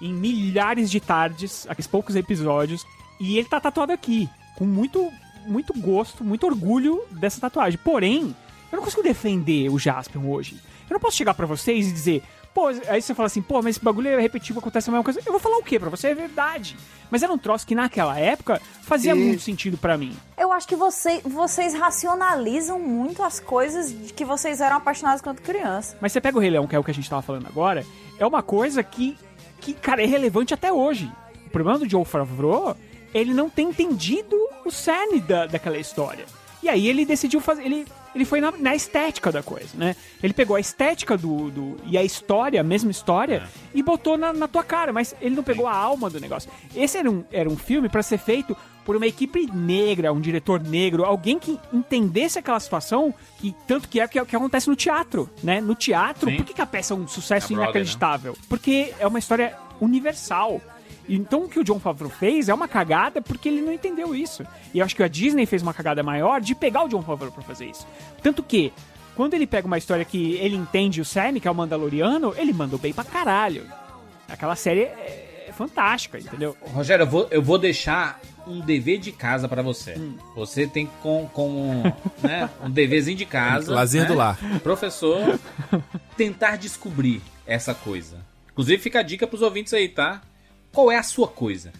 Speaker 3: em milhares de tardes, aqueles poucos episódios. E ele tá tatuado aqui, com muito, muito gosto, muito orgulho dessa tatuagem. Porém, eu não consigo defender o Jasper hoje. Eu não posso chegar pra vocês e dizer, pô, aí você fala assim, pô, mas esse bagulho é repetitivo, acontece a mesma coisa. Eu vou falar o quê pra você? É verdade. Mas era um troço que naquela época fazia
Speaker 6: E-
Speaker 3: muito sentido pra mim.
Speaker 4: Eu acho que você- vocês racionalizam muito as coisas de que vocês eram apaixonados quando criança.
Speaker 3: Mas você pega o Rei Leão, que é o que a gente tava falando agora, é uma coisa que, que cara, é relevante até hoje. O problema do Joe Favreau, ele não tem entendido o cerne da, daquela história. E aí ele decidiu fazer. Ele, ele foi na, na estética da coisa, né? Ele pegou a estética do. do e a história, a mesma história, e botou na, na tua cara, mas ele não pegou a alma do negócio. Esse era um, era um filme pra ser feito por uma equipe negra, um diretor negro, alguém que entendesse aquela situação, que tanto que é o que, que acontece no teatro, né? No teatro,
Speaker 2: Sim.
Speaker 3: por que, que a peça é um sucesso
Speaker 2: Broadway,
Speaker 3: inacreditável? Porque é uma história universal. Então o que o John Favreau fez é uma cagada porque ele não entendeu isso. E eu acho que a Disney fez uma cagada maior de pegar o John Favreau pra fazer isso. Tanto que, quando ele pega uma história que ele entende o cerne, que é o Mandaloriano, ele mandou bem pra caralho. Aquela série é, é fantástica, entendeu?
Speaker 2: Rogério, eu vou, eu vou deixar um dever de casa pra você.
Speaker 3: Hum.
Speaker 2: Você tem com, com né, um deverzinho de casa.
Speaker 5: Lazer
Speaker 2: né?
Speaker 5: do lar.
Speaker 2: Professor, tentar descobrir essa coisa. Inclusive, fica a dica pros ouvintes aí, tá? Qual é a sua coisa?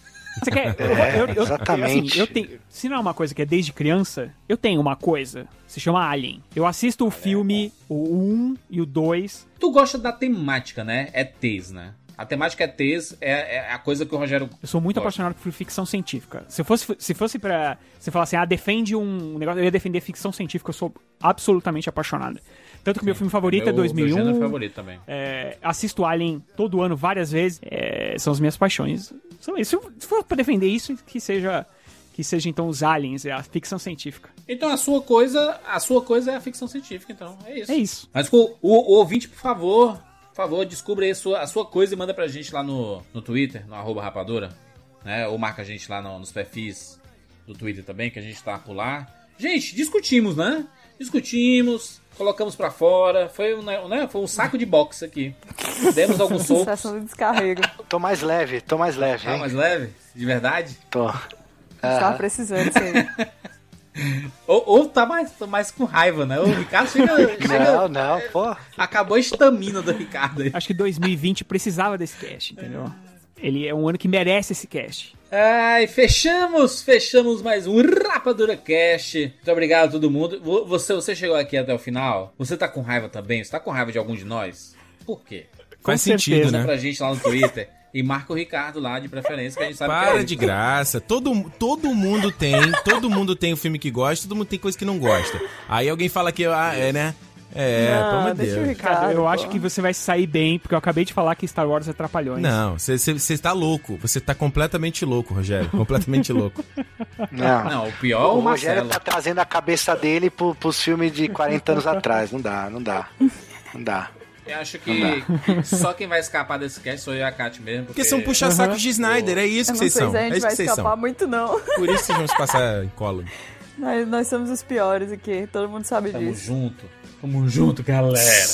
Speaker 3: Você quer? eu-
Speaker 6: É,
Speaker 3: eu- eu-
Speaker 6: exatamente.
Speaker 3: assim, eu tenho, se não é uma coisa que é desde criança, eu tenho uma coisa. Se chama Alien. Eu assisto o filme, o 1 e o 2.
Speaker 2: Tu gosta da temática, né? É TES, né? A temática é TES, é, é a coisa que o Rogério.
Speaker 3: Eu sou muito
Speaker 2: gosta.
Speaker 3: apaixonado por ficção científica. Se fosse, se fosse pra. Você falar assim, ah, defende um negócio, eu ia defender ficção científica, eu sou absolutamente apaixonado. Tanto que meu filme favorito é
Speaker 2: Meu- Meu
Speaker 3: 2001.
Speaker 2: gênero favorito também.
Speaker 3: É, assisto Alien todo ano, várias vezes. É, são as minhas paixões. São isso. Se for pra defender isso, que seja. Que seja então os aliens, é a ficção científica.
Speaker 2: Então a sua coisa, a sua coisa é a ficção científica, então. É isso.
Speaker 3: É isso.
Speaker 2: Mas o, o- o ouvinte, por favor, por favor, descubra aí a sua, a sua coisa e manda pra gente lá no, no Twitter, no arroba rapadura, né? Ou marca a gente lá no- nos perfis do Twitter também, que a gente tá por lá. Gente, discutimos, né? Discutimos, colocamos pra fora, foi um, né, foi um saco de boxe aqui. Demos alguns socos.
Speaker 4: Sessão de descarrego.
Speaker 6: Tô mais leve, tô mais leve,
Speaker 2: Tá
Speaker 6: hein?
Speaker 2: mais leve? De verdade?
Speaker 6: Tô.
Speaker 4: A gente tava precisando disso aí.
Speaker 2: Ou, ou tá mais, tá mais com raiva, né? O Ricardo chega. chega
Speaker 6: Não, não, pô.
Speaker 2: acabou a estamina do Ricardo aí.
Speaker 3: Acho que 2020 precisava desse cast, entendeu? Ele é um ano que merece esse cast.
Speaker 2: Ai, fechamos, fechamos mais um Rapadura Cast. Muito obrigado a todo mundo. Vo- Você, você chegou aqui até o final? Você tá com raiva também? Você tá com raiva de algum de nós? Por quê?
Speaker 5: Faz
Speaker 3: certeza.
Speaker 5: sentido,
Speaker 2: Manda
Speaker 5: né?
Speaker 2: pra gente lá no Twitter e marca o Ricardo lá de preferência, que a gente sabe que
Speaker 5: Para
Speaker 2: é
Speaker 5: de
Speaker 2: isso.
Speaker 5: graça. Todo, todo mundo tem, todo mundo tem o filme que gosta, todo mundo tem coisa que não gosta. Aí alguém fala que, ah, é, né? É, pelo amor de
Speaker 4: deixa o
Speaker 5: Deus.
Speaker 4: Ricardo.
Speaker 3: Cara, eu
Speaker 4: pô.
Speaker 3: acho que você vai sair bem, porque eu acabei de falar que Star Wars é trapalhões.
Speaker 5: Não, você tá louco. Você tá completamente louco, Rogério. Completamente louco.
Speaker 6: Não.
Speaker 2: Não, o pior é
Speaker 6: o
Speaker 2: o
Speaker 6: Rogério
Speaker 2: Marcelo.
Speaker 6: tá trazendo a cabeça dele pro, pros filmes de 40 anos atrás. Não dá, não dá. Não dá.
Speaker 2: Eu acho que só quem vai escapar desse cast sou eu e a Kat mesmo.
Speaker 5: Porque são puxa-sacos de Snyder, é isso
Speaker 4: Eu
Speaker 5: que
Speaker 4: não
Speaker 5: vocês
Speaker 4: sei
Speaker 5: são.
Speaker 4: se a
Speaker 5: É isso
Speaker 4: vai
Speaker 5: que vocês
Speaker 4: escapar
Speaker 5: são.
Speaker 4: muito, não.
Speaker 5: Por isso vocês vão se passar em colo.
Speaker 4: Nós, nós somos os piores aqui, todo mundo sabe
Speaker 2: Tamo
Speaker 4: disso.
Speaker 2: junto. Tamo junto, galera.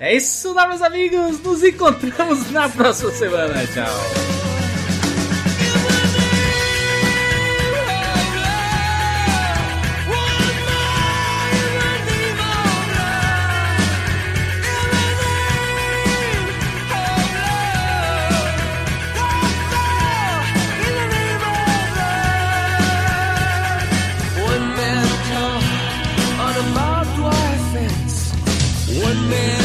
Speaker 2: É isso, né, meus amigos. Nos encontramos na próxima semana. Tchau.
Speaker 8: been